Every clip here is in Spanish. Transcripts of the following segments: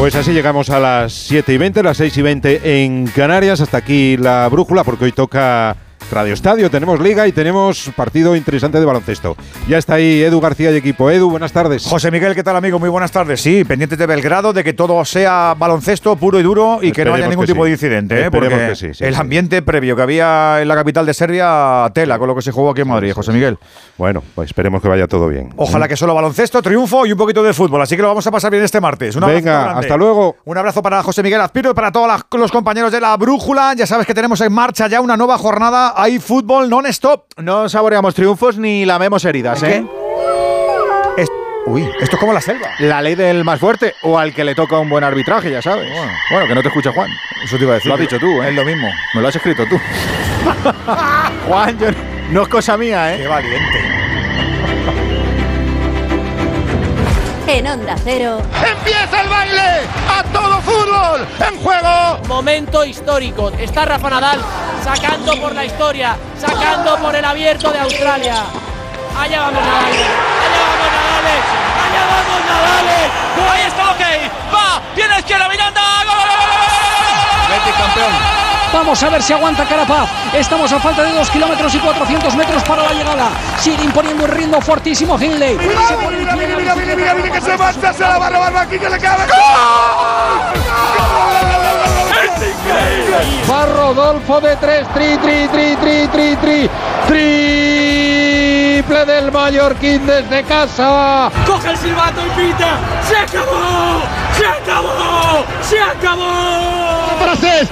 Pues así llegamos a las 7 y 20, las 6 y 20 en Canarias. Hasta aquí la brújula, porque hoy toca Radio Estadio, tenemos liga y tenemos partido interesante de baloncesto. Ya está ahí Edu García y equipo. Edu, buenas tardes. José Miguel, ¿qué tal amigo? Muy buenas tardes. Sí, pendientes de Belgrado, de que todo sea baloncesto puro y duro y que no haya ningún tipo de incidente. ¿eh? Porque que sí, el ambiente previo que había en la capital de Serbia, tela con lo que se jugó aquí en Madrid, José Miguel. Bueno, pues esperemos que vaya todo bien. Ojalá que solo baloncesto, triunfo y un poquito de fútbol. Así que lo vamos a pasar bien este martes. Venga, hasta luego. Un abrazo para José Miguel Azpiro y para todos los compañeros de la Brújula. Ya sabes que tenemos en marcha ya una nueva jornada. Hay fútbol non-stop. No saboreamos triunfos ni lamemos heridas, ¿eh? Uy, esto es como la selva. La ley del más fuerte o al que le toca un buen arbitraje, ya sabes. Bueno, que no te escuche Juan. Eso te iba a decir. Lo has dicho tú, ¿eh? Es lo mismo. Me lo has escrito tú. Juan, yo, no es cosa mía, ¿eh? Qué valiente. En Onda Cero. ¡Empieza el baile! ¡A todo fútbol! ¡En juego! Momento histórico. Está Rafa Nadal sacando por la historia, sacando por el abierto de Australia. Allá vamos Nadal, allá vamos Nadal, allá vamos Nadal. Ahí está, ok, va, tiene izquierda Miranda, gol, gol, gol, campeón. Vamos a ver si aguanta Carapaz. Estamos a falta de 2 kilómetros y 400 metros para la llegada. Sigue imponiendo un ritmo fortísimo Hindley. Se pone mira, mira, mira, mira, mira, mira, que se marcha, se la va a robar aquí que le cabe. Va Rodolfo de 3, tri, tri, tri, tri, tri, tri, triple del Mallorquín desde casa. Coge el silbato y pita. ¡Se acabó! ¡Se acabó! ¡Se acabó! Para Cés,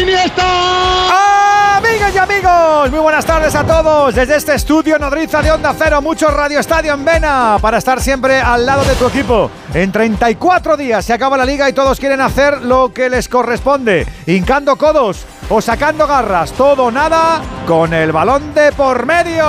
Iniesta. Amigas y amigos, muy buenas tardes a todos. Desde este estudio nodriza de Onda Cero, mucho Radio Estadio en Vena, para estar siempre al lado de tu equipo. En 34 días se acaba la liga y todos quieren hacer lo que les corresponde, hincando codos o sacando garras, todo nada con el balón de por medio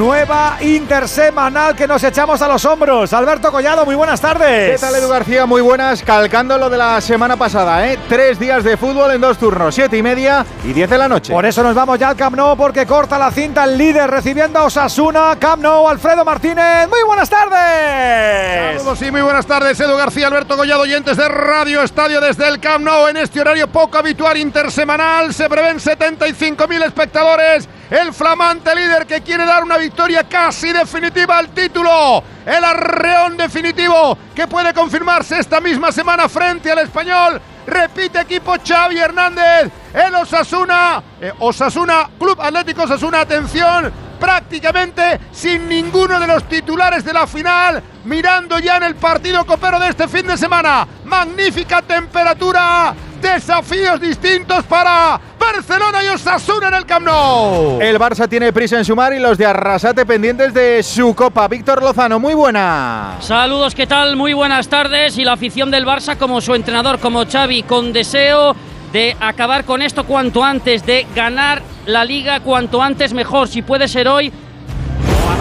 nueva intersemanal que nos echamos a los hombros. Alberto Collado, muy buenas tardes. ¿Qué tal, Edu García? Muy buenas. Calcando lo de la semana pasada, ¿eh? Tres días de fútbol en dos turnos, siete y media y diez de la noche. Por eso nos vamos ya al Camp Nou, porque corta la cinta el líder recibiendo a Osasuna. Camp Nou, Alfredo Martínez. Muy buenas tardes. Saludos sí, muy buenas tardes. Edu García, Alberto Collado, oyentes de Radio Estadio desde el Camp Nou en este horario poco habitual intersemanal. Se prevén 75.000 espectadores. El flamante líder que quiere dar una victoria casi definitiva al título. El arreón definitivo que puede confirmarse esta misma semana frente al español. Repite equipo Xavi Hernández. El Osasuna. Eh, Osasuna, Club Atlético Osasuna, atención. Prácticamente sin ninguno de los titulares de la final. Mirando ya en el partido copero de este fin de semana. Magnífica temperatura desafíos distintos para Barcelona y Osasuna en el Camp Nou. El Barça tiene prisa en sumar y los de Arrasate pendientes de su Copa. Víctor Lozano, muy buena. Saludos, ¿qué tal? Muy buenas tardes. Y la afición del Barça, como su entrenador, como Xavi, con deseo de acabar con esto cuanto antes, de ganar la liga cuanto antes mejor. Si puede ser hoy,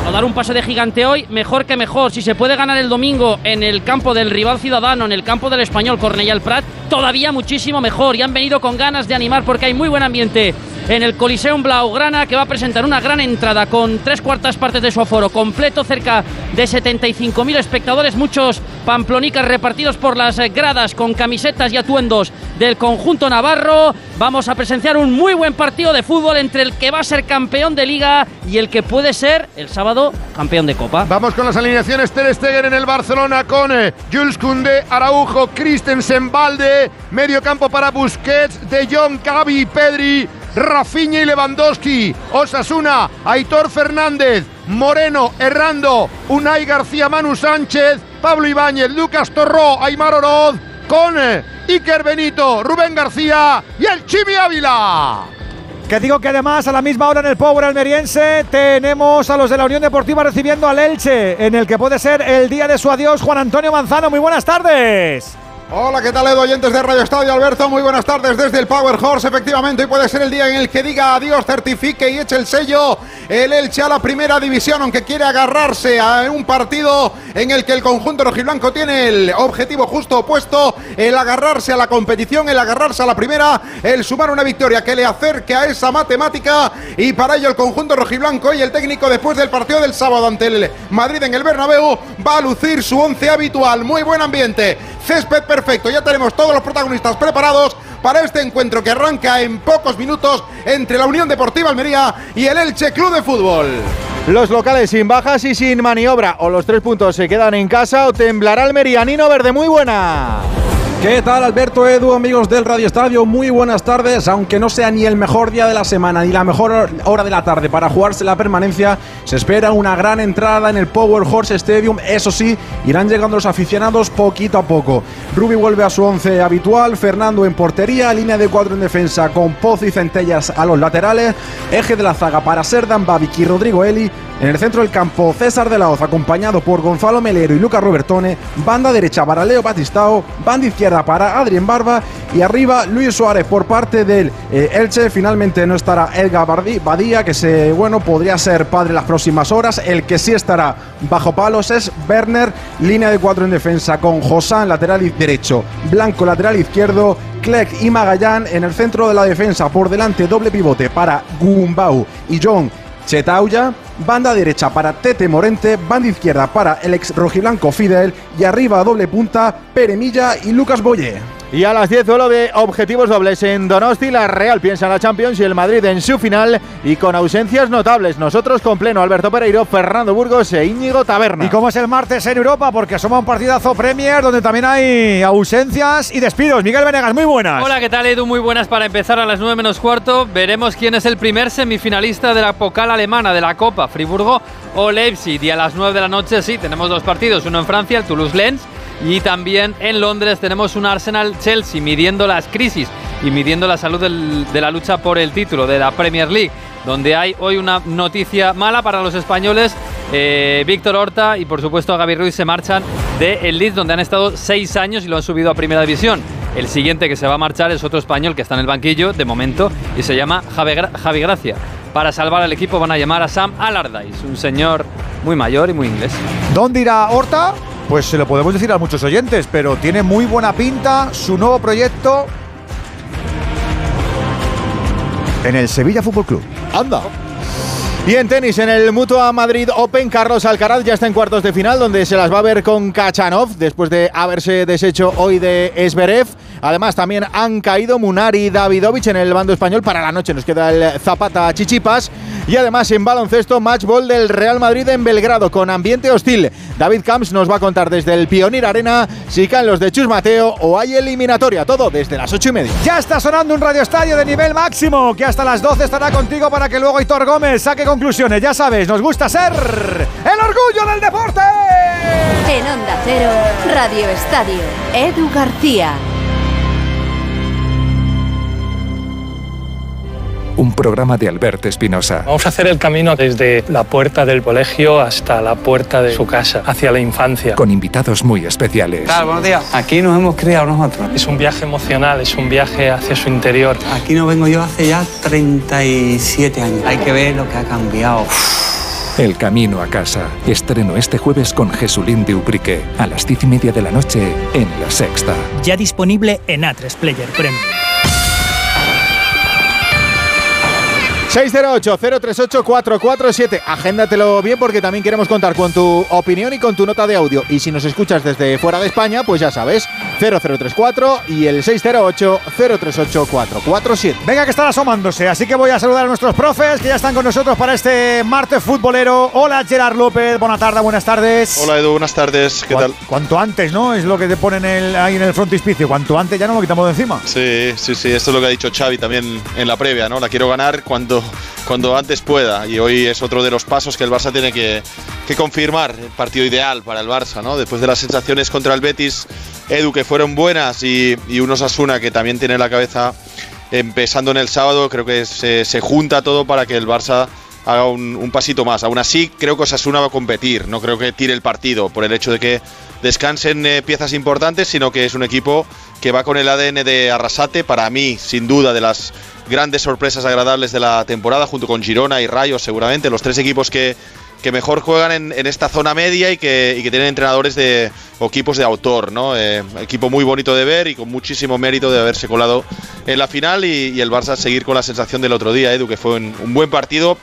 o dar un paso de gigante hoy, mejor que mejor. Si se puede ganar el domingo en el campo del rival ciudadano, en el campo del español Cornellà el Prat, todavía muchísimo mejor. Y han venido con ganas de animar porque hay muy buen ambiente en el Coliseum Blaugrana que va a presentar una gran entrada con tres cuartas partes de su aforo completo, cerca de 75.000 espectadores, muchos pamplonicas repartidos por las gradas con camisetas y atuendos del conjunto navarro. Vamos a presenciar un muy buen partido de fútbol entre el que va a ser campeón de liga y el que puede ser el sábado campeón de copa. Vamos con las alineaciones Ter Stegen en el Barcelona con eh, Jules Koundé, Araujo, Christensen, Valde, medio campo para Busquets, De Jong, Gavi, Pedri, Rafinha y Lewandowski, Osasuna, Aitor Fernández, Moreno, Errando, Unai García, Manu Sánchez, Pablo Ibáñez, Lucas Torró, Aymar Oroz, con eh, Iker Benito, Rubén García y el Chimi Ávila. Que digo que además a la misma hora en el Power Almeriense tenemos a los de la Unión Deportiva recibiendo al Elche, en el que puede ser el día de su adiós Juan Antonio Manzano. Muy buenas tardes. Hola, ¿qué tal, Edu? Oyentes de Radio Estadio Alberto, muy buenas tardes desde el Power Horse. Efectivamente, hoy puede ser el día en el que diga adiós, certifique y eche el sello el Elche a la primera división, aunque quiere agarrarse a un partido en el que el conjunto rojiblanco tiene el objetivo justo opuesto, el agarrarse a la competición, el agarrarse a la primera, el sumar una victoria que le acerque a esa matemática y para ello el conjunto rojiblanco y el técnico después del partido del sábado ante el Madrid en el Bernabéu va a lucir su once habitual. Muy buen ambiente, césped ya tenemos todos los protagonistas preparados para este encuentro que arranca en pocos minutos entre la Unión Deportiva Almería y el Elche Club de Fútbol. Los locales sin bajas y sin maniobra. O los tres puntos se quedan en casa o temblará Almería. Nino Verde, muy buena. ¿Qué tal Alberto Edu, amigos del Radio Estadio? Muy buenas tardes, aunque no sea ni el mejor día de la semana ni la mejor hora de la tarde para jugarse la permanencia, se espera una gran entrada en el Power Horse Stadium, eso sí, irán llegando los aficionados poquito a poco. Rubi vuelve a su once habitual, Fernando en portería, línea de cuatro en defensa con Pozo y Centellas a los laterales, eje de la zaga para Serdan Babic y Rodrigo Eli, en el centro del campo, César de la Hoz, acompañado por Gonzalo Melero y Lucas Robertone. Banda derecha para Leo Batistao. Banda izquierda para Adrien Barba. Y arriba, Luis Suárez por parte del eh, Elche. Finalmente no estará Elga Badía, que se, bueno, podría ser padre las próximas horas. El que sí estará bajo palos es Werner. Línea de cuatro en defensa con Josán, lateral derecho. Blanco, lateral izquierdo. Clegg y Magallán en el centro de la defensa. Por delante, doble pivote para Gumbau y John Chetauya, banda derecha para Tete Morente, banda izquierda para el ex rojiblanco Fidel y arriba a doble punta Peremilla y Lucas Boye. Y a las 10 duelo de objetivos dobles en Donosti, la Real piensa en la Champions y el Madrid en su final y con ausencias notables. Nosotros con pleno Alberto Pereiro, Fernando Burgos e Íñigo Taberna. ¿Y cómo es el martes en Europa? Porque asoma un partidazo Premier donde también hay ausencias y despidos. Miguel Venegas, muy buenas. Hola, ¿qué tal Edu? Muy buenas para empezar a las 9 menos cuarto. Veremos quién es el primer semifinalista de la Pocal alemana de la Copa, Friburgo o Leipzig. Y a las 9 de la noche sí, tenemos dos partidos, uno en Francia, el Toulouse-Lens y también en Londres tenemos un Arsenal-Chelsea midiendo las crisis y midiendo la salud de la lucha por el título de la Premier League, donde hay hoy una noticia mala para los españoles. Eh, Víctor Horta y por supuesto Gaby Ruiz se marchan de el Leeds, donde han estado seis años y lo han subido a Primera División. El siguiente que se va a marchar es otro español que está en el banquillo de momento y se llama Javi, Javi Gracia. Para salvar al equipo van a llamar a Sam Allardyce, un señor muy mayor y muy inglés. ¿Dónde irá Horta? Pues se lo podemos decir a muchos oyentes, pero tiene muy buena pinta su nuevo proyecto en el Sevilla Fútbol Club. Anda. Y en tenis, en el Mutua Madrid Open, Carlos Alcaraz ya está en cuartos de final, donde se las va a ver con Kachanov, después de haberse deshecho hoy de Esberev. Además, también han caído Munari y Davidovich en el bando español. Para la noche nos queda el Zapata Chichipas. Y además, en baloncesto, matchball del Real Madrid en Belgrado, con ambiente hostil. David Camps nos va a contar desde el Pionir Arena si caen los de Chus Mateo o hay eliminatoria. Todo desde las ocho y media. Ya está sonando un radio estadio de nivel máximo, que hasta las 12 estará contigo para que luego Hitor Gómez saque conclusiones. Ya sabes, nos gusta ser el orgullo del deporte. En Onda Cero, Radio Estadio, Edu García. Un programa de Alberto Espinosa. Vamos a hacer el camino desde la puerta del colegio hasta la puerta de su casa, hacia la infancia. Con invitados muy especiales. Claro, buenos días. Aquí nos hemos criado nosotros. Es un viaje emocional, es un viaje hacia su interior. Aquí no vengo yo hace ya 37 años. Hay que ver lo que ha cambiado. El camino a casa. Estreno este jueves con Jesulín de Ubrique a las diez y media de la noche en La Sexta. Ya disponible en A3 Player Premium. 608-038-447. Agéndatelo bien porque también queremos contar con tu opinión y con tu nota de audio. Y si nos escuchas desde fuera de España, pues ya sabes, 0034 y el 608-038-447. Venga, que están asomándose. Así que voy a saludar a nuestros profes que ya están con nosotros para este martes futbolero. Hola, Gerard López. Buenas tardes, buenas tardes. Hola, Edu. Buenas tardes. ¿Qué tal? Cuanto antes, ¿no? Es lo que te ponen ahí en el frontispicio. Cuanto antes ya no lo quitamos de encima. Sí, sí, sí. Esto es lo que ha dicho Xavi también en la previa, ¿no? La quiero ganar cuando cuando, antes pueda. Y hoy es otro de los pasos que el Barça tiene que, confirmar. El partido ideal para el Barça, ¿no? Después de las sensaciones contra el Betis, Edu, que fueron buenas, y, y unos Asuna que también tiene la cabeza empezando en el sábado, creo que se, junta todo para que el Barça haga un, pasito más. Aún así, creo que Osasuna va a competir. No creo que tire el partido por el hecho de que descansen eh, piezas importantes, sino que es un equipo que va con el ADN de Arrasate, para mí, sin duda, de las grandes sorpresas agradables de la temporada, junto con Girona y Rayos, seguramente, los tres equipos que, que mejor juegan en, esta zona media y que, tienen entrenadores de equipos de autor, ¿no? Eh, equipo muy bonito de ver y con muchísimo mérito de haberse colado en la final y, el Barça seguir con la sensación del otro día, Edu, que fue un, buen partido,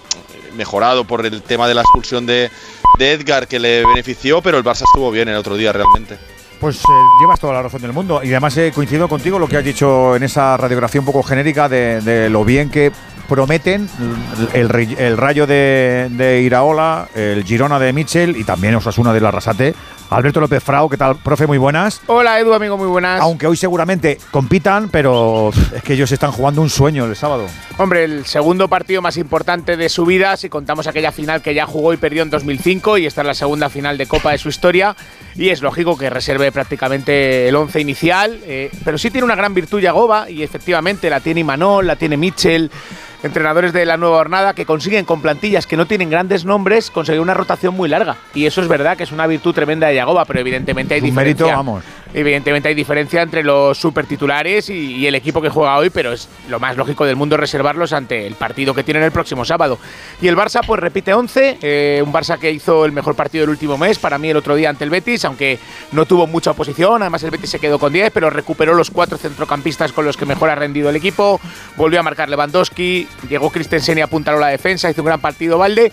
mejorado por el tema de la expulsión de, Edgar que le benefició, pero el Barça estuvo bien el otro día realmente. Pues eh, llevas toda la razón del mundo y además he coincidido contigo lo que has dicho en esa radiografía un poco genérica de, lo bien que prometen el, rayo de, de, Iraola, el Girona de Mitchell y también Osasuna de la Rasate Alberto López Frau, ¿qué tal, profe? Muy buenas. Hola, Edu, amigo, muy buenas. Aunque hoy seguramente compitan, pero es que ellos están jugando un sueño el sábado. Hombre, el segundo partido más importante de su vida, si contamos aquella final que ya jugó y perdió en 2005, y esta es la segunda final de Copa de su historia, y es lógico que reserve prácticamente el once inicial, eh, pero sí tiene una gran virtud Yagoba, y efectivamente la tiene Imanol, la tiene Mitchell entrenadores de la nueva jornada que consiguen con plantillas que no tienen grandes nombres conseguir una rotación muy larga. Y eso es verdad que es una virtud tremenda de Yagoba, pero evidentemente hay diferencia. Mérito, vamos. Evidentemente hay diferencia entre los supertitulares y, y el equipo que juega hoy, pero es lo más lógico del mundo reservarlos ante el partido que tienen el próximo sábado. Y el Barça pues repite 11, eh, un Barça que hizo el mejor partido del último mes, para mí el otro día ante el Betis, aunque no tuvo mucha oposición, además el Betis se quedó con 10, pero recuperó los cuatro centrocampistas con los que mejor ha rendido el equipo, volvió a marcar Lewandowski, llegó Christensen y apuntaló la defensa, hizo un gran partido Valde.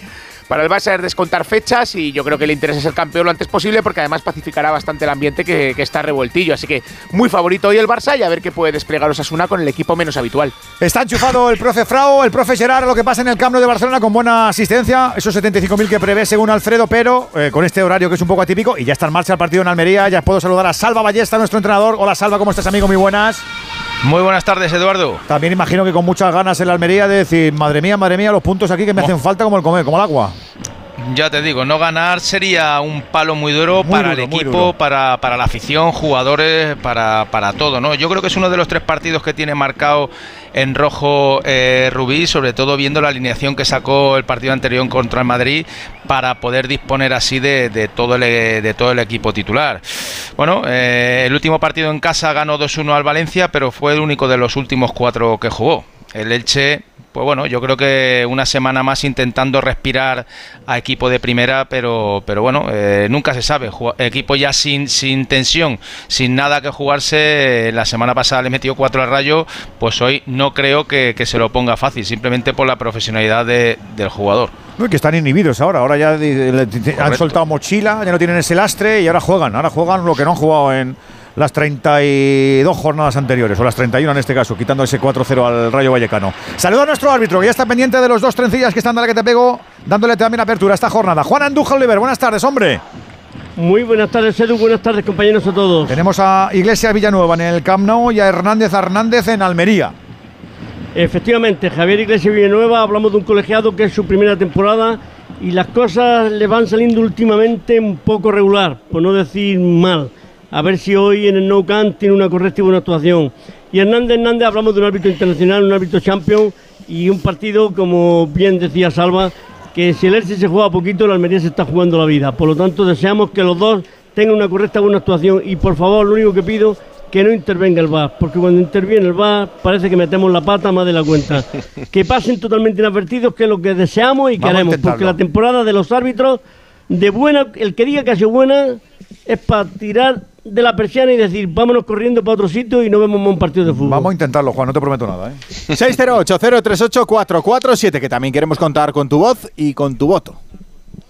Para el Barça es descontar fechas y yo creo que le interesa ser campeón lo antes posible porque además pacificará bastante el ambiente que, está revueltillo. Así que muy favorito hoy el Barça y a ver qué puede desplegar Osasuna con el equipo menos habitual. Está enchufado el profe Frau, el profe Gerard, lo que pasa en el Camp de Barcelona con buena asistencia, esos 75.000 que prevé según Alfredo, pero eh, con este horario que es un poco atípico y ya está en marcha el partido en Almería. Ya puedo saludar a Salva Ballesta, nuestro entrenador. Hola Salva, ¿cómo estás amigo? Muy buenas. Muy buenas tardes, Eduardo. También imagino que con muchas ganas en la Almería de decir, madre mía, madre mía, los puntos aquí que me hacen falta como el comer, como el agua. Ya te digo, no ganar sería un palo muy duro para el equipo, para, para, la afición, jugadores, para, para, todo, ¿no? Yo creo que es uno de los tres partidos que tiene marcado en rojo eh, Rubí, sobre todo viendo la alineación que sacó el partido anterior contra el Madrid para poder disponer así de, todo, el, de todo el equipo titular. Bueno, eh, el último partido en casa ganó 2-1 al Valencia, pero fue el único de los últimos cuatro que jugó. El Elche pues bueno, yo creo que una semana más intentando respirar a equipo de primera, pero, pero bueno, eh, nunca se sabe. Equipo ya sin, sin tensión, sin nada que jugarse. La semana pasada le metió cuatro al rayo, pues hoy no creo que, se lo ponga fácil, simplemente por la profesionalidad del jugador. que están inhibidos ahora, ahora ya han soltado mochila, ya no tienen ese lastre y ahora juegan, ahora juegan lo que no han jugado en las 32 jornadas anteriores, o las 31 en este caso, quitando ese 4-0 al Rayo Vallecano. Saludo a nuestro árbitro, que ya está pendiente de los dos trencillas que están dale que te pego, dándole también apertura a esta jornada. Juan Andújar Oliver, buenas tardes, hombre. Muy buenas tardes, Edu. Buenas tardes, compañeros a todos. Tenemos a Iglesias Villanueva en el Camp Nou y a Hernández Hernández en Almería. Efectivamente, Javier Iglesias Villanueva, hablamos de un colegiado que es su primera temporada y las cosas le van saliendo últimamente un poco regular, por no decir mal a ver si hoy en el No Camp tiene una correcta y buena actuación. Y Hernández Hernández hablamos de un árbitro internacional, un árbitro champion y un partido, como bien decía Salva, que si el Elche se juega poquito, la Almería se está jugando la vida. Por lo tanto, deseamos que los dos tengan una correcta buena actuación y por favor, lo único que pido que no intervenga el VAR, porque cuando interviene el VAR parece que metemos la pata más de la cuenta. que pasen totalmente inadvertidos, que es lo que deseamos y queremos, porque la temporada de los árbitros, de buena, el que diga que ha sido buena, es para tirar de la persiana y decir, vámonos corriendo para otro sitio y no vemos un partido de fútbol. Vamos a intentarlo, Juan, no te prometo nada. ¿eh? 608-038-447, que también queremos contar con tu voz y con tu voto.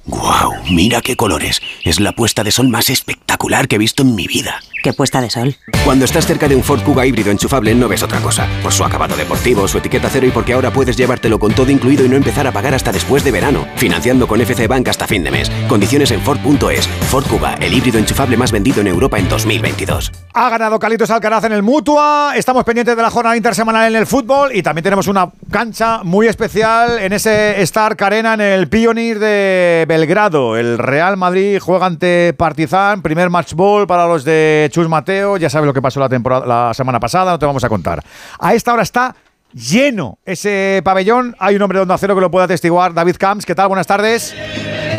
¡Guau! Mira qué colores. Es la puesta de sol más espectacular que he visto en mi vida. ¿Qué puesta de sol? Cuando estás cerca de un Ford Kuga híbrido enchufable no ves otra cosa. Por su acabado deportivo, su etiqueta cero y porque ahora puedes llevártelo con todo incluido y no empezar a pagar hasta después de verano. Financiando con FC Bank hasta fin de mes. Condiciones en Ford.es. Ford Kuga, el híbrido enchufable más vendido en Europa en 2022. Ha ganado Calitos Alcaraz en el Mutua. Estamos pendientes de la jornada intersemanal en el fútbol y también tenemos una cancha muy especial en ese Star Arena en el Pioneer de Belgrado. El Real Madrid juega ante Partizan. Primer match ball para los de Chus Mateo, ya sabe lo que pasó la, temporada, la semana pasada, no te vamos a contar. A esta hora está lleno ese pabellón. Hay un hombre de Onda Cero que lo puede atestiguar, David Camps. ¿Qué tal? Buenas tardes.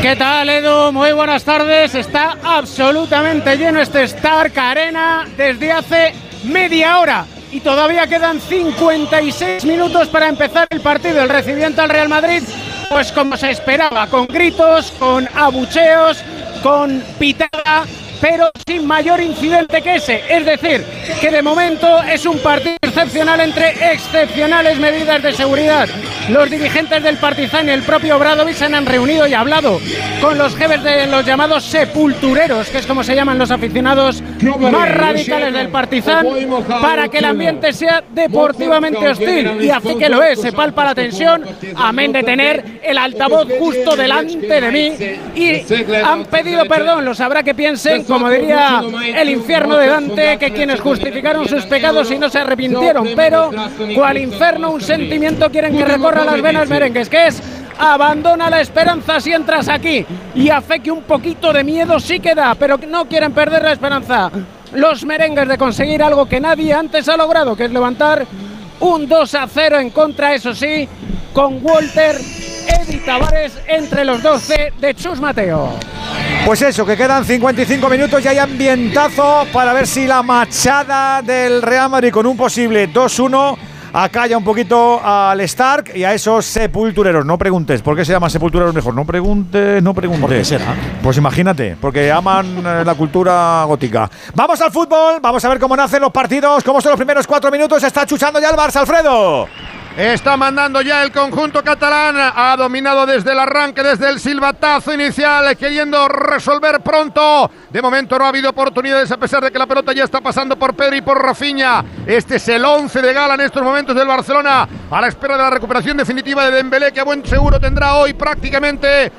¿Qué tal, Edu? Muy buenas tardes. Está absolutamente lleno este Stark Arena desde hace media hora y todavía quedan 56 minutos para empezar el partido. El recibimiento al Real Madrid, pues como se esperaba, con gritos, con abucheos, con pitada pero sin mayor incidente que ese. Es decir, que de momento es un partido excepcional entre excepcionales medidas de seguridad. Los dirigentes del Partizan y el propio Bradovic se han reunido y hablado con los jefes de los llamados sepultureros, que es como se llaman los aficionados más radicales del Partizan, para que el ambiente sea deportivamente hostil. Y así que lo es, se palpa la tensión, amén de tener el altavoz justo delante de mí. Y han pedido perdón, lo sabrá que piensen como diría el infierno de Dante, que quienes justificaron sus pecados y no se arrepintieron, pero cual infierno un sentimiento quieren que recorra las venas merengues, que es abandona la esperanza si entras aquí. Y a fe que un poquito de miedo sí queda, pero no quieren perder la esperanza. Los merengues de conseguir algo que nadie antes ha logrado, que es levantar un 2 a 0 en contra, eso sí, con Walter Edi Tavares entre los 12 de Chus Mateo. Pues eso, que quedan 55 minutos y hay ambientazo para ver si la machada del Real Madrid con un posible 2-1 acalla un poquito al Stark y a esos sepultureros. No preguntes, ¿por qué se llaman sepultureros mejor? No preguntes, no preguntes. ¿Por qué será? Pues imagínate, porque aman eh, la cultura gótica. Vamos al fútbol, vamos a ver cómo nacen los partidos, cómo son los primeros cuatro minutos. Está chuchando ya el Barça, Alfredo. Está mandando ya el conjunto catalán. Ha dominado desde el arranque, desde el silbatazo inicial, queriendo resolver pronto. De momento no ha habido oportunidades a pesar de que la pelota ya está pasando por Pedri y por Rafinha. Este es el 11 de gala en estos momentos del Barcelona. A la espera de la recuperación definitiva de Dembélé, que a buen seguro tendrá hoy prácticamente...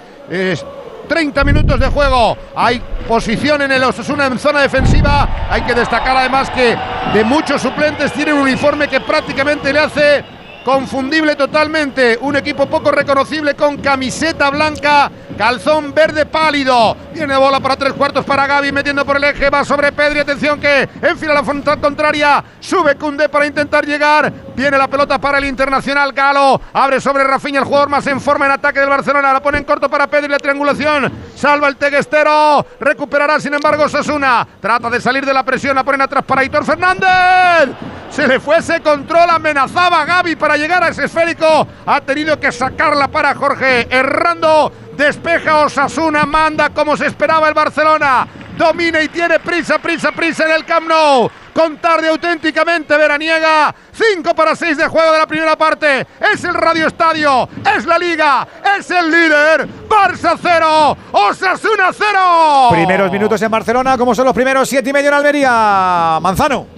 30 minutos de juego. Hay posición en el Osasuna en zona defensiva. Hay que destacar además que de muchos suplentes tiene un uniforme que prácticamente le hace confundible totalmente. Un equipo poco reconocible con camiseta blanca, calzón verde pálido. Tiene bola para tres cuartos para Gaby, metiendo por el eje, va sobre Pedri. Atención que enfila la frontal contraria. Sube Cundé para intentar llegar. Viene la pelota para el internacional Galo. Abre sobre Rafinha, el jugador más en forma en ataque del Barcelona. La pone en corto para Pedri, la triangulación. Salva el teguestero. Recuperará, sin embargo, Sasuna. Trata de salir de la presión. La ponen atrás para Hitor Fernández. Se le fue ese control. Amenazaba a Gaby para llegar a ese esférico. Ha tenido que sacarla para Jorge. Errando. Despeja Osasuna. Manda como se esperaba el Barcelona. Domina y tiene prisa, prisa, prisa en el Camp Nou. Con tarde auténticamente veraniega. 5 para 6 de juego de la primera parte. Es el Radio Estadio. Es la Liga. Es el líder. Barça 0. Osasuna 0. Primeros minutos en Barcelona. como son los primeros 7 y medio en Almería? Manzano.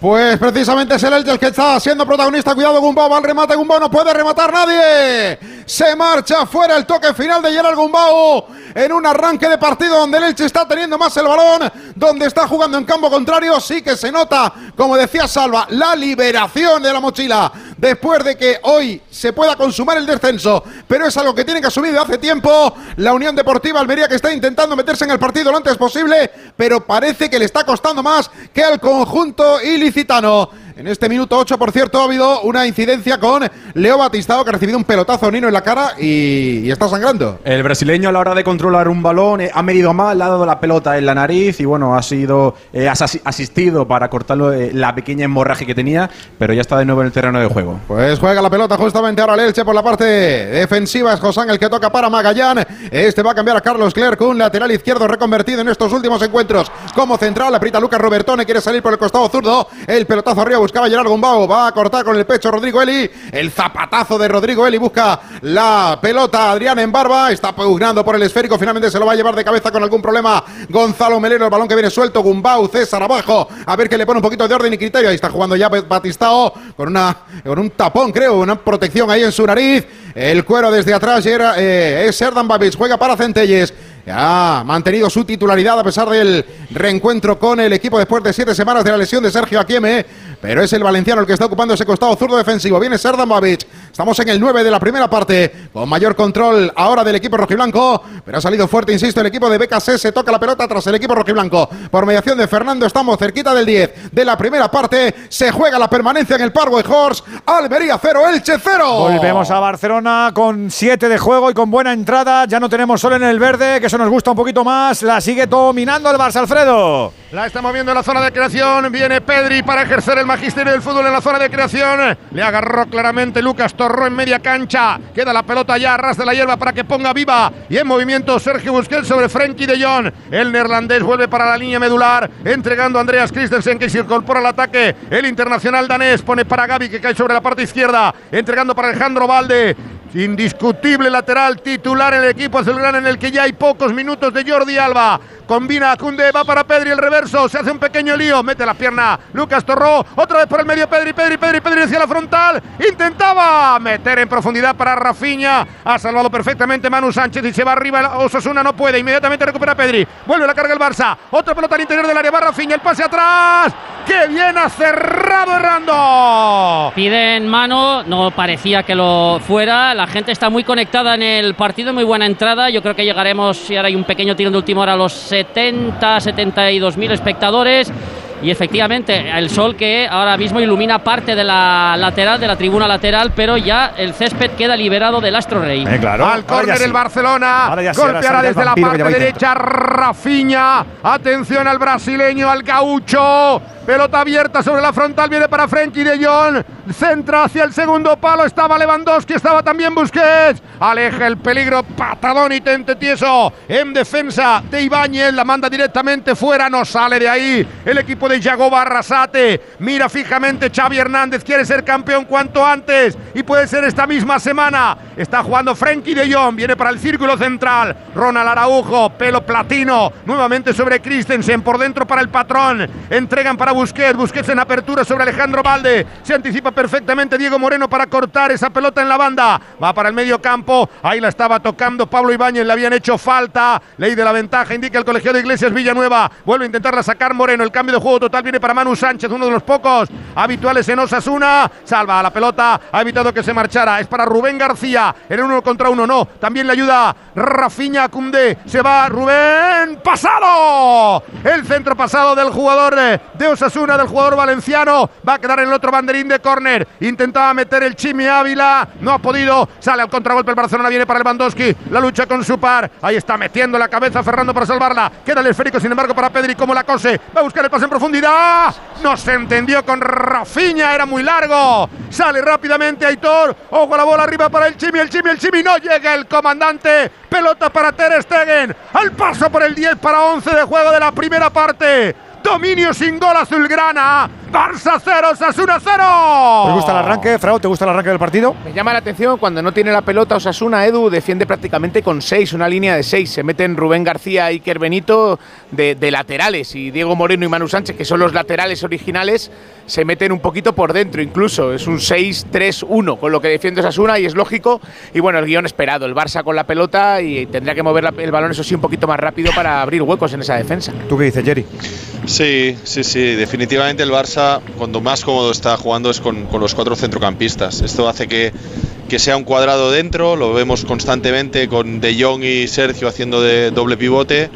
Pues precisamente es el Elche el que está siendo protagonista. Cuidado, Gumbao va al remate. Gumbao no puede rematar nadie. Se marcha fuera el toque final de Gerard Gumbao en un arranque de partido donde el Elche está teniendo más el balón, donde está jugando en campo contrario. Sí que se nota, como decía Salva, la liberación de la mochila después de que hoy se pueda consumar el descenso. Pero es algo que tiene que asumir de hace tiempo la Unión Deportiva Almería que está intentando meterse en el partido lo antes posible, pero parece que le está costando más que al conjunto ilicitano. En este minuto 8, por cierto, ha habido una incidencia con Leo Batistao, que ha recibido un pelotazo Nino en la cara y, está sangrando. El brasileño a la hora de controlar un balón eh, ha medido mal, le ha dado la pelota en la nariz y bueno, ha sido eh, asistido para cortar eh, la pequeña hemorragia que tenía, pero ya está de nuevo en el terreno de juego. Pues juega la pelota justamente ahora el Elche por la parte defensiva. Es Josán el que toca para Magallán. Este va a cambiar a Carlos Clerc, un lateral izquierdo reconvertido en estos últimos encuentros como central. Aprieta Lucas Robertone, quiere salir por el costado zurdo. El pelotazo arriba buscaba Gerard Gumbao. Va a cortar con el pecho Rodrigo Eli. El zapatazo de Rodrigo Eli busca la pelota. Adrián en barba. Está pugnando por el esférico. Finalmente se lo va a llevar de cabeza con algún problema. Gonzalo Melero. El balón que viene suelto. Gumbao. César abajo. A ver que le pone un poquito de orden y criterio. Ahí está jugando ya Batistao con, una, con un tapón, creo. Una protección ahí en su nariz. El cuero desde atrás. Era, eh, es Serdan Babich. Juega para Centelles. Ha mantenido su titularidad a pesar del reencuentro con el equipo después de siete semanas de la lesión de Sergio Akieme. Pero es el valenciano el que está ocupando ese costado zurdo defensivo. Viene Serdan Babic. Estamos en el 9 de la primera parte. Con mayor control ahora del equipo rojiblanco. Pero ha salido fuerte, insisto, el equipo de BKC. Se toca la pelota tras el equipo rojiblanco. Por mediación de Fernando estamos cerquita del 10 de la primera parte. Se juega la permanencia en el Parkway Horse. Almería 0, Elche 0. Volvemos a Barcelona con 7 de juego y con buena entrada. Ya no tenemos sol en el verde, que nos gusta un poquito más. La sigue dominando el Barça Alfredo. La estamos viendo en la zona de creación. Viene Pedri para ejercer el magisterio del fútbol en la zona de creación. Le agarró claramente Lucas Torró en media cancha. Queda la pelota ya a ras de la hierba para que ponga viva. Y en movimiento Sergio Busquets sobre Frenkie de Jong. El neerlandés vuelve para la línea medular. Entregando a Andreas Christensen que se incorpora al ataque. El internacional danés pone para Gaby que cae sobre la parte izquierda. Entregando para Alejandro Valde. Indiscutible lateral titular en el equipo azulgrana en el que ya hay pocos minutos de Jordi Alba. Combina Cunde, va para Pedri el reverso, se hace un pequeño lío, mete la pierna Lucas Torró, otra vez por el medio Pedri, Pedri, Pedri, Pedri hacia la frontal, intentaba meter en profundidad para Rafiña, ha salvado perfectamente Manu Sánchez y se va arriba, Osasuna no puede, inmediatamente recupera Pedri, vuelve la carga el Barça, otra pelota al interior del área, va Rafiña, el pase atrás, ¡qué bien ha cerrado Errando! Piden mano, no parecía que lo fuera, la gente está muy conectada en el partido, muy buena entrada, yo creo que llegaremos, si ahora hay un pequeño tirón de última hora, a los 70, 72 mil espectadores. Y efectivamente, el sol que ahora mismo ilumina parte de la lateral, de la tribuna lateral, pero ya el césped queda liberado del Astro Rey. Eh, claro. Al córner el Barcelona. Golpeará desde la parte derecha Rafiña. Atención al brasileño, al gaucho. Pelota abierta sobre la frontal, viene para Frenkie de Jong. Centra hacia el segundo palo, estaba Lewandowski, estaba también Busquets. Aleja el peligro, patadón y tente tieso. En defensa de Ibáñez, la manda directamente fuera, no sale de ahí. El equipo de Yago Barrasate. Mira fijamente Xavi Hernández, quiere ser campeón cuanto antes. Y puede ser esta misma semana. Está jugando Frenkie de Jong, viene para el círculo central. Ronald Araujo, pelo platino. Nuevamente sobre Christensen, por dentro para el patrón. Entregan para Busquets, Busquets en apertura sobre Alejandro Valde. Se anticipa perfectamente Diego Moreno para cortar esa pelota en la banda. Va para el medio campo. Ahí la estaba tocando Pablo Ibáñez. Le habían hecho falta. Ley de la ventaja. Indica el colegiado de Iglesias Villanueva. Vuelve a intentarla sacar Moreno. El cambio de juego total viene para Manu Sánchez, uno de los pocos habituales en Osasuna. Salva la pelota. Ha evitado que se marchara. Es para Rubén García. En uno contra uno no. También le ayuda Rafiña Cundé. Se va Rubén. ¡Pasado! El centro pasado del jugador de Osasuna, del jugador valenciano. Va a quedar en el otro banderín de córner. Intentaba meter el Chimi Ávila. No ha podido. Sale al contragolpe el Barcelona. Viene para Lewandowski. La lucha con su par. Ahí está metiendo la cabeza Fernando para salvarla. Queda el esférico, sin embargo, para Pedri. Como la cose. Va a buscar el pase en No se entendió con Rafiña. Era muy largo. Sale rápidamente Aitor. Ojo a la bola arriba para el Chimi. El Chimi, el Chimi. No llega el comandante. Pelota para Ter Stegen. Al paso por el 10 para 11 de juego de la primera parte. Dominio sin gol azulgrana. Barça 0, Osasuna 0. ¿Te gusta el arranque, Frau? ¿Te gusta el arranque del partido? Me llama la atención cuando no tiene la pelota Osasuna, Edu defiende prácticamente con 6, una línea de 6. Se meten Rubén García y Iker Benito de, de, laterales y Diego Moreno y Manu Sánchez, que son los laterales originales, se meten un poquito por dentro incluso. Es un 6-3-1 con lo que defiende Osasuna y es lógico. Y bueno, el guion esperado, el Barça con la pelota y tendría que mover la, el balón, eso sí, un poquito más rápido para abrir huecos en esa defensa. ¿Tú qué dices, Jerry? Sí, sí, sí. Definitivamente el Barça, cuando más cómodo está jugando es con, con los cuatro centrocampistas. Esto hace que, que, sea un cuadrado dentro, lo vemos constantemente con De Jong y Sergio haciendo de doble pivote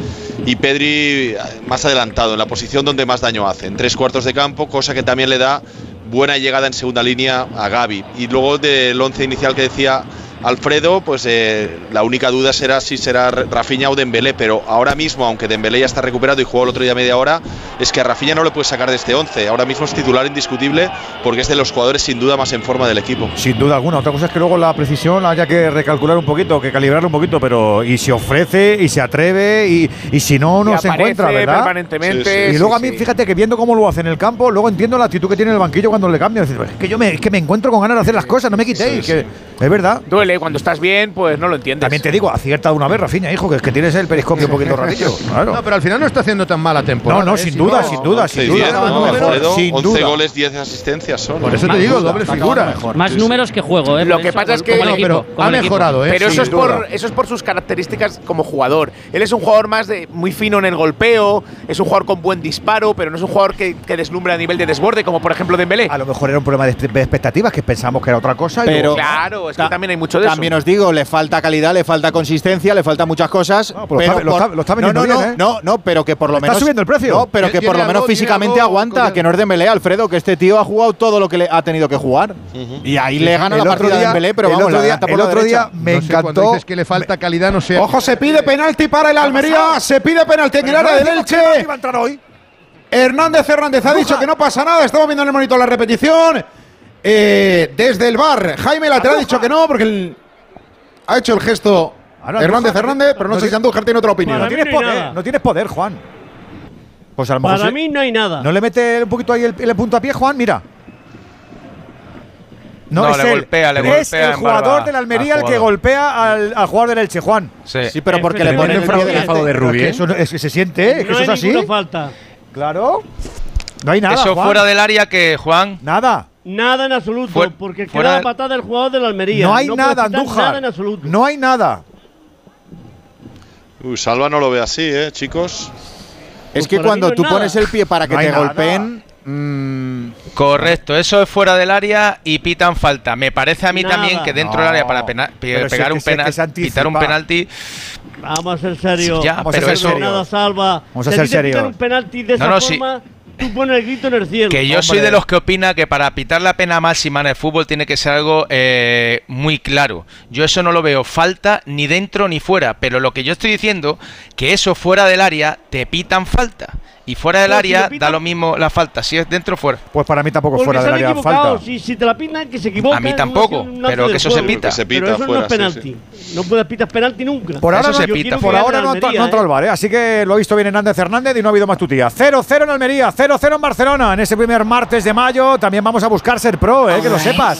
y Pedri más adelantado, en la posición donde más daño hace, en tres cuartos de campo, cosa que también le da buena llegada en segunda línea a Gaby. Y luego del once inicial que decía Alfredo, pues eh, la única duda será si será Rafinha o Dembélé, pero ahora mismo, aunque Dembélé ya está recuperado y jugó el otro día media hora, es que a Rafinha no le puede sacar de este 11. Ahora mismo es titular indiscutible porque es de los jugadores sin duda más en forma del equipo. Sin duda alguna. Otra cosa es que luego la precisión haya que recalcular un poquito, que calibrarlo un poquito, pero y se ofrece y se atreve y, y si no, no Y se encuentra, ¿verdad? permanentemente, y sí, luego a mí, sí. fíjate que viendo cómo lo hace en el campo, luego entiendo la actitud que tiene en el banquillo cuando le cambia. Es, que yo me, es que me encuentro con ganas de hacer las cosas, no me quitéis. que, es verdad. Duele, cuando estás bien, pues no lo entiendes. También te digo, acierta de una vez, Rafinha, hijo, que es que tienes el periscopio un poquito rarillo. Claro. No, pero al final no está haciendo tan mala temporada. No, no, ¿eh? sin Si duda, sin duda, sin duda. 10, ¿no? Mejor, Alfredo, sin 11 duda. goles, 10 asistencias son. Por eso te digo, doble figura. Más números que juego, ¿eh? Lo que pasa es que ha mejorado, ¿eh? Pero eso es, por, eso es por sus características como jugador. Él es un jugador más de muy fino en el golpeo, es un jugador con buen disparo, pero no es un jugador que, que deslumbra a nivel de desborde, como por ejemplo Dembélé. A lo mejor era un problema de expectativas que pensamos que era otra cosa. y Pero- luego- Claro, es que Ta- también hay mucho de eso. También os digo, le falta calidad, le falta consistencia, le faltan muchas cosas. pero lo está- lo está- lo está no, no, vendiendo no, bien, ¿eh? no, no, pero que por lo Está menos subiendo el precio. No, pero que por lo menos físicamente algo aguanta, que no es Dembélé, Alfredo, que este tío ha jugado todo lo que le ha tenido que jugar. Y ahí le gana El la otro partida día- Dembélé, pero el vamos, otro la día- por el la otro día me No encantó. dices que le falta calidad, no sé. Ojo, se pide penalti para el Almería. Se pide penalti en el área del Elche. iba a entrar hoy. Hernández Hernández ha dicho que no pasa nada. Estamos viendo en el monitor la repetición. Eh, desde el bar, Jaime Lateral ha dicho que no, porque el- ha hecho el gesto Ahora, Hernández Hernández, pero no, no sé si Andújar tiene otra opinión. No tienes no poder, nada. no tienes poder, Juan. Pues a lo mejor Para mí no hay nada. ¿No le mete un poquito ahí el, el punto a pie, Juan? Mira. No, No, es le él. golpea, le es golpea el en jugador del Almería al el que golpea al, al jugador del Elche, Juan. Sí. Sí, pero porque le ponen el el delante. enfado de Rubí, ¿eh? eso no- es que se siente, ¿eh? que no eso es así. falta. Claro. No hay nada. Eso Juan. fuera del área que, Juan. Nada. Nada en absoluto, porque fuera queda la patada del jugador de la Almería. No hay nada, Andújar. Nada en absoluto. No hay nada. Uy, Salva no lo ve así, ¿eh, chicos? Es Pues que cuando no tú nada. pones el pie para que No te nada. golpeen. mm, Correcto, eso es fuera del área y pitan falta. Me parece a mí Nada. también que dentro No, del área para pena- pe- pero si pegar un se- que penal, se pitar un penalti. Vamos a ser serios. Ya, Vamos a pero ser eso. serios. Nada salva. Vamos a ser serios. un penalti de No, esa no, sí. Tú pones el grito en el cielo. Que yo soy de los que opina que para pitar la pena máxima en el fútbol tiene que ser algo eh, muy claro. Yo eso no lo veo falta ni dentro ni fuera, pero lo que yo estoy diciendo que eso fuera del área te pitan falta y fuera del si área da lo mismo la falta, si es dentro o fuera. Pues para mí tampoco Porque fuera del área falta. Si, si te la pitan, que se equivocan. A mí tampoco, pero que eso se pita. Que se pita Pero eso fuera, no es sí, penalti. No puedes pitar penalti nunca. Por ahora, Eso no, se pita. por ahora no, Almería, no ¿eh? el VAR, ¿eh? así que lo ha visto bien Hernández Hernández y no ha habido más tutía. 0-0 en Almería, 0-0 en Barcelona en ese primer martes de mayo. También vamos a buscar ser pro, ¿eh? que lo sepas.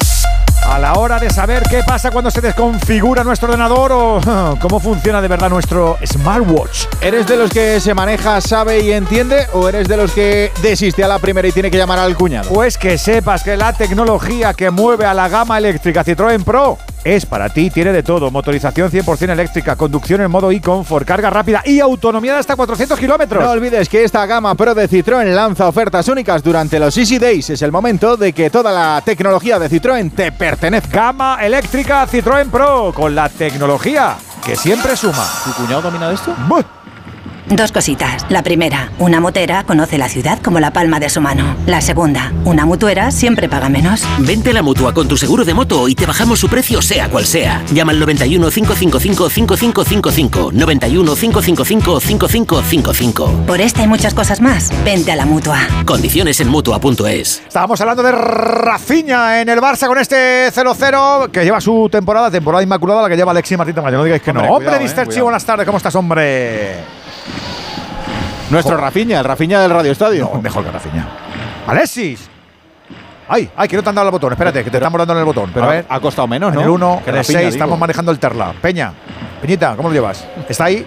A la hora de saber qué pasa cuando se desconfigura nuestro ordenador o cómo funciona de verdad nuestro smartwatch. ¿Eres de los que se maneja, sabe y entiende? ¿O eres de los que desiste a la primera y tiene que llamar al cuñado? Pues que sepas que la tecnología que mueve a la gama eléctrica Citroën Pro es para ti, tiene de todo. Motorización 100% eléctrica, conducción en modo e-comfort, carga rápida y autonomía de hasta 400 kilómetros. No olvides que esta gama Pro de Citroën lanza ofertas únicas durante los Easy Days. Es el momento de que toda la tecnología de Citroën te pertenezca. Gama eléctrica Citroën Pro con la tecnología que siempre suma. ¿Tu cuñado domina esto? Buh. Dos cositas. La primera, una motera conoce la ciudad como la palma de su mano. La segunda, una mutuera siempre paga menos. Vente a la mutua con tu seguro de moto y te bajamos su precio sea cual sea. Llama al 91 555 5555. 91 555 5555. Por esta y muchas cosas más, vente a la mutua. Condiciones en mutua.es. Estábamos hablando de Rafinha en el Barça con este 0-0 que lleva su temporada, temporada inmaculada, la que lleva Alexis Martín Tamayo. No digáis que Hombre, no. Hombre, cuidado, Mr. eh, Chi, cuidado. buenas tardes. ¿Cómo estás, hombre? Nuestro Rafiña, el Rafiña del Radio Estadio. No, mejor que Rafinha. Alexis. Ay, ay, que no te han dado el botón. Espérate, que te estamos dando en el botón. Pero a ver, ha costado menos, en ¿no? el 1, Que en el Rafinha, 6, digo. estamos manejando el Terla. Peña, Peñita, ¿cómo lo llevas? ¿Está ahí?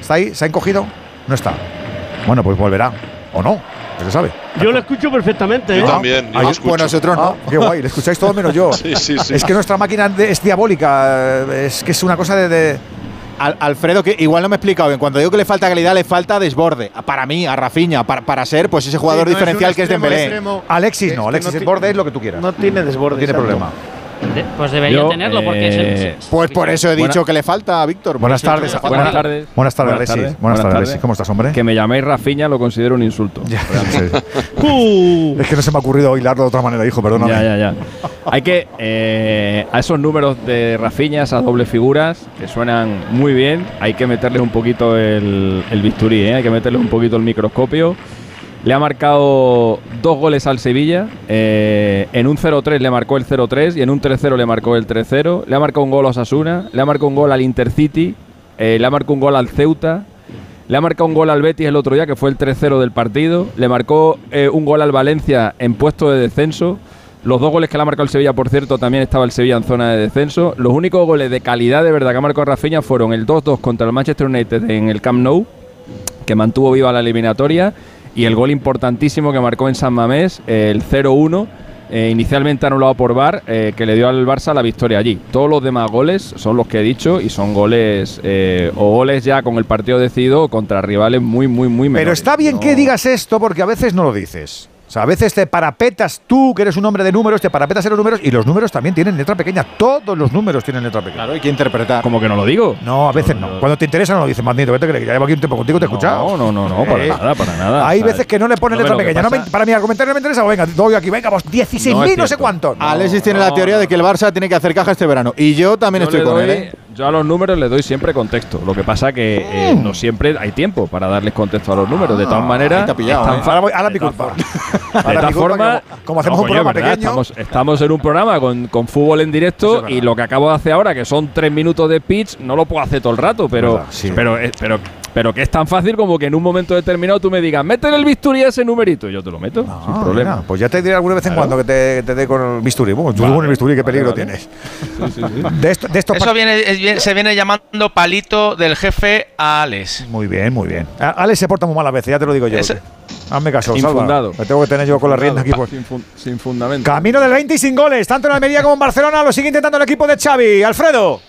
¿Está ahí? ¿Se ha encogido? No está. Bueno, pues volverá. ¿O no? ¿Qué se sabe? Yo lo escucho perfectamente. Yo ¿eh? también, yo Ah, lo escucho. Pues nosotros no. Ah, qué guay, le escucháis todos menos yo. Sí, sí, sí. Es que nuestra máquina es diabólica. eh, Es que es una cosa de. de- Al- Alfredo, que igual no me he explicado bien. Cuando digo que le falta calidad, le falta desborde. Para mí, a Rafiña, para, para ser pues ese jugador Sí, no es un diferencial que es Dembélé. extremo. Alexis Es no, que Alexis no el ti- borde es lo que tú quieras. No tiene desborde. No tiene problema. De- pues debería Yo, tenerlo porque es eh, el- Pues por eso he Buena- dicho que le falta a Víctor. Buenas tardes. falta. Buenas tardes. Buenas tardes, Buenas Alexis. tardes. Buenas tardes, Buenas Alexis. ¿Cómo estás, hombre? Que me llaméis Rafiña lo considero un insulto. Ya, sí. Es que no se me ha ocurrido hilarlo de otra manera, hijo, perdóname. Ya, ya, ya. Hay que, eh, a esos números de Rafiña, esas dobles figuras, que suenan muy bien, hay que meterles un poquito el, el bisturí, ¿eh? hay que meterles un poquito el microscopio. Le ha marcado dos goles al Sevilla. eh, en un 0-3 le marcó el 0-3 y en un 3-0 le marcó el 3-0. Le ha marcado un gol a Osasuna. Le ha marcado un gol al Intercity. eh, le ha marcado un gol al Ceuta. Le ha marcado un gol al Betis el otro día, que fue el 3-0 del partido. Le marcó eh, un gol al Valencia en puesto de descenso. Los dos goles que le ha marcado el Sevilla, por cierto, también estaba el Sevilla en zona de descenso. Los únicos goles de calidad de verdad que ha marcado Rafinha fueron el 2-2 contra el Manchester United en el Camp Nou, que mantuvo viva la eliminatoria, y el gol importantísimo que marcó en San Mamés, el 0-1. eh, inicialmente anulado por VAR, eh, que le dio al Barça la victoria allí. Todos los demás goles son los que he dicho y son goles eh, o goles ya con el partido decidido o contra rivales muy, muy, muy menores. Pero está bien que digas esto porque a veces no lo dices. O sea, a veces te parapetas tú, que eres un hombre de números, te parapetas en los números y los números también tienen letra pequeña. Todos los números tienen letra pequeña. Claro, hay que interpretar. Como que no lo digo. No, a veces no. Cuando te interesa no lo dices, Magnito. ¿Qué te crees? Que ya llevo aquí un tiempo contigo, te he escuchado. No, no, no, no, para Eh, nada, para nada. Hay ¿sabes? veces que no le ponen No, letra pequeña. No me- pasa- para mi argumentario no me interesa. Venga, doy aquí, venga, vos 16.000 No no, sé cuánto. Alexis tiene la teoría de que el Barça tiene que hacer caja este verano. Y yo también Yo estoy con él. ¿eh? Yo a los números le doy siempre contexto. Lo que pasa que eh, Mm. no siempre hay tiempo para darles contexto a los números. De maneras, te ha pillado, ¿eh? Ahora, voy- ahora de mi todas culpa. for- Ahora De mi todas culpa, formas, como- como hacemos no, un coño, programa pequeño. Estamos, estamos en un programa con, con fútbol en directo y lo que acabo de hacer ahora, que son tres minutos de pitch, no lo puedo hacer todo el rato, pero, sí. pero, eh, pero, pero que es tan fácil como que en un momento determinado tú me digas, métele el bisturí a ese numerito, y yo te lo meto, sin Ah, problema. mira, pues ya te diré alguna vez en Claro. cuando que te, te dé con el bisturí. Bueno, tú Vale. con el bisturí, qué peligro Vale, vale. tienes. De esto, de esto Eso viene, es se viene llamando palito del jefe a Alex. Muy bien, muy bien. A- Alex se porta muy mal a veces, ya te lo digo yo. Ese- Hazme caso, Salva. Infundado. Me tengo que tener yo con la rienda aquí. Pues. Sin, fun- sin fundamento. Camino del 20 y sin goles, tanto en Almería como en Barcelona. Lo sigue intentando el equipo de Xavi. Alfredo.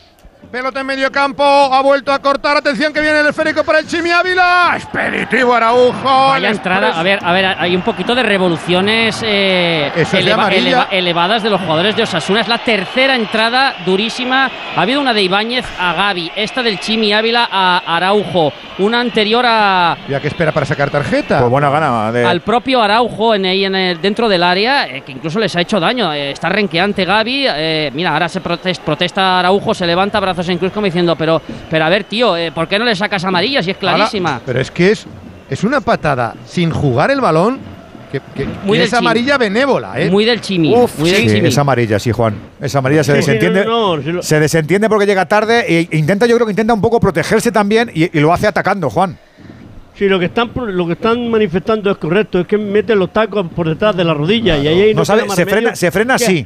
Pelota en medio campo, ha vuelto a cortar. Atención que viene el esférico para el Chimi Ávila. Expeditivo Araujo. Vaya entrada. A ver, a ver, hay un poquito de revoluciones eh, es de amarilla. elevadas de los jugadores de Osasuna. Es la tercera entrada durísima. Ha habido una de Ibáñez a Gaby, esta del Chimi Ávila a Araujo, una anterior a, Ya que espera para sacar tarjeta. Pues buena gana. De... al propio Araujo en, en el- dentro del área, eh, que incluso les ha hecho daño. Eh, está renqueante Gaby. eh, mira, ahora se protest- protesta Araujo, se levanta brazos en cruz como diciendo, pero, pero a ver, tío, eh, ¿por qué no le sacas amarilla si es clarísima? Ahora, pero es que es, es una patada sin jugar el balón que, que- Muy que del es Chimi. amarilla benévola. ¿eh? Muy del Chimi. Uf, muy del Sí, Chimi. es amarilla, sí, Juan. Es amarilla, se Sí, desentiende. no, no, sí lo- Se desentiende porque llega tarde e intenta, yo creo que intenta un poco protegerse también y, y lo hace atacando, Juan. Sí, lo que están lo que están manifestando es correcto, es que meten los tacos por detrás de la rodilla y ahí No no sabe, se frena, se frena así.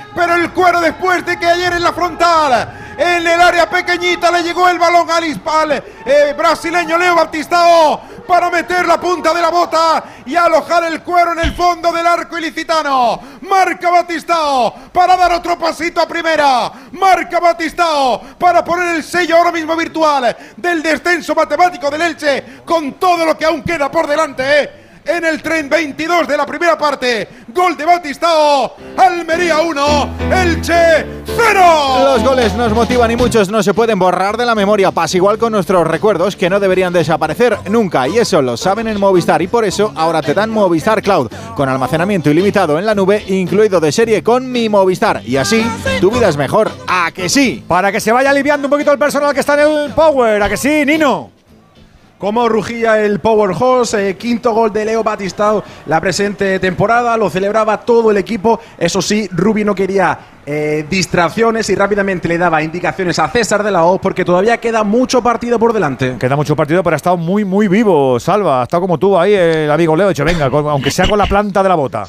Pero el cuero después de que ayer en la frontal, en el área pequeñita, le llegó el balón al hispal eh, brasileño Leo Baptistao para meter la punta de la bota y alojar el cuero en el fondo del arco ilicitano. Marca Batistao para dar otro pasito a primera. Marca Batistao para poner el sello ahora mismo virtual del descenso matemático del Elche con todo lo que aún queda por delante. ¿eh? En el tren 22 de la primera parte, gol de Batistao, Almería 1, Elche 0. Los goles nos motivan y muchos no se pueden borrar de la memoria. Pasa igual con nuestros recuerdos que no deberían desaparecer nunca. Y eso lo saben en Movistar. Y por eso ahora te dan Movistar Cloud con almacenamiento ilimitado en la nube, incluido de serie con mi Movistar. Y así tu vida es mejor. ¿A que sí? Para que se vaya aliviando un poquito el personal que está en el Power. ¿A que sí, Nino? Como rugía el Powerhouse, eh, quinto gol de Leo Batistao la presente temporada, lo celebraba todo el equipo. Eso sí, Rubi no quería eh, distracciones y rápidamente le daba indicaciones a César de la O porque todavía queda mucho partido por delante. Queda mucho partido, pero ha estado muy, muy vivo, Salva. Ha estado como tú ahí, el amigo Leo. Ha dicho, venga, con- aunque sea con la planta de la bota.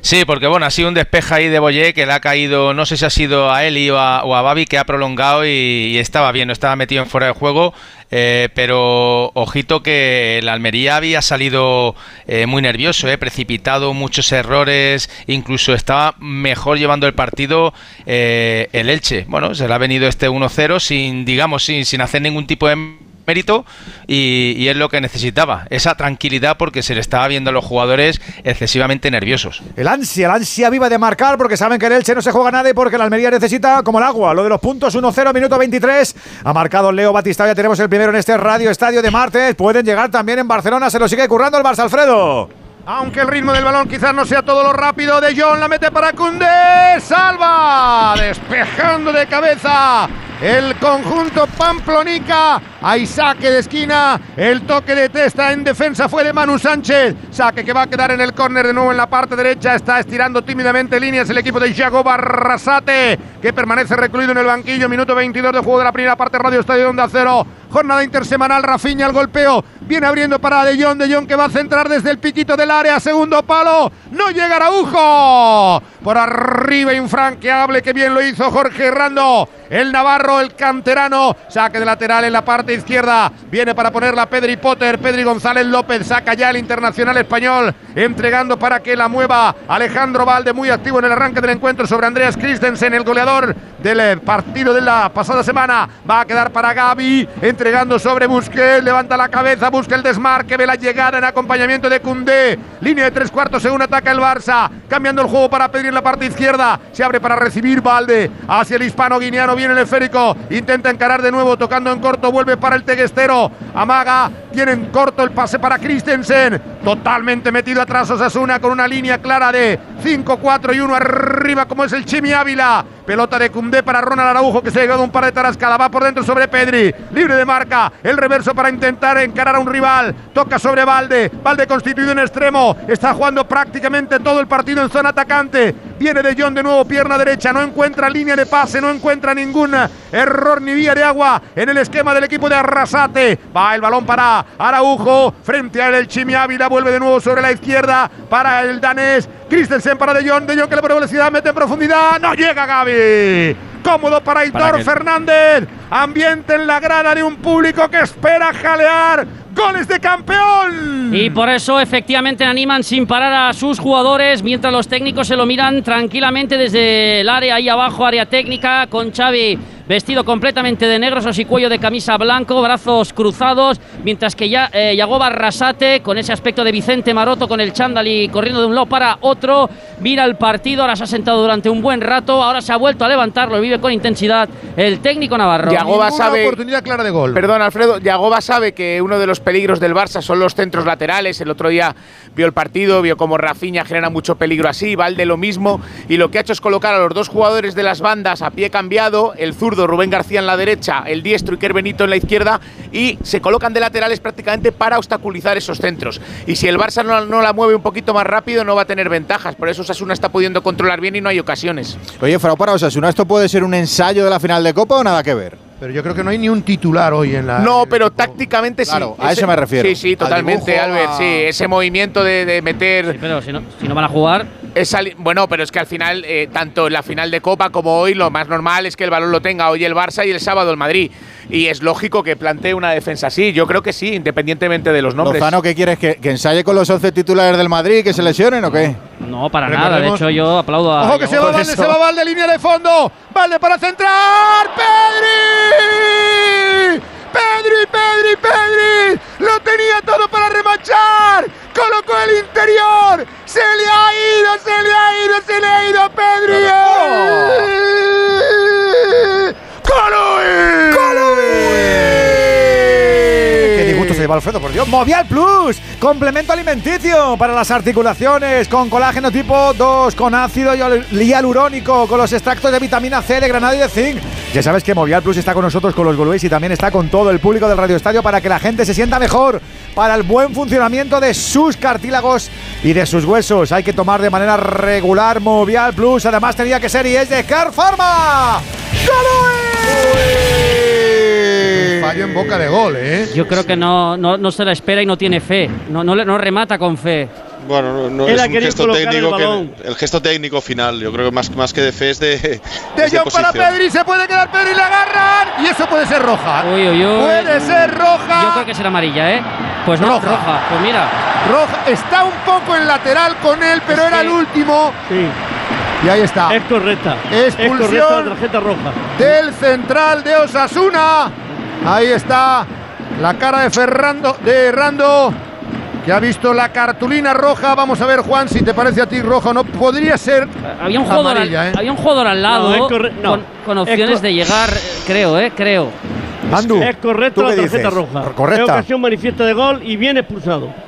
Sí, porque bueno, ha sido un despeje ahí de Boyé que le ha caído, no sé si ha sido a Eli o a, o a Babi, que ha prolongado y, estaba bien, no estaba metido en fuera de juego, eh, pero ojito que el Almería había salido eh, muy nervioso, eh, precipitado, muchos errores, incluso estaba mejor llevando el partido eh, el Elche. Bueno, se le ha venido este 1-0 sin, digamos, sin, sin hacer ningún tipo de mérito y, y es lo que necesitaba, esa tranquilidad porque se le estaba viendo a los jugadores excesivamente nerviosos. El ansia, la ansia viva de marcar, porque saben que el Elche no se juega nada y porque la Almería necesita como el agua. Lo de los puntos 1-0, minuto 23. Ha marcado Leo Batista, ya tenemos el primero en este radio estadio de martes. Pueden llegar también en Barcelona, se lo sigue currando el Barça Alfredo. Aunque el ritmo del balón quizás no sea todo lo rápido de John, la mete para Cundé, salva, despejando de cabeza el conjunto Pamplonica Hay saque de esquina. El toque de testa en defensa fue de Manu Sánchez. Saque que va a quedar en el córner de nuevo en la parte derecha. Está estirando tímidamente líneas el equipo de Iago Barrasate, que permanece recluido en el banquillo. Minuto 22 de juego de la primera parte. Radio Estadio Onda Cero. Jornada intersemanal, Rafinha el golpeo. Viene abriendo para De Jong, De Jong que va a centrar desde el piquito del área. Segundo palo. No llega Araujo. Por arriba infranqueable. Que bien lo hizo Jorge Rando. El Navarro, el canterano. Saque de lateral en la parte izquierda. Viene para ponerla Pedri Potter. Pedri González López saca ya el internacional español. Entregando para que la mueva Alejandro Valde, muy activo en el arranque del encuentro sobre Andreas Christensen, el goleador del eh, partido de la pasada semana. Va a quedar para Gaby. Entregando sobre Busquets. Levanta la cabeza. Busca el desmarque. Ve la llegada en acompañamiento de Cundé. Línea de tres cuartos según ataca el Barça. Cambiando el juego para Pedri en la parte izquierda. Se abre para recibir Valde. Hacia el hispano guineano viene el esférico, intenta encarar de nuevo, tocando en corto, vuelve para el teguestero, amaga, tiene en corto el pase para Christensen, totalmente metido atrás Osasuna con una línea clara de 5, 4 y 1 arriba como es el Chimi Ávila. Pelota de Cundé para Ronald Araujo que se ha llegado un par de tarascada. Va por dentro sobre Pedri. Libre de marca. El reverso para intentar encarar a un rival. Toca sobre Valde. Valde constituido en extremo. Está jugando prácticamente todo el partido en zona atacante. Viene de John de nuevo, pierna derecha. No encuentra línea de pase. No encuentra ningún error ni vía de agua en el esquema del equipo de Arrasate. Va el balón para Araujo. Frente a él el Chimi Ávila. Vuelve de nuevo sobre la izquierda para el danés. Christensen para De Jong. De Jong que le pone velocidad. Mete en profundidad. No llega Gaby. Cómodo para Aitor Fernández. Ambiente en la grada de un público que espera jalear goles de campeón. Y por eso efectivamente animan sin parar a sus jugadores mientras los técnicos se lo miran tranquilamente desde el área ahí abajo, área técnica, con Xavi vestido completamente de negro, y cuello de camisa blanco, brazos cruzados, mientras que ya eh, Yagoba Rasate, con ese aspecto de Vicente Maroto, con el chándal y corriendo de un lado para otro, mira el partido, ahora se ha sentado durante un buen rato, ahora se ha vuelto a levantar, lo vive con intensidad el técnico Navarro. Yagoba sabe, oportunidad clara de gol. Perdón, Alfredo, Yagoba sabe que uno de los peligros del Barça son los centros laterales, el otro día vio el partido, vio como Rafinha genera mucho peligro así, Valde lo mismo, y lo que ha hecho es colocar a los dos jugadores de las bandas a pie cambiado, el zurdo Rubén García en la derecha, el diestro Iker Benito en la izquierda y se colocan de laterales prácticamente para obstaculizar esos centros. Y si el Barça no, la mueve un poquito más rápido no va a tener ventajas, por eso Osasuna está pudiendo controlar bien y no hay ocasiones. Oye, Frau, para Osasuna, ¿esto puede ser un ensayo de la final de Copa o nada que ver? Pero yo creo que no hay ni un titular hoy en la. No, pero tácticamente sí. A eso me refiero. Sí, sí, totalmente, Albert. Sí, ese movimiento de, meter. pero si no, si no van a jugar. bueno, pero es que al final, eh, tanto en la final de Copa como hoy, lo más normal es que el balón lo tenga hoy el Barça y el sábado el Madrid. Y es lógico que plantee una defensa así. Yo creo que sí, independientemente de los nombres. Lozano, ¿qué quieres? ¿Que, ensaye con los 11 titulares del Madrid? ¿Que se lesionen o qué? No, para nada. De hecho, yo aplaudo a. Ojo que se va Valde, se va Valde, línea de fondo. Valde para centrar. ¡Pedri! Pedri, Pedri, Pedri. Lo tenía todo para remachar. Colocó el interior. Se le ha ido, se le ha ido, se le ha ido Pedri. ¡Qué disgusto se lleva Alfredo, por Dios! Movial Plus, complemento alimenticio para las articulaciones con colágeno tipo 2, con ácido hialurónico, con los extractos de vitamina C, de granada y de zinc. Ya sabes que Movial Plus está con nosotros, con los Golbéis y también está con todo el público del Radio Estadio para que la gente se sienta mejor, para el buen funcionamiento de sus cartílagos y de sus huesos. Hay que tomar de manera regular Movial Plus. Además, tenía que ser y es de Car Pharma. Fallo en boca de gol, ¿eh? Yo creo que no, no, se la espera y no tiene fe. No, no, no remata con fe. Bueno, no, es un gesto técnico el, que, el, gesto técnico final, yo creo que más, más que de fe es de. De, John para Pedri, se puede quedar Pedri, le agarran y eso puede ser roja. Uy, uy, uy. Puede ser roja. Yo creo que será amarilla, ¿eh? Pues no, roja. Pues mira. Roja, está un poco en lateral con él, pero era el último. Sí. Y ahí está. Es correcta. Expulsión es correcta tarjeta roja. Del central de Osasuna. Ahí está la cara de Ferrando, de Rando, que ha visto la cartulina roja. Vamos a ver, Juan, si te parece a ti roja o no. Podría ser. Había un jugador, al, ¿eh? había un jugador al lado con, opciones de llegar, creo, ¿eh? Creo. Andu, es correcta la tarjeta roja. Correcta. Es ocasión manifiesta de gol y viene expulsado.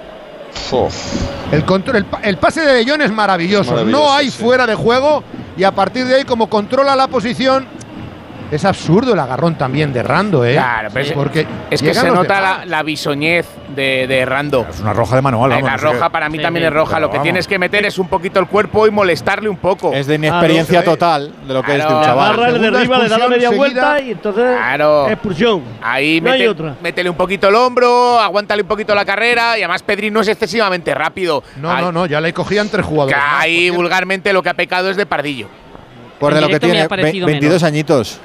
El, control, el, pase de De es maravilloso. no hay fuera de juego y a partir de ahí, como controla la posición, es absurdo el agarrón también de Rando, ¿eh? Claro, pero porque Es que se nota la, la bisoñez de, de Rando. Es una roja de manual, Eh, vamos. la roja para mí Sí, también sí, es roja. pero Lo que vamos. tienes que meter es un poquito el cuerpo y molestarle un poco. Es de inexperiencia total de lo que es de un Le chaval. agarra, le derriba, le da la media vuelta y entonces Claro. expulsión. Ahí No hay mete- otra. métele un poquito el hombro, aguántale un poquito la carrera y además Pedri no es excesivamente rápido. No, Ahí- no, no, ya le cogían tres jugadores. que ahí vulgarmente lo que ha pecado es de pardillo. Por de lo que tiene ha parecido ve- 22 menos. añitos.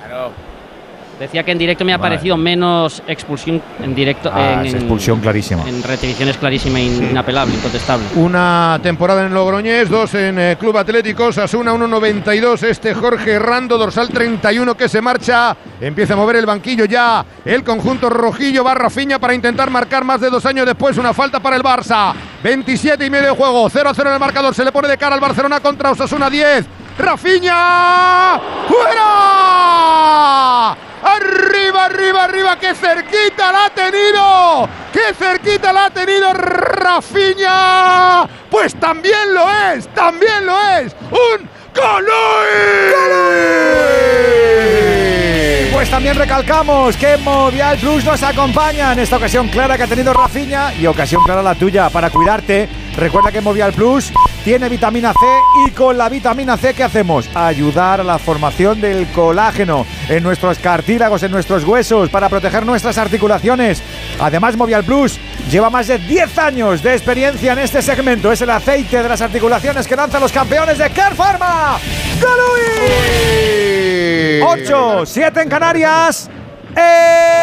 Decía que en directo me ha Vale. parecido menos expulsión en directo. Ah, en, es en- expulsión clarísima. En repetición es clarísima, in- inapelable, incontestable. Una temporada en Logroñés, dos en eh, Club Atlético, Sasuna 1.92, este Jorge Rando, dorsal 31 que se marcha, empieza a mover el banquillo ya, el conjunto rojillo va Rafiña para intentar marcar más de dos años después, una falta para el Barça, 27 y medio de juego, 0-0 en el marcador, se le pone de cara al Barcelona contra Osasuna 10, Rafiña, fuera, arriba, arriba, arriba, que cerquita la ha tenido, que cerquita la ha tenido Rafiña, pues también lo es, también lo es, un Colui. Pues también recalcamos que Movial Plus nos acompaña en esta ocasión clara que ha tenido Rafiña y ocasión clara la tuya para cuidarte. Recuerda que Movial Plus tiene vitamina C y con la vitamina C ¿qué hacemos? Ayudar a la formación del colágeno en nuestros cartílagos, en nuestros huesos para proteger nuestras articulaciones. Además Movial Plus lleva más de 10 años de experiencia en este segmento. Es el aceite de las articulaciones que lanzan los campeones de Care Pharma. ¡Galui! 8, 7 en Canarias. El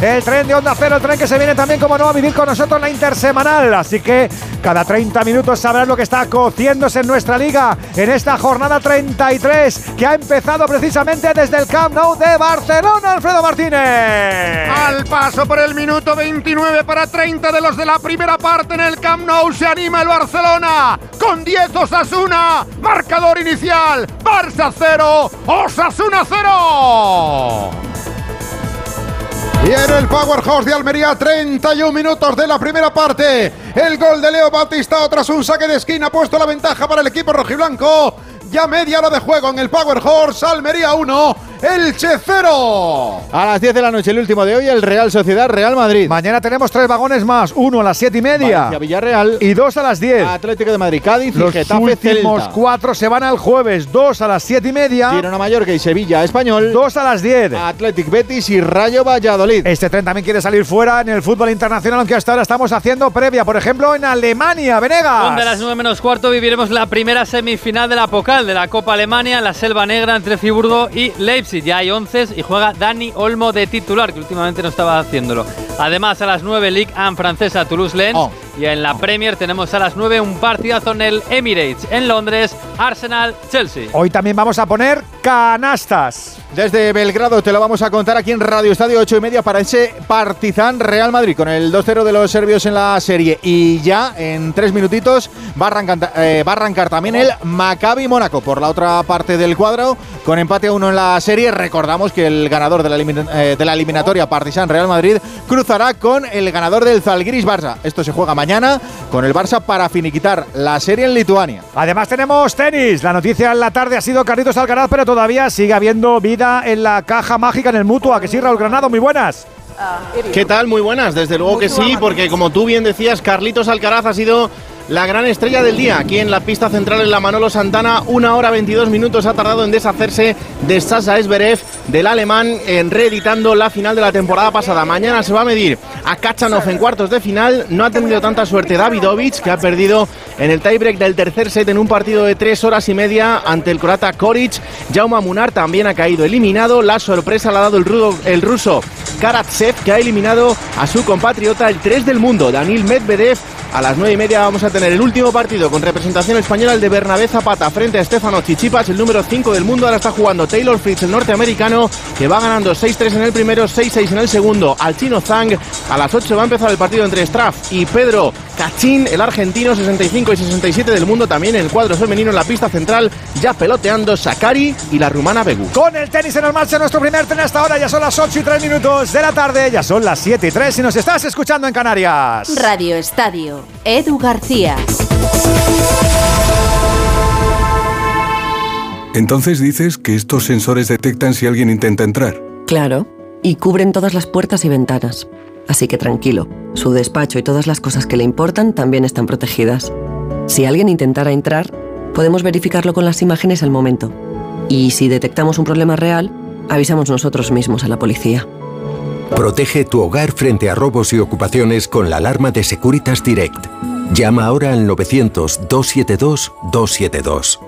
El tren de Onda Cero, el tren que se viene también, como no, a vivir con nosotros la intersemanal. Así que cada 30 minutos sabrás lo que está cociéndose en nuestra liga en esta jornada 33 que ha empezado precisamente desde el Camp Nou de Barcelona, Alfredo Martínez. Al paso por el minuto 29 para 30 de los de la primera parte en el Camp Nou se anima el Barcelona con 10 Osasuna, marcador inicial, Barça 0, Osasuna 0. Y en el Powerhouse de Almería, 31 minutos de la primera parte. El gol de Leo Batistao tras un saque de esquina, puesto la ventaja para el equipo rojiblanco. Ya media hora de juego en el Powerhouse, Almería 1, Elche 0. A las 10 de la noche, el último de hoy, el Real Sociedad Real Madrid. Mañana tenemos tres vagones más, uno a las 7 y media Valencia, Villarreal. y dos a las 10. Atlético de Madrid, Cádiz Los y Getafe últimos Celta. cuatro se van al jueves, dos a las 7 y media, Girona Mallorca y Sevilla Español. dos a las 10. Athletic Betis y Rayo Valladolid. Este tren también quiere salir fuera en el fútbol internacional, aunque hasta ahora estamos haciendo previa, por ejemplo, en Alemania, Venegas. Donde a las 9 menos cuarto viviremos la primera semifinal de la De la Copa Alemania en la Selva Negra entre Friburgo y Leipzig. Ya hay 11 y juega Dani Olmo de titular, que últimamente no estaba haciéndolo. Además, a las 9 Ligue 1 francesa Toulouse-Lens. Oh. Y en la Premier tenemos a las 9 un partidazo en el Emirates. En Londres, Arsenal-Chelsea. Hoy también vamos a poner canastas. Desde Belgrado te lo vamos a contar aquí en Radio Estadio 8 y media para ese Partizan Real Madrid con el 2-0 de los serbios en la serie. Y ya en tres minutitos va a arrancar, eh, va a arrancar también el Maccabi Mónaco por la otra parte del cuadro con empate a uno en la serie. Recordamos que el ganador de la, elimin- eh, de la eliminatoria Partizan Real Madrid cruzará con el ganador del Zalgiris Barça. Esto se juega mañana con el Barça para finiquitar la serie en Lituania. Además tenemos tenis. La noticia en la tarde ha sido Carlitos Alcaraz, pero todavía sigue habiendo vida en la caja mágica en el Mutua. Que sí, Raúl Granado, muy buenas. ¿Qué tal? Muy buenas, desde luego que sí, porque como tú bien decías, Carlitos Alcaraz ha sido la gran estrella del día. Aquí en la pista central en la Manolo Santana, una hora 22 minutos ha tardado en deshacerse de Sasa Esberev, del alemán, en reeditando la final de la temporada pasada. Mañana se va a medir a Kachanov en cuartos de final. No ha tenido tanta suerte Davidovich, que ha perdido en el tiebreak del tercer set en un partido de tres horas y media ante el croata Koric. Jaume Munar también ha caído eliminado. La sorpresa la ha dado el, rudo- el ruso Karatsev, que ha eliminado a su compatriota, el 3 del mundo, Daniil Medvedev. A las 9 y media vamos a tener el último partido con representación española, el de Bernabé Zapata frente a Estefano Chichipas, el número 5 del mundo. Ahora está jugando Taylor Fritz, el norteamericano, que va ganando 6-3 en el primero, 6-6 en el segundo. Al chino Zhang, a las 8 va a empezar el partido entre Straff y Pedro Cachín, el argentino 65 y 67 del mundo, también el cuadro femenino en la pista central, ya peloteando Sakari y la rumana Begu. Con el tenis en el marcha, nuestro primer tren hasta ahora, ya son las 8 y 3 minutos de la tarde, ya son las 7 y 3 y nos estás escuchando en Canarias. Radio Estadio, Edu García. Entonces dices que estos sensores detectan si alguien intenta entrar. Claro, y cubren todas las puertas y ventanas. Así que tranquilo, su despacho y todas las cosas que le importan también están protegidas. Si alguien intentara entrar, podemos verificarlo con las imágenes al momento. Y si detectamos un problema real, avisamos nosotros mismos a la policía. Protege tu hogar frente a robos y ocupaciones con la alarma de Securitas Direct. Llama ahora al 900-272-272.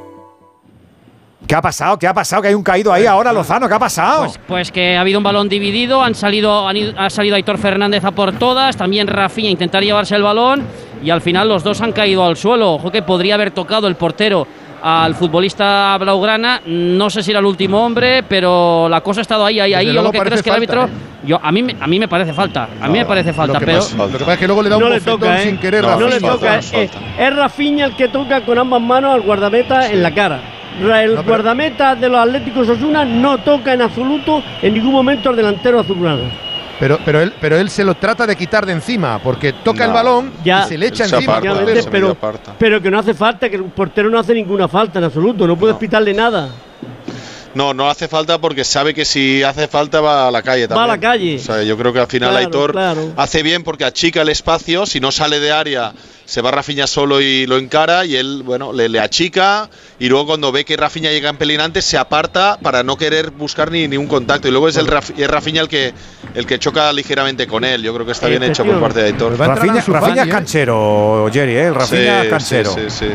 ¿Qué ha pasado? ¿Qué ha pasado? Que hay un caído ahí ahora, Lozano. ¿Qué ha pasado? Pues, pues que ha habido un balón dividido, han salido, han ido- ha salido Aitor Fernández a por todas, también Rafinha a intentar llevarse el balón y al final los dos han caído al suelo. Ojo que podría haber tocado el portero al futbolista Blaugrana, no sé si era el último hombre, pero la cosa ha estado ahí, ahí, Desde ahí. Yo lo que creo es que el árbitro, yo a mí, me- a mí me parece falta, a mí me parece falta, lo que pero pasa- lo que pasa es que luego le da un no le bofetón toca, ¿eh? sin querer no, le Rafinha. toca. eh, es Rafinha el que toca con ambas manos al guardameta en la cara. Ra- El No, guardameta de los Atléticos Osuna no toca en absoluto en ningún momento al delantero azulgrana. Pero, pero, él, pero él se lo trata de quitar de encima, porque toca el No. balón Ya. y se le echa Se encima. aparta, pero, pero que no hace falta, que el portero no hace ninguna falta en absoluto, no puedes pitarle nada. No, no hace falta porque sabe que si hace falta va a la calle Va a también. la calle. O sea, yo creo que al final Claro, Aitor claro. hace bien porque achica el espacio, si no sale de área se va Rafinha solo y lo encara y él, bueno, le, le achica y luego cuando ve que Rafinha llega en pelín antes se aparta para no querer buscar ni, ni un contacto y luego es el Raf- es Rafinha el que el que choca ligeramente con él. Yo creo que está bien hecho por parte de Aitor. Rafinha, Rafinha es canchero, Jerry, ¿eh? El Rafinha Sí, es canchero. sí, sí, sí.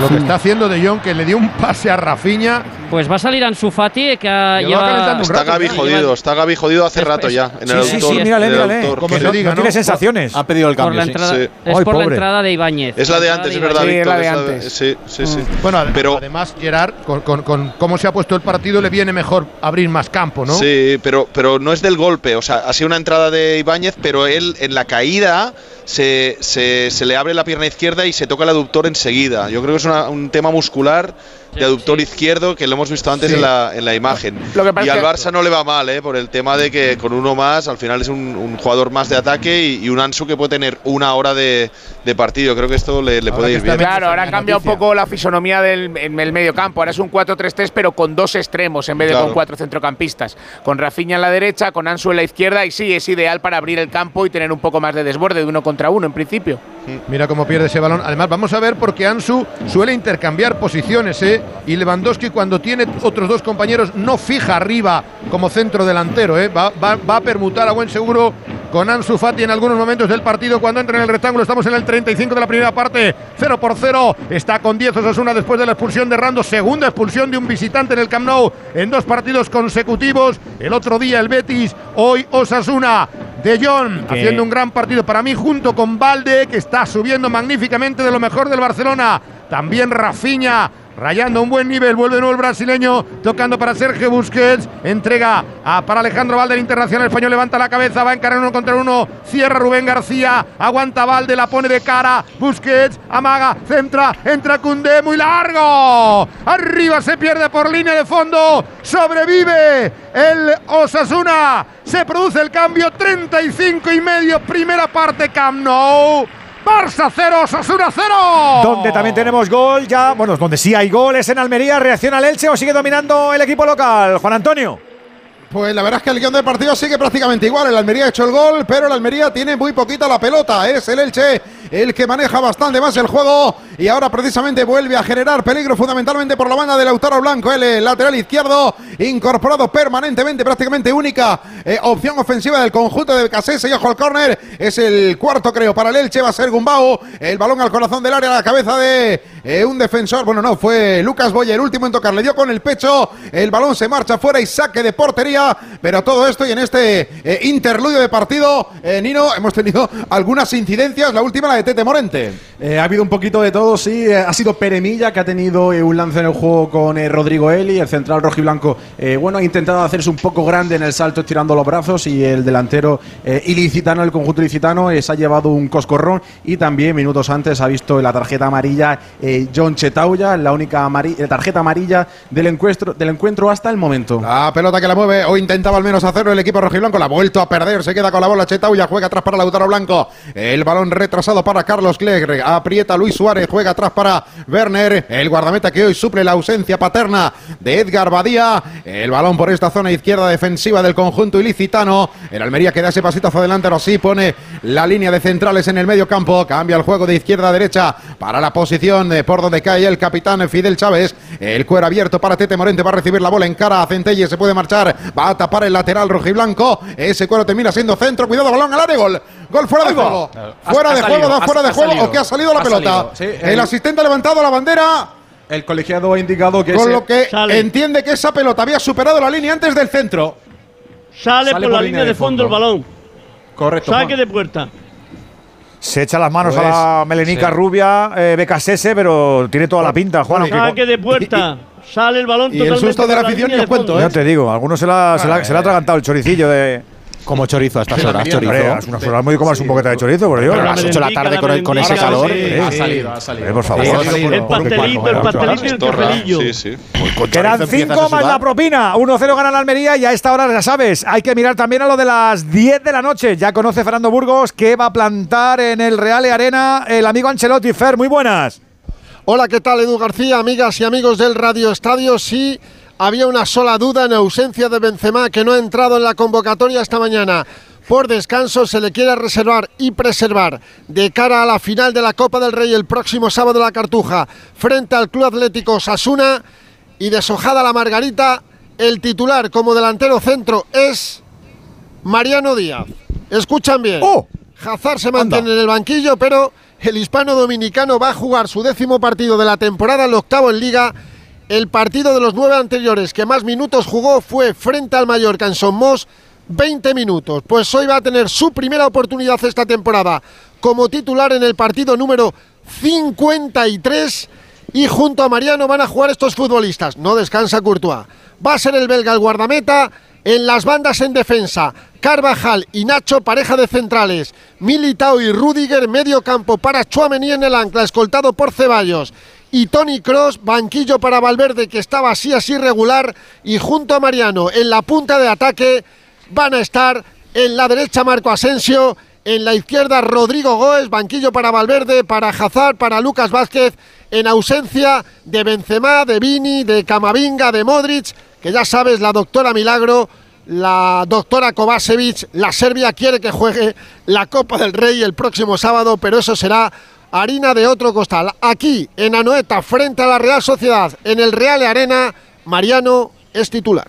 Lo que está haciendo De Jong, que le dio un pase a Rafinha. Pues va a salir Ansu Fati, que ha- Lleva Está rato Gaby jodido, está Gaby jodido hace Es- rato ya. En sí, el sí, autor, sí, mírale, mírale. Como se diga, ¿no? tiene sensaciones. Ha pedido el Por cambio. la sí. entrada, Sí. Es Ay, por la entrada de Ibáñez. Es la de antes, es verdad. Víctor. la de antes. Sí, sí, sí. Bueno, ade- Pero- además, Gerard, con, con- con cómo se ha puesto el partido, le viene mejor abrir más campo, ¿no? Sí, pero, pero no es del golpe. O sea, ha sido una entrada de Ibáñez, pero él en la caída se, se- se le abre la pierna izquierda y se toca el aductor enseguida. Yo creo que es una- un tema muscular de aductor izquierdo que lo hemos visto antes Sí. en, la, en la imagen. Lo que pasa y al que- Barça no le va mal, ¿eh? por el tema de que con uno más al final es un, un jugador más de ataque y, y un Ansu que puede tener una hora de, de partido. Creo que esto le, le puede ir bien. Claro, ahora ha Noticia. cambiado un poco la fisonomía del en el medio campo. Ahora es un 4-3-3, pero con dos extremos en vez de Claro. con cuatro centrocampistas. Con Rafinha en la derecha, con Ansu en la izquierda, y sí, es ideal para abrir el campo y tener un poco más de desborde de uno contra uno, en principio. Mira cómo pierde ese balón. Además, vamos a ver porque Ansu suele intercambiar posiciones, ¿eh? Y Lewandowski, cuando tiene otros dos compañeros, no fija arriba como centro delantero, ¿eh? Va, va- va a permutar a buen seguro con Ansu Fati en algunos momentos del partido. Cuando entra en el rectángulo, estamos en el 35 de la primera parte, 0 por 0. Está con 10 Osasuna después de la expulsión de Rando. Segunda expulsión de un visitante en el Camp Nou en dos partidos consecutivos. El otro día el Betis, hoy Osasuna. De Jong Que- haciendo un gran partido para mí junto con Valde que está subiendo magníficamente de lo mejor del Barcelona. También Rafinha rayando un buen nivel, vuelve de nuevo el brasileño, tocando para Sergio Busquets, entrega a, para Alejandro Valde, el internacional español, levanta la cabeza, va a encarar uno contra uno, cierra Rubén García, aguanta Valde, la pone de cara, Busquets, amaga, centra, entra Cundé, muy largo, arriba se pierde por línea de fondo, sobrevive el Osasuna, se produce el cambio, 35 y medio, primera parte Camp Nou. Barça 0, Osasuna 0. Donde también tenemos gol ya, bueno, donde sí hay goles en Almería, reacciona el Elche o sigue dominando el equipo local. Juan Antonio. Pues la verdad es que el guion del partido sigue prácticamente igual. El Almería ha hecho el gol, pero el Almería tiene muy poquita la pelota. Es el Elche el que maneja bastante más el juego y ahora precisamente vuelve a generar peligro fundamentalmente por la banda del Lautaro Blanco, el eh, lateral izquierdo, incorporado permanentemente, prácticamente única eh, opción ofensiva del conjunto de Becasés. Ojo al córner, es el cuarto creo para el Elche, va a ser Gumbao. El balón al corazón del área, a la cabeza de eh, un defensor. Bueno, no, fue Lucas Boya el último en tocar, le dio con el pecho. El balón se marcha fuera y saque de portería. Pero todo esto y en este interludio de partido, Nino, hemos tenido algunas incidencias. La última, la de Tete Morente. Eh, ha habido un poquito de todo sí. eh, Ha sido Peremilla que ha tenido eh, un lance en el juego con eh, Rodrigo Eli, el central rojiblanco. eh, bueno, ha intentado hacerse un poco grande en el salto estirando los brazos y el delantero ilicitano, el conjunto ilicitano, se ha llevado un coscorrón y también minutos antes ha visto la tarjeta amarilla John Chetauya, la única tarjeta amarilla del encuentro, del encuentro hasta el momento. La pelota que la mueve o intentaba al menos hacerlo el equipo rojiblanco. La ha vuelto a perder. Se queda con la bola Chetauya. Juega atrás para Lautaro Blanco. El balón retrasado para Carlos Clegre. Aprieta Luis Suárez. Juega atrás para Werner. El guardameta que hoy suple la ausencia paterna de Edgar Badía. El balón por esta zona izquierda defensiva del conjunto ilicitano. El Almería que da ese pasito hacia adelante. Ahora sí pone la línea de centrales en el medio campo. Cambia el juego de izquierda a derecha para la posición por donde cae el capitán Fidel Chávez. El cuero abierto para Tete Morente. Va a recibir la bola en cara a Centelle. Se puede marchar. Va a tapar el lateral rojiblanco. Ese cuero termina siendo centro. Cuidado, balón al área. Gol. Gol fuera de juego. Fuera de juego, da fuera de juego o que ha salido la pelota. el, asistente ha levantado la bandera. El colegiado ha indicado que Con lo que entiende que esa pelota había superado la línea antes del centro. Sale, por la línea de fondo, el balón. Correcto. Saque de puerta. Se echa las manos Pues, a la melenica sí. rubia, eh, Becasese, pero tiene toda la pinta, Juan. Saque de puerta. Sale el balón y el susto de la afición ni os cuento, fondo. Ya te digo, algunos se la, se la- se la ha atragantado el choricillo de. Como chorizo a estas Sí, horas, hombre, chorizo. Es unas horas muy comerse un boquete de chorizo, por Dios. Pero a las ocho de la tarde con, el- con ese calor. Ha salido, ha salido. Eh, por favor. Sí, ha salido El pastelito, el pastelito y el cafelillo. Sí, sí. Quedan cinco más la propina. 1-0 gana la Almería y a esta hora ya sabes, hay que mirar también a lo de las 10 de la noche. Ya conoce Fernando Burgos que va a plantar en el Real Arena el amigo Ancelotti. Fer, muy buenas. Hola, ¿qué tal Edu García? Amigas y amigos del Radio Estadio. Sí, había una sola duda en ausencia de Benzema que no ha entrado en la convocatoria esta mañana. Por descanso se le quiere reservar y preservar de cara a la final de la Copa del Rey el próximo sábado la Cartuja frente al Club Atlético Sasuna y deshojada la Margarita, el titular como delantero centro es Mariano Díaz. Escuchan bien. Hazard se mantiene en el banquillo, pero el hispano dominicano va a jugar su décimo partido de la temporada, el octavo en liga. El partido de los nueve anteriores que más minutos jugó fue frente al Mallorca en Somos, 20 minutos. Pues hoy va a tener su primera oportunidad esta temporada como titular en el partido número 53 y junto a Mariano van a jugar estos futbolistas. No descansa Courtois. Va a ser el belga el guardameta. En las bandas en defensa, Carvajal y Nacho, pareja de centrales. Militao y Rudiger, medio campo para Chuamení en el ancla, escoltado por Ceballos. Y Tony Cross, banquillo para Valverde, que estaba así así regular. Y junto a Mariano, en la punta de ataque, van a estar en la derecha Marco Asensio, en la izquierda Rodrigo Goes, banquillo para Valverde, para Hazard, para Lucas Vázquez, en ausencia de Benzema, de Vini, de Camavinga, de Modric, que ya sabes, la doctora Milagro, la doctora Kovacevic, la Serbia quiere que juegue la Copa del Rey el próximo sábado, pero eso será harina de otro costal. Aquí, en Anoeta, frente a la Real Sociedad, en el Real Arena, Mariano es titular.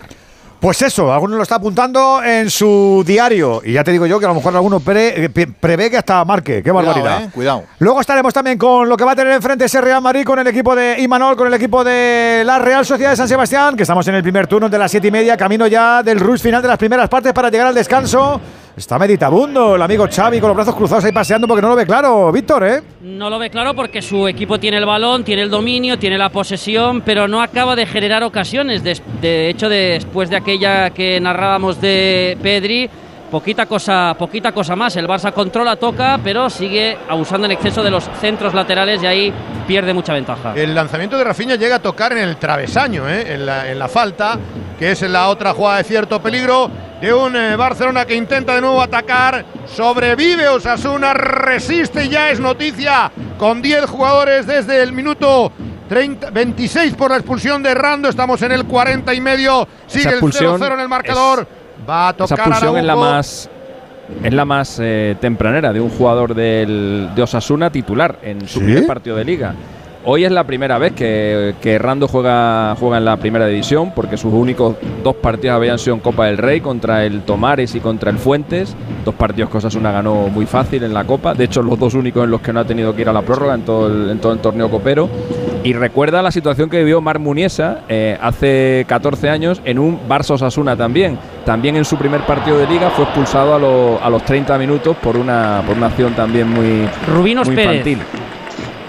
Pues eso, alguno lo está apuntando en su diario. Y ya te digo yo que a lo mejor alguno pre- eh, pre- prevé que hasta marque. Qué barbaridad. Cuidado, eh, cuidado. Luego estaremos también con lo que va a tener enfrente ese Real Madrid con el equipo de Imanol, con el equipo de la Real Sociedad de San Sebastián, que estamos en el primer turno de las siete y media, camino ya del rush final de las primeras partes para llegar al descanso. Está meditabundo el amigo Xavi con los brazos cruzados ahí paseando porque no lo ve claro, Víctor, ¿eh? No lo ve claro porque su equipo tiene el balón, tiene el dominio, tiene la posesión, pero no acaba de generar ocasiones. De hecho, después de aquella que narrábamos de Pedri, poquita cosa, poquita cosa más. El Barça controla, toca, pero sigue abusando en exceso de los centros laterales y ahí pierde mucha ventaja. El lanzamiento de Rafinha llega a tocar en el travesaño, ¿eh? en, la, en la falta, que es en la otra jugada de cierto peligro de un eh, Barcelona que intenta de nuevo atacar. Sobrevive Osasuna, resiste y ya es noticia con 10 jugadores desde el minuto 30, 26 por la expulsión de Rando. Estamos en el 40 y medio. Sigue Esa el expulsión 0-0 en el marcador. Va a Esa tocar expulsión es la más es la más eh, tempranera de un jugador del, de Osasuna titular en su ¿Sí? primer partido de liga. Hoy es la primera vez que, que Rando juega, juega en la primera división porque sus únicos dos partidos habían sido en Copa del Rey contra el Tomares y contra el Fuentes. Dos partidos que Osasuna ganó muy fácil en la Copa. De hecho, los dos únicos en los que no ha tenido que ir a la prórroga en todo el, en todo el torneo copero. Y recuerda la situación que vivió Mar Muniesa eh, hace 14 años en un Barça Osasuna también. También en su primer partido de liga fue expulsado a, lo- a los 30 minutos por una, por una acción también muy, Rubinos muy Pérez.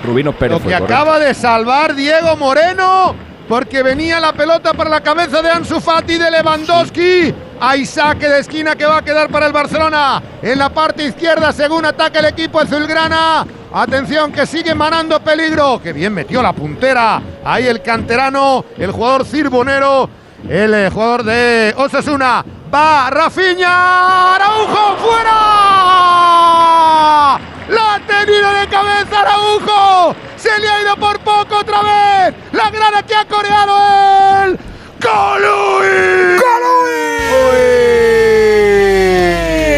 Rubino Pérez. Lo que correcto. acaba de salvar Diego Moreno, porque venía la pelota para la cabeza de Ansu Fati de Lewandowski. Hay saque de esquina que va a quedar para el Barcelona en la parte izquierda según ataca el equipo azulgrana. Atención que sigue manando peligro. Que bien metió la puntera. Ahí el canterano, el jugador Cirbonero, el eh, jugador de Osasuna. Va Rafinha, Araujo fuera. La ha tenido de cabeza Araujo. Se le ha ido por poco otra vez. La grana que ha coreado él. ¡Colui!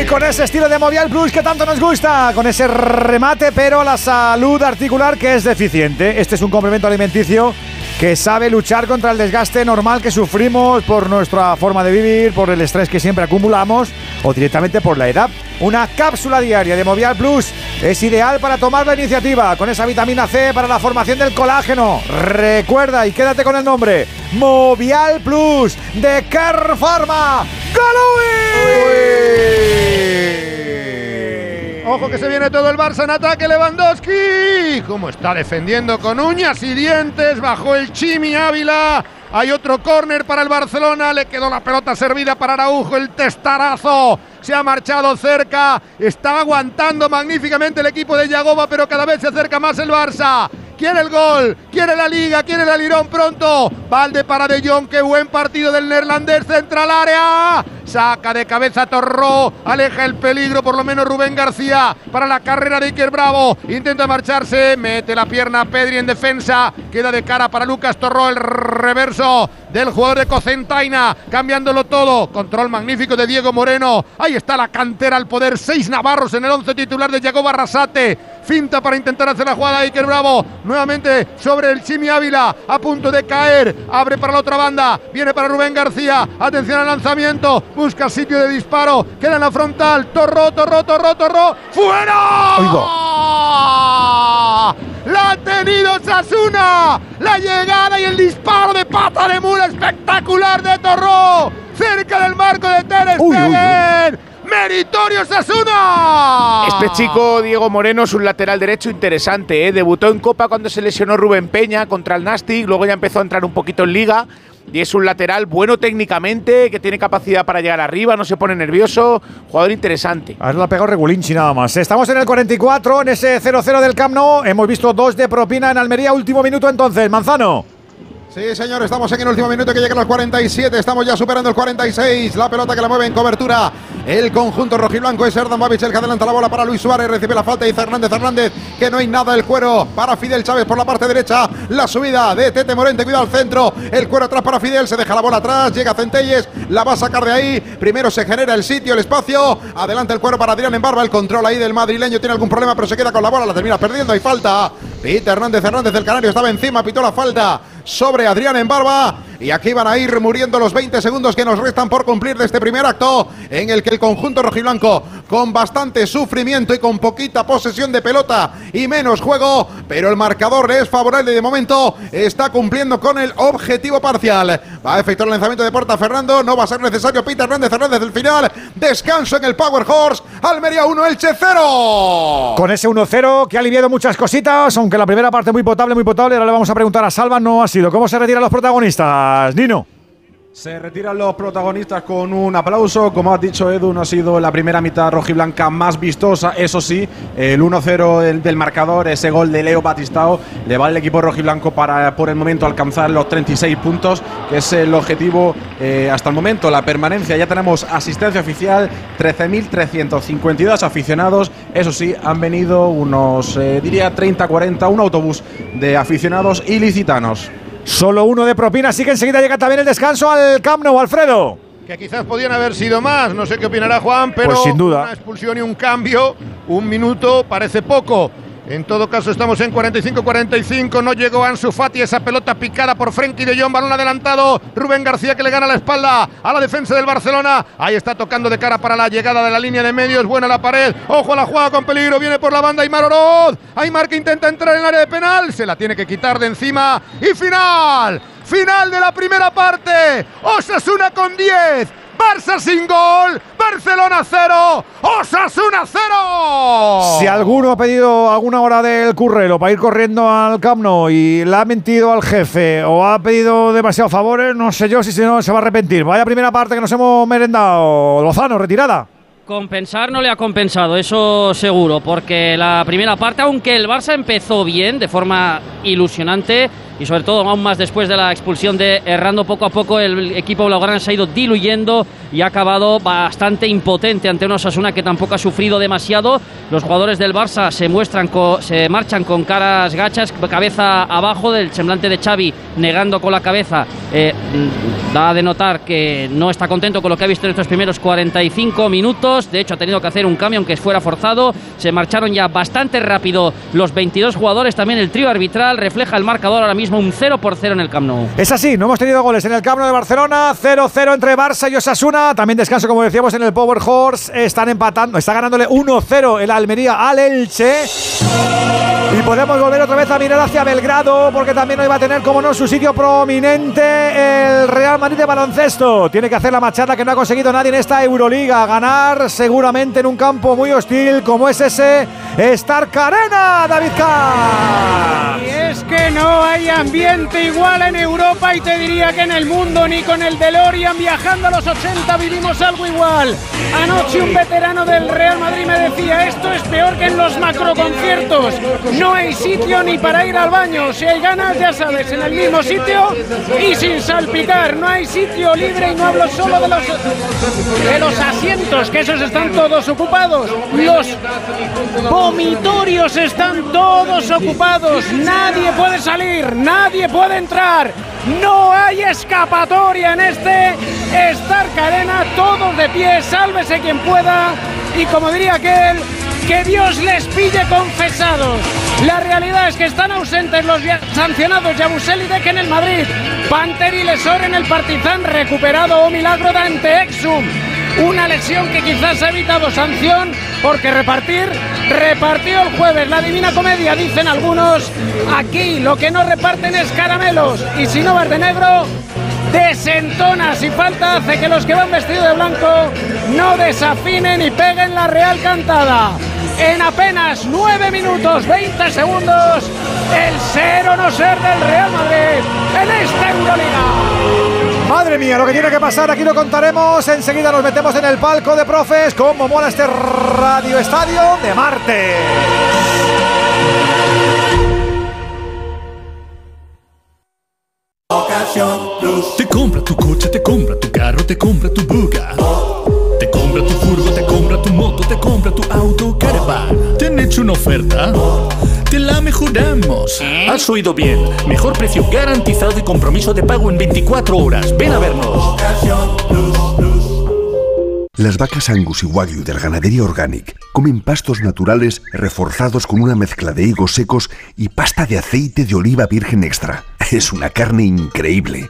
Y Con ese estilo de Movial Plus que tanto nos gusta, con ese remate, pero la salud articular que es deficiente. Este es un complemento alimenticio que sabe luchar contra el desgaste normal que sufrimos por nuestra forma de vivir, por el estrés que siempre acumulamos o directamente por la edad. Una cápsula diaria de Movial Plus es ideal para tomar la iniciativa con esa vitamina C para la formación del colágeno. Recuerda y quédate con el nombre Movial Plus de Care Pharma. Ojo que se viene todo el Barça en ataque Lewandowski. Cómo está defendiendo con uñas y dientes bajo el Chimi Ávila. Hay otro córner para el Barcelona. Le quedó la pelota servida para Araujo. El testarazo se ha marchado cerca. Está aguantando magníficamente el equipo de Yagoba, pero cada vez se acerca más el Barça. Quiere el gol, quiere la liga, quiere el alirón pronto. Valde para De Jong, qué buen partido del neerlandés central área. Saca de cabeza Torró, aleja el peligro, por lo menos Rubén García para la carrera de Iker Bravo. Intenta marcharse, mete la pierna Pedri en defensa, queda de cara para Lucas Torró, el reverso del jugador de Cocentaina, cambiándolo todo. Control magnífico de Diego Moreno. Ahí está la cantera al poder, seis navarros en el once titular de Jacob Arrasate. Finta para intentar hacer la jugada Iker Bravo. Nuevamente sobre el Chimi Ávila, a punto de caer. Abre para la otra banda, viene para Rubén García. Atención al lanzamiento, busca sitio de disparo. Queda en la frontal. Torró, torró, torró, torró. ¡Fuera! La ha tenido Sasuna. La llegada y el disparo de pata de mula espectacular de Torró. Cerca del marco de Ter Stegen. Meritorio Sasuna. Este chico, Diego Moreno, es un lateral derecho interesante. ¿eh? Debutó en Copa cuando se lesionó Rubén Peña contra el Nastic, luego ya empezó a entrar un poquito en Liga. Y es un lateral bueno técnicamente, que tiene capacidad para llegar arriba, no se pone nervioso. Jugador interesante. A ver, la pegó Regulinchi nada más. Estamos en el 44, en ese 0-0 del Camp Nou. Hemos visto dos de propina en Almería. Último minuto entonces. Manzano. Sí, señor, estamos en el último minuto que llega a los 47. Estamos ya superando el 46. La pelota que la mueve en cobertura. El conjunto rojiblanco es Erdan Babic el que adelanta la bola para Luis Suárez. Recibe la falta y Hernández Hernández. Que no hay nada. El cuero para Fidel Chávez por la parte derecha. La subida de Tete Morente. Cuidado al centro. El cuero atrás para Fidel. Se deja la bola atrás. Llega Centelles. La va a sacar de ahí. Primero se genera el sitio, el espacio. Adelanta el cuero para Adrián en barba. El control ahí del madrileño tiene algún problema, pero se queda con la bola. La termina perdiendo. Hay falta. Pita Hernández Hernández del Canario estaba encima. Pitó la falta sobre Adrián en barba. Y aquí van a ir muriendo los 20 segundos que nos restan por cumplir de este primer acto, en el que el conjunto rojiblanco, con bastante sufrimiento y con poquita posesión de pelota y menos juego, pero el marcador es favorable de momento está cumpliendo con el objetivo parcial. Va a efectuar el lanzamiento de puerta Fernando, no va a ser necesario Peter Hernández Hernández del final. Descanso en el Power Horse, Almería 1, Elche 0. Con ese 1-0 que ha aliviado muchas cositas, aunque la primera parte muy potable, muy potable. Ahora le vamos a preguntar a Salva, no ha sido. ¿Cómo se retiran los protagonistas, Nino? Se retiran los protagonistas con un aplauso. Como has dicho, Edu, no ha sido la primera mitad rojiblanca más vistosa. Eso sí, el 1-0 del, marcador, ese gol de Leo Batistao, le vale al equipo rojiblanco para por el momento alcanzar los 36 puntos, que es el objetivo eh, hasta el momento. La permanencia, ya tenemos asistencia oficial, 13.352 aficionados. Eso sí, han venido unos, eh, diría, 30-40, un autobús de aficionados ilicitanos. Solo uno de propina, así que enseguida llega también el descanso al Camp Nou, Alfredo. Que quizás podían haber sido más, no sé qué opinará Juan, pero Pues sin duda. una expulsión y un cambio, un minuto parece poco. En todo caso, estamos en 45-45. No llegó Ansu Fati. Esa pelota picada por Frenkie de Jong. Balón adelantado. Rubén García que le gana la espalda a la defensa del Barcelona. Ahí está tocando de cara para la llegada de la línea de medios. Buena la pared. Ojo a la jugada con peligro. Viene por la banda Aymar Oroz. Aymar que intenta entrar en el área de penal. Se la tiene que quitar de encima. Y final. Final de la primera parte. Osasuna con 10. Barça sin gol, Barcelona 0, Osasuna 0. Si alguno ha pedido alguna hora del currero para ir corriendo al Camp Nou y le ha mentido al jefe o ha pedido demasiados favores, no sé yo si no se va a arrepentir. Vaya primera parte que nos hemos merendado. Lozano, retirada. Compensar no le ha compensado, eso seguro, porque la primera parte, aunque el Barça empezó bien, de forma ilusionante, y sobre todo aún más después de la expulsión de Errando poco a poco el equipo blaugrana se ha ido diluyendo y ha acabado bastante impotente ante una Osasuna que tampoco ha sufrido demasiado. Los jugadores del Barça se muestran se marchan con caras gachas, cabeza abajo del semblante de Xavi negando con la cabeza. Eh, da de notar que no está contento con lo que ha visto en estos primeros 45 minutos. De hecho ha tenido que hacer un cambio aunque fuera forzado. Se marcharon ya bastante rápido los 22 jugadores. También el trío arbitral refleja el marcador ahora mismo un 0 por 0 en el Camp Nou. Es así, no hemos tenido goles en el Camp Nou de Barcelona, 0-0 entre Barça y Osasuna, también descanso como decíamos en el Power Horse, están empatando, está ganándole 1-0 el Almería al Elche. Y podemos volver otra vez a mirar hacia Belgrado, porque también hoy va a tener, como no, su sitio prominente el Real Madrid de baloncesto. Tiene que hacer la machada que no ha conseguido nadie en esta Euroliga, ganar seguramente en un campo muy hostil como es ese Stark Arena, David K. Y es que no hay ambiente igual en Europa y te diría que en el mundo ni con el DeLorean viajando a los 80 vivimos algo igual. Anoche un veterano del Real Madrid me decía, esto es peor que en los macroconciertos. No hay sitio ni para ir al baño. Si hay ganas, ya sabes, en el mismo sitio y sin salpicar. No hay sitio libre y no hablo solo de los, de los asientos, que esos están todos ocupados. Los vomitorios están todos ocupados. Nadie puede salir, nadie puede entrar. No hay escapatoria en este Stark Arena. Todos de pie, sálvese quien pueda. Y como diría aquel, que Dios les pille confesados. La realidad es que están ausentes los sancionados Yabusel y Deck en el Madrid, Panther y Lesor en el Partizan, recuperado o milagro Dante Exum. Una lesión que quizás ha evitado sanción porque repartir repartió el jueves la Divina Comedia, dicen algunos. Aquí lo que no reparten es caramelos y si no vas de negro, desentona. Si falta hace que los que van vestidos de blanco no desafinen y peguen la real cantada. En apenas 9 minutos 20 segundos, el cero no ser del Real Madrid en esta Euroliga. Madre mía, lo que tiene que pasar aquí lo contaremos. Enseguida nos metemos en el palco de profes. Como mola este Radio Estadio de Marte. Te compra tu coche, te compra tu carro, te compra tu buga. Te compra tu furgo, te compra tu moto, te compra tu auto, caravan. ¿Te han hecho una oferta? Te la mejoramos. Has oído bien. Mejor precio garantizado y compromiso de pago en 24 horas. Ven a vernos. Las vacas Angus y Wagyu de la ganadería Organic comen pastos naturales reforzados con una mezcla de higos secos y pasta de aceite de oliva virgen extra. Es una carne increíble.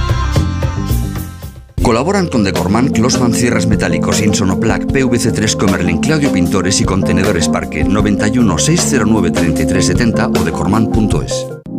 Colaboran con Decorman, Closman Cierres Metálicos, Insonoplac, PVC3 Comerlin, Claudio Pintores y Contenedores Parque 91 609 3370 o decorman.es.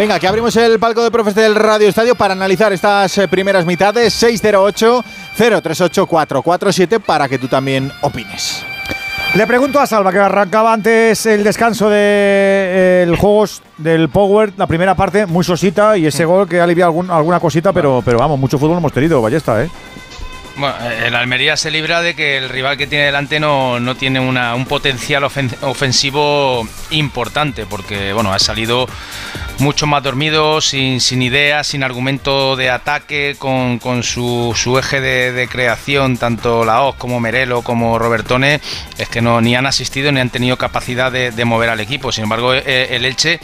Venga, que abrimos el palco de profes del Radio Estadio para analizar estas eh, primeras mitades. 608-038-447 para que tú también opines. Le pregunto a Salva, que arrancaba antes el descanso del de, eh, juegos del Power, la primera parte, muy sosita, y ese gol que alivia algún, alguna cosita, pero, pero vamos, mucho fútbol hemos tenido, Ballesta, ¿eh? Bueno, el Almería se libra de que el rival que tiene delante no, no tiene una, un potencial ofensivo importante, porque bueno, ha salido mucho más dormido, sin, sin ideas, sin argumento de ataque, con, con su, su, eje de, creación, tanto Laos como Merelo como Robertone, es que no ni han asistido ni han tenido capacidad de, de mover al equipo. Sin embargo, eh, el Elche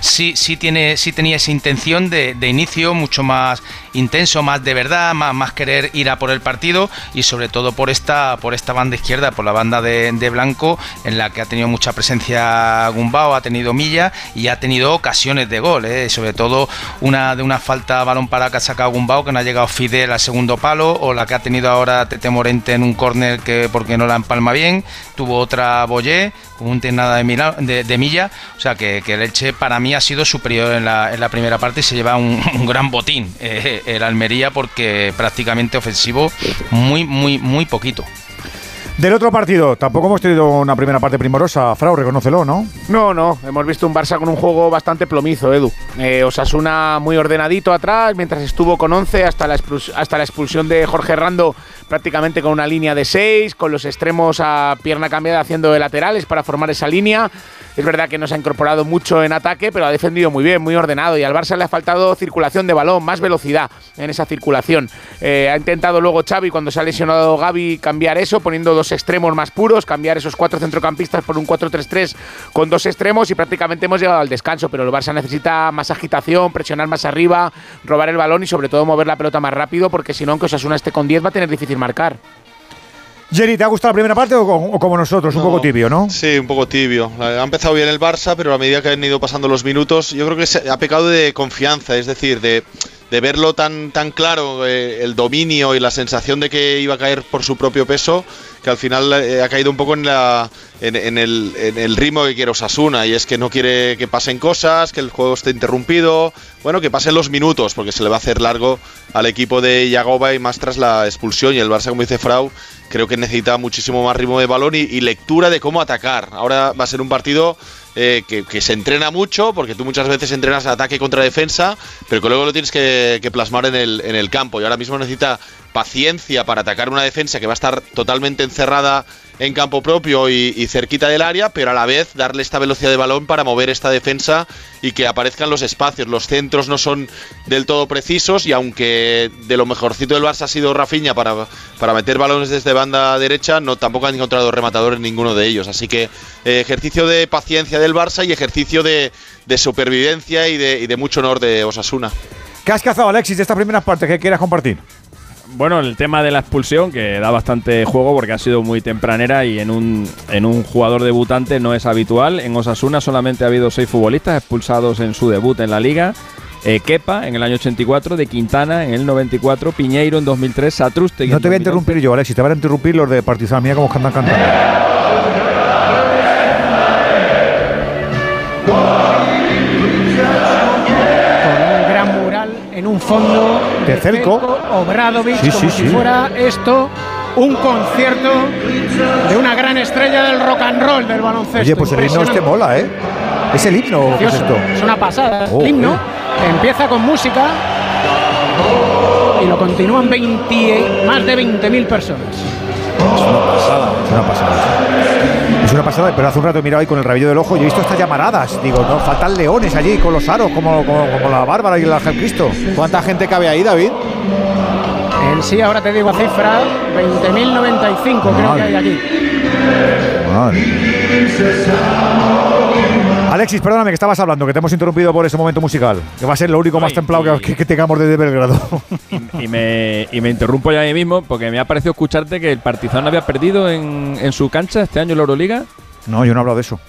sí, sí, tiene, sí tenía esa intención de, de inicio mucho más intenso, más de verdad, más, más, querer ir a por el partido y sobre todo por esta, por esta banda izquierda, por la banda de, de Blanco, en la que ha tenido mucha presencia Gumbao, ha tenido Milla y ha tenido ocasiones de gol, ¿eh? sobre todo una de una falta balón para que ha sacado Gumbao, que no ha llegado Fidel al segundo palo, o la que ha tenido ahora Tete Morente en un córner que porque no la empalma bien, tuvo otra Boyé, con un nada de, de, de, milla, o sea que, que, el Elche para mí ha sido superior en la, en la primera parte y se lleva un, un gran botín eh, el Almería porque prácticamente ofensivo muy, muy, muy poquito. Del otro partido, tampoco hemos tenido una primera parte primorosa, Frau, reconócelo, ¿no? No, no, hemos visto un Barça con un juego bastante plomizo, Edu. Eh, Osasuna muy ordenadito atrás, mientras estuvo con 11 hasta la, hasta la expulsión de Jorge Rando, prácticamente con una línea de 6, con los extremos a pierna cambiada haciendo de laterales para formar esa línea. Es verdad que no se ha incorporado mucho en ataque, pero ha defendido muy bien, muy ordenado. Y al Barça le ha faltado circulación de balón, más velocidad en esa circulación. Eh, ha intentado luego Xavi, cuando se ha lesionado Gaby, cambiar eso, poniendo dos extremos más puros, cambiar esos cuatro centrocampistas por un 4-3-3 con dos extremos y prácticamente hemos llegado al descanso. Pero el Barça necesita más agitación, presionar más arriba, robar el balón y sobre todo mover la pelota más rápido, porque si no, aunque Osasuna esté con 10 va a tener difícil marcar. Jerry, ¿te ha gustado la primera parte o, o como nosotros? No, un poco tibio, ¿no? Sí, un poco tibio. Ha empezado bien el Barça, pero a medida que han ido pasando los minutos, yo creo que se ha pecado de confianza, es decir, de, de verlo tan, tan claro, eh, el dominio y la sensación de que iba a caer por su propio peso, que al final eh, ha caído un poco en, la, en, el, en, el, ritmo que quiere Osasuna, y es que no quiere que pasen cosas, que el juego esté interrumpido, bueno, que pasen los minutos, porque se le va a hacer largo al equipo de Yagoba y más tras la expulsión, y el Barça, como dice Frau, creo que necesita muchísimo más ritmo de balón y lectura de cómo atacar. Ahora va a ser un partido eh, que, se entrena mucho, porque tú muchas veces entrenas ataque contra defensa, pero que luego lo tienes que, que plasmar en el, en el campo. Y ahora mismo necesita paciencia para atacar una defensa que va a estar totalmente encerrada en campo propio y, cerquita del área, pero a la vez darle esta velocidad de balón para mover esta defensa y que aparezcan los espacios. Los centros no son del todo precisos y aunque de lo mejorcito del Barça ha sido Rafinha para, para meter balones desde banda derecha, no tampoco han encontrado rematador en ninguno de ellos. Así que eh, ejercicio de paciencia del Barça y ejercicio de, supervivencia y de, y de mucho honor de Osasuna. ¿Qué has cazado, Alexis, de esta primera parte que quieras compartir? Bueno, el tema de la expulsión, que da bastante juego porque ha sido muy tempranera y en un, en un jugador debutante no es habitual. En Osasuna solamente ha habido seis futbolistas expulsados en su debut en la liga. Eh, Kepa en el año 84, de Quintana en el 94, Piñeiro en 2003, Satruste. No te voy a interrumpir yo, Alexis, te van a interrumpir los de Partizan. Mira cómo cantan cantando. Un fondo de Obradovic, sí, como sí, si sí. fuera esto un concierto de una gran estrella del rock and roll del baloncesto. Oye, pues el himno este mola, ¿eh? ¿Es el himno es esto? Es una pasada. Oh, el himno eh. empieza con música y lo continúan 20, más de 20.000 personas. Es una pasada, es una pasada. Una pasada, pero hace un rato he mirado ahí con el rabillo del ojo y he visto estas llamaradas. Digo, no, faltan leones allí con los aros, como, como, como la Bárbara y el Ángel Cristo. ¿Cuánta gente cabe ahí, David? En sí, ahora te digo cifra, 20.095 creo que hay aquí. Madre. Alexis, perdóname que estabas hablando, que te hemos interrumpido por ese momento musical, que va a ser lo único más templado que, que, tengamos desde Belgrado. Y, y, me, y, me, interrumpo ya ahí mismo porque me ha parecido escucharte que el Partizan había perdido en, en su cancha este año en la Euroliga. No, yo no he hablado de eso.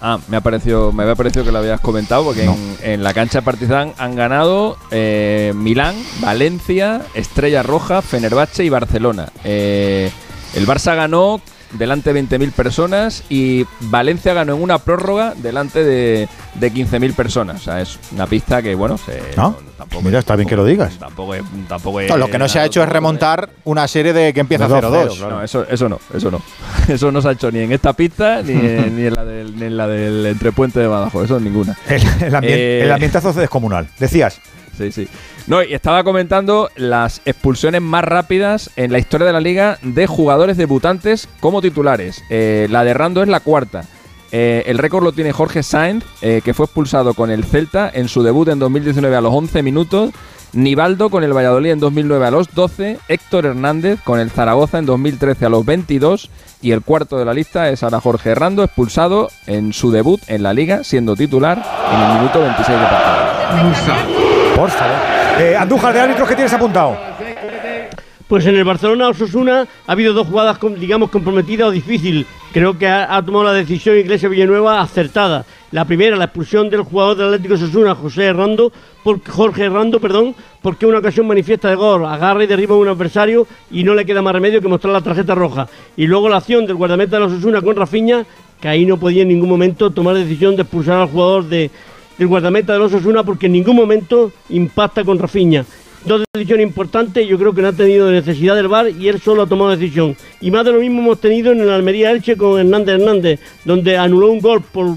Ah, me ha parecido, me había parecido que lo habías comentado, porque no. en, en, la cancha Partizan han ganado eh, Milán, Valencia, Estrella Roja, Fenerbahce y Barcelona. Eh, el Barça ganó delante de 20.000 personas y Valencia ganó en una prórroga delante de, de 15.000 personas. O sea, es una pista que, bueno, se, ¿No? Mira, está bien que lo digas. Tampoco es, tampoco es- No, lo que no se ha hecho es remontar una serie de que empieza De 0-2. 2-0, No, eso, eso no, eso no. Eso no se ha hecho ni en esta pista ni, en- ni en la del, ni en la del entrepuente de Badajoz, eso ninguna. El, el ambien- Eh, el ambientazo descomunal. Decías. Sí. No, y estaba comentando las expulsiones más rápidas en la historia de la liga de jugadores debutantes como titulares. Eh, la de Rando es la cuarta. Eh, el récord lo tiene Jorge Sainz, eh, que fue expulsado con el Celta en su debut en 2019 a los 11 minutos. Nivaldo con el Valladolid en 2009 a los 12. Héctor Hernández con el Zaragoza en 2013 a los 22. Y el cuarto de la lista es ahora Jorge Rando, expulsado en su debut en la liga, siendo titular en el minuto 26 de partido. Por favor. Eh, Andújar de árbitros, ¿qué tienes apuntado? Pues en el Barcelona Osasuna ha habido dos jugadas, digamos, comprometidas o difíciles. Creo que ha, ha tomado la decisión Iglesia Villanueva acertada. La primera, la expulsión del jugador del Atlético Osasuna, José Herrando, por, Jorge Herrando, perdón, porque una ocasión manifiesta de gol, agarra y derriba a un adversario y no le queda más remedio que mostrar la tarjeta roja. Y luego la acción del guardameta de los Osasuna con Rafiña, que ahí no podía en ningún momento tomar decisión de expulsar al jugador de, del guardameta de los Osasuna porque en ningún momento impacta con Rafiña. Dos decisiones importantes, yo creo que no ha tenido necesidad del VAR y él solo ha tomado decisión. Y más de lo mismo hemos tenido en el Almería Elche con Hernández Hernández, donde anuló un gol por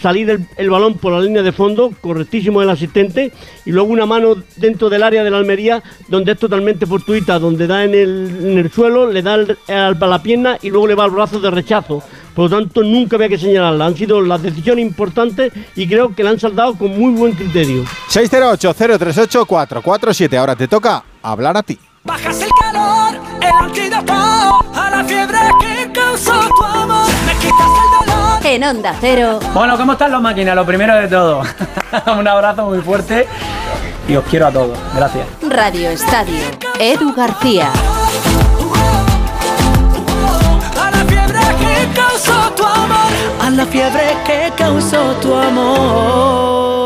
salir el, balón por la línea de fondo, correctísimo el asistente, y luego una mano dentro del área de la Almería, donde es totalmente fortuita, donde da en el, suelo, le da el- a la pierna y luego le va al brazo de rechazo. Por lo tanto, nunca había que señalarla. Han sido las decisiones importantes y creo que la han saldado con muy buen criterio. 608-038-447. Ahora te toca hablar a ti. Bajas el calor, el antídoto a la fiebre que causó tu amor. Me quitas el dolor. En Onda Cero. Bueno, ¿cómo están los máquinas? Lo primero de todo, un abrazo muy fuerte y os quiero a todos. Gracias. Radio Estadio. Edu García. A la fiebre que causó tu amor.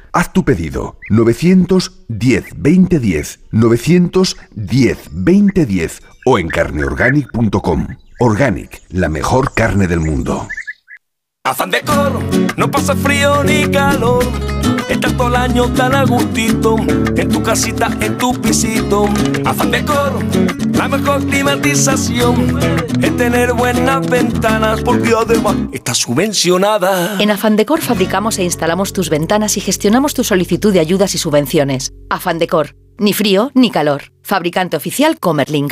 Haz tu pedido 910 2010 910 2010 o en carneorganic.com. Organic, la mejor carne del mundo. Afán de coro, no pasa frío ni calor. Estás todo el año tan a gustito, en tu casita, en tu pisito. Afán de coro, la mejor climatización es tener buenas ventanas, porque además está subvencionada. En Afandecor fabricamos e instalamos tus ventanas y gestionamos tu solicitud de ayudas y subvenciones. Afandecor, ni frío ni calor. Fabricante oficial Comerlink.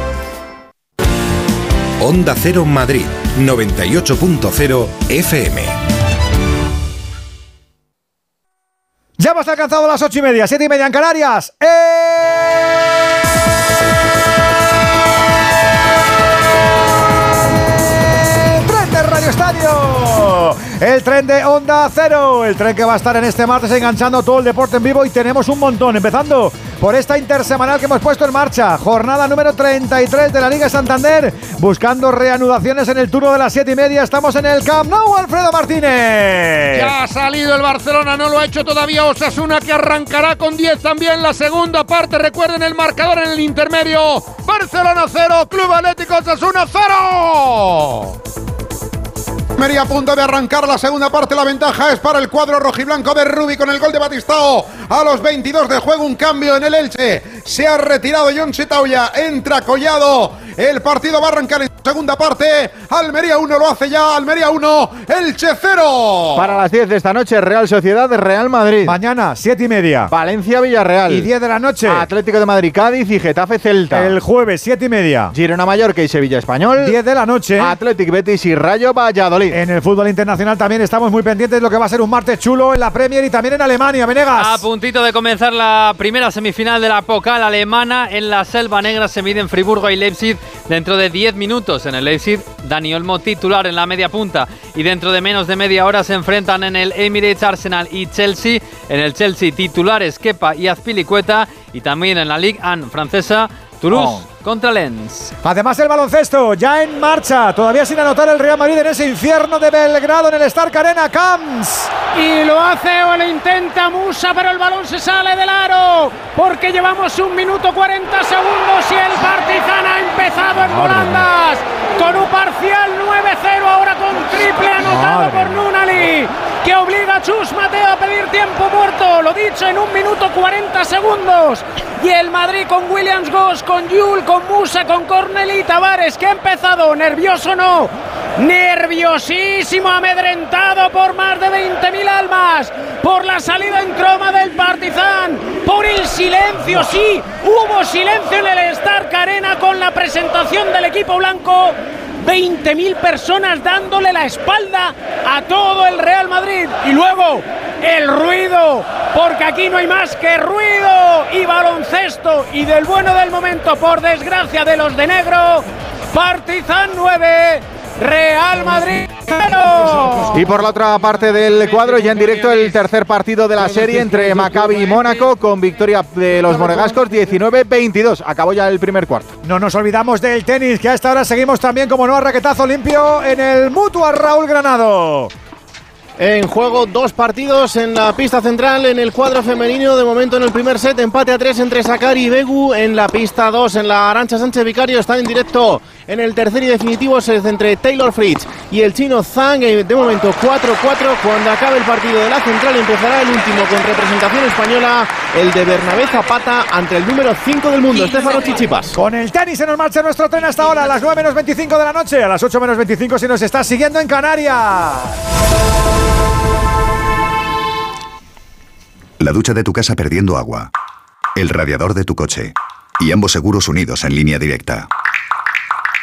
Onda Cero Madrid, 98.0 FM. Ya hemos alcanzado las ocho y media, siete y media en Canarias. ¡Eh! El tren de Onda Cero, el tren que va a estar en este martes enganchando todo el deporte en vivo y tenemos un montón, empezando por esta intersemanal que hemos puesto en marcha, jornada número 33 de la Liga Santander, buscando reanudaciones en el turno de las 7 y media, estamos en el Camp Nou, Alfredo Martínez. Ya ha salido el Barcelona, no lo ha hecho todavía Osasuna que arrancará con 10 también la segunda parte, recuerden el marcador en el intermedio, Barcelona 0, Club Atlético Osasuna 0. Almería a punto de arrancar la segunda parte. La ventaja es para el cuadro rojiblanco de Rubi con el gol de Batistao. A los 22 de juego, un cambio en el Elche. Se ha retirado John Sitauya. Entra Collado. El partido va a arrancar en segunda parte. Almería 1 lo hace ya. Almería 1, Elche 0. Para las 10 de esta noche, Real Sociedad de Real Madrid. Mañana, 7 y media. Valencia Villarreal. Y 10 de la noche. Atlético de Madrid Cádiz y Getafe Celta. El jueves, 7 y media. Girona Mallorca y Sevilla Español. 10 de la noche. Atlético Betis y Rayo Valladolid. En el fútbol internacional también estamos muy pendientes de lo que va a ser un martes chulo en la Premier y también en Alemania. Venegas. A puntito de comenzar la primera semifinal de la Pokal alemana en la Selva Negra se miden Friburgo y Leipzig dentro de 10 minutos. En el Leipzig, Dani Olmo titular en la media punta y dentro de menos de media hora se enfrentan en el Emirates Arsenal y Chelsea. En el Chelsea titulares Kepa y Azpilicueta y también en la Ligue 1 francesa Toulouse. Oh. Contra Lens. Además el baloncesto ya en marcha, todavía sin anotar el Real Madrid en ese infierno de Belgrado en el Stark Arena Camps. Y lo hace o lo intenta Musa, pero el balón se sale del aro, porque llevamos un minuto 40 segundos y el Partizan ha empezado en volandas con un parcial 9-0, ahora con triple anotado por Nunali, que obliga a Chus Mateo a pedir tiempo muerto, lo dicho en un minuto 40 segundos. Y el Madrid con Williams Goss, con Yul, con Musa, con Corneli Tavares, que ha empezado, nervioso no, nerviosísimo, amedrentado por más de 20.000 almas, por la salida en croma del Partizan, por el silencio, sí, hubo silencio en el Stark Arena con la presentación del equipo blanco. 20.000 personas dándole la espalda a todo el Real Madrid. Y luego el ruido, porque aquí no hay más que ruido y baloncesto. Y del bueno del momento, por desgracia de los de negro, Partizan 9, Real Madrid 0. Y por la otra parte del cuadro, ya en directo, el tercer partido de la serie entre Maccabi y Mónaco, con victoria de los monegascos 19-22. Acabó ya el primer cuarto. No nos olvidamos del tenis, que a esta hora seguimos también como no a raquetazo limpio en el Mutua Raúl Granado. En juego dos partidos en la pista central en el cuadro femenino. De momento en el primer set, empate a tres entre Sakari y Begu. En la pista 2 en la Arancha Sánchez Vicario están en directo en el tercer y definitivo set entre Taylor Fritz y el chino Zhang. Eh, De momento 4-4. Cuando acabe el partido de la central empezará el último con representación española, el de Bernabé Zapata ante el número 5 del mundo, Estefano Chichipas. Con el tenis se nos marcha nuestro tren hasta ahora a las 9 menos 25 de la noche, a las 8 menos 25 si nos estás siguiendo en Canarias. La ducha de tu casa perdiendo agua. El radiador de tu coche. Y ambos seguros unidos en línea directa.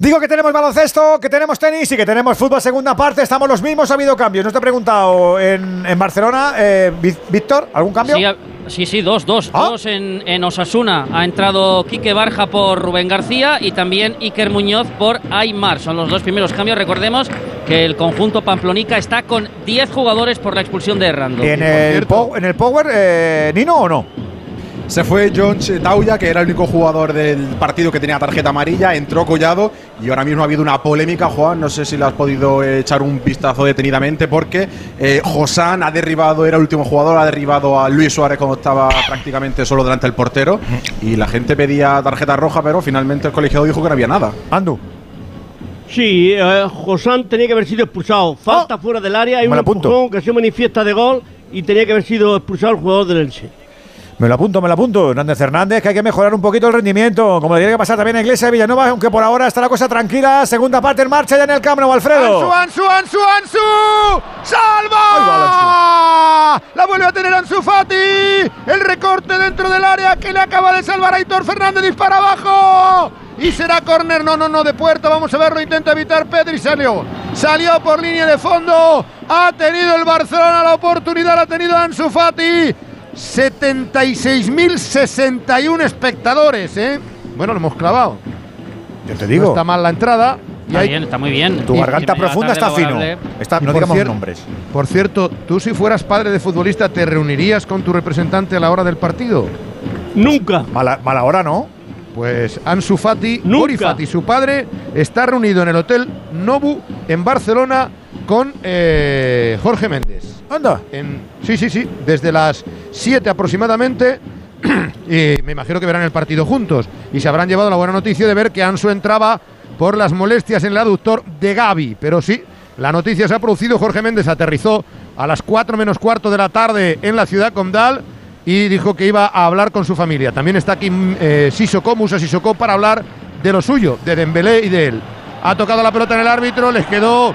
Digo que tenemos baloncesto, que tenemos tenis y que tenemos fútbol segunda parte. Estamos los mismos, ha habido cambios. No te he preguntado en, en Barcelona, eh, Ví- Víctor, ¿algún cambio? Sí, sí, sí, dos, dos. Dos en, en Osasuna. Ha entrado Quique Barja por Rubén García y también Iker Muñoz por Aymar. Son los dos primeros cambios. Recordemos que el conjunto Pamplonica está con 10 jugadores por la expulsión de Herrando. ¿En el, po- en el Power, eh, Nino o no? Se fue John Tauya, que era el único jugador del partido que tenía tarjeta amarilla, entró Collado y ahora mismo ha habido una polémica, Juan, no sé si le has podido echar un vistazo detenidamente porque eh, Josán ha derribado, era el último jugador, ha derribado a Luis Suárez cuando estaba prácticamente solo delante del portero y la gente pedía tarjeta roja, pero finalmente el colegiado dijo que no había nada. Andu. Sí, eh, Josán tenía que haber sido expulsado. Falta fuera del área, hay un empujón que se manifiesta de gol y tenía que haber sido expulsado el jugador del Elche. Me lo apunto, me lo apunto. Hernández Hernández, que hay que mejorar un poquito el rendimiento. Como le tiene que pasar también a Iglesia de Villanova, aunque por ahora está la cosa tranquila. Segunda parte en marcha ya en el Camp Nou, Alfredo. Ansu, Ansu, Ansu, ¡Salva! La vuelve a tener Ansu Fati. El recorte dentro del área que le acaba de salvar a Aitor Fernández. Dispara abajo. y será córner. No, no, no, de puerta. Vamos a verlo. Intenta evitar Pedri. Salió. Salió por línea de fondo. Ha tenido el Barcelona la oportunidad. La ha tenido Ansu Fati. 76.061 espectadores, ¿eh? Bueno, lo hemos clavado. Yo te digo. No está mal la entrada. Y Está hay- bien, está muy bien. Tu garganta profunda está fino. Está, no digamos cier- nombres. Por cierto, tú si fueras padre de futbolista, ¿te reunirías con tu representante a la hora del partido? Nunca. Mala, mala hora, ¿no? Pues Ansu Fati, Nunca. Fati, su padre, está reunido en el Hotel Nobu en Barcelona con eh, Jorge Méndez. Anda. En- sí, sí, sí, desde las 7 aproximadamente. y me imagino que verán el partido juntos. Y se habrán llevado la buena noticia de ver que Ansu entraba por las molestias en el aductor de Gaby. Pero sí, la noticia se ha producido. Jorge Méndez aterrizó a las 4 menos cuarto de la tarde en la ciudad condal y dijo que iba a hablar con su familia. También está aquí mm, eh, Sissoko, Musa Sissoko, para hablar de lo suyo, de Dembélé y de él. Ha tocado la pelota en el árbitro, les quedó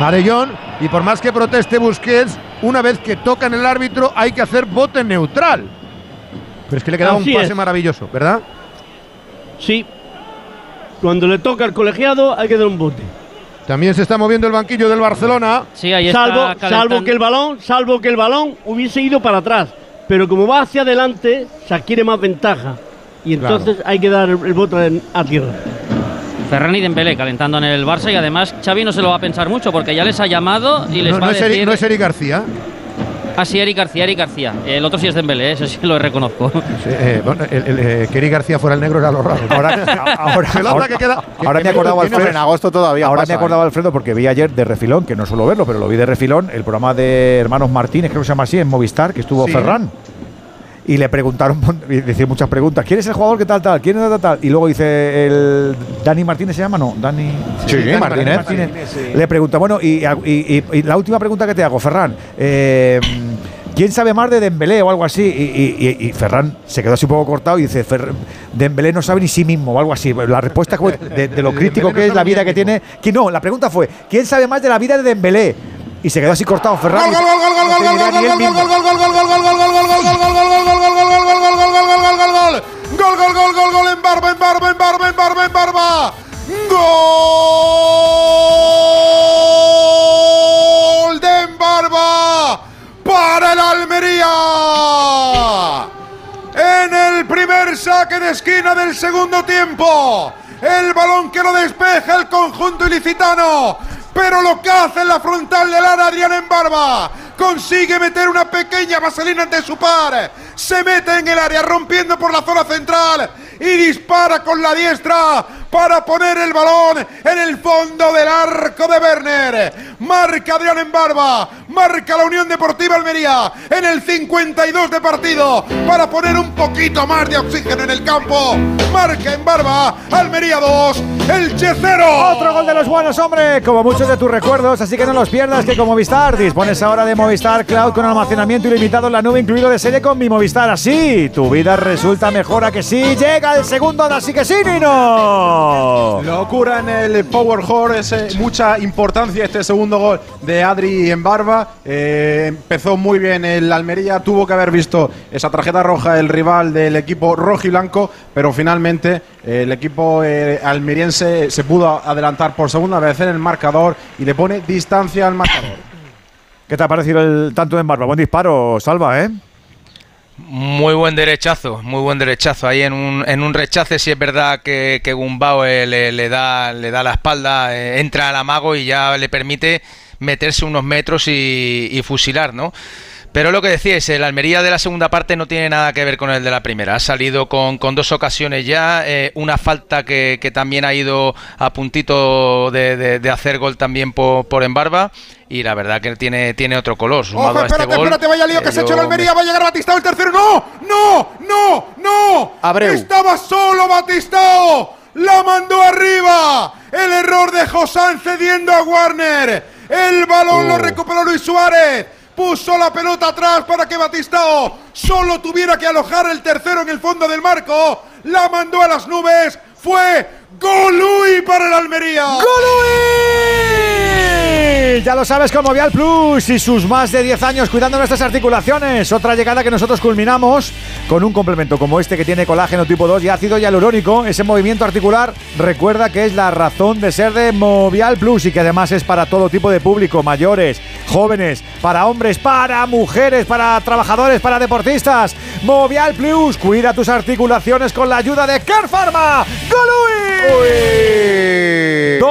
a De Jong, y por más que proteste Busquets, una vez que toca en el árbitro hay que hacer bote neutral. Pero es que le quedaba Así un pase es. maravilloso, ¿verdad? Sí. Cuando le toca al colegiado hay que dar un bote. También se está moviendo el banquillo del Barcelona. Sí, ahí salvo, está salvo calentando. que el balón, salvo que el balón hubiese ido para atrás. Pero como va hacia adelante, se adquiere más ventaja. Y Claro. entonces hay que dar el, el bote en- a tierra. Ferran y Dembélé calentando en el Barça y además Xavi no se lo va a pensar mucho porque ya les ha llamado y les No, va no a es Eric, decir... no es Eric García. Ah, sí, Eric García, Eric García. El otro sí es Dembélé, eso sí lo reconozco. Sí, eh, bueno, el, el, eh, que Eric García fuera el negro era lo raro. Ahora, ahora, Pelota ahora- que queda- que- ahora que me acordaba Alfredo. en agosto todavía Ahora pasa, me acordaba ¿eh? Alfredo porque vi ayer de refilón, que no suelo verlo, pero lo vi de refilón, el programa de Hermanos Martínez, creo que se llama así, en Movistar, que estuvo Sí. Ferran. Y le preguntaron, y decía muchas preguntas. ¿Quién es el jugador que tal, tal? ¿Quién es tal, tal? Y luego dice el. ¿Dani Martínez se llama? No, Dani. Sí, Dani Martínez. Le pregunta, bueno, y, y- y- y la última pregunta que te hago, Ferran. eh, ¿Quién sabe más de Dembélé o algo así? Y, y- y- y Ferran se quedó así un poco cortado y dice, "Fer- Dembélé no sabe ni sí mismo o algo así. La respuesta fue de, de lo crítico que es la vida que tiene. Que no, la pregunta fue, ¿quién sabe más de la vida de Dembélé? Y se quedó así cortado mismo. Gol, gol, gol, gol, gol en barba, en barba, en barba, en barba, en barba. Gol de en barba para el Almería. En el primer saque de esquina del segundo tiempo. El balón que lo despeja el conjunto ilicitano. Pero lo que hace en la frontal del área Adrián en barba. Consigue meter una pequeña vaselina ante su par. Se mete en el área rompiendo por la zona central. Y dispara con la diestra para poner el balón en el fondo del arco de Werner. Marca Adrián en barba. Marca la Unión Deportiva Almería en el 52 de partido para poner un poquito más de oxígeno en el campo. Marca en barba. Almería 2. Elche 0. Otro gol de los buenos, hombre, como muchos de tus recuerdos, así que no los pierdas, que con Movistar dispones ahora de Movistar Cloud con almacenamiento ilimitado en la nube, incluido de serie con mi Movistar. Así, tu vida resulta mejor a que sí. Llega el segundo, así que sí, Nino. Locura en el Power Horse, eh, mucha importancia este segundo gol de Adri en barba. Eh, empezó muy bien el Almería, tuvo que haber visto esa tarjeta roja el rival del equipo rojo y blanco, pero finalmente eh, el equipo eh, almeriense se pudo adelantar por segunda vez en el marcador y le pone distancia al marcador. ¿Qué te ha parecido el tanto en barba? Buen disparo, Salva, ¿eh? Muy buen derechazo, muy buen derechazo. Ahí en un, en un rechace, sí es verdad que, Gumbao eh, le, le da, le da la espalda, eh, entra al amago y ya le permite meterse unos metros y, y fusilar, ¿no? Pero lo que decíais, el Almería de la segunda parte no tiene nada que ver con el de la primera. Ha salido con, con dos ocasiones ya, eh, una falta que, que también ha ido a puntito de, de- de hacer gol también por, por Embarba. Y la verdad que tiene, tiene otro color. Sumado Ojo, a este espérate, gol, espérate, vaya lío que eh, se ha hecho el Almería, va a llegar Batistao el tercero. ¡No! ¡No! ¡No! ¡No! Abreu. Estaba solo Batistao. La mandó arriba. El error de Josán cediendo a Warner. El balón lo recuperó Luis Suárez. Puso la pelota atrás para que Batistao solo tuviera que alojar el tercero en el fondo del marco. La mandó a las nubes. Fue Golui para el Almería. ¡Golui! ya lo sabes con Movial Plus y sus más de 10 años cuidando nuestras articulaciones. Otra llegada que nosotros culminamos con un complemento como este que tiene colágeno tipo 2 y ácido hialurónico. Ese movimiento articular recuerda que es la razón de ser de Movial Plus y que además es para todo tipo de público, mayores, jóvenes, para hombres, para mujeres, para trabajadores, para deportistas. Movial Plus, cuida tus articulaciones con la ayuda de Care Pharma. ¡Golui!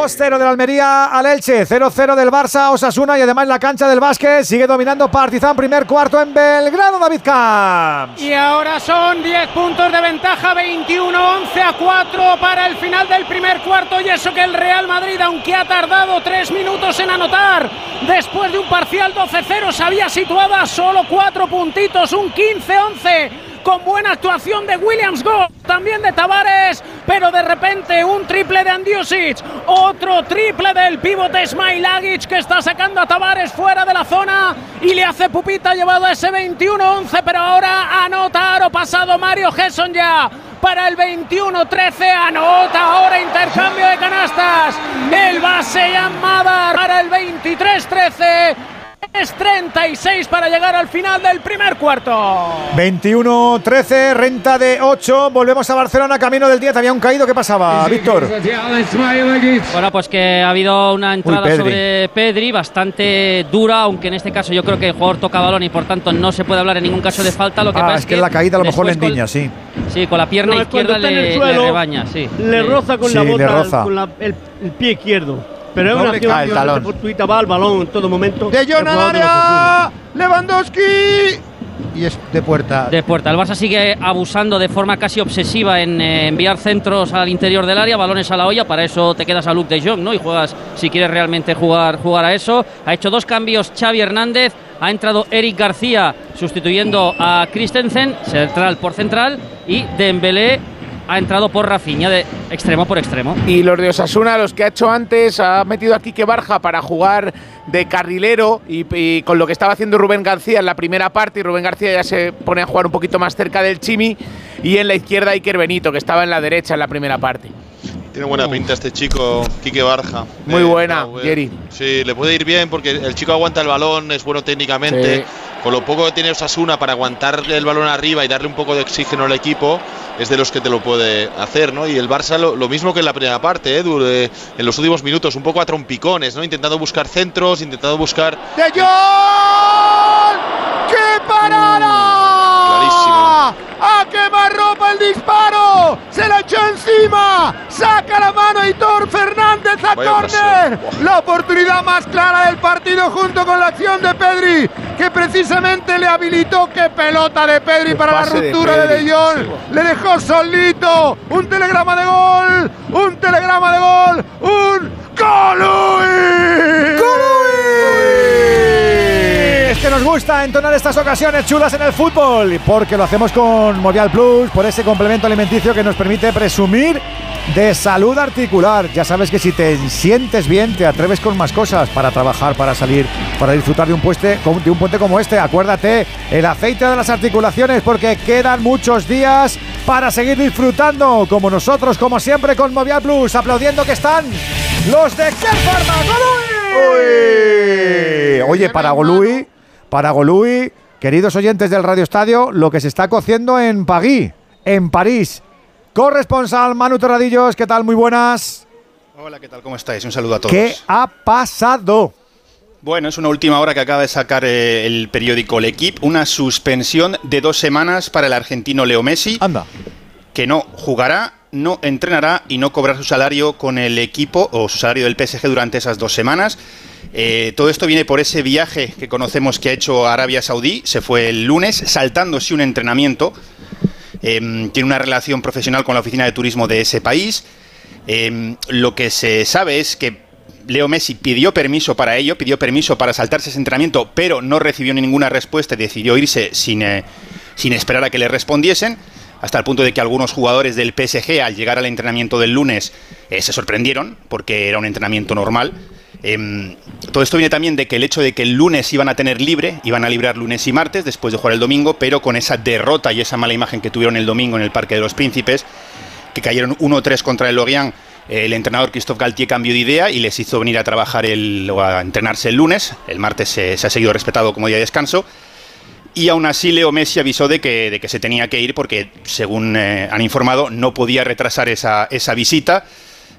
2-0 de la Almería al Elche, 0-0 del Barça a Osasuna y además la cancha del básquet sigue dominando Partizan primer cuarto en Belgrado, David Camps. Y ahora son 10 puntos de ventaja, 21-11 a 4 para el final del primer cuarto. Y eso que el Real Madrid, aunque ha tardado 3 minutos en anotar, después de un parcial 12-0 se había situado a solo 4 puntitos, un 15-11 con buena actuación de Williams Go, también de Tavares, pero de repente un triple de Andiusic, otro triple del pivote Smailagic que está sacando a Tavares fuera de la zona y le hace pupita llevado a ese 21-11, pero ahora anota o pasado Mario Gesson ya para el 21-13, anota ahora intercambio de canastas, el base llamada para el 23-13. Es 36 para llegar al final del primer cuarto. 21-13, renta de 8. Volvemos a Barcelona, camino del 10. Había un caído. ¿Qué pasaba, Víctor? Bueno, pues que ha habido una entrada Pedri. sobre Pedri bastante dura, aunque en este caso yo creo que el jugador toca balón y por tanto no se puede hablar en ningún caso de falta. Lo que Ah, pasa es que la caída a lo mejor le endiña, sí. Sí, con la pierna No, izquierda en le, suelo, le rebaña, sí. Le roza con Sí, la bota, roza. con la- el, el pie izquierdo. Pero es una acción el que talón. fortuita, va al balón en todo momento. De área. Lewandowski. Y es de puerta. De puerta. El Barça sigue abusando de forma casi obsesiva en eh, enviar centros al interior del área, balones a la olla. Para eso te quedas a Luke de Jong, ¿no? Y juegas, si quieres realmente jugar, jugar a eso. Ha hecho dos cambios Xavi Hernández. Ha entrado Eric García sustituyendo a Christensen, central por central. Y Dembélé ha entrado por Rafinha, de extremo por extremo. Y los de Osasuna, los que ha hecho antes, ha metido a Quique Barja para jugar de carrilero y, y con lo que estaba haciendo Rubén García en la primera parte, y Rubén García ya se pone a jugar un poquito más cerca del Chimi, y en la izquierda Iker Benito, que estaba en la derecha en la primera parte. Tiene buena pinta este chico, Quique Barja. Muy Eh, buena, eh, Jerry. Sí, le puede ir bien porque el chico aguanta el balón, es bueno técnicamente. Sí. Con lo poco que tiene Osasuna para aguantar el balón arriba y darle un poco de oxígeno al equipo, es de los que te lo puede hacer, ¿no? Y el Barça lo, lo mismo que en la primera parte, ¿eh? Eh, en los últimos minutos, un poco a trompicones, ¿no? Intentando buscar centros, intentando buscar. ¡De! ¡Qué parada! Clarísimo. ¡A quemarropa el disparo! ¡Se la echó encima! ¡Saca la mano Hitor Fernández a córner! La oportunidad más clara del partido junto con la acción de Pedri, que precisamente le habilitó. ¡Qué pelota de Pedri para la de ruptura de. De Jong! Le dejó solito. Un telegrama de gol. Un telegrama de gol. Un Colui. Es que nos gusta entonar estas ocasiones chulas en el fútbol, porque lo hacemos con Movial Plus, por ese complemento alimenticio que nos permite presumir de salud articular. Ya sabes que si te sientes bien, te atreves con más cosas para trabajar, para salir, para disfrutar de un puente, de un puente como este. Acuérdate, el aceite de las articulaciones, porque quedan muchos días para seguir disfrutando, como nosotros, como siempre, con Movial Plus, aplaudiendo que están los de Care Pharma. ¡Golui! Oye, para Golui, para Golui, queridos oyentes del Radio Estadio, lo que se está cociendo en Pagui, en París. Corresponsal Manu Terradillos, ¿qué tal? Muy buenas. Hola, ¿qué tal? ¿Cómo estáis? Un saludo a todos. ¿Qué ha pasado? Bueno, es una última hora que acaba de sacar eh, el periódico L'Equipe, una suspensión de dos semanas para el argentino Leo Messi. Anda. Que no jugará, no entrenará y no cobrará su salario con el equipo o su salario del PSG durante esas dos semanas. Eh, todo esto viene por ese viaje que conocemos que ha hecho Arabia Saudí. Se fue el lunes saltándose un entrenamiento. Em, tiene una relación profesional con la oficina de turismo de ese país. Em, lo que se sabe es que Leo Messi pidió permiso para ello, pidió permiso para saltarse ese entrenamiento, pero no recibió ninguna respuesta y decidió irse sin, eh, sin esperar a que le respondiesen, hasta el punto de que algunos jugadores del PSG al llegar al entrenamiento del lunes eh, se sorprendieron, porque era un entrenamiento normal. Em, todo esto viene también de que el hecho de que el lunes iban a tener libre, iban a librar lunes y martes después de jugar el domingo, pero con esa derrota y esa mala imagen que tuvieron el domingo en el Parque de los Príncipes, que cayeron 1-3 contra el Lorient El entrenador Christophe Galtier cambió de idea y les hizo venir a trabajar el, o a entrenarse el lunes. El martes se, se ha seguido respetado como día de descanso. Y aún así Leo Messi avisó de que, de que se tenía que ir porque, según eh, han informado, no podía retrasar esa, esa visita.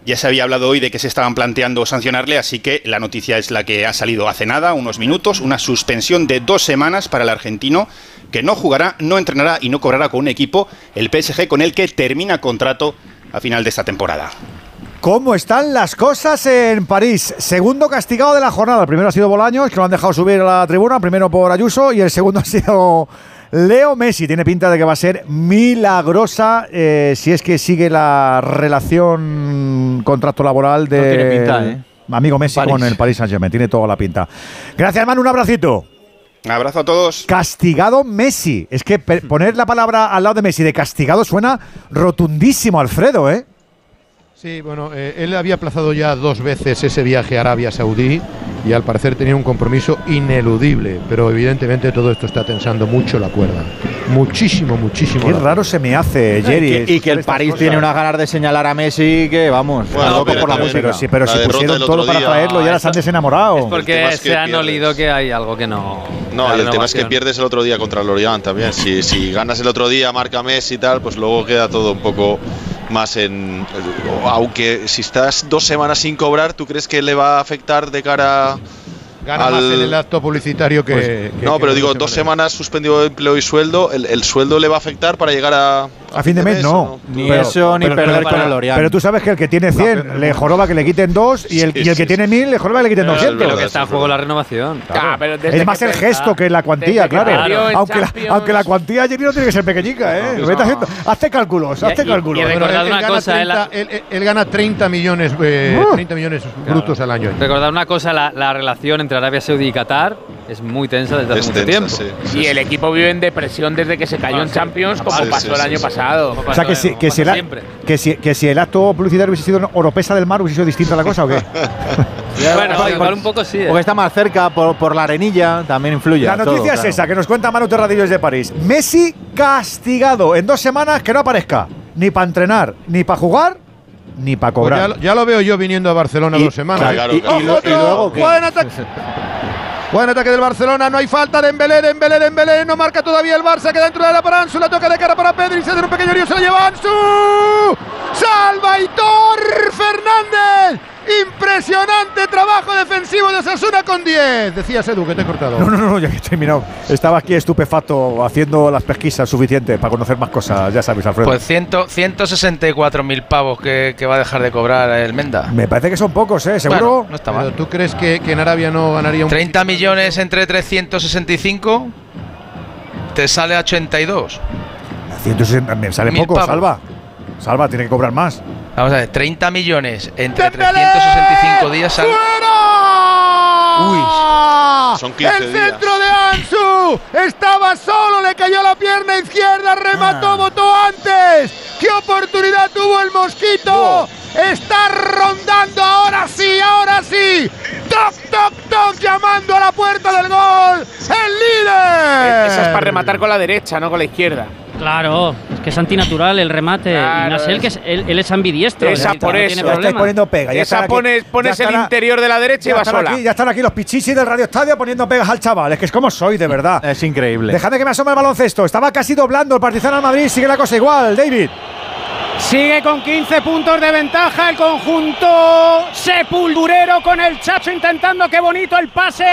Ya se había hablado hoy de que se estaban planteando sancionarle, así que la noticia es la que ha salido hace nada, unos minutos, una suspensión de dos semanas para el argentino, que no jugará, no entrenará y no cobrará con un equipo, el PSG, con el que termina contrato a final de esta temporada. ¿Cómo están las cosas en París? Segundo castigado de la jornada. El primero ha sido Bolaños, que lo han dejado subir a la tribuna, primero por Ayuso, y el segundo ha sido Leo Messi. Tiene pinta de que va a ser milagrosa eh, si es que sigue la relación contrato laboral de No tiene pinta, ¿eh? amigo Messi París. con el Paris Saint-Germain. Tiene toda la pinta. Gracias, Manu. Un abracito. Un abrazo a todos. Castigado Messi. Es que poner la palabra al lado de Messi de castigado suena rotundísimo, Alfredo, ¿eh? Sí, bueno, eh, él había aplazado ya dos veces ese viaje a Arabia Saudí y al parecer tenía un compromiso ineludible, pero evidentemente todo esto está tensando mucho la cuerda. Muchísimo, muchísimo. Qué la raro se me hace, Y Jerry. que, y que el París cosas. tiene unas ganas de señalar a Messi que, vamos, Bueno, loco pero por la música. Pero sí, pero La si pusieron todo para traerlo y ahora se han desenamorado. tema Porque es que se han olido que hay algo que no. No, y el tema es que pierdes el otro día contra el Lorient también. Si, si ganas el otro día, marca Messi y tal, pues luego queda todo un poco más en. Aunque si estás dos semanas sin cobrar, ¿tú crees que le va a afectar de cara Gana al- más en el acto publicitario que. Pues, que- no, que pero digo, dos semanas suspendido de empleo y sueldo. ¿El, el sueldo le va a afectar para llegar a. A fin de mes, no. Ni eso, ni perder con el Lorient. Pero tú sabes que el que tiene 100 le joroba que le quiten dos y el, Sí, y el que sí, tiene 1000 le joroba que le quiten Pero, 200. pero que está en juego la renovación. Ah, Es más el gesto que la cuantía, claro. Aunque la, Champions- aunque la cuantía, Jerry, no tiene que ser pequeñica, ¿eh? No. Vete haciendo- hazte cálculos, hazte y- cálculos. y recordad una gana cosa, él 30, él, él- él gana 30 millones, eh, Uh. 30 millones brutos al año. Recordad una cosa, la, la relación entre Arabia Saudí y Qatar es muy tensa desde hace mucho tiempo. Y el equipo vive en depresión desde que se cayó Ah, en. Champions, como Sí, pasó el año sí. Pasado. O sea, que si, que, si el, que, si, que si el acto publicitario hubiese sido Oropesa del Mar, hubiese sido distinta la cosa o qué? Bueno, igual un poco sí. ¿eh? Porque está más cerca por, por la arenilla, también influye. La noticia todo, es claro. esa, que nos cuenta Manu Terradillo desde París. Messi castigado en dos semanas que no aparezca. Ni para entrenar, ni para jugar, ni para Pues ya, cobrar. ya lo veo yo viniendo a Barcelona Y- dos semanas. Claro, Y, claro. y luego. Buen ataque. Del Barcelona, no hay falta de Embelé, de Embelé, de Embelé, no marca todavía el Barça, queda dentro de la para Ansu, la toca de cara para Pedri, se da un pequeño lío, se la lleva Ansu, salva Hitor Fernández, impresionante trabajo defensivo de Sasuna con 10, decías Edu, que te he cortado. No, no, no, ya que he terminado. Estaba aquí estupefacto haciendo las pesquisas suficientes para conocer más cosas, ya sabes, Alfredo. Pues 164 mil pavos que, que va a dejar de cobrar el Menda. Me parece que son pocos, ¿eh? Seguro. Bueno, no está Pero mal. ¿Tú crees que, que en Arabia no ganaría un 30 millones entre 365 te sale a 82. 160, me sale poco, pavos. Salva. Salva, tiene que cobrar más. Vamos a ver, 30 millones entre ¡Dembélé! 365 días sale. ¡Fuera! Son 15 El días. centro de Ansu estaba solo, le cayó la pierna izquierda, remató, Ah. votó antes. ¡Qué oportunidad tuvo el mosquito! Está rondando ahora sí, ahora sí. Toc, toc, toc, llamando a la puerta del gol. El líder. Esa es para rematar con la derecha, no con la izquierda. Claro, es que es antinatural el remate. Claro, más él, que es, él, él es ambidiestro. Esa es por no eso. tiene Ya estáis poniendo pega. Ya Esa aquí- pones, ya pones el interior de la derecha y ya va están sola. Aquí, ya están aquí los pichichis del Radio Estadio poniendo pegas al chaval. Es que es como soy, de verdad. Es increíble. Dejadme que me asome el baloncesto. Estaba casi doblando el Partizan al Madrid. Sigue la cosa igual, David. Sigue con 15 puntos de ventaja el conjunto sepulturero con el Chacho intentando qué bonito el pase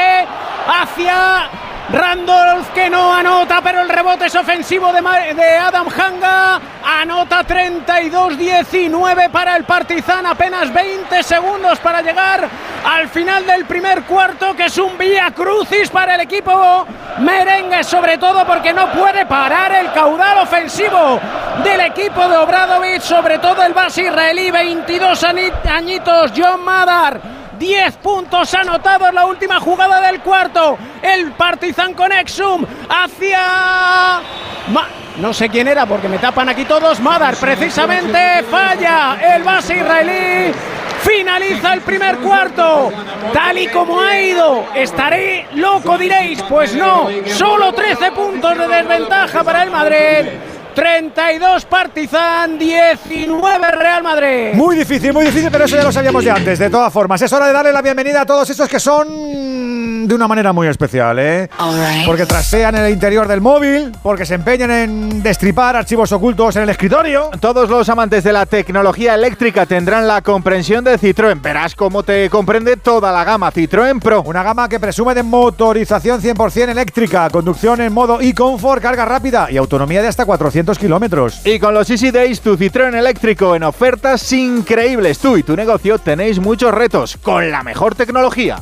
hacia Randolph que no anota, pero el rebote es ofensivo de, de Adam Hanga. Anota 32-19 para el Partizan. Apenas 20 segundos para llegar al final del primer cuarto, que es un vía crucis para el equipo merengue, sobre todo porque no puede parar el caudal ofensivo del equipo de Obradovic, sobre todo el base israelí, 22 ani- añitos, John Madar. 10 puntos anotados en la última jugada del cuarto. El Partizan con Exum hacia. Ma- no sé quién era porque me tapan aquí todos. Madar precisamente falla el base israelí. Finaliza el primer cuarto. Tal y como ha ido. Estaré loco, diréis. Pues no. Solo 13 puntos de desventaja para el Madrid. 32 Partizan, 19 Real Madrid. Muy difícil, muy difícil, pero eso ya lo sabíamos de antes. De todas formas, es hora de darle la bienvenida a todos esos que son de una manera muy especial, ¿eh? Porque trastean en el interior del móvil, porque se empeñan en destripar archivos ocultos en el escritorio. Todos los amantes de la tecnología eléctrica tendrán la comprensión de Citroën. Verás cómo te comprende toda la gama Citroën Pro. Una gama que presume de motorización 100% eléctrica, conducción en modo e-comfort, carga rápida y autonomía de hasta 400 Y con los Easy Days, tu Citroën eléctrico en ofertas increíbles. Tú y tu negocio tenéis muchos retos con la mejor tecnología.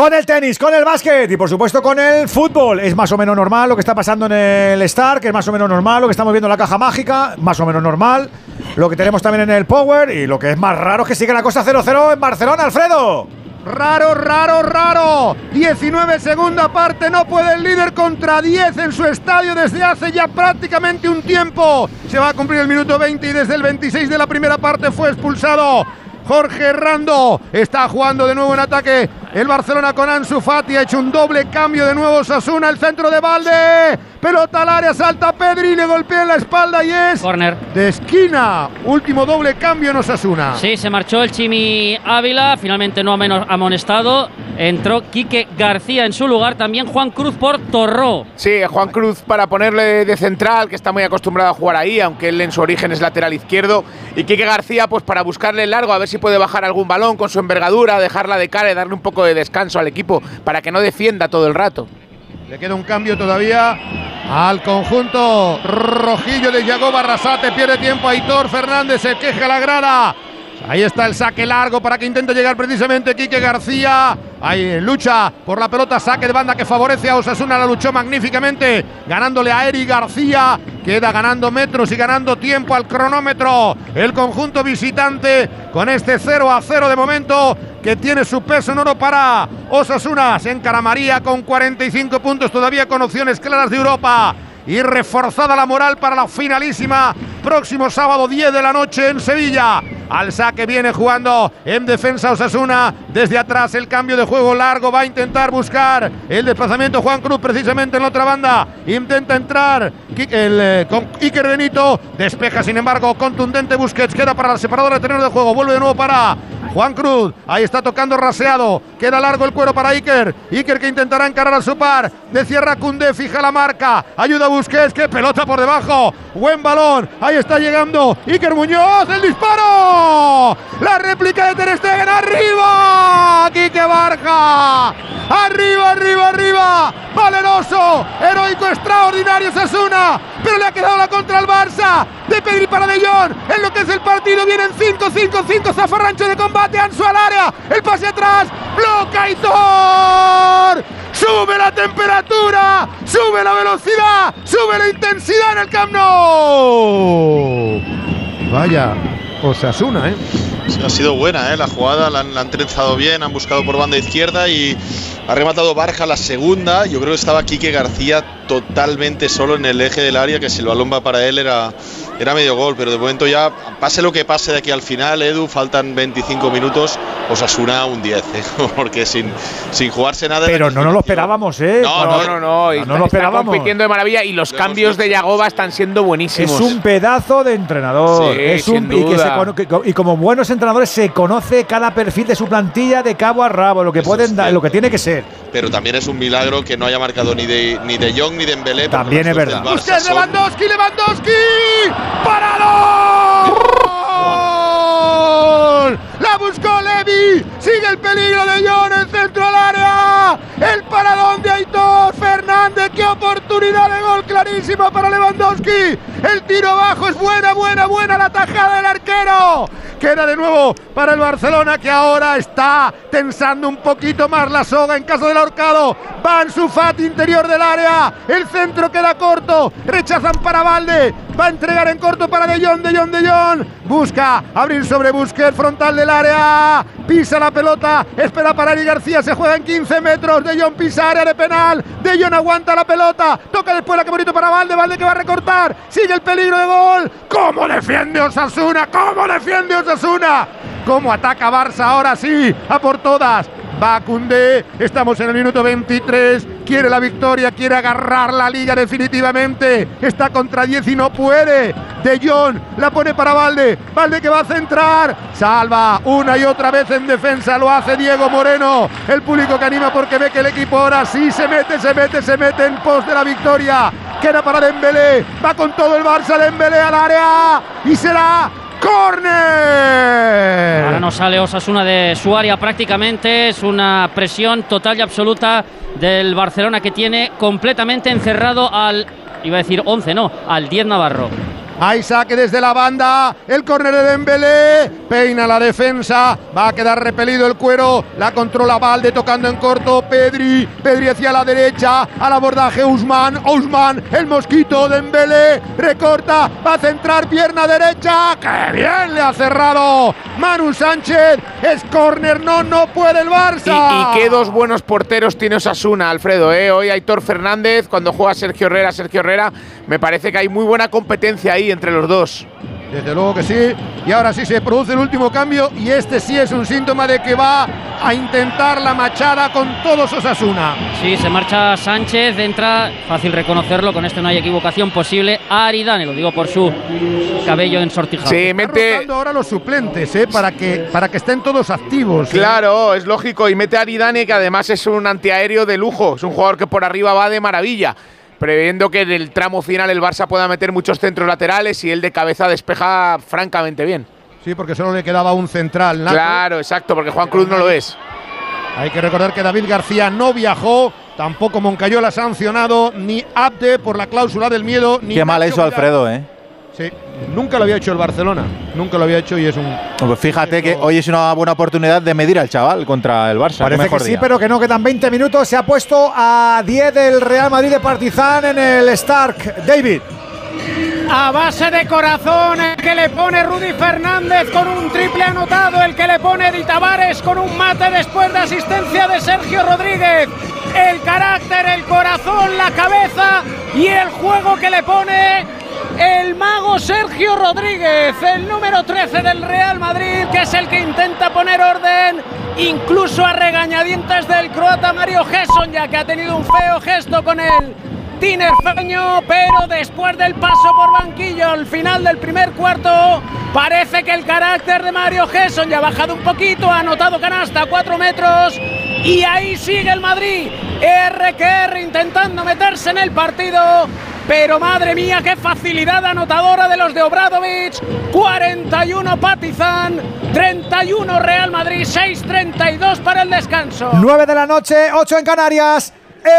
Con el tenis, con el básquet y por supuesto con el fútbol. Es más o menos normal lo que está pasando en el Star, que es más o menos normal lo que estamos viendo en la caja mágica, más o menos normal. Lo que tenemos también en el Power y lo que es más raro es que sigue la cosa 0-0 en Barcelona, Alfredo. Raro, raro, raro. 19 segunda parte, no puede el líder contra 10 en su estadio desde hace ya prácticamente un tiempo. Se va a cumplir el minuto 20 y desde el 26 de la primera parte fue expulsado. Jorge Rando está jugando de nuevo en ataque. El Barcelona con Ansu Fati ha hecho un doble cambio de nuevo Sasuna, el centro de Valde. Pelota al área, salta Pedri, le golpea en la espalda y es Corner. de esquina. Último doble cambio en Osasuna. Sí, se marchó el Chimi Ávila, finalmente no ha menos amonestado. Entró Quique García en su lugar, también Juan Cruz por Torró. Sí, Juan Cruz para ponerle de central, que está muy acostumbrado a jugar ahí, aunque él en su origen es lateral izquierdo. Y Quique García, pues para buscarle el largo, a ver si puede bajar algún balón con su envergadura, dejarla de cara y darle un poco de descanso al equipo para que no defienda todo el rato. Le queda un cambio todavía al conjunto rojillo de Yago Barrasate. Pierde tiempo Aitor Fernández, se queja la grada. Ahí está el saque largo para que intente llegar precisamente Quique García. Ahí lucha por la pelota, saque de banda que favorece a Osasuna. La luchó magníficamente, ganándole a Eri García. Queda ganando metros y ganando tiempo al cronómetro. El conjunto visitante con este 0 a 0 de momento que tiene su peso en oro para Osasuna. Se encaramaría con 45 puntos, todavía con opciones claras de Europa. Y reforzada la moral para la finalísima próximo sábado 10 de la noche en Sevilla. Al saque viene jugando en defensa Osasuna. Desde atrás el cambio de juego largo va a intentar buscar el desplazamiento Juan Cruz precisamente en la otra banda. Intenta entrar el, eh, con Iker Benito. Despeja sin embargo contundente Busquets. Queda para el separador de terreno de juego. Vuelve de nuevo para Juan Cruz. Ahí está tocando raseado. Queda largo el cuero para Iker. Iker que intentará encarar a su par. De cierra Cundé. Fija la marca. Ayuda a Busquets. Que pelota por debajo. Buen balón. Ahí está llegando Iker Muñoz. El disparo. La réplica de Ter Stegen. Arriba. Quique Barja. Arriba, arriba, arriba. Valeroso. Heroico, extraordinario Sasuna. Pero le ha quedado la contra al Barça. De Pedri para De Jong. En lo que es el partido vienen 5, 5, 5. Zafarrancho de combate. Ansu al área. El pase atrás. Bloca Aitor. Sube la temperatura. Sube la velocidad. Sube la intensidad en el Camp Nou. Vaya. Osasuna, ¿eh? Ha sido buena ¿eh? la jugada, la han, la trenzado bien, han buscado por banda izquierda y ha rematado Barja la segunda. Yo creo que estaba Quique García totalmente solo en el eje del área, que si balón va para él era, era medio gol, pero de momento ya, pase lo que pase de aquí al final, Edu, faltan 25 minutos, Osasuna un 10, ¿eh? porque sin, sin jugarse nada... Pero no nos lo esperábamos, ¿eh? No, no, no, no. y no está- lo está esperábamos. compitiendo de maravilla y los cambios de Yagoba están siendo buenísimos. Es un pedazo de entrenador. Sí, es un, sin y, que se como buenos entrenadores se conoce cada perfil de su plantilla de cabo a rabo, lo que pueden dar, lo que tiene que ser. Pero también es un milagro que no haya marcado ni de, ni de Jong ni de Embelé. También es verdad. son- Lewandowski, Lewandowski. ¡Parado! Buscó Levi. Sigue el peligro de John en centro al área. El paradón de Aitor Fernández. ¡Qué oportunidad de gol clarísima para Lewandowski! El tiro bajo es buena, buena, buena la tajada del arquero. Queda de nuevo para el Barcelona que ahora está tensando un poquito más la soga en caso del ahorcado. Van su Fati interior del área. El centro queda corto. Rechazan para Valde. Va a entregar en corto para De Jong, De Jong, De Jong. Busca abrir sobre Busquets, frontal del área. Pisa la pelota. Espera para Ari García. Se juega en 15 metros. De Jong pisa área de penal. De Jong aguanta la pelota. Toca después la que bonito para Valde. Valde que va a recortar. Sigue el peligro de gol. ¿Cómo defiende Osasuna? ¿Cómo defiende Osasuna? ¿Cómo ataca Barça ahora sí? A por todas. Va Koundé, estamos en el minuto 23, quiere la victoria, quiere agarrar la liga definitivamente, está contra 10 y no puede. De Jong la pone para Valde, Valde que va a centrar, salva una y otra vez en defensa, lo hace Diego Moreno, el público que anima porque ve que el equipo ahora sí se mete, se mete, se mete en pos de la victoria. Queda para Dembélé, va con todo el Barça, Dembélé al área y será ¡Corner! Ahora no sale Osasuna de su área prácticamente. Es una presión total y absoluta del Barcelona que tiene completamente encerrado al. Iba a decir 11, no, al 10 Navarro. Hay saque desde la banda. El córner de Dembélé. Peina la defensa. Va a quedar repelido el cuero. La controla Valde tocando en corto. Pedri. Pedri hacia la derecha. Al abordaje Usman. Usman. El mosquito Dembélé. Recorta. Va a centrar pierna derecha. ¡Qué bien le ha cerrado! Manu Sánchez. Es córner. No, no puede el Barça. Y, qué dos buenos porteros tiene Osasuna, Alfredo. ¿eh? Hoy Aitor Fernández. Cuando juega Sergio Herrera, Sergio Herrera. Me parece que hay muy buena competencia ahí entre los dos. Desde luego que sí. Y ahora sí se produce el último cambio y este sí es un síntoma de que va a intentar la machada con todos Osasuna. Sí, se marcha Sánchez, entra, fácil reconocerlo, con esto no hay equivocación posible, Aridane, lo digo por su cabello ensortijado. Sí, mete Está ahora los suplentes, ¿eh? para, que, para que estén todos activos. ¿eh? Claro, es lógico. Y mete a Aridane, que además es un antiaéreo de lujo. Es un jugador que por arriba va de maravilla previendo que en el tramo final el Barça pueda meter muchos centros laterales y él de cabeza despeja francamente bien. Sí, porque solo le quedaba un central. Claro, exacto, porque Juan Cruz no lo es. Hay que recordar que David García no viajó, tampoco Moncayola ha sancionado, ni Abde por la cláusula del miedo. Ni Qué mal Nacho eso, Vidal. Alfredo, ¿eh? Sí, nunca lo había hecho el Barcelona, nunca lo había hecho y es un... Pues fíjate que hoy es una buena oportunidad de medir al chaval contra el Barça. Parece que sí, día. pero que no quedan 20 minutos. Se ha puesto a 10 del Real Madrid de Partizan en el Stark. David. A base de corazón, el que le pone Rudy Fernández con un triple anotado, el que le pone Di Tavares con un mate después de asistencia de Sergio Rodríguez. El carácter, el corazón, la cabeza y el juego que le pone el mago Sergio Rodríguez, el número 13 del Real Madrid, que es el que intenta poner orden, incluso a regañadientes del croata Mario Gesson, ya que ha tenido un feo gesto con él. Tinerfeño, pero después del paso por banquillo al final del primer cuarto, parece que el carácter de Mario Gesson ya ha bajado un poquito, ha anotado canasta a cuatro metros y ahí sigue el Madrid. RQR intentando meterse en el partido, pero madre mía, qué facilidad anotadora de los de Obradovic. 41 Patizan, 31 Real Madrid, 6-32 para el descanso. 9 de la noche, 8 en Canarias. El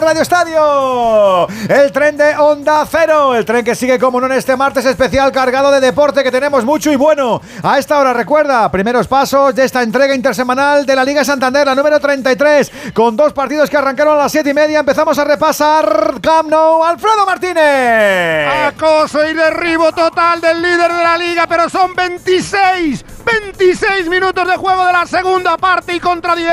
Radio Estadio, el tren de Onda Cero, el tren que sigue como no en este martes especial cargado de deporte que tenemos mucho y bueno. A esta hora recuerda, primeros pasos de esta entrega intersemanal de la Liga Santander, la número 33, con dos partidos que arrancaron a las 7 y media. Empezamos a repasar Camp Nou, Alfredo Martínez. Acoso y derribo total del líder de la liga, pero son 26, 26 minutos de juego de la segunda parte y contra 10.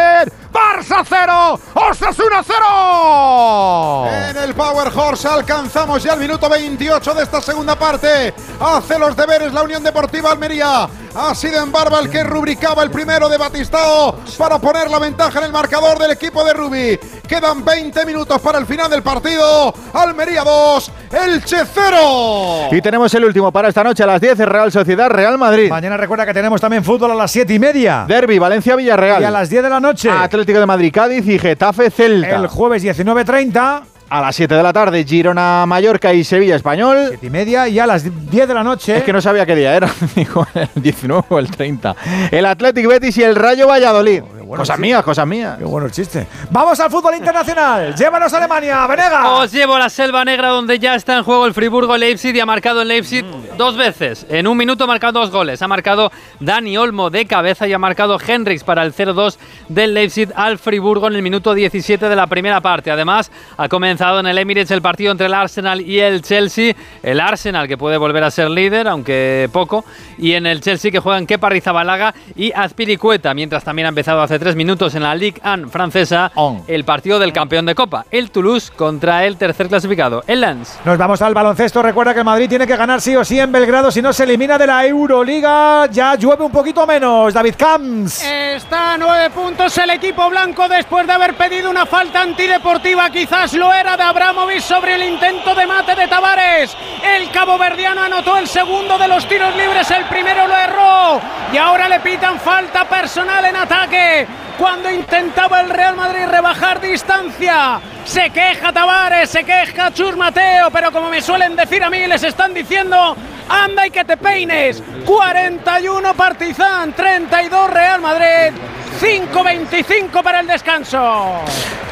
Barça 0, Osasuna 0. En el Power Horse alcanzamos ya el minuto 28 de esta segunda parte. Hace los deberes la Unión Deportiva Almería. Ha sido en Barba el que rubricaba el primero de Batistao para poner la ventaja en el marcador del equipo de Rubi. Quedan 20 minutos para el final del partido. Almería 2, Elche 0. Y tenemos el último para esta noche a las 10, Real Sociedad, Real Madrid. Mañana recuerda que tenemos también fútbol a las 7 y media. Derby, Valencia-Villarreal. Y a las 10 de la noche. Atlético de Madrid, Cádiz y Getafe, Celta. El jueves 19.30. A las 7 de la tarde, Girona, Mallorca y Sevilla Español. 7 y media y a las 10 de la noche. Es que no sabía qué día era, digo, el 19 o el 30. El Athletic Betis y el Rayo Valladolid. Cosas sí. mías, cosas mías. Qué bueno el chiste. Vamos al fútbol internacional. Llévanos a Alemania, Venega. Os llevo a la selva negra donde ya está en juego el Friburgo Leipzig y ha marcado en Leipzig dos veces. En un minuto ha marcado dos goles. Ha marcado Dani Olmo de cabeza y ha marcado Henriks para el 0-2 del Leipzig al Friburgo en el minuto 17 de la primera parte. Además, ha comenzado en el Emirates el partido entre el Arsenal y el Chelsea. El Arsenal que puede volver a ser líder, aunque poco. Y en el Chelsea que juegan Kepa Rizabalaga y Azpilicueta. Mientras también ha empezado hace tres minutos en la Ligue 1 francesa el partido del campeón de Copa, el Toulouse contra el tercer clasificado, el Lens. Nos vamos al baloncesto. Recuerda que Madrid tiene que ganar sí o sí en Belgrado, si no se elimina de la Euroliga. Ya llueve un poquito menos. David Camps. Está a nueve puntos el equipo blanco después de haber pedido una falta antideportiva. Quizás lo era de Abramovic sobre el intento de mate de Tavares. El caboverdiano anotó el segundo de los tiros libres. El primero lo erró. Y ahora le pitan falta personal en ataque. Cuando intentaba el Real Madrid rebajar distancia. Se queja Tavares, se queja Chus Mateo, pero como me suelen decir a mí, les están diciendo, anda y que te peines. 41 Partizan, 32 Real Madrid, 5-25 para el descanso.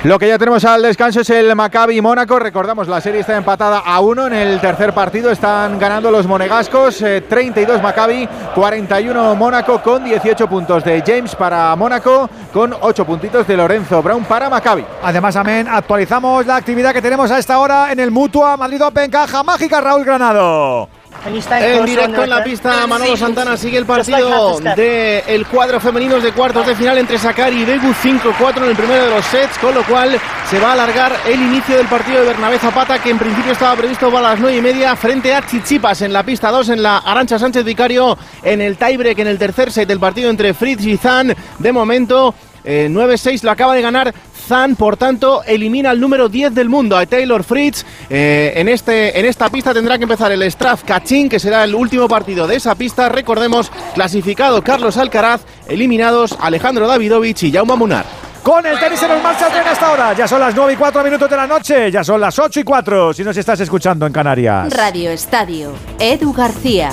Lo que ya tenemos al descanso es el Maccabi Mónaco. Recordamos, la serie está empatada a uno en el tercer partido. Están ganando los monegascos. eh, 32 Maccabi, 41 Mónaco con 18 puntos de James para Mónaco, con 8 puntitos de Lorenzo Brown para Maccabi. Además, amén, actualizamos la actividad que tenemos a esta hora en el Mutua Madrid Open Caja Mágica Raúl Granado. En directo en la pista, Manolo Santana sigue el partido del cuadro femeninos de cuartos de final entre Sakari y Begu 5-4 en el primero de los sets, con lo cual se va a alargar el inicio del partido de Bernabé Zapata, que en principio estaba previsto para las 9 y media, frente a Chichipas en la pista 2, en la Arancha Sánchez Vicario, en el tiebreak, en el tercer set del partido entre Fritz y Zan. De momento, eh, 9-6 lo acaba de ganar Zan, por tanto, elimina al número 10 del mundo, a Taylor Fritz. Eh, en, este, en esta pista tendrá que empezar el Straf Kachin, que será el último partido de esa pista. Recordemos, clasificado Carlos Alcaraz, eliminados Alejandro Davidovich y Jaume Munar. Con el tenis se nos marcha el tren hasta ahora. Ya son las 9 y 4 minutos de la noche. Ya son las 8 y 4 si nos estás escuchando en Canarias. Radio Estadio. Edu García.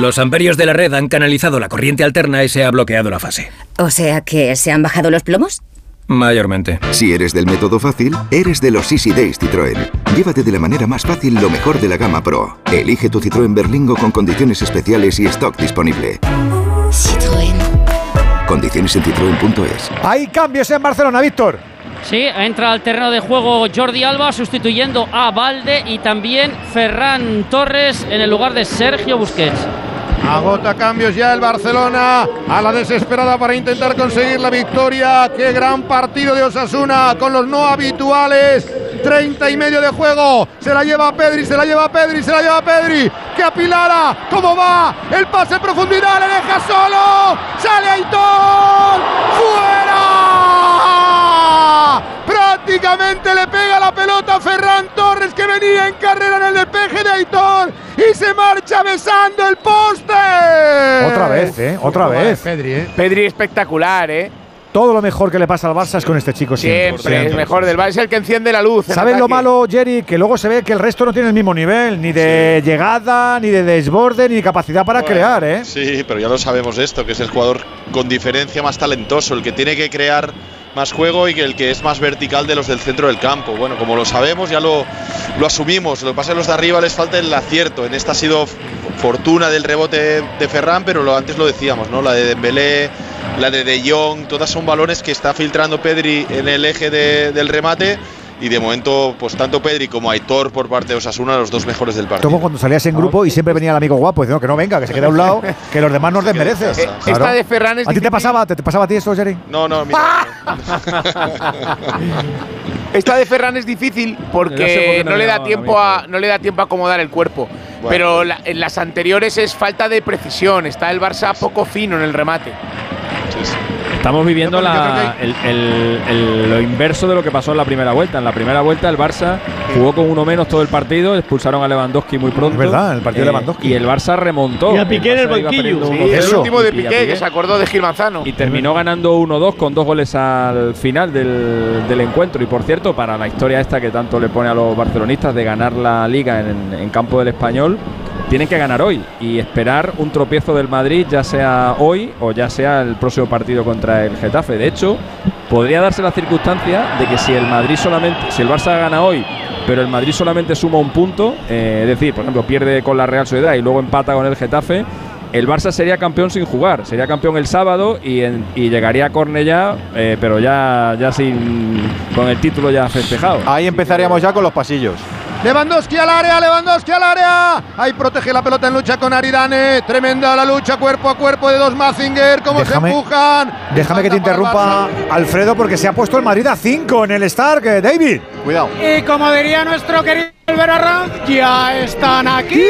Los amperios de la red han canalizado la corriente alterna y se ha bloqueado la fase. O sea que se han bajado los plomos. Mayormente. Si eres del método fácil, eres de los Easy Days Citroën. Llévate de la manera más fácil lo mejor de la gama Pro. Elige tu Citroën Berlingo con condiciones especiales y stock disponible. Citroën. Condiciones en citroen.es. Hay cambios en Barcelona, Víctor. Sí, entra al terreno de juego Jordi Alba sustituyendo a Valde y también Ferran Torres en el lugar de Sergio Busquets. Agota cambios ya el Barcelona a la desesperada para intentar conseguir la victoria. Qué gran partido de Osasuna con los no habituales. 30 y medio de juego. Se la lleva Pedri, se la lleva Pedri, se la lleva Pedri. Que apilara. ¿Cómo va? El pase en profundidad le deja solo. Sale Aitor. ¡Fuera! Prácticamente le pega la pelota a Ferran Torres que venía en carrera en el despeje de Aitor y se marcha besando el poste. Otra vez, ¿eh? Otra vez. Pedri, ¿eh? Pedri espectacular, ¿eh? Todo lo mejor que le pasa al Barça es con este chico siempre. Siempre, es mejor del Barça, es el que enciende la luz. ¿Sabes lo malo, Jerry? Que luego se ve que el resto no tiene el mismo nivel, ni de llegada, ni de desborde, ni de capacidad para crear, ¿eh? Sí, pero ya lo sabemos esto, que es el jugador con diferencia más talentoso, el que tiene que crear más juego y que el que es más vertical de los del centro del campo. Bueno, como lo sabemos, ya lo, lo asumimos. Lo que pasa es que los de arriba les falta el acierto. En esta ha sido fortuna del rebote de Ferran, pero lo, antes lo decíamos, ¿no? La de Dembélé, la de De Jong, todas son balones que está filtrando Pedri en el eje de- del remate. Y de momento, pues tanto Pedri como Aitor por parte de Osasuna, los dos mejores del partido. Como cuando salías en grupo y siempre venía el amigo guapo diciendo que no venga, que se quede a un lado, que los demás nos desmerecen. Eh, esta de Ferran es ¿A ti te pasaba, te, te pasaba a ti eso, Jerry? No, no, mira. Esta de Ferran es difícil porque no no, le da tiempo a no le da tiempo a acomodar el cuerpo. Pero la- en las anteriores es falta de precisión. Está el Barça poco fino en el remate. Estamos viviendo la- el- el- el- lo inverso de lo que pasó en la primera vuelta. En la primera vuelta el Barça jugó con uno menos todo el partido, expulsaron a Lewandowski muy pronto. Es verdad, el partido de Lewandowski. Y el Barça remontó. Y a Piqué en el banquillo. Sí, 1-0. el último de a Piqué, que se acordó de Gil Manzano. Y terminó ganando 1-2 con dos goles al final del, del encuentro. Y por cierto, para la historia esta que tanto le pone a los barcelonistas de ganar la liga en, en campo del español, tienen que ganar hoy y esperar un tropiezo del Madrid, ya sea hoy o ya sea el próximo partido contra el Getafe. De hecho, podría darse la circunstancia de que si el Madrid solamente, si el Barça gana hoy, pero el Madrid solamente suma un punto, eh, es decir, por ejemplo, pierde con la Real Sociedad y luego empata con el Getafe, el Barça sería campeón sin jugar, sería campeón el sábado y, llegaría a Cornellá, eh, pero ya, ya sin con el título ya festejado. Ahí empezaríamos ya con los pasillos. Lewandowski al área, Lewandowski al área. Ahí protege la pelota en lucha con Aridane. Tremenda la lucha cuerpo a cuerpo de dos Mazinger. Cómo Déjame- se empujan. Déjame que te interrumpa, Alfredo, porque se ha puesto el Madrid a 5 en el Stark, eh, David. Cuidado. Y como diría nuestro querido Arranz, ya están aquí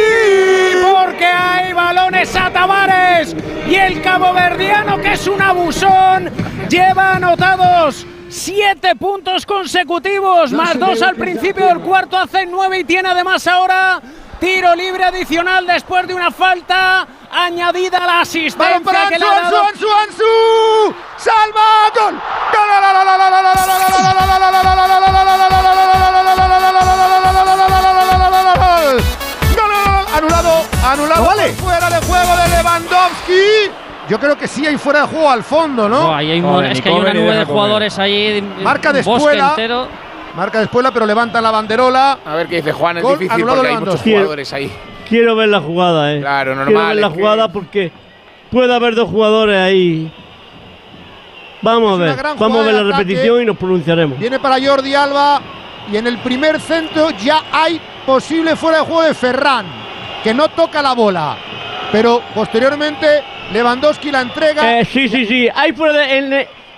porque hay balones a Tavares y el caboverdiano que es un abusón lleva anotados siete puntos consecutivos más dos al principio del cuarto hace nueve y tiene además ahora tiro libre adicional después de una falta añadida a la asistencia para que le ha dado. Salva, gol. Anulado, anulado. Fuera de juego de Lewandowski. Yo creo que sí hay fuera de juego al fondo, ¿no? Buah, ahí hay un- es que hay una nube de jugadores ahí. Marca de espuela. entero. Marca de espuela, pero levanta la banderola. A ver qué dice Juan, es Gol difícil porque hay muchos jugadores ahí. Quiero ver la jugada, eh. Claro, normal, Quiero ver la que- jugada porque puede haber dos jugadores ahí. Vamos a ver, vamos a ver la ataque. repetición y nos pronunciaremos. Viene para Jordi Alba. Y en el primer centro ya hay posible fuera de juego de Ferran, que no toca la bola. Pero posteriormente Lewandowski la entrega. Eh, sí, sí, sí. Hay fuera de- en,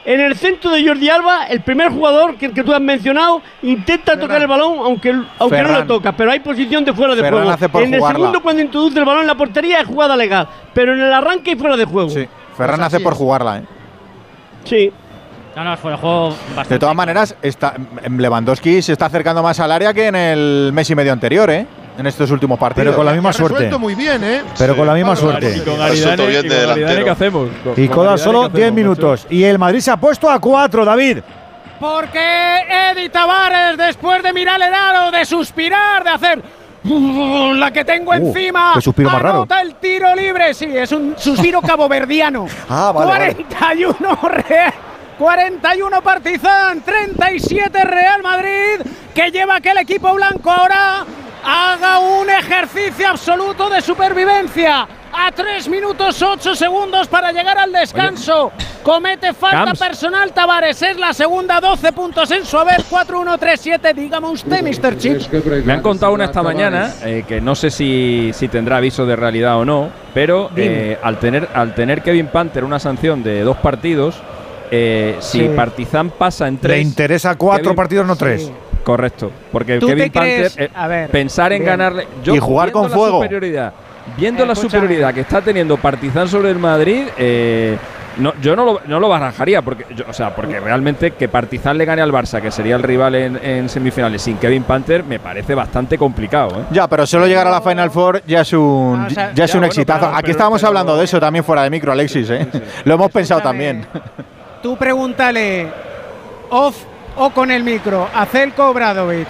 en el centro de Jordi Alba, el primer jugador que, que tú has mencionado intenta tocar el balón, aunque, aunque no lo toca, pero hay posición de fuera de Ferran juego. hace por en el jugarla. segundo, cuando introduce el balón en la portería, es jugada legal, pero en el arranque hay fuera de juego. Sí. Ferran Pues hace por es. jugarla, ¿eh? Sí. No, no, fue el juego bastante. De todas maneras, está, Lewandowski se está acercando más al área que en el mes y medio anterior, ¿eh? En estos últimos partidos. Pero con la misma Ha suerte. muy bien, ¿eh? Pero con la misma Y suerte. con Resuelto Aridane, bien y con Aridane. ¿qué hacemos? Con- Y con Coda solo ¿qué 10 hacemos, minutos. Y el Madrid se ha puesto a 4, David. Porque Eddie Tavares, después de mirar el aro, de suspirar, de hacer "Uh, la que tengo Uh, encima, suspiro más raro. anota el tiro libre. Sí, es un suspiro caboverdiano. Ah, vale, vale. 41 Real. 41 Partizan, 37 Real Madrid, que lleva que el equipo blanco ahora haga un ejercicio absoluto de supervivencia. A 3 minutos 8 segundos para llegar al descanso. Comete falta Camps. personal Tavares. Es la segunda, 12 puntos en su haber. 4-1-3-7. Dígame usted, Mr. Chips. Me han contado una esta mañana eh, que no sé si, si tendrá aviso de realidad o no, pero eh, al tener al tener Kevin Panther una sanción de dos partidos, eh, si Sí. Partizan pasa en Le tres, interesa 4 Kevin- partidos, no 3. Correcto, porque ¿Tú Kevin te Panther eh, a ver, pensar en bien. ganarle Y jugar con la fuego. superioridad, viendo la superioridad que está teniendo Partizan sobre el Madrid. eh, no, yo no lo, no lo barajaría, porque, yo- o sea, porque realmente que Partizan le gane al Barça, que sería el rival en, en semifinales, sin Kevin Panther, me parece bastante complicado. ¿eh? Ya, pero solo llegar a la Final Four ya es un, Ah, o sea, ya es ya, un bueno, exitazo. pero- Aquí pero- estábamos pero- hablando de eso también fuera de micro, Alexis, ¿eh? Lo hemos pensado también. Tú pregúntale off o con el micro a Zelko Obradovic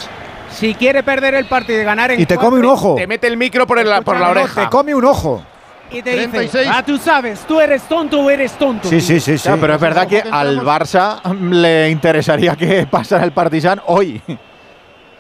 si quiere perder el partido y ganar en Y te come un ojo. Te mete el micro por, el- por la oreja. Te come un ojo. y te dice, 36. ah, tú sabes, tú eres tonto o eres tonto. Sí, sí, sí, sí. Ya, pero es verdad que al Barça le interesaría que pasara el Partizan hoy.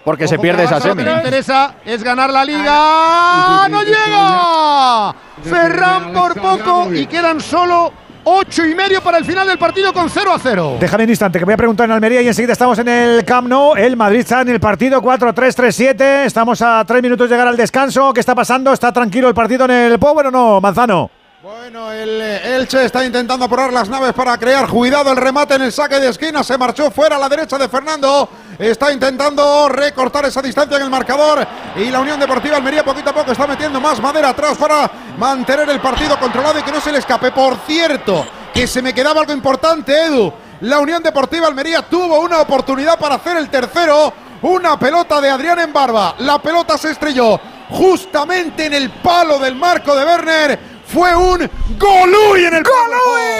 Porque se pierde esa Barça Lo semi. que le interesa es ganar la liga. ¡No llega! Ferran por poco y quedan solo ocho y medio para el final del partido con 0 a 0. Déjame un instante que voy a preguntar en Almería y enseguida estamos en el Camp Nou. El Madrid está en el partido 4-3-3-7. Estamos a 3 minutos de llegar al descanso. ¿Qué está pasando? ¿Está tranquilo el partido en el Power o no, Manzano? Bueno, el eh, Elche está intentando apurar las naves para crear. Cuidado, el remate en el saque de esquina. Se marchó fuera a la derecha de Fernando. Está intentando recortar esa distancia en el marcador. Y la Unión Deportiva Almería poquito a poco está metiendo más madera atrás para mantener el partido controlado y que no se le escape. Por cierto, que se me quedaba algo importante, Edu. La Unión Deportiva Almería tuvo una oportunidad para hacer el tercero. Una pelota de Adrián en barba. La pelota se estrelló justamente en el palo del marco de Werner. Fue un Goluy en el ¡Goluy!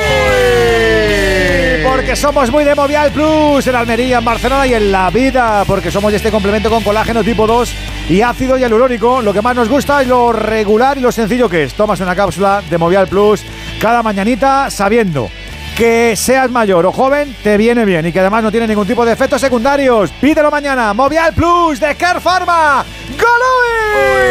Porque somos muy de Movial Plus en Almería, en Barcelona y en la vida. Porque somos de este complemento con colágeno tipo 2 y ácido hialurónico. Lo que más nos gusta es lo regular y lo sencillo que es. Tomas una cápsula de Movial Plus cada mañanita sabiendo que seas mayor o joven te viene bien y que además no tiene ningún tipo de efectos secundarios. Pídelo mañana. Movial Plus de Care Pharma. ¡Golui!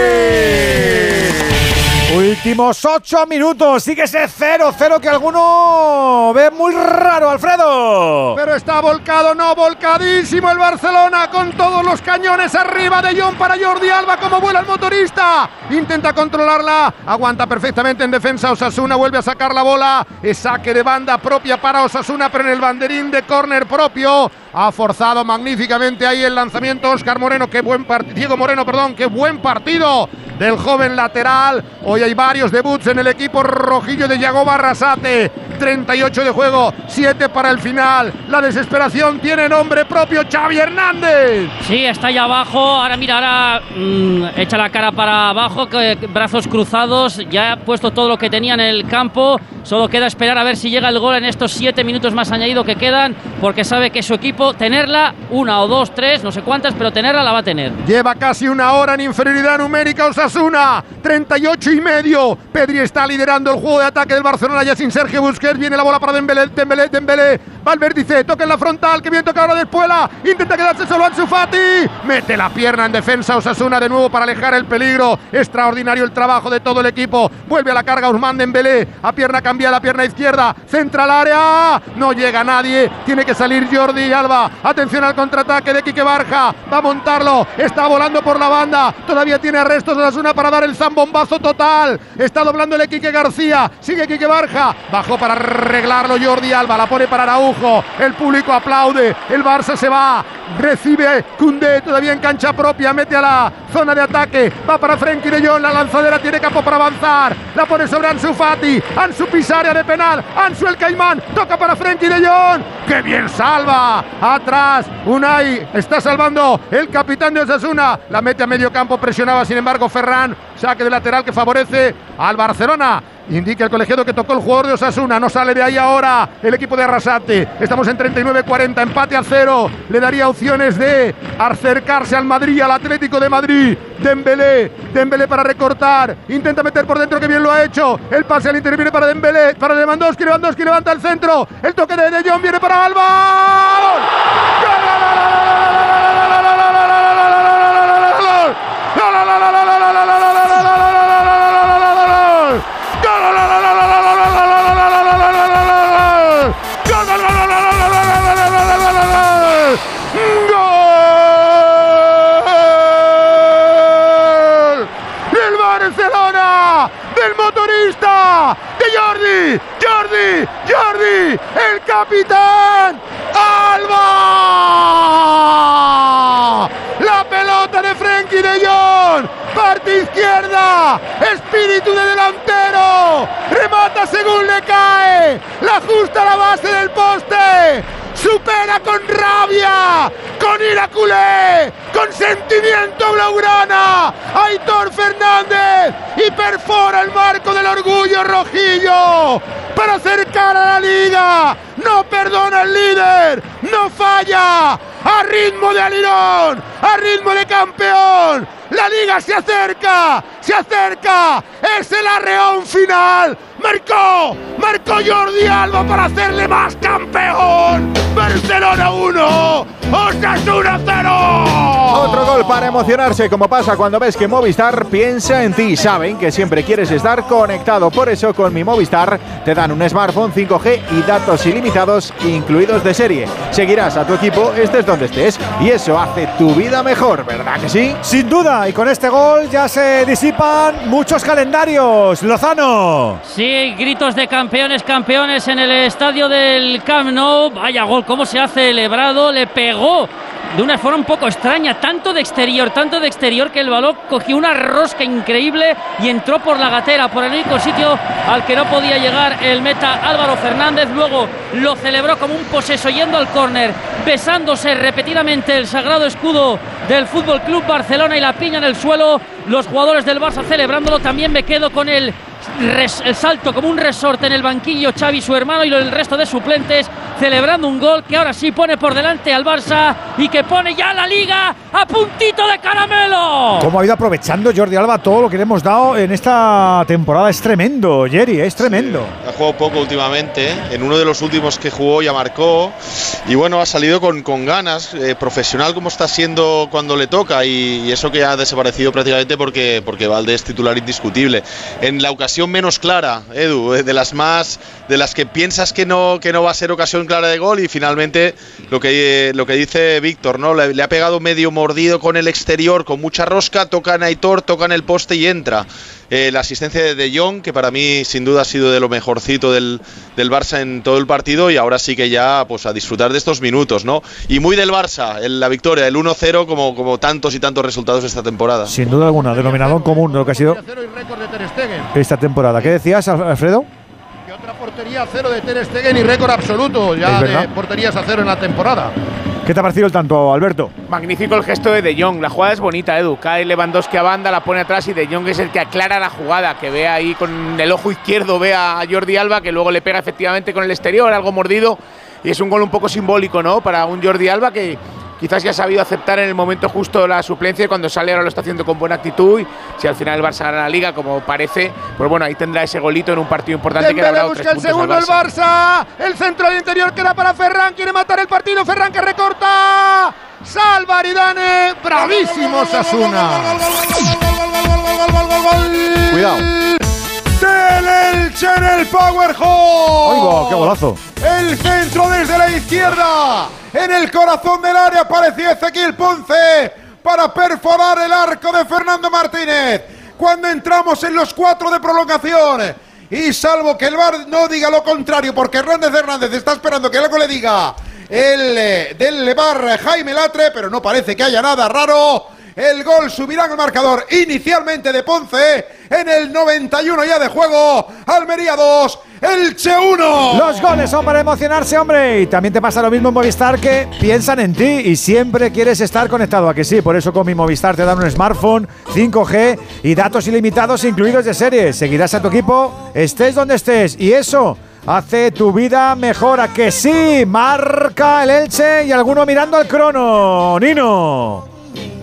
Últimos ocho minutos. Sigue ese 0-0 que alguno ve muy raro, Alfredo. Pero está volcado, no volcadísimo el Barcelona con todos los cañones arriba de John para Jordi Alba como vuela el motorista. Intenta controlarla, aguanta perfectamente en defensa Osasuna, vuelve a sacar la bola. Es saque de banda propia para Osasuna, pero en el banderín de córner propio. Ha forzado magníficamente ahí el lanzamiento Oscar Moreno, qué buen partido. Diego Moreno, perdón, qué buen partido del joven lateral. Hoy hay varios debuts en el equipo rojillo de Yago Barrasate. 38 de juego, 7 para el final. La desesperación tiene nombre propio, Xavi Hernández. Sí, está ahí abajo. Ahora mira, ahora mm, echa la cara para abajo, brazos cruzados. Ya ha puesto todo lo que tenía en el campo. Solo queda esperar a ver si llega el gol en estos 7 minutos más añadido que quedan, porque sabe que su equipo, tenerla, una o dos, tres, no sé cuántas, pero tenerla la va a tener. Lleva casi una hora en inferioridad numérica Osasuna. 38 y medio. Pedri está liderando el juego de ataque del Barcelona ya sin Sergio Busquets. Viene la bola para Dembélé, Dembélé, Dembélé. Valverde dice, toca en la frontal, que bien toca ahora de Espuela. Intenta quedarse solo Ansu Fati. Mete la pierna en defensa Osasuna de nuevo para alejar el peligro. Extraordinario el trabajo de todo el equipo. Vuelve a la carga Usman Dembélé. A pierna cambiada, pierna izquierda. Centra al área. No llega nadie. Tiene que salir Jordi Alba. Atención al contraataque de Quique Barja. Va a montarlo. Está volando por la banda. Todavía tiene arrestos Osasuna para dar el zambombazo total. Está doblando el Quique García. Sigue Quique Barja. Bajó para arreglarlo Jordi Alba. La pone para Araujo. El público aplaude. El Barça se va. Recibe Cundé todavía en cancha propia. Mete a la zona de ataque. Va para Frenkie de Jong. La lanzadera tiene campo para avanzar. La pone sobre Ansu Fati. Ansu pisa área de penal. Ansu el Caimán. Toca para Frenkie de Jong. ¡Qué bien salva! Atrás. Unai está salvando el capitán de Osasuna. La mete a medio campo. Presionaba sin embargo Ferran. Saque de lateral que favorece al Barcelona. Indica el colegiado que tocó el jugador de Osasuna. No sale de ahí ahora el equipo de Arrasate. Estamos en 39-40. Empate a cero. Le daría opciones de acercarse al Madrid, al Atlético de Madrid. Dembélé. Dembélé para recortar. Intenta meter por dentro que bien lo ha hecho. El pase al interior viene para Dembélé. Para Lewandowski. Lewandowski levanta el centro. El toque de De Jong viene para Alba. ¡Gol! ¡El capitán! ¡Alba! La pelota de Frenkie de Jong. Parte izquierda. Espíritu de delantero. Remata según le cae. La ajusta a la base del poste. Supera con rabia. Con ira culé. Con sentimiento blaugrana. Aitor Fernández. Y perfora el marco del orgullo rojillo. Para acercar a la liga. No perdona el líder. No falla. A ritmo de alirón. A ritmo de campeón. La liga se acerca. Se acerca. Es el arreón final. Marcó. Marcó Jordi Alba para hacerle más campeón. Barcelona 1. Osasuna 0. Otro gol para emocionarse, como pasa cuando ves que Movistar piensa en ti. Saben que siempre quieres estar conectado. Por eso, con mi Movistar te dan un smartphone 5G y datos ilimitados, incluidos de serie. Seguirás a tu equipo, estés donde estés, y eso hace tu vida mejor, ¿verdad que sí? Sin duda, y con este gol ya se disipan muchos calendarios. Lozano. Sí, gritos de campeones, campeones en el estadio del Camp Nou. Vaya gol, cómo se ha celebrado, le pegó de una forma un poco extraña, tanto de exterior, tanto de exterior que el balón cogió una rosca increíble y entró por la gatera, por el único sitio al que no podía llegar el meta Álvaro Fernández. Luego lo celebró como un poseso yendo al córner, besándose repetidamente el sagrado escudo del Fútbol Club Barcelona y la piña en el suelo. Los jugadores del Barça celebrándolo. También me quedo con el, res- el salto como un resorte en el banquillo Xavi, su hermano, y el resto de suplentes celebrando un gol que ahora sí pone por delante al Barça y que pone ya la liga a puntito de caramelo. Cómo ha ido aprovechando Jordi Alba todo lo que le hemos dado en esta temporada. Es tremendo, Jerry, es tremendo. Ha jugado poco últimamente. ¿eh? En uno de los últimos que jugó ya marcó. Y bueno, ha salido con, con ganas. eh, profesional como está siendo cuando le toca. Y, y eso que ha desaparecido prácticamente porque, porque Valde es titular indiscutible. En la ocasión menos clara, Edu, de las más. de las que piensas que no, que no va a ser ocasión clara de gol. Y finalmente lo que, lo que dice Víctor, ¿no? Le, le ha pegado medio mordido con el exterior, con mucha rosca. Toca en Aitor, toca en el poste y entra. Eh, la asistencia de De Jong, que para mí sin duda ha sido de lo mejorcito del, del Barça en todo el partido y ahora sí que ya pues a disfrutar de estos minutos, ¿no? Y muy del Barça, el- la victoria, el 1-0 como, como tantos y tantos resultados esta temporada. Sin duda alguna, denominador común de lo que ha sido esta temporada. ¿Qué decías, Al- Alfredo? Que otra portería a cero de Ter Stegen y récord absoluto ya de porterías a cero en la temporada. ¿Qué te ha parecido el tanto, Alberto? Magnífico el gesto de De Jong. La jugada es bonita, Edu. Cae Lewandowski a banda, la pone atrás y De Jong es el que aclara la jugada. Que ve ahí con el ojo izquierdo, ve a Jordi Alba, que luego le pega efectivamente con el exterior, algo mordido. Y es un gol un poco simbólico, ¿no? Para un Jordi Alba que quizás ya ha sabido aceptar en el momento justo la suplencia y cuando sale ahora lo está haciendo con buena actitud. Y si al final el Barça gana la liga, como parece, pues bueno, ahí tendrá ese golito en un partido importante que le Dembélé dado busca tres el segundo al el Barça. El centro del interior que era para Ferran. Quiere matar el partido. Ferran que recorta. Salva Aridane. Bravísimo Sasuna. Cuidado. Del Elche en el Power. ¡Oigo, qué golazo! El centro desde la izquierda. En el corazón del área aparecía Ezequiel Ponce para perforar el arco de Fernando Martínez. Cuando entramos en los cuatro de prolongación. Y salvo que el VAR no diga lo contrario, porque Hernández Hernández está esperando que algo le diga el eh, del VAR Jaime Latre, pero no parece que haya nada raro. El gol subirá al marcador inicialmente de Ponce en el 91 ya de juego. Almería 2, Elche 1. Los goles son para emocionarse, hombre. Y también te pasa lo mismo en Movistar que piensan en ti y siempre quieres estar conectado. A que sí, por eso con mi Movistar te dan un smartphone 5G y datos ilimitados incluidos de serie. Seguirás a tu equipo, estés donde estés. Y eso hace tu vida mejor. A que sí, marca el Elche y alguno mirando al crono. Nino.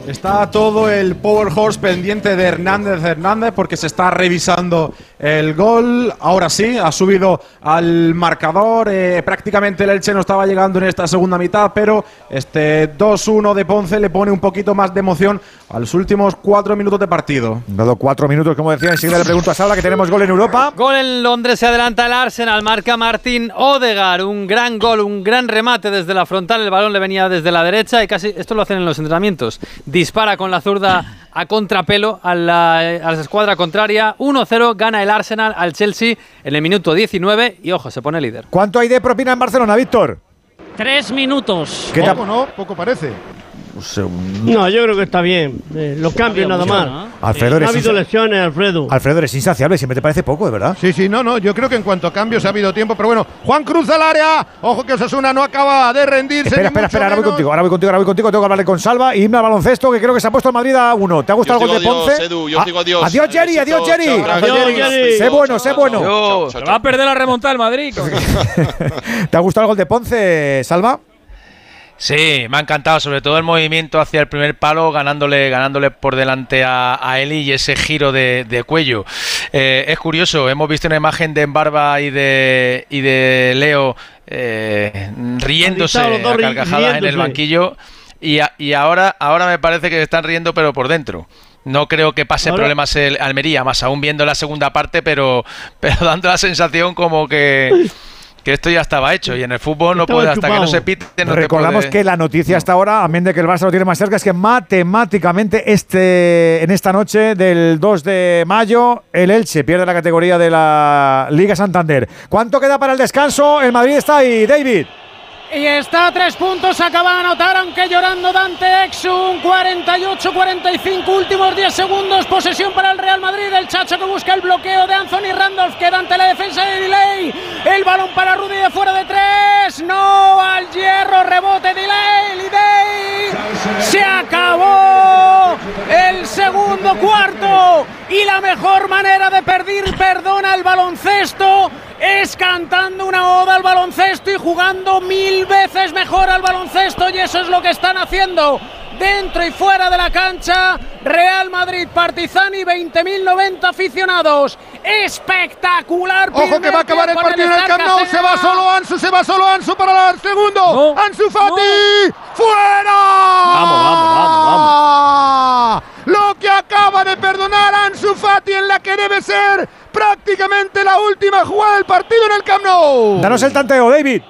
Está todo el Power Horse pendiente de Hernández Hernández porque se está revisando el gol. Ahora sí, ha subido al marcador. Eh, prácticamente el Elche no estaba llegando en esta segunda mitad, pero este 2-1 de Ponce le pone un poquito más de emoción a los últimos cuatro minutos de partido. Dado cuatro minutos, como decía, enseguida le pregunto a Sala que tenemos gol en Europa. Gol en Londres, se adelanta el Arsenal, marca Martín Odegar, un gran gol, un gran remate desde la frontal, el balón le venía desde la derecha y casi, esto lo hacen en los entrenamientos, dispara con la zurda a contrapelo a la, a la escuadra contraria, 1-0, gana el Arsenal al Chelsea en el minuto 19 y ojo, se pone líder. ¿Cuánto hay de propina en Barcelona, Víctor? Tres minutos. ¿Qué Poco, ¿no? Poco parece. No, yo creo que está bien. Eh, los cambios nada más. Alfredo, no eres ha habido lesiones, Alfredo. Alfredo, eres insaciable, siempre te parece poco, de verdad. Sí, sí, no, no. Yo creo que en cuanto a cambios ha habido tiempo, pero bueno, Juan Cruz al área. Ojo que Osasuna no acaba de rendirse. Espera, espera, espera, ahora voy contigo, ahora voy contigo, ahora voy contigo, tengo que hablarle con Salva y irme al baloncesto, que creo que se ha puesto el Madrid a uno. ¿Te ha gustado el gol de Ponce? Edu, yo Ah, digo adiós. Adiós, Jerry, adiós, Jerry. chao, Adiós, Jerry. Jerry. Sé bueno, sé bueno. Se va a perder la remontada el Madrid. ¿Te ha gustado el gol de Ponce, Salva? Sí, me ha encantado, sobre todo el movimiento hacia el primer palo, ganándole, ganándole por delante a, a Eli y ese giro de, de cuello. Eh, es curioso, hemos visto una imagen de Barba y de, y de Leo eh, riéndose a carcajadas en el banquillo y, a- y ahora, ahora me parece que se están riendo pero por dentro. No creo que pase Ahora- problemas el Almería, más aún viendo la segunda parte, pero, pero dando la sensación como que, que esto ya estaba hecho y en el fútbol no Estaba puede, hasta que no se pite, no Recordamos puede- que la noticia hasta ahora, amén de que el Barça lo tiene más cerca, es que matemáticamente este, en esta noche del 2 de mayo el Elche pierde la categoría de la Liga Santander. ¿Cuánto queda para el descanso? El Madrid está ahí, David. Y está a tres puntos, acaba de anotar, aunque llorando Dante Exum. 48-45, últimos 10 segundos. Posesión para el Real Madrid. El Chacho que busca el bloqueo de Anthony Randolph, que ante la defensa de Delay. El balón para Rudy de fuera de tres. No al hierro, rebote Delay. Delay. Se acabó el segundo cuarto. Y la mejor manera de perder perdón al baloncesto es cantando una oda al baloncesto y jugando mil veces mejor al baloncesto y eso es lo que están haciendo dentro y fuera de la cancha. Real Madrid, Partizani, 20.090 aficionados. Espectacular. Ojo que va a acabar el partido en el Camp Nou. Se va solo Ansu, se va solo Ansu para el segundo. Ansu Fati. ¡Fuera! Vamos, vamos, vamos, vamos. Lo que acaba de perdonar Ansu Fati en la que debe ser prácticamente la última jugada del partido en el Camp Nou. Danos el tanteo, David.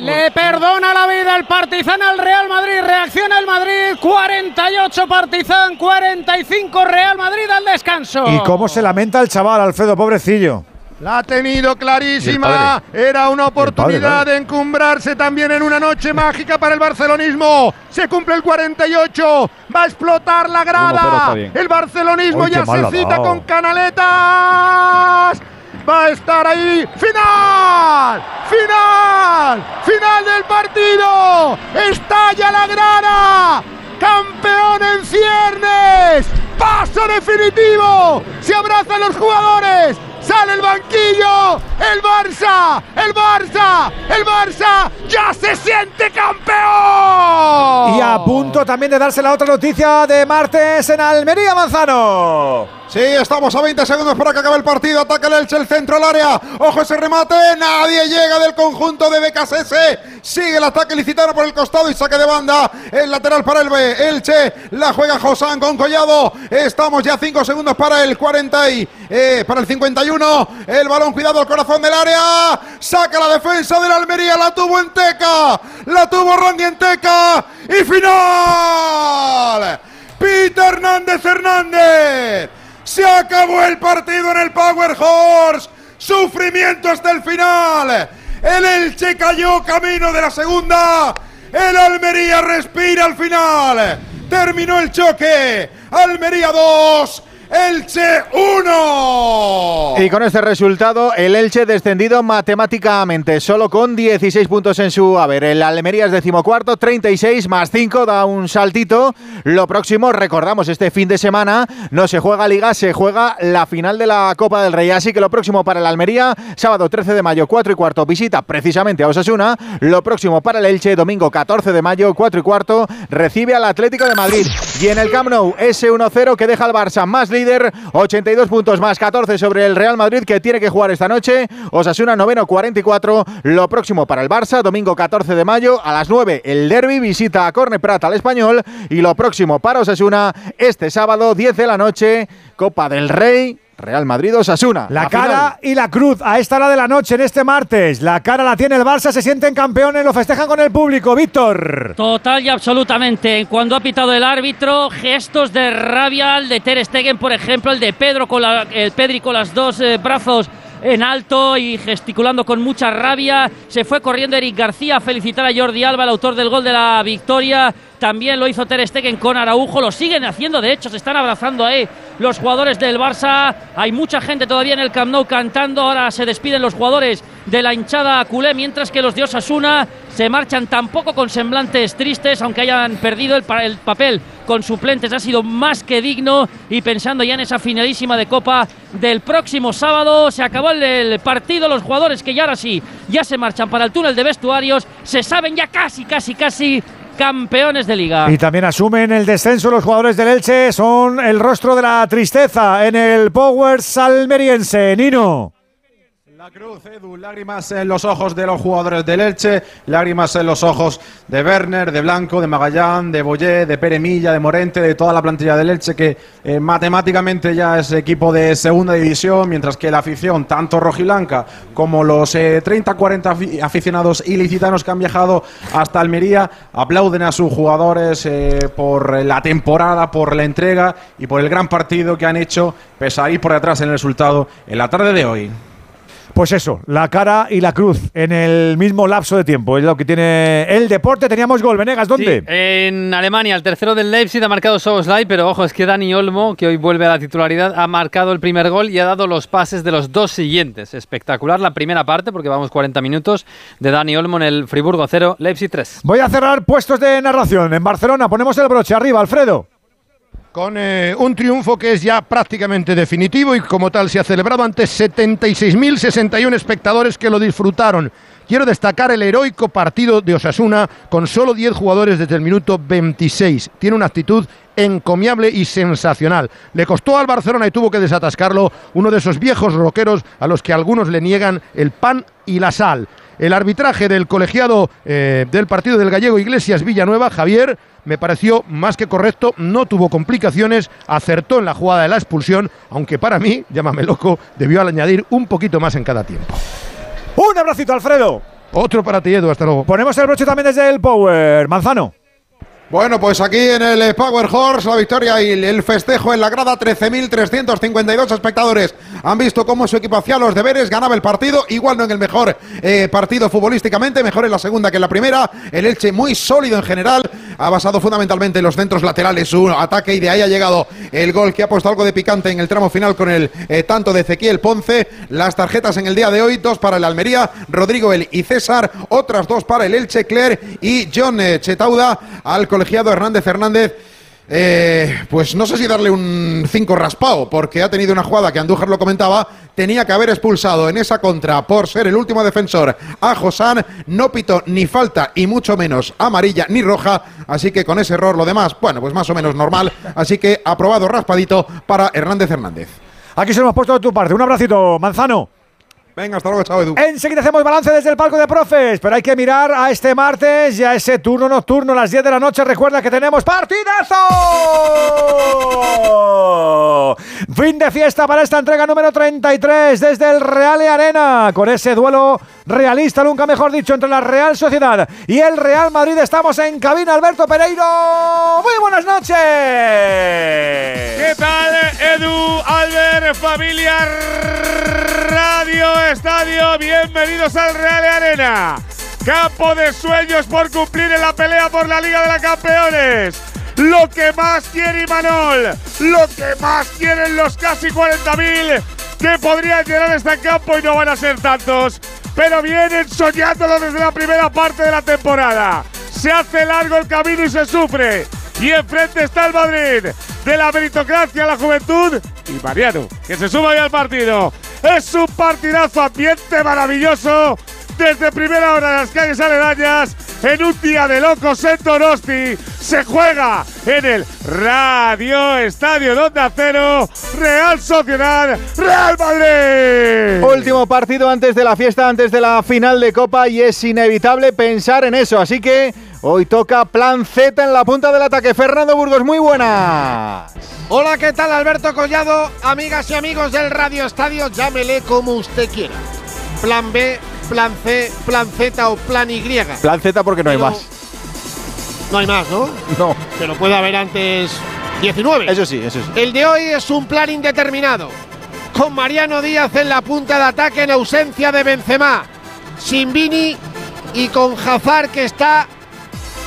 Le perdona la vida el Partizan al Real Madrid. Reacciona el Madrid. 48 Partizan, 45 Real Madrid al descanso. ¿Y cómo se lamenta el chaval, Alfredo, pobrecillo? La ha tenido clarísima. Era una oportunidad de encumbrarse también en una noche mágica para el barcelonismo. Se cumple el 48. Va a explotar la 1-0 está grada. El barcelonismo ya se cita con canaletas. Va a estar ahí. ¡Final! ¡Final! ¡Final del partido! ¡Estalla la grada! ¡Campeón en ciernes! ¡Paso definitivo! ¡Se abrazan los jugadores! ¡Sale el banquillo! ¡El Barça! ¡El Barça! ¡El Barça! ¡Ya se siente campeón! Y a punto también de darse la otra noticia de martes en Almería, Manzano. Sí, estamos a 20 segundos para que acabe el partido. Ataca el Elche, el centro al área. Ojo ese remate. Nadie llega del conjunto de BKSS. Sigue el ataque licitano por el costado y saque de banda. El lateral para el B. Elche la juega Josán con Collado. Estamos ya 5 segundos para el 40 y eh, para el 51. El balón, cuidado, al corazón del área. Saca la defensa de la Almería. La tuvo en Teca. La tuvo Randy en Teca. Y final. Peter Hernández Hernández. Se acabó el partido en el Power Horse. Sufrimiento hasta el final. El Elche cayó camino de la segunda. El Almería respira al final. Terminó el choque. Almería 2. Elche 1. Y con este resultado, el Elche descendido matemáticamente, solo con 16 puntos en su haber. El Almería es decimocuarto, 36 más 5, da un saltito. Lo próximo, recordamos, este fin de semana no se juega Liga, se juega la final de la Copa del Rey. Así que lo próximo para el Almería, sábado 13 de mayo, 4 y cuarto, visita precisamente a Osasuna. Lo próximo para el Elche, domingo 14 de mayo, 4 y cuarto, recibe al Atlético de Madrid. Y en el Camp Nou, ese 1-0 que deja al Barça más líder, 82 puntos más 14 sobre el Real Madrid que tiene que jugar esta noche. Osasuna noveno 44. Lo próximo para el Barça, domingo 14 de mayo a las 9 el Derby visita a Corne Prat al Español y lo próximo para Osasuna este sábado 10 de la noche Copa del Rey. Real Madrid Osasuna. La, final. cara y la cruz a esta hora de la noche en este martes. La cara la tiene el Barça, se sienten campeones, lo festejan con el público. Víctor. Total y absolutamente. Cuando ha pitado el árbitro, gestos de rabia, el de Ter Stegen, por ejemplo, el de Pedro con la, el Pedri con los dos eh, brazos en alto y gesticulando con mucha rabia. Se fue corriendo Eric García a felicitar a Jordi Alba, el autor del gol de la victoria. También lo hizo Ter Stegen con Araujo, lo siguen haciendo, de hecho se están abrazando ahí los jugadores del Barça. Hay mucha gente todavía en el Camp Nou cantando, ahora se despiden los jugadores de la hinchada culé, mientras que los de Osasuna se marchan tampoco con semblantes tristes, aunque hayan perdido el, pa- el papel con suplentes, ha sido más que digno y pensando ya en esa finalísima de Copa del próximo sábado, se acabó el, el partido, los jugadores que ya ahora sí, ya se marchan para el túnel de vestuarios, se saben ya casi, casi, casi campeones de liga. Y también asumen el descenso los jugadores del Elche, son el rostro de la tristeza en el Powers almeriense. Nino. La cruz, Edu, lágrimas en los ojos de los jugadores del Elche, lágrimas en los ojos de Werner, de Blanco, de Magallán, de Boyé, de Pere Milla, de Morente, de toda la plantilla del Elche que eh, matemáticamente ya es equipo de segunda división, mientras que la afición, tanto rojiblanca como los 30-40 afi- aficionados ilicitanos que han viajado hasta Almería, aplauden a sus jugadores eh, por la temporada, por la entrega y por el gran partido que han hecho, pese a por detrás en el resultado en la tarde de hoy. Pues eso, la cara y la cruz en el mismo lapso de tiempo. Es lo que tiene el deporte. Teníamos gol, Venegas, ¿dónde? Sí, en Alemania, el tercero del Leipzig ha marcado Soboslai, pero ojo, es que Dani Olmo, que hoy vuelve a la titularidad, ha marcado el primer gol y ha dado los pases de los dos siguientes. Espectacular la primera parte, porque vamos 40 minutos, de Dani Olmo en el Friburgo 0, Leipzig 3. Voy a cerrar puestos de narración. En Barcelona ponemos el broche arriba, Alfredo. Con eh, un triunfo que es ya prácticamente definitivo y como tal se ha celebrado ante 76.061 espectadores que lo disfrutaron. Quiero destacar el heroico partido de Osasuna con solo 10 jugadores desde el minuto 26. Tiene una actitud encomiable y sensacional. Le costó al Barcelona y tuvo que desatascarlo uno de esos viejos roqueros a los que algunos le niegan el pan y la sal. El arbitraje del colegiado eh, del partido del gallego Iglesias Villanueva, Javier, me pareció más que correcto, no tuvo complicaciones, acertó en la jugada de la expulsión, aunque para mí, llámame loco, debió añadir un poquito más en cada tiempo. Un abracito, Alfredo. Otro para ti, Edu, hasta luego. Ponemos el broche también desde el Power. Manzano. Bueno, pues aquí en el Power Horse la victoria y el festejo en la grada, 13.352 espectadores han visto cómo su equipo hacía los deberes, ganaba el partido, igual no en el mejor eh, partido futbolísticamente, mejor en la segunda que en la primera, el Elche muy sólido en general, ha basado fundamentalmente en los centros laterales su ataque y de ahí ha llegado el gol que ha puesto algo de picante en el tramo final con el eh, tanto de Ezequiel Ponce, las tarjetas en el día de hoy, dos para el Almería, Rodrigo El y César, otras dos para el Elche, Claire y John eh, Chetauda al colegiado Hernández Hernández. Eh, pues no sé si darle un 5 raspado, porque ha tenido una jugada que Andújar lo comentaba, tenía que haber expulsado en esa contra por ser el último defensor a Josán, no pitó ni falta y mucho menos amarilla ni roja, así que con ese error lo demás, bueno, pues más o menos normal, así que aprobado raspadito para Hernández Hernández. Aquí se nos hemos puesto de tu parte. Un abracito, Manzano. Venga, hasta luego, chao Edu. Enseguida hacemos balance desde el palco de profes, pero hay que mirar a este martes y a ese turno nocturno a las 10 de la noche. Recuerda que tenemos partidazo. Fin de fiesta para esta entrega número 33 desde el Real Arena, con ese duelo realista, nunca mejor dicho, entre la Real Sociedad y el Real Madrid. Estamos en cabina, Alberto Pereiro. Muy buenas noches. ¿Qué tal, Edu, Albert, familia Radio Estadio? Bienvenidos al Real Arena. Campo de sueños por cumplir en la pelea por la Liga de la Campeones. Lo que más quiere Imanol, lo que más quieren los casi 40.000 que podrían llenar este campo y no van a ser tantos, pero vienen soñándolo desde la primera parte de la temporada. Se hace largo el camino y se sufre. Y enfrente está el Madrid, de la meritocracia a la juventud y Mariano, que se suma ya al partido. Es un partidazo, ambiente maravilloso. Desde primera hora en las calles aledañas, en un día de locos en Donosti, se juega en el Radio Estadio Donde Cero, Real Sociedad, Real Madrid. Último partido antes de la fiesta, antes de la final de Copa y es inevitable pensar en eso. Así que hoy toca plan Z en la punta del ataque. Fernando Burgos, muy buena. Hola, ¿qué tal Alberto Collado? Amigas y amigos del Radio Estadio, llámele como usted quiera. Plan B, plan C, plan Z o plan Y. Plan Z porque no hay más. No hay más, ¿no? No. Pero puede haber antes 19. Eso sí, eso sí. El de hoy es un plan indeterminado. Con Mariano Díaz en la punta de ataque en ausencia de Benzema. Sin Vini y con Hazard que está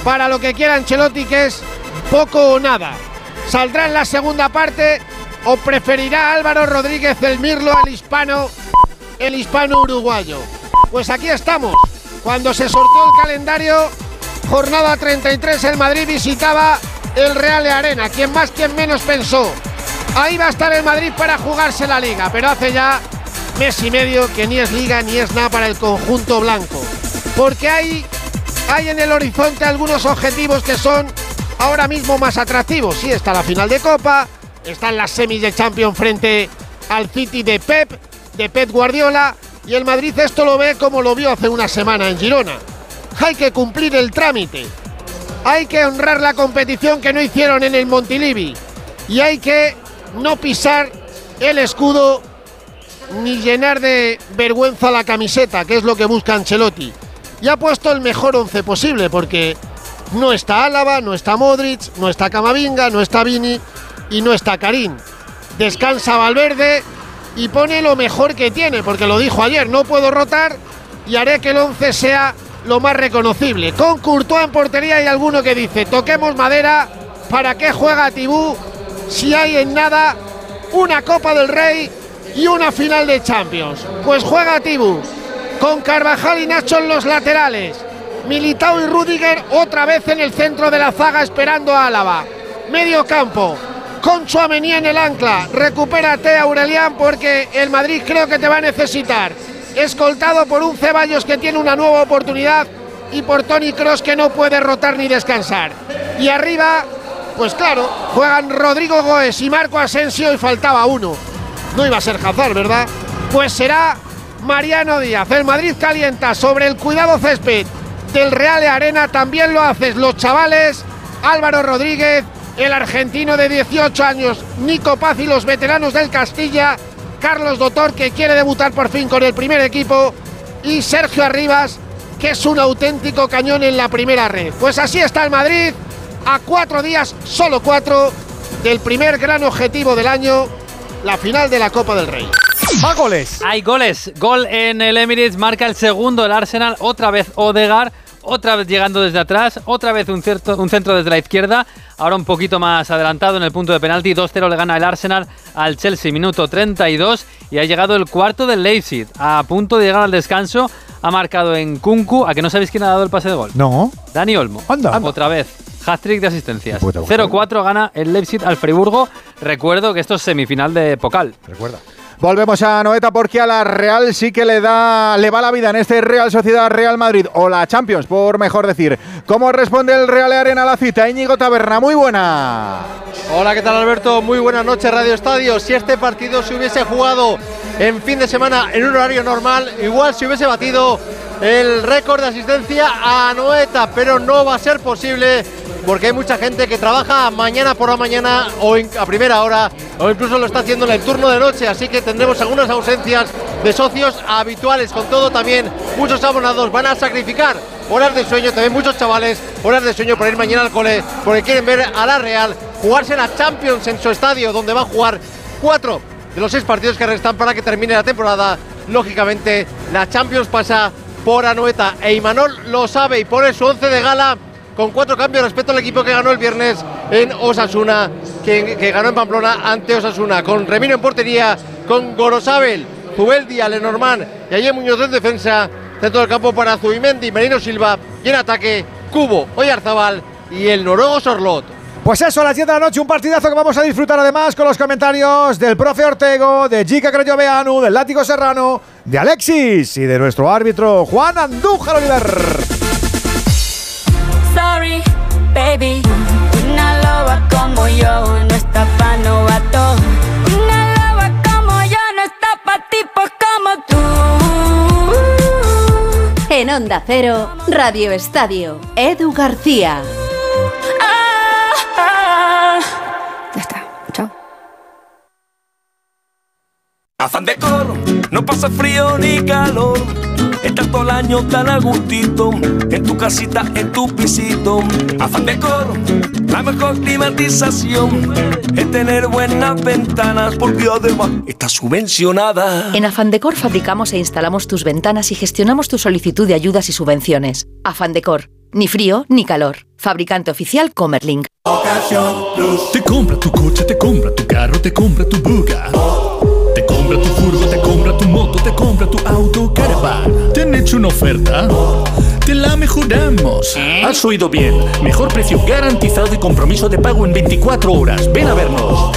para lo que quiera Ancelotti que es poco o nada. Saldrá en la segunda parte o preferirá Álvaro Rodríguez el Mirlo al hispano, el hispano uruguayo. Pues aquí estamos. Cuando se sorteó el calendario, jornada 33, el Madrid visitaba el Real de Arena. Quien más, quien menos pensó. Ahí va a estar el Madrid para jugarse la liga, pero hace ya mes y medio que ni es liga ni es nada para el conjunto blanco. Porque hay, hay en el horizonte algunos objetivos que son ahora mismo más atractivos. Sí, está la final de Copa, están las semis de Champions frente al City de Pep, de Pep Guardiola, y el Madrid esto lo ve como lo vio hace una semana en Girona. Hay que cumplir el trámite. Hay que honrar la competición que no hicieron en el Montilivi. Y hay que no pisar el escudo ni llenar de vergüenza la camiseta, que es lo que busca Ancelotti. Y ha puesto el mejor once posible, porque no está Álava, no está Modric, no está Camavinga, no está Vini y no está Karim. Descansa Valverde y pone lo mejor que tiene, porque lo dijo ayer, no puedo rotar y haré que el once sea lo más reconocible. Con Courtois en portería y alguno que dice, toquemos madera, ¿para qué juega Tibú si hay en nada una Copa del Rey y una final de Champions? Pues juega Tibú, con Carvajal y Nacho en los laterales. Militao y Rudiger otra vez en el centro de la zaga esperando a Álava. Medio campo. Con Chuamení en el ancla. Recupérate, Aurelián, porque el Madrid creo que te va a necesitar. Escoltado por un Ceballos que tiene una nueva oportunidad y por Tony Cross que no puede rotar ni descansar. Y arriba, pues claro, juegan Rodrigo Goes y Marco Asensio y faltaba uno. No iba a ser Hazard, ¿verdad? Pues será Mariano Díaz. El Madrid calienta sobre el cuidado césped del Real de Arena. También lo haces los chavales Álvaro Rodríguez, el argentino de 18 años, Nico Paz y los veteranos del Castilla, Carlos Dotor que quiere debutar por fin con el primer equipo y Sergio Arribas que es un auténtico cañón en la primera red. Pues así está el Madrid a cuatro días, solo cuatro, del primer gran objetivo del año, la final de la Copa del Rey. ¡Va goles! Hay goles. Gol en el Emirates, marca el segundo el Arsenal, otra vez Odegar, otra vez llegando desde atrás, otra vez un, cierto, un centro desde la izquierda, ahora un poquito más adelantado en el punto de penalti, 2-0 le gana el Arsenal al Chelsea, minuto 32, y ha llegado el cuarto del Leipzig, a punto de llegar al descanso, ha marcado en Kunku, a que no sabéis quién ha dado el pase de gol. No. Dani Olmo. Anda. Otra vez. Hat-trick de asistencias. Puta mujer. 0-4 gana el Leipzig al Friburgo. Recuerdo que esto es semifinal de Pokal. Recuerda. Volvemos a Noeta porque a la Real sí que le da le va la vida en este Real Sociedad Real Madrid o la Champions, por mejor decir. ¿Cómo responde el Real Arena a la cita? Íñigo Taberna, muy buena. Hola, ¿qué tal Alberto? Muy buenas noches Radio Estadio. Si este partido se hubiese jugado en fin de semana en un horario normal, igual se hubiese batido el récord de asistencia a Noeta, pero no va a ser posible porque hay mucha gente que trabaja mañana por la mañana o a primera hora o incluso lo está haciendo en el turno de noche, así que tendremos algunas ausencias de socios habituales. Con todo, también muchos abonados van a sacrificar horas de sueño, también muchos chavales horas de sueño para ir mañana al cole porque quieren ver a la Real jugarse la Champions en su estadio, donde va a jugar cuatro de los seis partidos que restan para que termine la temporada. Lógicamente, la Champions pasa por Anoeta e Imanol lo sabe y pone su once de gala con cuatro cambios respecto al equipo que ganó el viernes en Osasuna, que, ganó en Pamplona ante Osasuna, con Remiro en portería, con Gorosabel, Zubeldia, Lenormand y Ayer Muñoz en defensa, centro del campo para Zubimendi, Merino Silva y en ataque Cubo, Oyarzabal y el noruego Sorlot. Pues eso, a las 10 de la noche, un partidazo que vamos a disfrutar además con los comentarios del profe Ortego, de Gica Creyoveanu, del Látigo Serrano, de Alexis y de nuestro árbitro Juan Andújar Oliver. Baby. Una loba como yo no está pa' novato. Una loba como yo no está pa' tipos como tú. En Onda Cero, Radio Estadio, Edu García. Ah, Afán de coro, no pasa frío ni calor. Estás todo el año tan a gustito, tu casita, en tu pisito. Afán de coro, la mejor climatización es tener buenas ventanas, porque además está subvencionada. En Afandecor fabricamos e instalamos tus ventanas y gestionamos tu solicitud de ayudas y subvenciones. Afandecor, ni frío ni calor. Fabricante oficial Comerlink. Te compra tu coche, te compra tu carro, te compra tu buga. Te compra tu furgo, te compra tu moto, te compra tu auto, caravan. ¿Te han hecho una oferta? Te la mejoramos. Has oído bien. Mejor precio garantizado y compromiso de pago en 24 horas. Ven a vernos.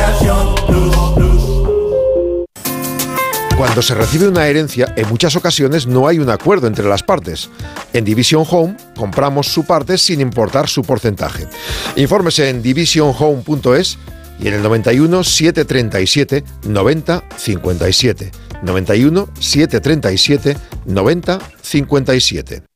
Cuando se recibe una herencia, en muchas ocasiones no hay un acuerdo entre las partes. En Division Home compramos su parte sin importar su porcentaje. Infórmese en divisionhome.es y en el 91 737 90 57. 91 737 90 57.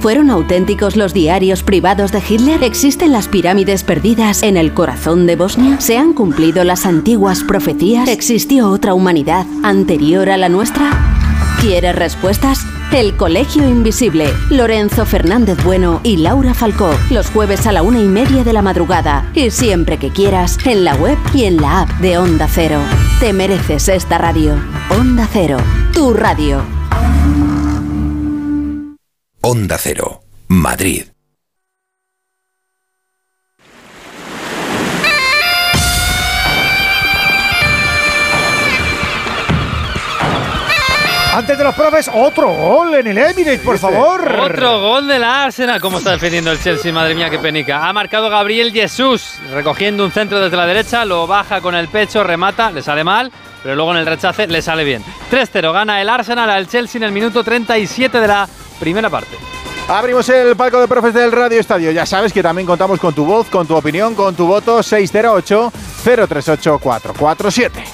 ¿Fueron auténticos los diarios privados de Hitler? ¿Existen las pirámides perdidas en el corazón de Bosnia? ¿Se han cumplido las antiguas profecías? ¿Existió otra humanidad anterior a la nuestra? ¿Quieres respuestas? El Colegio Invisible. Lorenzo Fernández Bueno y Laura Falcó. Los jueves a la una y media de la madrugada. Y siempre que quieras, en la web y en la app de Onda Cero. Te mereces esta radio. Onda Cero. Tu radio. Onda Cero, Madrid. Antes de los profes, otro gol en el Emirates, por favor. Otro gol del Arsenal. ¿Cómo está defendiendo el Chelsea? Madre mía, qué penica. Ha marcado Gabriel Jesús, recogiendo un centro desde la derecha, lo baja con el pecho, remata, le sale mal, pero luego en el rechace le sale bien. 3-0 gana el Arsenal al Chelsea en el minuto 37 de la primera parte. Abrimos el palco de profes del Radio Estadio. Ya sabes que también contamos con tu voz, con tu opinión, con tu voto 608 038 447.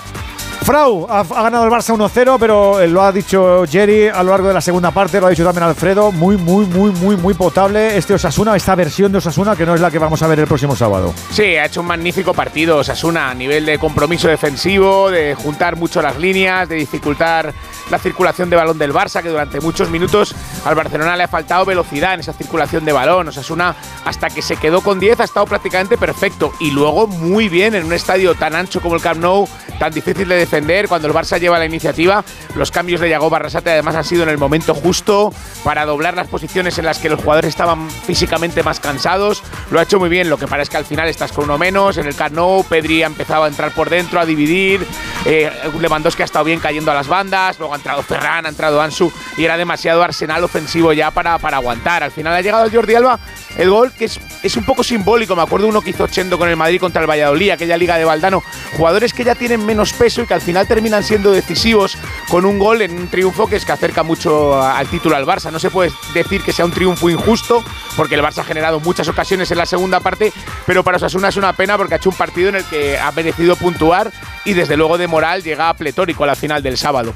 Frau ha, ha ganado el Barça 1-0, pero eh, lo ha dicho Jerry a lo largo de la segunda parte, lo ha dicho también Alfredo, muy, muy, muy, muy, muy potable este Osasuna, esta versión de Osasuna que no es la que vamos a ver el próximo sábado. Sí, ha hecho un magnífico partido Osasuna a nivel de compromiso defensivo, de juntar mucho las líneas, de dificultar la circulación de balón del Barça, que durante muchos minutos al Barcelona le ha faltado velocidad en esa circulación de balón. Osasuna, hasta que se quedó con 10, ha estado prácticamente perfecto. Y luego muy bien en un estadio tan ancho como el Camp Nou, tan difícil de defender, cuando el Barça lleva la iniciativa. Los cambios de Yago Barrasate además han sido en el momento justo para doblar las posiciones en las que los jugadores estaban físicamente más cansados. Lo ha hecho muy bien, lo que parece que al final estás con uno menos. En el Camp Nou, Pedri ha empezado a entrar por dentro, a dividir. Eh, Lewandowski ha estado bien cayendo a las bandas. Luego ha entrado Ferran, ha entrado Ansu y era demasiado arsenal ofensivo ya para, para aguantar. Al final ha llegado Jordi Alba el gol que es, es un poco simbólico. Me acuerdo uno que hizo Chendo con el Madrid contra el Valladolid, aquella liga de Valdano. Jugadores que ya tienen menos peso y que al final terminan siendo decisivos con un gol en un triunfo que es que acerca mucho al título al Barça. No se puede decir que sea un triunfo injusto, porque el Barça ha generado muchas ocasiones en la segunda parte, pero para Osasuna es una pena porque ha hecho un partido en el que ha merecido puntuar y desde luego de moral llega a pletórico a la final del sábado.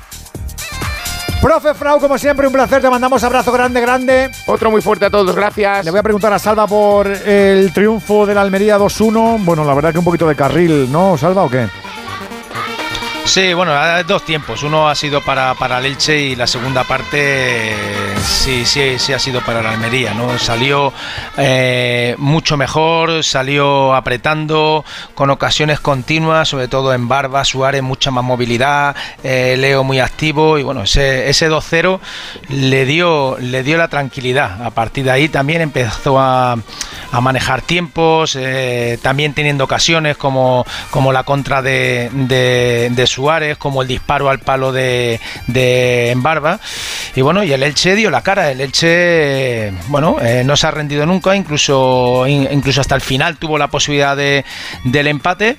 Profe Frau, como siempre, un placer. Te mandamos abrazo grande, grande. Otro muy fuerte a todos, gracias. Le voy a preguntar a Salva por el triunfo de la Almería 2-1. Bueno, la verdad que un poquito de carril, ¿no, Salva, o qué? Sí, bueno, dos tiempos. Uno ha sido para, para el Elche y la segunda parte sí, sí, sí ha sido para la Almería. ¿no? Salió eh, mucho mejor, salió apretando, con ocasiones continuas, sobre todo en Barba, Suárez, mucha más movilidad, eh, Leo muy activo y bueno, ese, ese 2-0 le dio, le dio la tranquilidad. A partir de ahí también empezó a, a manejar tiempos, eh, también teniendo ocasiones como, como la contra de, de, de Suárez, como el disparo al palo de, de Embarba. Y bueno, y el Elche dio la cara. El Elche, bueno, eh, no se ha rendido nunca, incluso, in- incluso hasta el final tuvo la posibilidad de, del empate.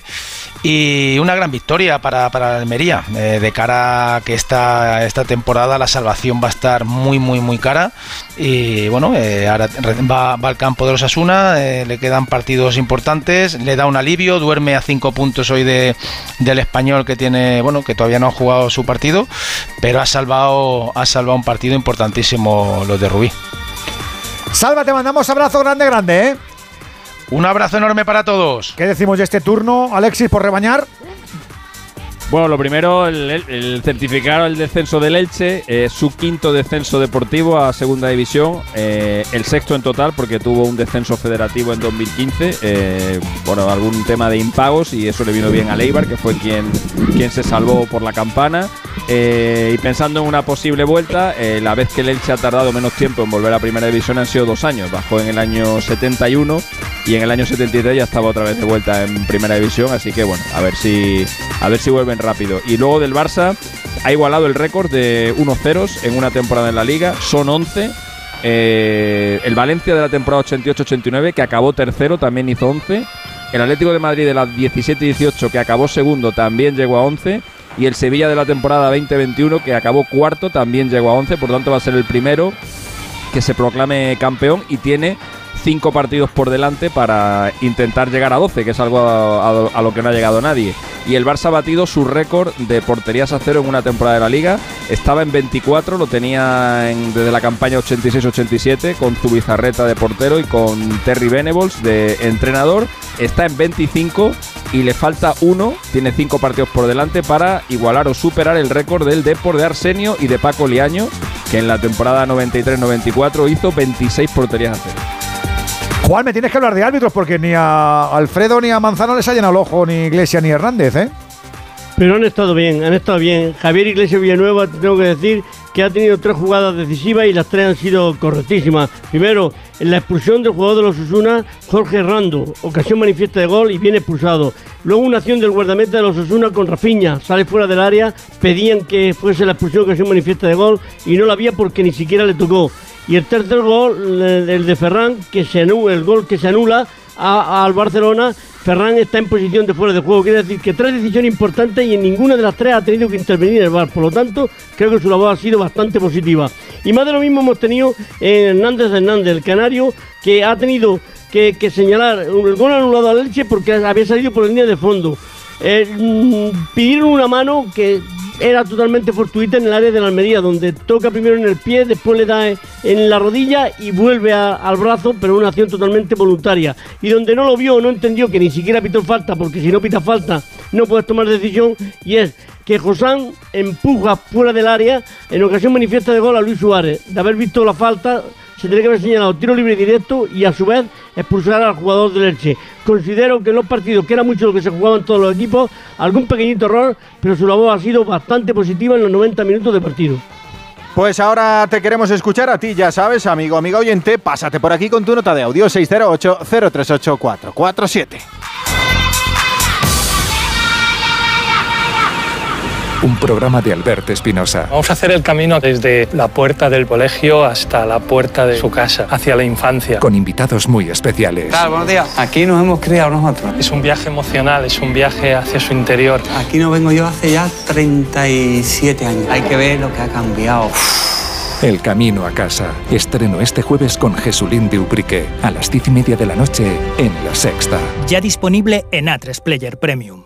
Y una gran victoria para, para la Almería. eh, de cara a que esta, esta temporada la salvación va a estar muy, muy, muy cara. Y bueno, eh, ahora va, al campo de los Asuna, le quedan partidos importantes, le da un alivio, duerme a cinco puntos hoy de, del español que tiene, bueno, que todavía no ha jugado su partido, pero ha salvado, ha salvado un partido importantísimo los de Rubí. Salva, te mandamos abrazo grande, grande, ¿eh? Un abrazo enorme para todos. ¿Qué decimos de este turno, Alexis, por rebañar? Bueno, lo primero, el, el certificar el descenso del Elche, eh, su quinto descenso deportivo a segunda división, eh, el sexto en total porque tuvo un descenso federativo en 2015, eh, bueno, algún tema de impagos y eso le vino bien a Leibar, que fue quien, quien se salvó por la campana. Eh, y pensando en una posible vuelta, eh, la vez que el Elche ha tardado menos tiempo en volver a primera división han sido dos años, bajó en el año 71 y en el año 73 ya estaba otra vez de vuelta en primera división, así que bueno, a ver si a ver si vuelven rápido. Y luego del Barça ha igualado el récord de 1-0 en una temporada en la liga, son 11. Eh, el Valencia de la temporada 88-89 que acabó tercero también hizo 11. El Atlético de Madrid de la 17-18 que acabó segundo también llegó a 11 y el Sevilla de la temporada 2021 que acabó cuarto también llegó a 11, por tanto va a ser el primero que se proclame campeón y tiene cinco partidos por delante para intentar llegar a 12, que es algo a, lo que no ha llegado nadie. Y el Barça ha batido su récord de porterías a cero en una temporada de la liga. Estaba en 24, lo tenía en- desde la campaña 86-87 con Zubizarreta de portero y con Terry Venables de entrenador. Está en 25 y le falta uno, tiene cinco partidos por delante para igualar o superar el récord del Depor de Arsenio y de Paco Liaño, que en la temporada 93-94 hizo 26 porterías a cero. Juan, me tienes que hablar de árbitros porque ni a Alfredo ni a Manzano les ha llenado el ojo ni Iglesia ni Hernández, ¿eh? pero han estado bien, han estado bien. Javier Iglesias Villanueva, te tengo que decir que ha tenido tres jugadas decisivas y las tres han sido correctísimas. Primero, en la expulsión del jugador de los Osuna, Jorge Rando, ocasión manifiesta de gol y viene expulsado. Luego una acción del guardameta de los Osuna con Rafiña, sale fuera del área, pedían que fuese la expulsión, ocasión manifiesta de gol y no la había porque ni siquiera le tocó. Y el tercer gol, el de Ferran, que se anula, el gol que se anula al Barcelona, Ferran está en posición de fuera de juego. Quiere decir que tres decisiones importantes y en ninguna de las tres ha tenido que intervenir el VAR. Por lo tanto, creo que su labor ha sido bastante positiva. Y más de lo mismo hemos tenido en Hernández Hernández, el canario, que ha tenido que, que señalar el gol anulado a Leche porque había salido por la línea de fondo. Eh, mm, pidieron una mano que era totalmente fortuita en el área de la Almería, donde toca primero en el pie, después le da en la rodilla y vuelve al brazo, pero una acción totalmente voluntaria. Y donde no lo vio, no entendió que ni siquiera pitó falta, porque si no pita falta no puedes tomar decisión, y es que Josán empuja fuera del área en ocasión manifiesta de gol a Luis Suárez. De haber visto la falta, se tiene que haber señalado tiro libre directo y a su vez expulsar al jugador del Elche. Considero que en los partidos, que era mucho lo que se jugaban todos los equipos, algún pequeñito error, pero su labor ha sido bastante positiva en los 90 minutos de partido. Pues ahora te queremos escuchar a ti, ya sabes, amigo, amiga oyente, pásate por aquí con tu nota de audio 608-038-447. Un programa de Albert Espinosa. Vamos a hacer el camino desde la puerta del colegio hasta la puerta de su casa, hacia la infancia. Con invitados muy especiales. buenos días. Aquí nos hemos criado nosotros. Es un viaje emocional, es un viaje hacia su interior. Aquí no vengo yo hace ya 37 años. Hay que ver lo que ha cambiado. El camino a casa. Estreno este jueves con Jesulín de Ubrique a las diez y media de la noche en La Sexta. Ya disponible en A3 Player Premium.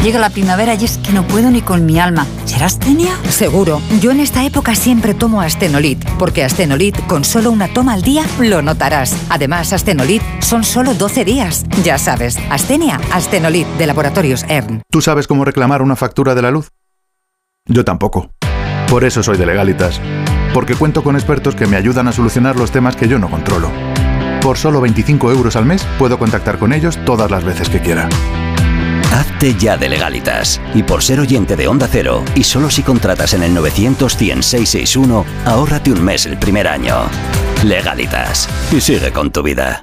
Llega la primavera y es que no puedo ni con mi alma. ¿Será astenia? Seguro. Yo en esta época siempre tomo Astenolit, porque Astenolit con solo una toma al día lo notarás. Además, Astenolit son solo 12 días. Ya sabes, Astenia, Astenolit de Laboratorios ERN. ¿Tú sabes cómo reclamar una factura de la luz? Yo tampoco. Por eso soy de Legalitas. Porque cuento con expertos que me ayudan a solucionar los temas que yo no controlo. Por solo 25 euros al mes puedo contactar con ellos todas las veces que quiera. Hazte ya de legalitas. Y por ser oyente de Onda Cero, y solo si contratas en el 900 100 661, ahórrate un mes el primer año. Legalitas. Y sigue con tu vida.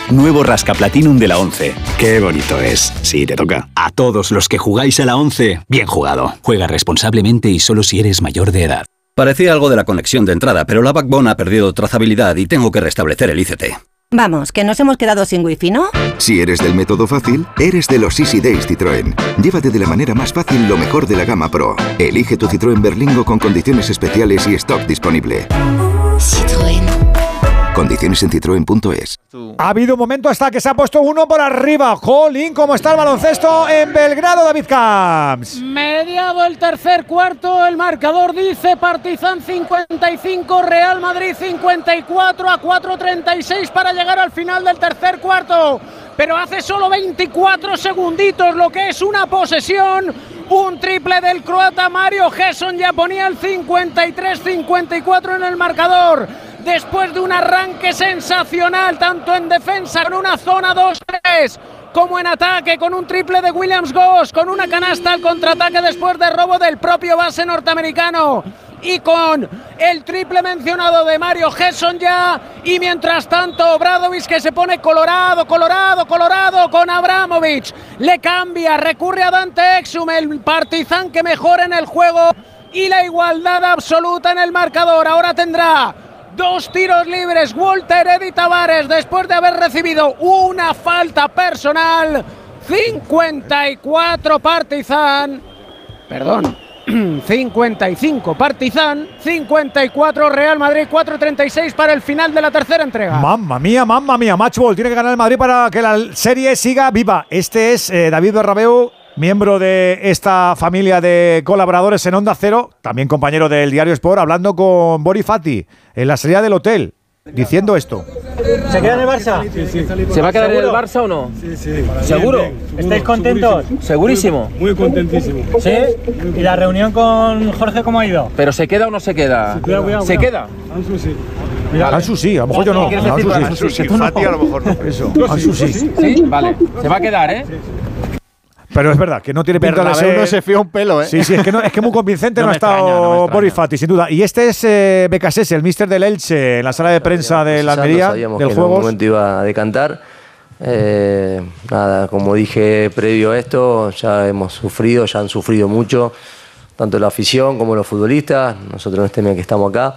Nuevo Rasca Platinum de la 11. Qué bonito es. Sí, te toca. A todos los que jugáis a la 11, bien jugado. Juega responsablemente y solo si eres mayor de edad. Parecía algo de la conexión de entrada, pero la Backbone ha perdido trazabilidad y tengo que restablecer el ICT. Vamos, que nos hemos quedado sin wifi, ¿no? Si eres del método fácil, eres de los Easy Days Citroën. Llévate de la manera más fácil lo mejor de la gama Pro. Elige tu Citroën Berlingo con condiciones especiales y stock disponible. Citroën. Condiciones en citroen.es. Ha habido un momento hasta que se ha puesto uno por arriba. Jolín, ¿cómo está el baloncesto en Belgrado, David Camps? Mediado el tercer cuarto, el marcador dice Partizan 55, Real Madrid 54 a 4.36 para llegar al final del tercer cuarto. Pero hace solo 24 segunditos, lo que es una posesión. Un triple del croata Mario Gesson ya ponía el 53-54 en el marcador. Después de un arranque sensacional, tanto en defensa con una zona 2-3 como en ataque con un triple de Williams Goss, con una canasta al contraataque después de robo del propio base norteamericano. y con el triple mencionado de Mario Gesson ya. Y mientras tanto, Bradovic que se pone colorado, colorado, colorado con Abramovich. Le cambia, recurre a Dante Exum, el partizan que mejora en el juego y la igualdad absoluta en el marcador. Ahora tendrá dos tiros libres Walter Eddy Tavares después de haber recibido una falta personal. 54 Partizan. Perdón. 55 Partizan, 54 Real Madrid, 4.36 para el final de la tercera entrega. Mamma mía, mamma mía, Matchball tiene que ganar el Madrid para que la serie siga viva. Este es eh, David Berrabeu, miembro de esta familia de colaboradores en Onda Cero, también compañero del Diario Sport, hablando con Bori Fati en la salida del hotel, diciendo esto. ¿Se queda en el Barça? ¿Se va a quedar en el Barça o no? Sí, sí. ¿Seguro? ¿Estáis contentos? ¿Segurísimo? Muy contentísimo. ¿Sí? ¿Y la reunión con Jorge cómo ha ido? ¿Pero se queda o no se queda? Cuidado, cuidado, ¿Se queda? Ansu sí. Ansu sí, a lo mejor yo no. ¿Qué quieres Ansu sí. Ansu? Fati a lo mejor no. Eso, Ansu sí. ¿Sí? Vale. ¿Se va a quedar, eh? Pero es verdad que no tiene pinta de Bernabéu ser. no se fía un pelo, ¿eh? Sí, sí, es que, no, es que muy convincente no, No ha no estado extraña. Boris Fati, sin duda. Y este es eh, Becasese, el mister del Elche, en la sala de prensa de la Almería, sabíamos del que en algún juego. momento iba a decantar. Eh, nada, como dije previo a esto, ya hemos sufrido, ya han sufrido mucho, tanto la afición como los futbolistas, nosotros en este mes que estamos acá,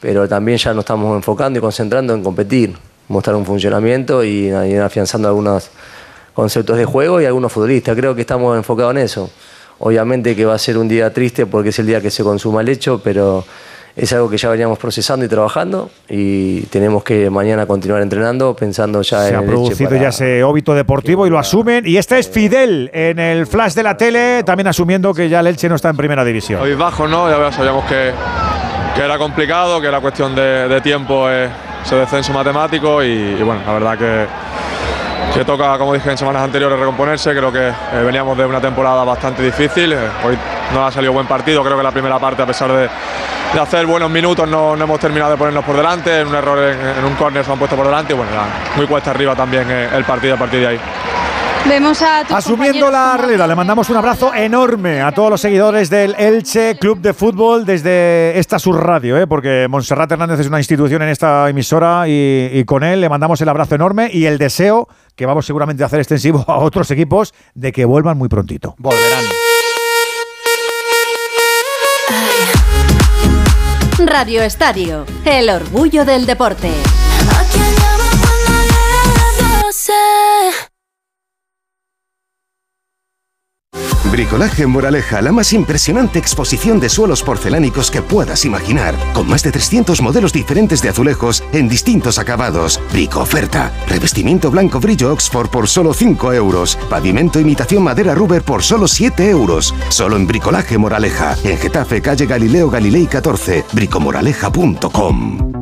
pero también ya nos estamos enfocando y concentrando en competir, mostrar un funcionamiento y, y ir afianzando algunos conceptos de juego y algunos futbolistas. Creo que estamos enfocados en eso. Obviamente que va a ser un día triste porque es el día que se consuma el hecho, pero es algo que ya veníamos procesando y trabajando y tenemos que mañana continuar entrenando pensando ya Se en ha el Elche producido para- ya ese óbito deportivo y lo asumen. Y este es Fidel en el flash de la tele, también asumiendo que ya el Elche no está en primera división. Hoy bajo, ¿no? Ya sabíamos que, que era complicado, que era cuestión de, de tiempo eh, ese descenso matemático y, y bueno, la verdad que, que toca, como dije en semanas anteriores, recomponerse. Creo que eh, veníamos de una temporada bastante difícil. eh, hoy no ha salido buen partido. Creo que la primera parte, a pesar de, hacer buenos minutos, no, hemos terminado de ponernos por delante. En un error en, en un córner se han puesto por delante y bueno, ya muy cuesta arriba también eh, el partido a partir de ahí. Vemos a Asumiendo la realidad, le mandamos un abrazo enorme a todos los seguidores del Elche Club de Fútbol desde esta subradio, ¿eh? porque Monserrat Hernández es una institución en esta emisora y, y con él le mandamos el abrazo enorme y el deseo, que vamos seguramente a hacer extensivo a otros equipos, de que vuelvan muy prontito. Volverán. Radio Estadio, el orgullo del deporte. Bricolaje Moraleja, la más impresionante exposición de suelos porcelánicos que puedas imaginar, con más de 300 modelos diferentes de azulejos en distintos acabados. Brico oferta, revestimiento blanco brillo Oxford por solo 5 euros, pavimento imitación madera Ruber por solo 7 euros. Solo en Bricolaje Moraleja, en Getafe, calle Galileo Galilei 14, bricomoraleja.com.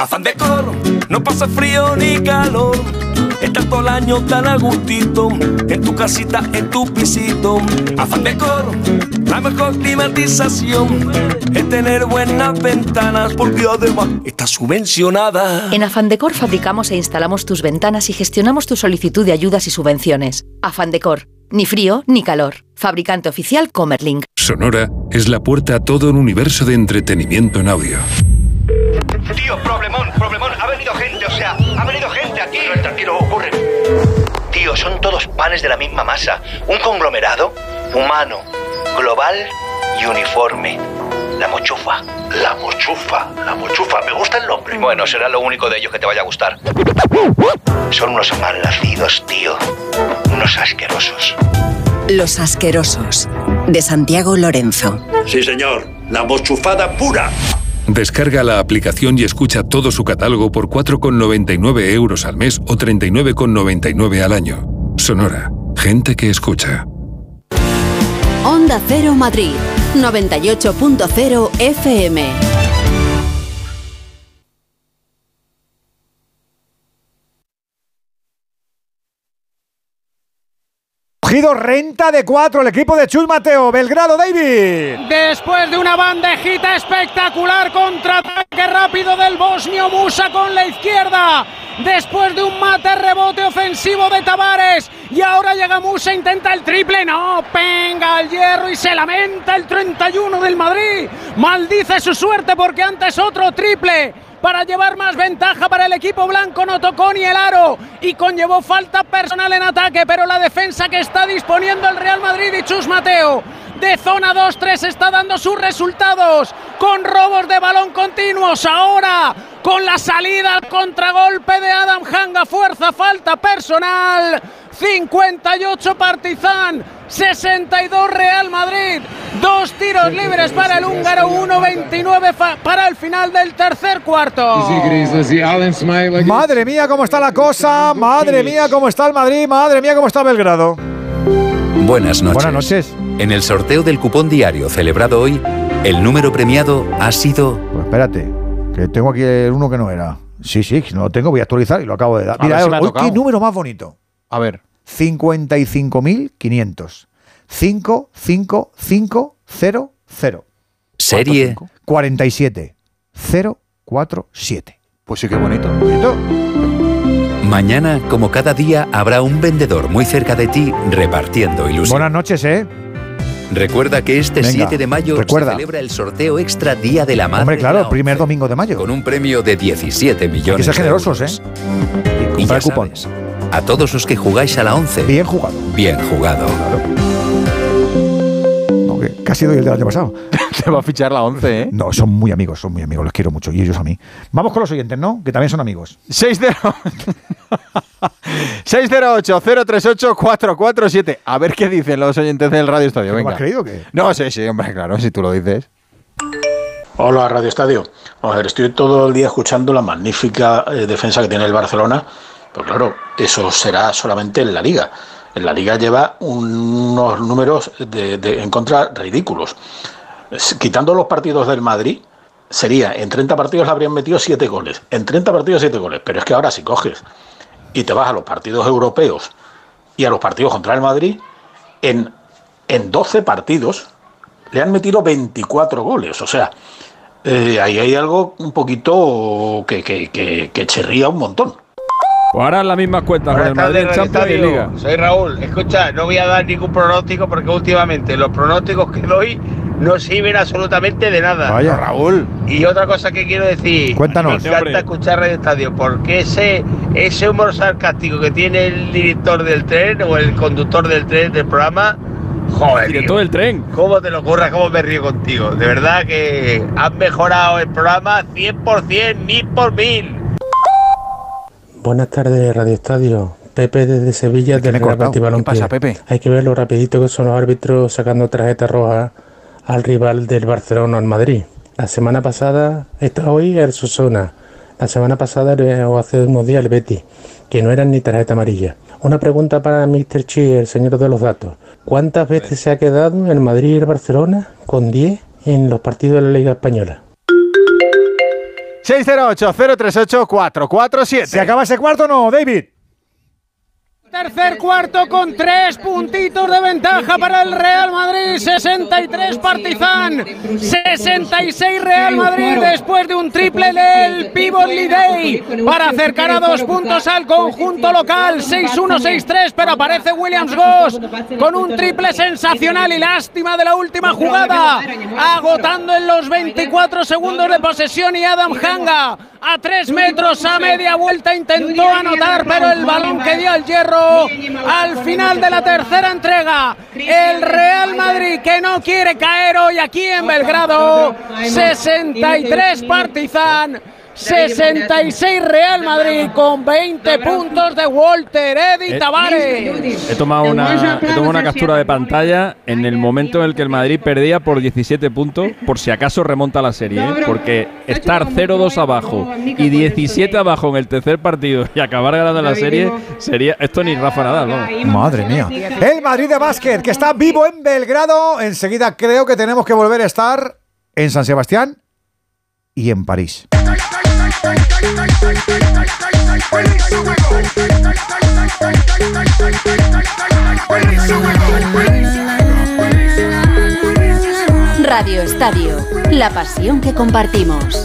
Afán de coro, no pasa frío ni calor. Estás todo el año tan a gustito, en tu casita, en tu pisito. Afán de coro, la mejor climatización es tener buenas ventanas, porque además está subvencionada. En Afandecor fabricamos e instalamos tus ventanas y gestionamos tu solicitud de ayudas y subvenciones. Afandecor, ni frío ni calor. Fabricante oficial Comerlink. Sonora es la puerta a todo un universo de entretenimiento en audio. Tío, problemón, problemón. Ha venido gente, o sea, ha venido gente aquí. Pero tranquilo, ocurre. Tío, son todos panes de la misma masa. Un conglomerado humano, global y uniforme. La mochufa. La mochufa. La mochufa. Me gusta el nombre. Bueno, será lo único de ellos que te vaya a gustar. Son unos malnacidos, tío. Unos asquerosos. Los asquerosos. De Santiago Lorenzo. Sí, señor. La mochufada pura. Descarga la aplicación y escucha todo su catálogo por 4,99 euros al mes o 39,99 al año. Sonora. Gente que escucha. Onda Cero Madrid, 98.0 FM. Cogido renta de cuatro el equipo de Chus Mateo. Belgrado, David. Después de una bandejita espectacular, contraataque rápido del bosnio Musa con la izquierda. Después de un mate rebote ofensivo de Tavares. Y ahora llega Musa, intenta el triple. No, venga al hierro y se lamenta el 31 del Madrid. Maldice su suerte porque antes otro triple para llevar más ventaja para el equipo blanco. No tocó ni el aro y conllevó falta personal en ataque, pero la defensa que está disponiendo el Real Madrid y Chus Mateo de zona 2-3 está dando sus resultados con robos de balón continuos. Ahora con la salida al contragolpe de Adam Hanga, fuerza, falta personal. 58 Partizan, 62 Real Madrid. Dos tiros libres para el húngaro, 1.29 para el final del tercer cuarto. Madre mía, cómo está la cosa. Madre mía, cómo está el Madrid. Madre mía, cómo está Belgrado. Buenas noches. Buenas noches. En el sorteo del cupón diario celebrado hoy, el número premiado ha sido. Pues espérate, que tengo aquí el uno que no era. Sí, sí, si no lo tengo, voy a actualizar y lo acabo de dar. A Mira, ver si me ha hoy tocado. qué número más bonito. A ver. 55.500. 55500. Serie 47 047. Pues sí, qué bonito. Mañana, como cada día, habrá un vendedor muy cerca de ti repartiendo ilusión. Buenas noches, ¿eh? Recuerda que este Venga, 7 de mayo recuerda. se celebra el sorteo extra Día de la Madre. Hombre, claro, la primer domingo de mayo. Con un premio de 17 millones. Hay que ser de generosos, euros. ¿eh? Y ya el cupón. sabes, a todos los que jugáis a la 11. Bien jugado. Bien jugado. Casi doy el del año pasado. Te va a fichar la 11, ¿eh? No, son muy amigos, son muy amigos, los quiero mucho y ellos a mí. Vamos con los oyentes, ¿no? Que también son amigos. 608-038-447. A ver qué dicen los oyentes del Radio Estadio. ¿No me Venga. has creído que? No, sí, sí, hombre, claro, si tú lo dices. Hola Radio Estadio. A ver, estoy todo el día escuchando la magnífica eh, defensa que tiene el Barcelona, pero claro, eso será solamente en la Liga. En la Liga lleva unos números de, de- en contra ridículos. Quitando los partidos del Madrid, sería en 30 partidos le habrían metido 7 goles. En 30 partidos 7 goles. Pero es que ahora si coges y te vas a los partidos europeos y a los partidos contra el Madrid, en, en 12 partidos le han metido 24 goles. O sea, eh, ahí hay algo un poquito que, que, que, un montón. Pues ahora las mismas cuentas con el Madrid en tardes, Champions y Liga. Estadio. Soy Raúl. Escucha, no voy a dar ningún pronóstico porque últimamente los pronósticos que doy no sirven absolutamente de nada. Vaya. Raúl. Y otra cosa que quiero decir. Cuéntanos. Me encanta escuchar Radio Estadio porque ese, ese humor sarcástico que tiene el director del tren o el conductor del tren del programa. Joder. Director del tren. ¿Cómo te lo ocurra? ¿Cómo me río contigo? De verdad que han mejorado el programa 100%, mil por mil. Buenas tardes, Radio Estadio. Pepe desde Sevilla del Real Betis Balompié. pasa, Pepe? Hay que ver lo rapidito que son los árbitros sacando tarjeta roja al rival del Barcelona al Madrid. La semana pasada, esta, hoy el Susona. La semana pasada o hace unos días el Betis, que no eran ni tarjeta amarilla. Una pregunta para Mr. Chi, el señor de los datos. ¿Cuántas veces se ha quedado el Madrid y el Barcelona con 10 en los partidos de la Liga Española? 608-038-447. ¿Se acaba ese cuarto o no, David? Tercer cuarto con tres puntitos de ventaja para el Real Madrid, 63 Partizan, 66 Real Madrid después de un triple del Pivot Day para acercar a dos puntos al conjunto local, 6-1, 6-3, pero aparece Williams Goss con un triple sensacional y lástima de la última jugada, agotando en los 24 segundos de posesión y Adam Hanga a tres metros a media vuelta intentó anotar, pero el balón que dio al hierro al final de la tercera entrega. El Real Madrid que no quiere caer hoy aquí en Belgrado. 63 Partizan. 66 Real Madrid con 20 puntos de Walter Eddy Eh, Tavares. He tomado, una, he tomado una captura de pantalla en el momento en el que el Madrid perdía por 17 puntos, por si acaso remonta la serie, ¿eh? porque estar 0-2 abajo y 17 abajo en el tercer partido y acabar ganando la serie sería esto ni Rafa Nadal, ¿no? Madre mía. El Madrid de básquet, que está vivo en Belgrado. Enseguida creo que tenemos que volver a estar en San Sebastián y en París. Radio Estadio, la pasión que compartimos.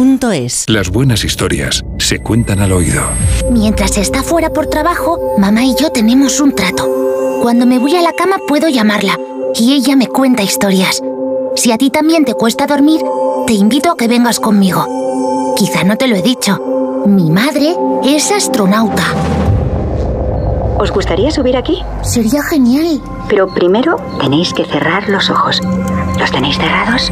duchamanía.es. Las buenas historias se cuentan al oído. Mientras está fuera por trabajo, mamá y yo tenemos un trato. Cuando me voy a la cama puedo llamarla y ella me cuenta historias. Si a ti también te cuesta dormir, te invito a que vengas conmigo. Quizá no te lo he dicho. Mi madre es astronauta. ¿Os gustaría subir aquí? Sería genial. Pero primero tenéis que cerrar los ojos. ¿Los tenéis cerrados?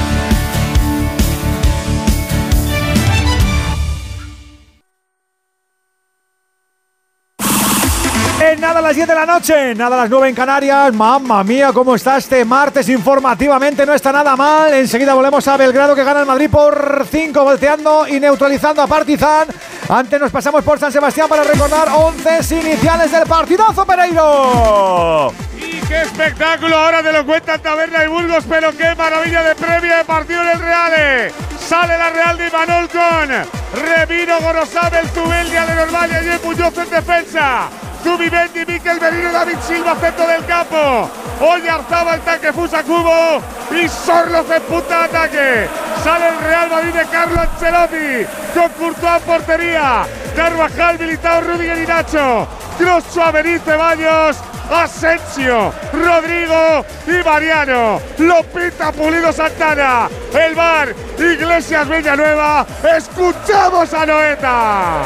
A las 10 de la noche, nada a las 9 en Canarias. Mamma mía, cómo está este martes informativamente. No está nada mal. Enseguida volvemos a Belgrado que gana el Madrid por 5, volteando y neutralizando a Partizan. Antes nos pasamos por San Sebastián para recordar 11 iniciales del partidazo Pereiro. Y qué espectáculo ahora te lo cuentan Taberna y Burgos, pero qué maravilla de previa de partido en el Real. Sale la Real de Imanol con Revino, Gorosabel, Zubeldia, Lenormand y Muñoz en defensa. Zubimendi, Miquel Merino, David Silva, centro del campo. Hoy Arzaba el tanque Fusa Cubo y Sorloz en punta de ataque. Sale el Real Madrid de Carlo Ancelotti con Courtois portería. Carvajal, Militao, Rudiger y Nacho. Cross, Suaveniz, Ceballos. Asensio, Rodrigo y Mariano. Lo pinta Pulido Santana. El bar, Iglesias Villanueva. Escuchamos a Noeta.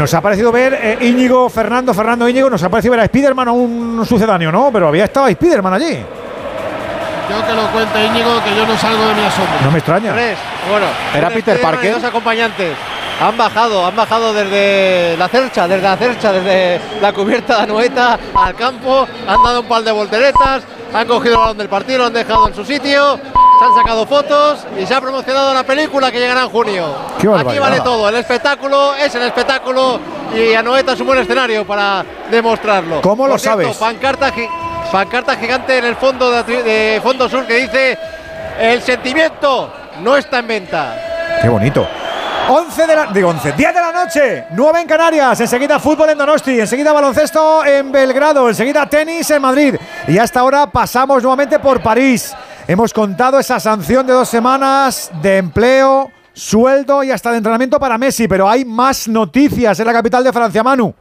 Nos ha parecido ver eh, Íñigo, Fernando, Fernando Íñigo, nos ha parecido ver a Spiderman o un sucedáneo, ¿no? Pero había estado Spiderman allí. Yo que lo cuente Íñigo, que yo no salgo de mi asombro. No me extraña. Tres. Bueno, Era Peter Parker. Dos acompañantes. Han bajado, han bajado desde la cercha, desde la cercha, desde la cubierta de Anoeta al campo, han dado un par de volteretas, han cogido el balón del partido, lo han dejado en su sitio, se han sacado fotos y se ha promocionado la película que llegará en junio. Qué Aquí vale todo, el espectáculo es el espectáculo y Anoeta es un buen escenario para demostrarlo. ¿Cómo lo cierto, sabes? Pancarta, gi- pancarta gigante en el fondo de Fondo Sur que dice el sentimiento no está en venta. Qué bonito. 11 de la, digo 11, 10 de la noche, 9 en Canarias, enseguida fútbol en Donosti, enseguida baloncesto en Belgrado, enseguida tenis en Madrid y hasta ahora pasamos nuevamente por París. Hemos contado esa sanción de dos semanas de empleo, sueldo y hasta de entrenamiento para Messi, pero hay más noticias en la capital de Francia, Manu.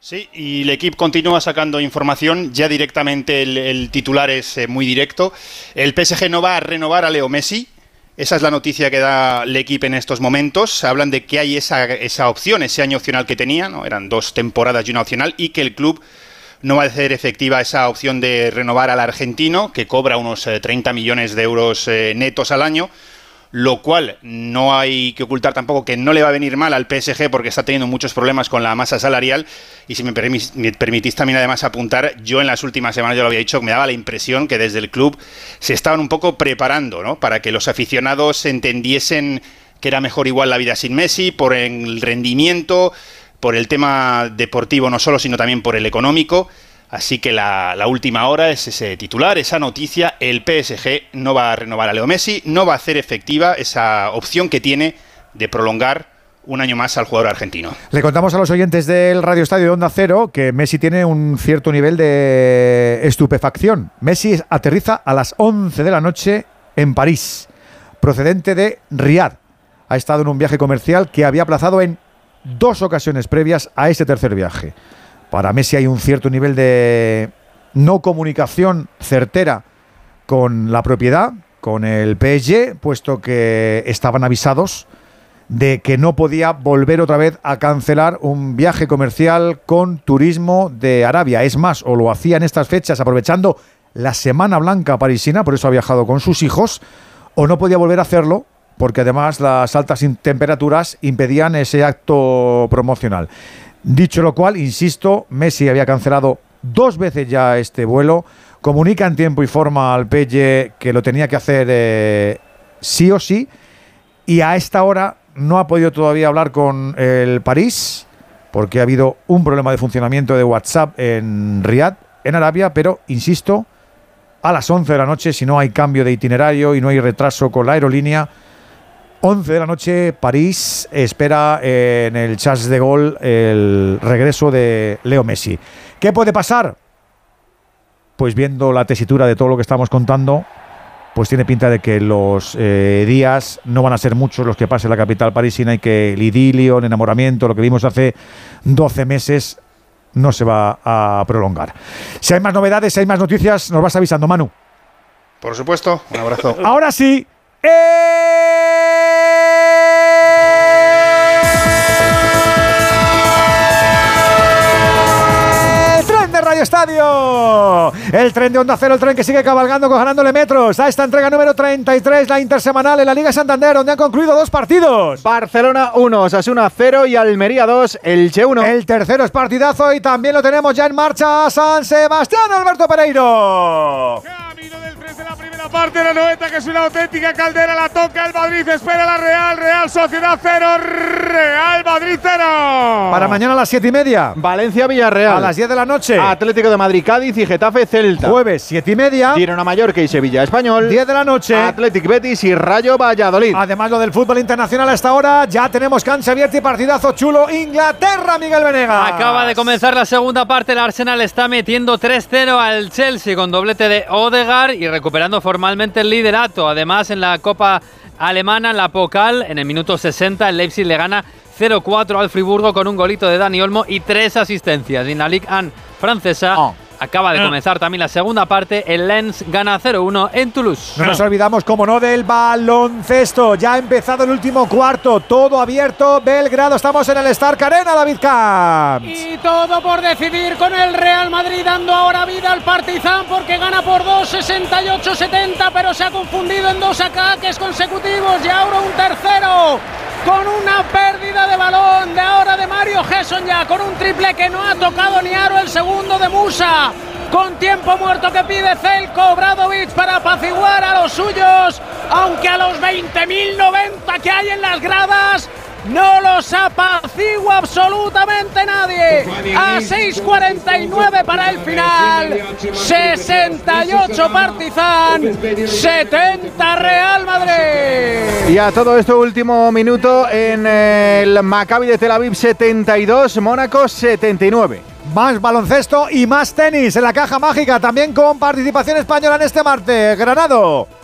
Sí, y el equipo continúa sacando información. Ya directamente el, el titular es eh, muy directo. El PSG no va a renovar a Leo Messi. Esa es la noticia que da el equipo en estos momentos. Hablan de que hay esa, esa opción, ese año opcional que tenía, ¿no? eran dos temporadas y una opcional, y que el club no va a hacer efectiva esa opción de renovar al argentino, que cobra unos eh, 30 millones de euros eh, netos al año lo cual no hay que ocultar tampoco que no le va a venir mal al PSG porque está teniendo muchos problemas con la masa salarial y si me, permitís también además apuntar, yo en las últimas semanas ya lo había dicho, me daba la impresión que desde el club se estaban un poco preparando ¿no? para que los aficionados entendiesen que era mejor igual la vida sin Messi, por el rendimiento, por el tema deportivo no solo, sino también por el económico. Así que la, última hora es ese titular, esa noticia. El PSG no va a renovar a Leo Messi, no va a hacer efectiva esa opción que tiene de prolongar un año más al jugador argentino. Le contamos a los oyentes del Radio Estadio de Onda Cero que Messi tiene un cierto nivel de estupefacción. Messi aterriza a las 11 de la noche en París, procedente de Riad. Ha estado en un viaje comercial que había aplazado en dos ocasiones previas a este tercer viaje. Para Messi hay un cierto nivel de no comunicación certera con la propiedad, con el PSG, puesto que estaban avisados de que no podía volver otra vez a cancelar un viaje comercial con turismo de Arabia. Es más, o lo hacía en estas fechas aprovechando la Semana Blanca parisina, por eso ha viajado con sus hijos, o no podía volver a hacerlo porque además las altas temperaturas impedían ese acto promocional. Dicho lo cual, insisto, Messi había cancelado dos veces ya este vuelo, comunica en tiempo y forma al Pelle que lo tenía que hacer eh, sí o sí, y a esta hora no ha podido todavía hablar con el París, porque ha habido un problema de funcionamiento de WhatsApp en Riyadh, en Arabia, pero, insisto, a las 11 de la noche, si no hay cambio de itinerario y no hay retraso con la aerolínea, 11 de la noche, París espera en el Charles de Gaulle el regreso de Leo Messi. ¿Qué puede pasar? Pues viendo la tesitura de todo lo que estamos contando, pues tiene pinta de que los eh, días no van a ser muchos los que pase en la capital parisina y que el idilio, el enamoramiento, lo que vimos hace 12 meses, no se va a prolongar. Si hay más novedades, si hay más noticias, nos vas avisando, Manu. Por supuesto, un abrazo. Ahora sí, ¡El Estadio! El tren de Onda Cero, el tren que sigue cabalgando, ganándole metros a esta entrega número 33, la intersemanal en la Liga Santander, donde han concluido dos partidos. Barcelona 1, Osasuna 0 y Almería 2, el Che 1. El tercero es partidazo y también lo tenemos ya en marcha San Sebastián, Alberto Pereiro. La parte de la noveta que es una auténtica caldera, la toca el Madrid, espera la Real, Real Sociedad 0, Real Madrid 0. Para mañana a las 7 y media. Valencia Villarreal. A las 10 de la noche. Atlético de Madrid Cádiz y Getafe Celta. Jueves 7 y media. Girona Mallorca y Sevilla Español. 10 de la noche. Atlético Betis y Rayo Valladolid. Además lo del fútbol internacional a esta hora, ya tenemos cancha abierta y partidazo chulo. Inglaterra, Miguel Venegas. Acaba de comenzar la segunda parte, el Arsenal está metiendo 3-0 al Chelsea con doblete de Odegaard y recuperando formalmente el liderato. Además, en la Copa Alemana, la Pokal, en el minuto 60, el Leipzig le gana 0-4 al Friburgo con un golito de Dani Olmo y tres asistencias. Y en la Ligue 1 francesa. Oh. Acaba de Ah. comenzar también la segunda parte. El Lens gana 0-1 en Toulouse. No nos olvidamos, como no, del baloncesto. Ya ha empezado el último cuarto, todo abierto. Belgrado, estamos en el Stark Arena, David Camps. Y todo por decidir con el Real Madrid dando ahora vida al Partizan porque gana por 2, 68-70, pero se ha confundido en dos ataques consecutivos y ahora un tercero con una pérdida de balón de ahora de Mario Gesson ya con un triple que no ha tocado ni aro el segundo de Musa. Con tiempo muerto que pide Zelko Bradovic para apaciguar a los suyos, aunque a los 20.090 que hay en las gradas no los apacigua absolutamente nadie. A 6.49 para el final. 68 Partizan, 70 Real Madrid. Y a todo esto, último minuto en el Maccabi de Tel Aviv 72, Mónaco 79. Más baloncesto y más tenis en la caja mágica, también con participación española en este martes. Granado.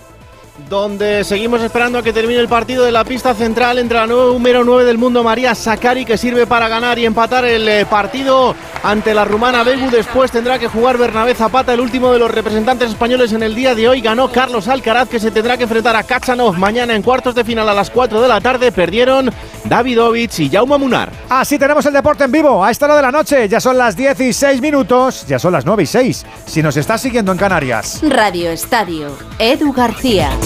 Donde seguimos esperando a que termine el partido de la pista central entre la número 9 del mundo, María Sakari, que sirve para ganar y empatar el eh, partido ante la rumana Begu. Después tendrá que jugar Bernabé Zapata, el último de los representantes españoles en el día de hoy. Ganó Carlos Alcaraz, que se tendrá que enfrentar a Kachanov mañana en cuartos de final a las 4 de la tarde. Perdieron Davidovich y Jaume Munar. Así tenemos el deporte en vivo a esta hora de la noche. Ya son las 16 minutos, ya son las 9 y 6. Si nos estás siguiendo en Canarias. Radio Estadio, Edu García.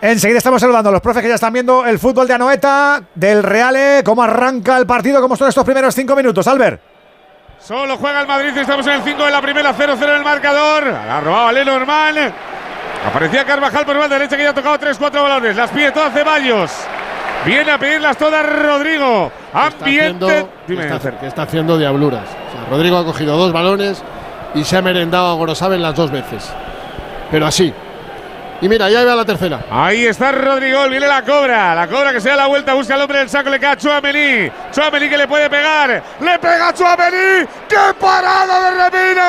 Enseguida estamos saludando a los profes que ya están viendo el fútbol de Anoeta, del Reale, cómo arranca el partido, cómo son estos primeros cinco minutos. Albert. Solo juega el Madrid, estamos en el 5 de la primera, 0-0 en el marcador. Ha robado a Lenormand. Aparecía Carvajal por la derecha que ya ha tocado 3-4 balones. Las pide todas Ceballos. Viene a pedirlas todas Rodrigo. Ambiente. Dime, está, que está haciendo diabluras. Rodrigo ha cogido dos balones y se ha merendado a Gorosaben las dos veces. Pero así, y mira, ya va la tercera. Ahí está Rodrigo, viene la cobra. La cobra que se da la vuelta, busca al hombre del saco, le cae a Chouameni. Chouameni que le puede pegar. Le pega a Chouameni. ¡Qué parada de Remino!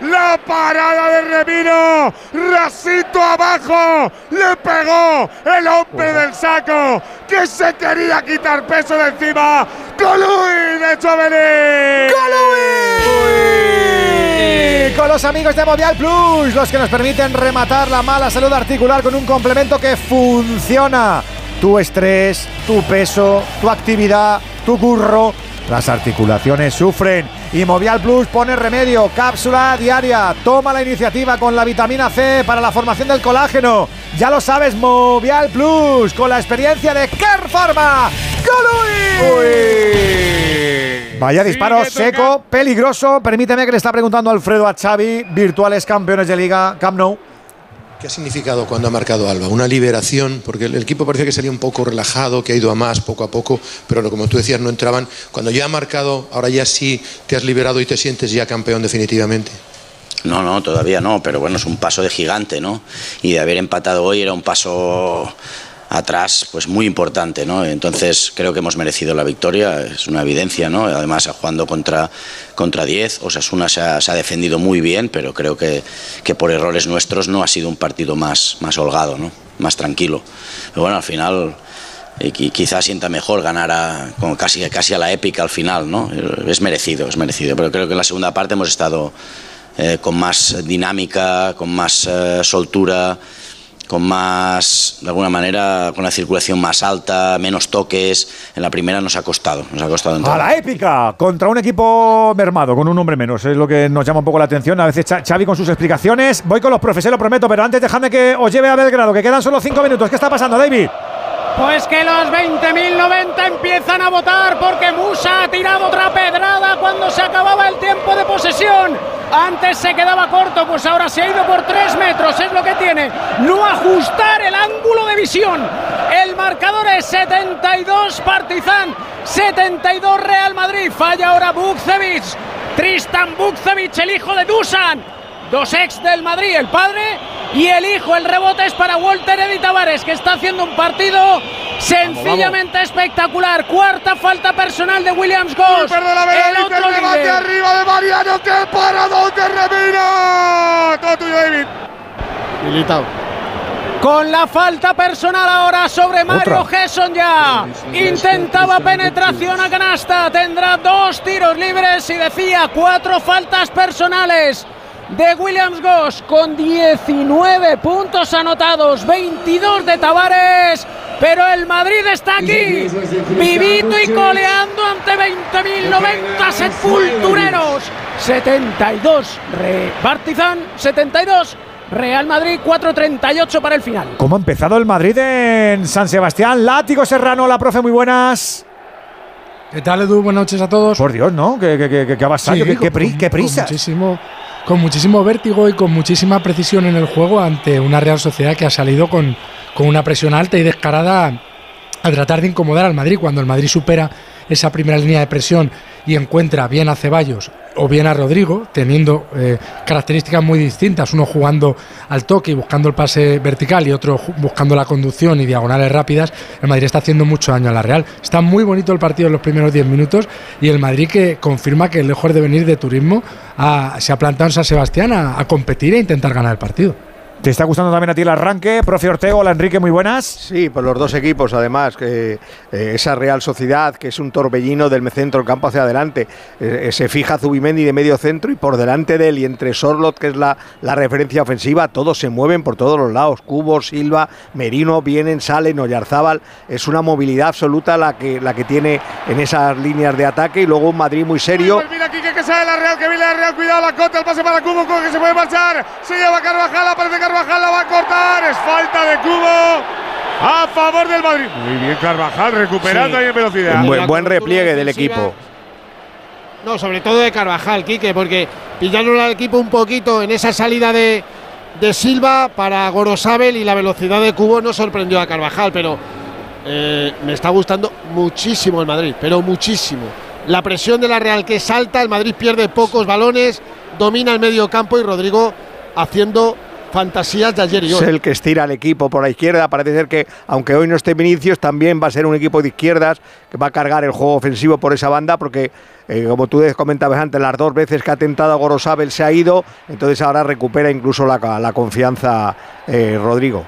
La parada de Remino. Rasito abajo. Le pegó el hombre del saco que se quería quitar peso de encima. ¡Colui de Chouameni! Con los amigos de Movial Plus, los que nos permiten rematar la mala salud articular con un complemento que funciona. Tu estrés, tu peso, tu actividad, tu curro, las articulaciones sufren y Movial Plus pone remedio, cápsula diaria. Toma la iniciativa con la vitamina C para la formación del colágeno. Ya lo sabes, Movial Plus, con la experiencia de Care Pharma. Vaya disparo seco, peligroso. Permíteme que le está preguntando Alfredo a Xavi, virtuales campeones de liga, Camp Nou. ¿Qué ha significado cuando ha marcado Alba? Una liberación, porque el equipo parecía que salía un poco relajado, que ha ido a más poco a poco, pero como tú decías, no entraban. Cuando ya ha marcado, ahora ya sí te has liberado y te sientes ya campeón definitivamente. No, no, todavía no, pero bueno, es un paso de gigante, ¿no? Y de haber empatado hoy era un paso atrás pues muy importante ¿no? entonces creo que hemos merecido la victoria es una evidencia ¿no? además jugando contra contra 10 Osasuna se ha, defendido muy bien pero creo que, que, por errores nuestros no ha sido un partido más, más holgado ¿no? más tranquilo pero bueno al final y quizás sienta mejor ganar a, casi, casi a la épica al final ¿no? es merecido es merecido pero creo que en la segunda parte hemos estado eh, con más dinámica con más eh, soltura con más, de alguna manera, con la circulación más alta, menos toques. En la primera nos ha costado, nos ha costado. A la épica, contra un equipo mermado, con un hombre menos, es lo que nos llama un poco la atención. A veces Xavi con sus explicaciones. Voy con los profes, lo prometo, pero antes dejadme que os lleve a Belgrado, que quedan solo cinco minutos. ¿Qué está pasando, David? Pues que los 20.090 empiezan a votar porque Musa ha tirado otra pedrada cuando se acababa el tiempo de posesión. Antes se quedaba corto, pues ahora se ha ido por 3 metros, es lo que tiene. No ajustar el ángulo de visión. El marcador es 72 Partizan, 72 Real Madrid. Falla ahora Bukcevic. Tristan Bukcevic, el hijo de Dusan. Dos ex del Madrid, el padre y el hijo. El rebote es para Walter Eddy Tavares, que está haciendo un partido sencillamente espectacular. Cuarta falta personal de Williams Goss. el otro arriba de Mariano. ¡Qué paradón de Remino! Todo tuyo, David. Militado. Con la falta personal ahora sobre Mario Gesson ya. Intentaba penetración a canasta. Tendrá dos tiros libres y decía cuatro faltas personales de Williams Goss con 19 puntos anotados, 22 de Tavares. Pero el Madrid está aquí, vivito y coleando ante 20.090 sepultureros. 72 Re Partizan, 72 Real Madrid 4.38 para el final. ¿Cómo ha empezado el Madrid en San Sebastián? Látigo Serrano, la profe, muy buenas. ¿Qué tal, Edu? Buenas noches a todos. Por Dios, ¿no? ¿Qué, qué, ha pasado? ¿Qué, prisa? muchísimo, con muchísimo vértigo y con muchísima precisión en el juego ante una Real Sociedad que ha salido con, con una presión alta y descarada a tratar de incomodar al Madrid. Cuando el Madrid supera esa primera línea de presión y encuentra bien a Ceballos o bien a Rodrigo, teniendo eh, características muy distintas, uno jugando al toque y buscando el pase vertical y otro buscando la conducción y diagonales rápidas, el Madrid está haciendo mucho daño a la Real. Está muy bonito el partido en los primeros 10 minutos y el Madrid que confirma que lejos de venir de turismo se ha plantado en San Sebastián a, a competir e intentar ganar el partido. ¿Te está gustando también a ti el arranque? Profe Ortego, hola Enrique, muy buenas. Sí, por los dos equipos, además, que eh, esa Real Sociedad, que es un torbellino del centro del campo hacia adelante, eh, se fija Zubimendi de medio centro y por delante de él y entre Sorlot, que es la, la referencia ofensiva, todos se mueven por todos los lados. Cubo, Silva, Merino, vienen, salen, Oyarzábal. Es una movilidad absoluta la que, la que tiene en esas líneas de ataque y luego un Madrid muy serio. Mira aquí que sale la Real, que viene la Real, cuidado la cota, el pase para Cubo, que se puede marchar. Se lleva Carvajal, aparece Carvajal, la va a cortar. Es falta de Cubo a favor del Madrid. Muy bien, Carvajal recuperando Sí. ahí en velocidad. Un buen, buen repliegue del equipo. No, sobre todo de Carvajal, Quique, porque pillaron al equipo un poquito en esa salida de, de Silva para Gorosabel y la velocidad de Cubo no sorprendió a Carvajal, pero eh, me está gustando muchísimo el Madrid, pero muchísimo. La presión de la Real que salta, el Madrid pierde pocos balones, domina el medio campo y Rodrigo haciendo fantasías de ayer y Es hoy. el que estira al equipo por la izquierda. Parece ser que, aunque hoy no esté Vinicius, también va a ser un equipo de izquierdas que va a cargar el juego ofensivo por esa banda, porque, eh, como tú comentabas antes, las dos veces que ha tentado a Gorosabel se ha ido, entonces ahora recupera incluso la, la confianza eh, Rodrigo.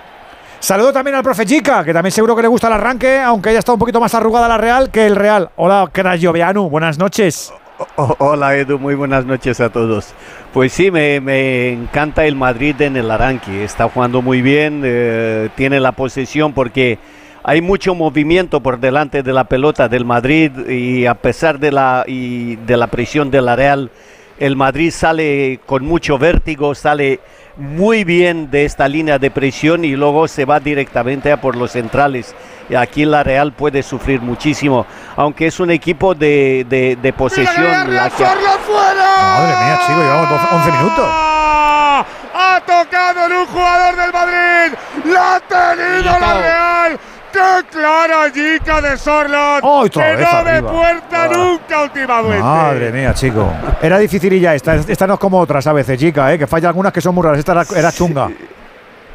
Saludo también al profe Chica, que también seguro que le gusta el arranque, aunque haya estado un poquito más arrugada la Real que el Real. Hola, Crayoveanu, buenas noches. O- Hola Edu, muy buenas noches a todos. Pues sí, me, encanta el Madrid en el arranque. Está jugando muy bien, eh, tiene la posesión porque hay mucho movimiento por delante de la pelota del Madrid y a pesar de la, de la presión de la Real, el Madrid sale con mucho vértigo, sale muy bien de esta línea de presión y luego se va directamente a por los centrales. Y aquí la Real puede sufrir muchísimo, aunque es un equipo de, de- de posesión. la que- Madre mía, chico, llevamos 12 11 minutos. Ha tocado en un jugador del Madrid. La ha tenido la Real. ¡Qué clara Jica de Sorlot! ¡Oh, que vez no ve arriba! puerta nunca últimamente. Madre mía, chico. Era difícil y ya esta. Esta no es como otras a veces, chica, ¿eh? que falla algunas que son muy raras. Esta era, era chunga.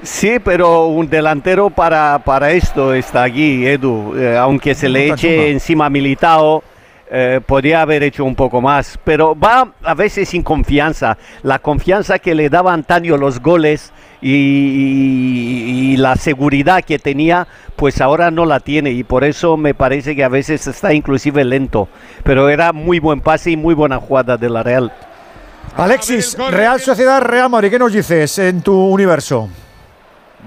Sí, pero un delantero para, para esto está aquí, Edu. Eh, aunque se le eche chunga. encima a Militao, eh, podría haber hecho un poco más. Pero va a veces sin confianza. La confianza que le daba antaño los goles y, y- y la seguridad que tenía, pues ahora no la tiene. Y por eso me parece que a veces está inclusive lento. Pero era muy buen pase y muy buena jugada de la Real. Alexis, Real Sociedad, Real Madrid, ¿qué nos dices en tu universo?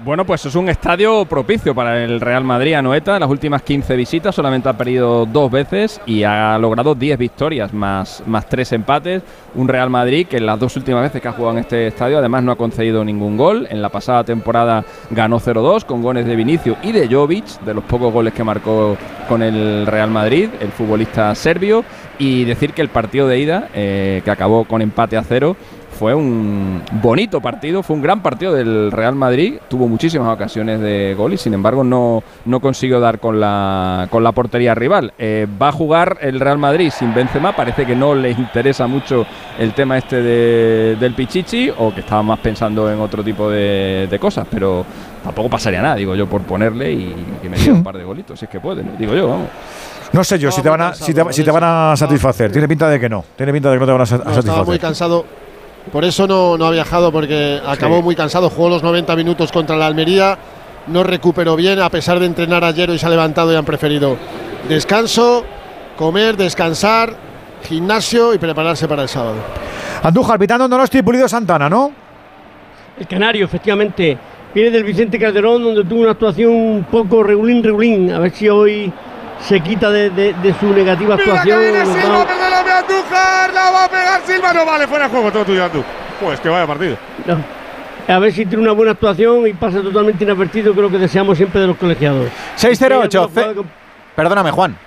Bueno, pues es un estadio propicio para el Real Madrid. Anoeta, en las últimas 15 visitas solamente ha perdido dos veces y ha logrado 10 victorias más, más 3 empates. Un Real Madrid que en las dos últimas veces que ha jugado en este estadio además no ha concedido ningún gol. En la pasada temporada ganó 0-2 con goles de Vinicio y de Jovic, de los pocos goles que marcó con el Real Madrid, el futbolista serbio. Y decir que el partido de ida, eh, que acabó con empate a cero, fue un bonito partido, fue un gran partido del Real Madrid, tuvo muchísimas ocasiones de gol y sin embargo no, no consiguió dar con la, con la portería rival. Eh, va a jugar el Real Madrid sin Benzema, parece que no le interesa mucho el tema este de- del Pichichi o que estaba más pensando en otro tipo de, de cosas, pero tampoco pasaría nada, digo yo, por ponerle y que me diera un par de golitos, si es que puede, digo yo, vamos. No sé yo si te van a, si te, si te van a satisfacer. Tiene pinta de que no. Tiene pinta de que no te van a, sa- a No, estaba muy satisfacer. cansado. Por eso no, no ha viajado, porque acabó Sí. muy cansado. Jugó los 90 minutos contra la Almería. No recuperó bien, a pesar de entrenar ayer. Hoy se ha levantado y han preferido descanso, comer, descansar, gimnasio y prepararse para el sábado. Andújar, pitando Donosti, Pulido Santana, ¿no? El Canario, efectivamente, viene del Vicente Calderón, donde tuvo una actuación un poco regulín, regulín. A ver si hoy se quita de, de- de su negativa Mira que actuación. Perdóname Andújar, la va a pegar Silva, no vale, fuera de juego, todo tuyo Andú. Pues que vaya partido. No. A ver si tiene una buena actuación y pasa totalmente inadvertido, creo que deseamos siempre de los colegiados. 608. Si jugada- Perdóname, Juan.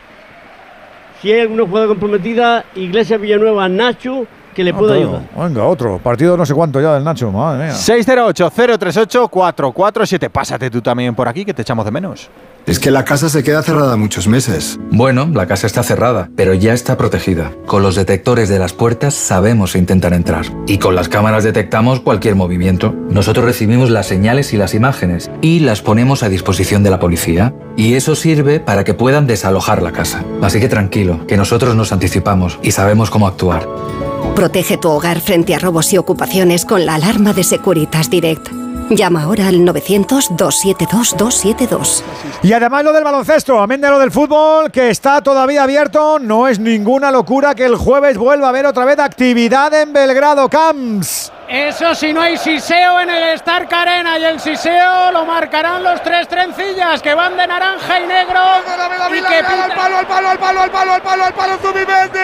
Si hay alguna jugada comprometida, Iglesias Villanueva, Nacho, que le pueda ayudar. Venga, otro. Partido no sé cuánto ya del Nacho, madre mía. 608-038-447. Pásate tú también por aquí, que te echamos de menos. Es que la casa se queda cerrada muchos meses. Bueno, la casa está cerrada, pero ya está protegida. Con los detectores de las puertas sabemos intentar entrar. Y con las cámaras detectamos cualquier movimiento. Nosotros recibimos las señales y las imágenes y las ponemos a disposición de la policía. Y eso sirve para que puedan desalojar la casa. Así que tranquilo, que nosotros nos anticipamos y sabemos cómo actuar. Protege tu hogar frente a robos y ocupaciones con la alarma de Securitas Direct. Llama ahora al 900-272-272. Y además lo del baloncesto, amén de lo del fútbol, que está todavía abierto, no es ninguna locura que el jueves vuelva a haber otra vez actividad en Belgrado Camps. Eso si no hay siseo en el Stark Arena y el siseo lo marcarán los tres trencillas que van de naranja y negro. y que al palo, al palo, al palo, al palo, al palo, al palo, Zubimendi.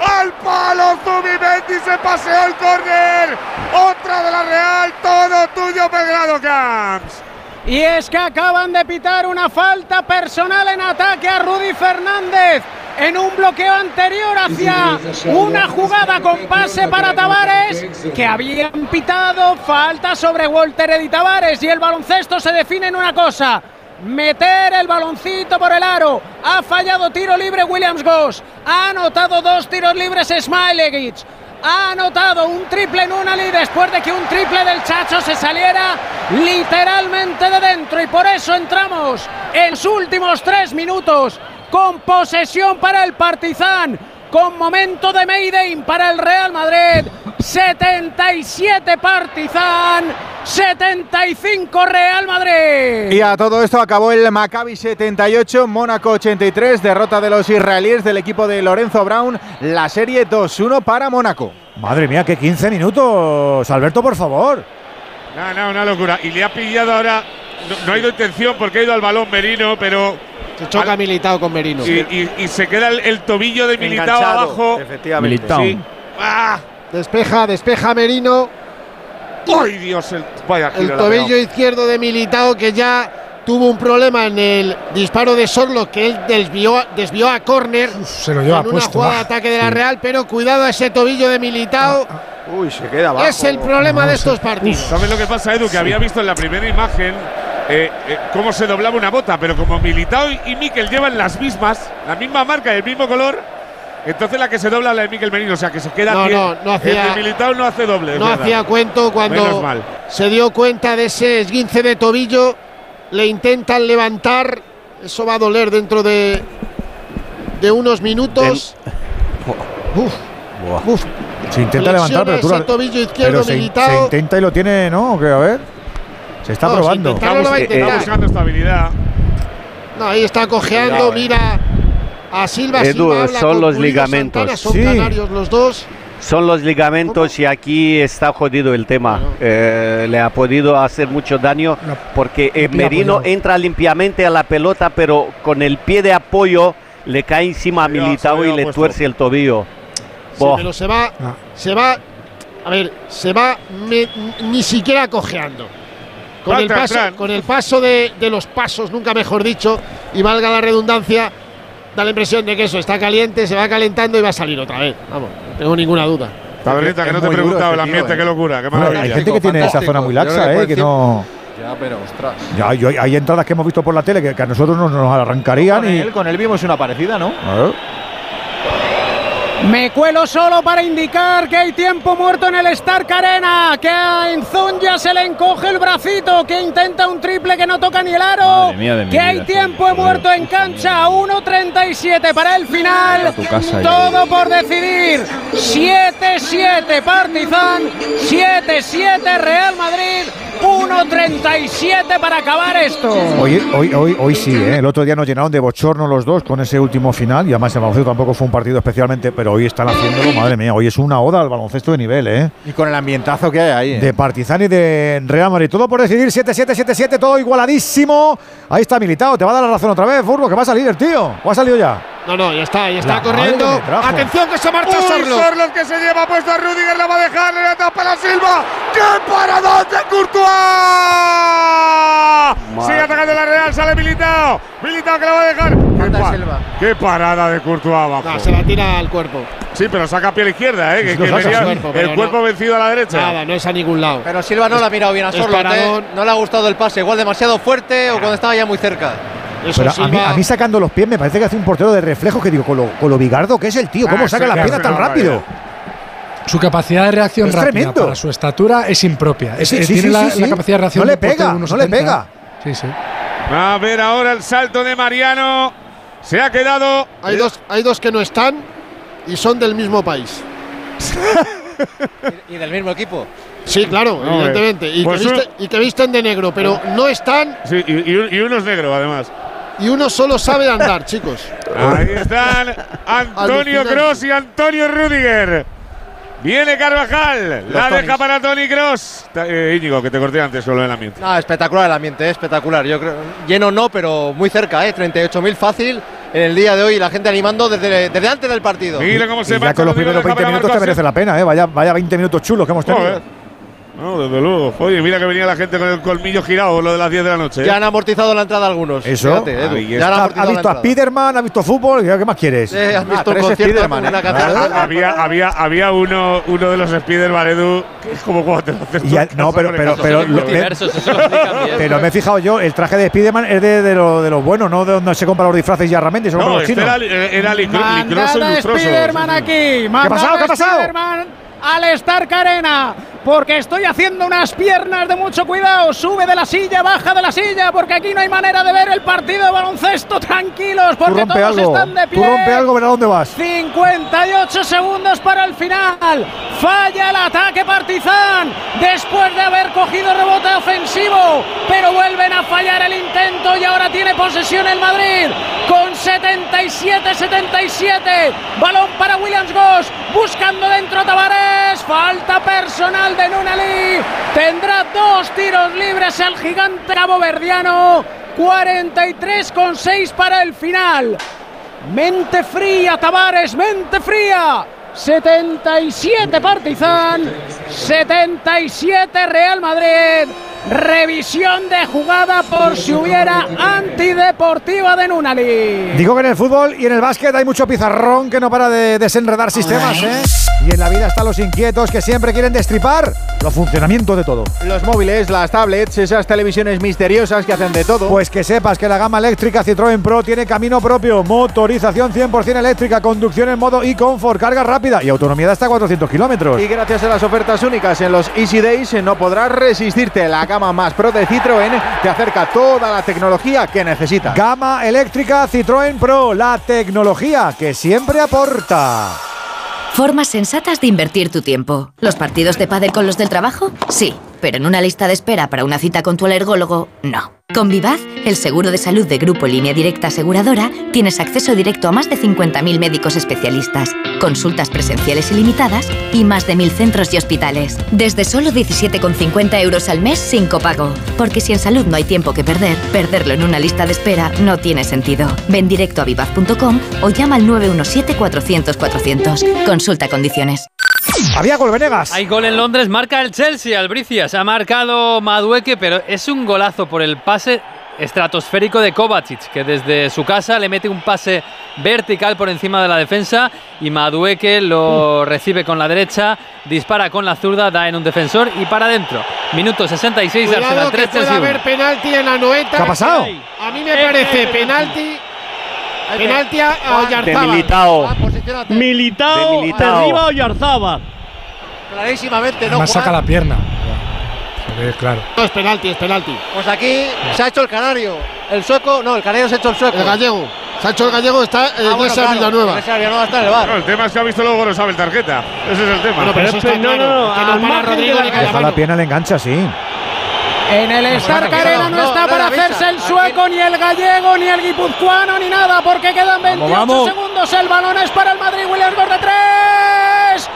Al palo, Zubimendi se paseó el córner. Otra de la Real, todo tuyo, Belgrado Camps. Y es que acaban de pitar una falta personal en ataque a Rudy Fernández en un bloqueo anterior hacia una jugada con pase para Tavares que habían pitado falta sobre Walter Eddy Tavares y el baloncesto se define en una cosa meter el baloncito por el aro. Ha fallado tiro libre Williams Goss. Ha anotado dos tiros libres Smilegic. Ha anotado un triple en una y después de que un triple del Chacho se saliera literalmente de dentro. Y por eso entramos en sus últimos tres minutos con posesión para el Partizan, con momento de Mayday para el Real Madrid. 77 Partizan, 75 Real Madrid. Y a todo esto acabó el Maccabi 78, Mónaco 83, derrota de los israelíes del equipo de Lorenzo Brown, la serie 2-1 para Mónaco. Madre mía, que 15 minutos, Alberto, por favor. No, no, una locura. Y le ha pillado ahora, no, ha ido intención porque ha ido al balón Merino, pero se choca Militao con Merino. Y, se queda el, tobillo de Militao abajo. Efectivamente. Sí. Ah. Despeja, despeja Merino. ¡Ay, Dios! El, vaya el tobillo izquierdo de Militao que ya tuvo un problema en el disparo de Sorlo que él desvió, desvió a córner. Se lo lleva en una jugada de ataque de la Real, pero cuidado a ese tobillo de Militao. Uy, se queda abajo. Es el problema de estos partidos. ¿Sabes lo que pasa, Edu? Que había visto en la primera imagen eh, eh, cómo se doblaba una bota, pero como Militao y, Miquel llevan las mismas, la misma marca y el mismo color, entonces la que se dobla la de Miquel Merino, o sea que se queda no, no, no hacía, el de Militao no hace doble. No hacía cuento cuando se dio cuenta de ese esguince de tobillo, le intentan levantar, eso va a doler dentro de, de unos minutos. Uf, Se intenta levantar, pero tú tobillo izquierdo se, Militao. se intenta y lo tiene, ¿no? Que a ver. Se está probando. está, buscando estabilidad. No, ahí está cojeando, mira a Silva. Silva son los ligamentos. son canarios los dos. Son los ligamentos y aquí está jodido el tema. Eh, le ha podido hacer mucho daño porque eh, Merino entra limpiamente a la pelota, pero con el pie de apoyo le cae encima a Militao y le tuerce el tobillo. Pero se va, ah. se va, a ver, se va ni siquiera cojeando. Con, el paso, con el paso de, los pasos, nunca mejor dicho, y valga la redundancia, da la impresión de que eso está caliente, se va calentando y va a salir otra vez. Vamos, no tengo ninguna duda. Tableta, que no te he preguntado el ambiente, qué locura, qué maravilla. hay gente que tiene esa zona muy laxa, eh, que no. Ya, pero ostras. Ya, hay, entradas que hemos visto por la tele que, a nosotros nos, nos arrancarían. Con, y... él, con él vimos una parecida, ¿no? Me cuelo solo para indicar que hay tiempo muerto en el Stark Arena, que a ya se le encoge el bracito, que intenta un triple que no toca ni el aro, que hay tiempo muerto en cancha, 1.37 para el final, todo por decidir, 7-7 Partizan, 7-7 Real Madrid, 1.37 para acabar esto. Hoy, hoy, hoy, hoy sí, ¿eh? el otro día nos llenaron de bochorno los dos con ese último final y además el tampoco fue un partido especialmente, pero hoy están haciéndolo, madre mía, hoy es una oda al baloncesto de nivel, ¿eh? Y con el ambientazo que hay ahí. ¿eh? De Partizan y de Real Madrid, todo por decidir 7-7-7-7, todo igualadísimo. Ahí está militado, te va a dar la razón otra vez, Furbo, que va a salir el tío. ¿O ha salido ya? No, no, ya está, ya está corriendo. Atención que se marcha Sorlo. Sorlo que se lleva puesto a Rudiger, la va a dejar, le tapa la Silva. ¡Qué paradón de Courtois! Sigue atacando la Real, sale Militao. Militao que la va a dejar. Qué, Silva. Qué parada de Courtois abajo. No, se la tira al cuerpo. Sí, pero saca pie a la izquierda, ¿eh? Que, el cuerpo vencido a la derecha. Nada, no es a ningún lado. Pero Silva no la ha mirado bien a Sorlo. ¿eh? No le ha gustado el pase, igual demasiado fuerte o cuando estaba ya muy cerca. Pero a, mí, sacando los pies me parece que hace un portero de reflejo que digo, con lo, con lo bigardo que es el tío, ¿cómo ah, saca la pierna tan rápido? Su capacidad de reacción rápida para su estatura es impropia. tiene la, capacidad de reacción no le pega, no le pega. Sí, sí. A ver ahora el salto de Mariano. Se ha quedado. Hay dos, hay dos que no están y son del mismo país. y, del mismo equipo. Sí, claro, No, evidentemente. Y, pues que un- viste- y que visten de negro, pero no están Sí, y, y un- y uno es negro, además. y uno solo sabe andar, chicos. Ahí están Antonio. Cross y Antonio Rudiger. Viene Carvajal, la Tonis. deja para Tony Cross. Eh, Íñigo, que te corté antes solo el ambiente. No, espectacular el ambiente, eh, espectacular. Yo creo lleno no, pero muy cerca, eh, 38.000 fácil en el día de hoy, la gente animando desde, desde antes del partido. Mira cómo se Y ya con los primeros deja 20 para minutos te merece la pena, ¿eh? Vaya, vaya 20 minutos chulos que hemos tenido. No, desde luego. Oye, mira que venía la gente con el colmillo girado, lo de las 10 de la noche. ¿eh? Ya han amortizado la entrada algunos. Eso. Fíjate, Edu, Ahí ya está. han Ha, ha amortizado la visto a entrada. Spiderman, ha visto fútbol, ¿qué más quieres? Eh, has Ah, visto un tres concierto Spiderman, con una ¿eh? catedral. Ah, había, había, había uno, uno de los Spider-Man, Edu, que es como cuando te lo haces Y tú ya- en no, casa pero, con el pero, pero, lo- multiversos, eso lo explican bien. pero me he fijado yo, el traje de Spiderman es de, de, lo, de los buenos, no de donde se compran los disfraces ya realmente, se compran No, los este chinos. era, era licro- licroso y Mandada lustroso. Spiderman aquí. Mandada pasado? ¿Qué ha pasado? Spiderman al Stark Arena. Porque estoy haciendo unas piernas de mucho cuidado. Sube de la silla, baja de la silla. Porque aquí no hay manera de ver el partido de baloncesto. Tranquilos, porque todos algo, están de pie. tú rompe algo, verá dónde vas. 58 segundos para el final. Falla el ataque Partizan después de haber cogido rebote ofensivo, pero vuelven a fallar el intento y ahora tiene posesión el Madrid con 77-77. Balón para Williams Goss, buscando dentro a Falta personal de Nunali. Tendrá dos tiros libres el gigante caboverdiano. 43 con 6 para el final. Mente fría, Tavares, mente fría. 77 Partizan, 77 Real Madrid. Revisión de jugada por si hubiera antideportiva de Nunali. Digo que en el fútbol y en el básquet hay mucho pizarrón que no para de desenredar sistemas, ¿eh? Y en la vida están los inquietos que siempre quieren destripar los funcionamientos de todo. Los móviles, las tablets, esas televisiones misteriosas que hacen de todo. Pues que sepas que la gama eléctrica Citroën Pro tiene camino propio, motorización 100% eléctrica, conducción en modo e-comfort, carga rápida y autonomía de hasta 400 kilómetros. Y gracias a las ofertas únicas en los Easy Days no podrás resistirte. La gama más pro de Citroën te acerca toda la tecnología que necesitas. Gama eléctrica Citroën Pro, la tecnología que siempre aporta. Formas sensatas de invertir tu tiempo. ¿Los partidos de pádel con los del trabajo? Sí, pero en una lista de espera para una cita con tu alergólogo, no. Con Vivaz, el seguro de salud de Grupo Línea Directa Aseguradora, tienes acceso directo a más de 50.000 médicos especialistas, consultas presenciales ilimitadas y más de 1.000 centros y hospitales. Desde solo 17,50 euros al mes sin copago. Porque si en salud no hay tiempo que perder, perderlo en una lista de espera no tiene sentido. Ven directo a vivaz.com o llama al 917-400-400. Consulta condiciones. Había gol, Venegas. Hay gol en Londres, marca el Chelsea, Albricias. Ha marcado Madueque, pero es un golazo por el pase estratosférico de Kovacic, que desde su casa le mete un pase vertical por encima de la defensa y Madueque lo recibe con la derecha, dispara con la zurda, da en un defensor y para adentro. Minuto 66, Cuidado Arsenal que 3 puede Chelsea haber 1. penalti en la noeta. ¿Qué ha pasado? A mí me parece penalti. Penalti a, a Oyarzabal. Militao. Ah, posiciónate. Militao, De Militao. derriba a Oyarzabal. Clarísimamente, no. Juan. saca la pierna. Se ve claro. No, es penalti, es penalti. Pues aquí se ha hecho el canario. El sueco, no, el canario se ha hecho el sueco. El gallego. Sancho el gallego está en Ah, bueno, esa claro, Villanueva. Iglesia Villanueva está en el bar. No, el tema es que ha visto luego no sabe el tarjeta. Ese es el tema. Bueno, pero eso está no, claro. no, no, que al no para Rodrigo la- pierna, le engancha, sí. En el Stark Arena no, está no para hacerse el sueco, ni el gallego, ni el guipuzcoano, ni nada, porque quedan 28 vamos. segundos. El balón es para el Madrid. Williams de 3.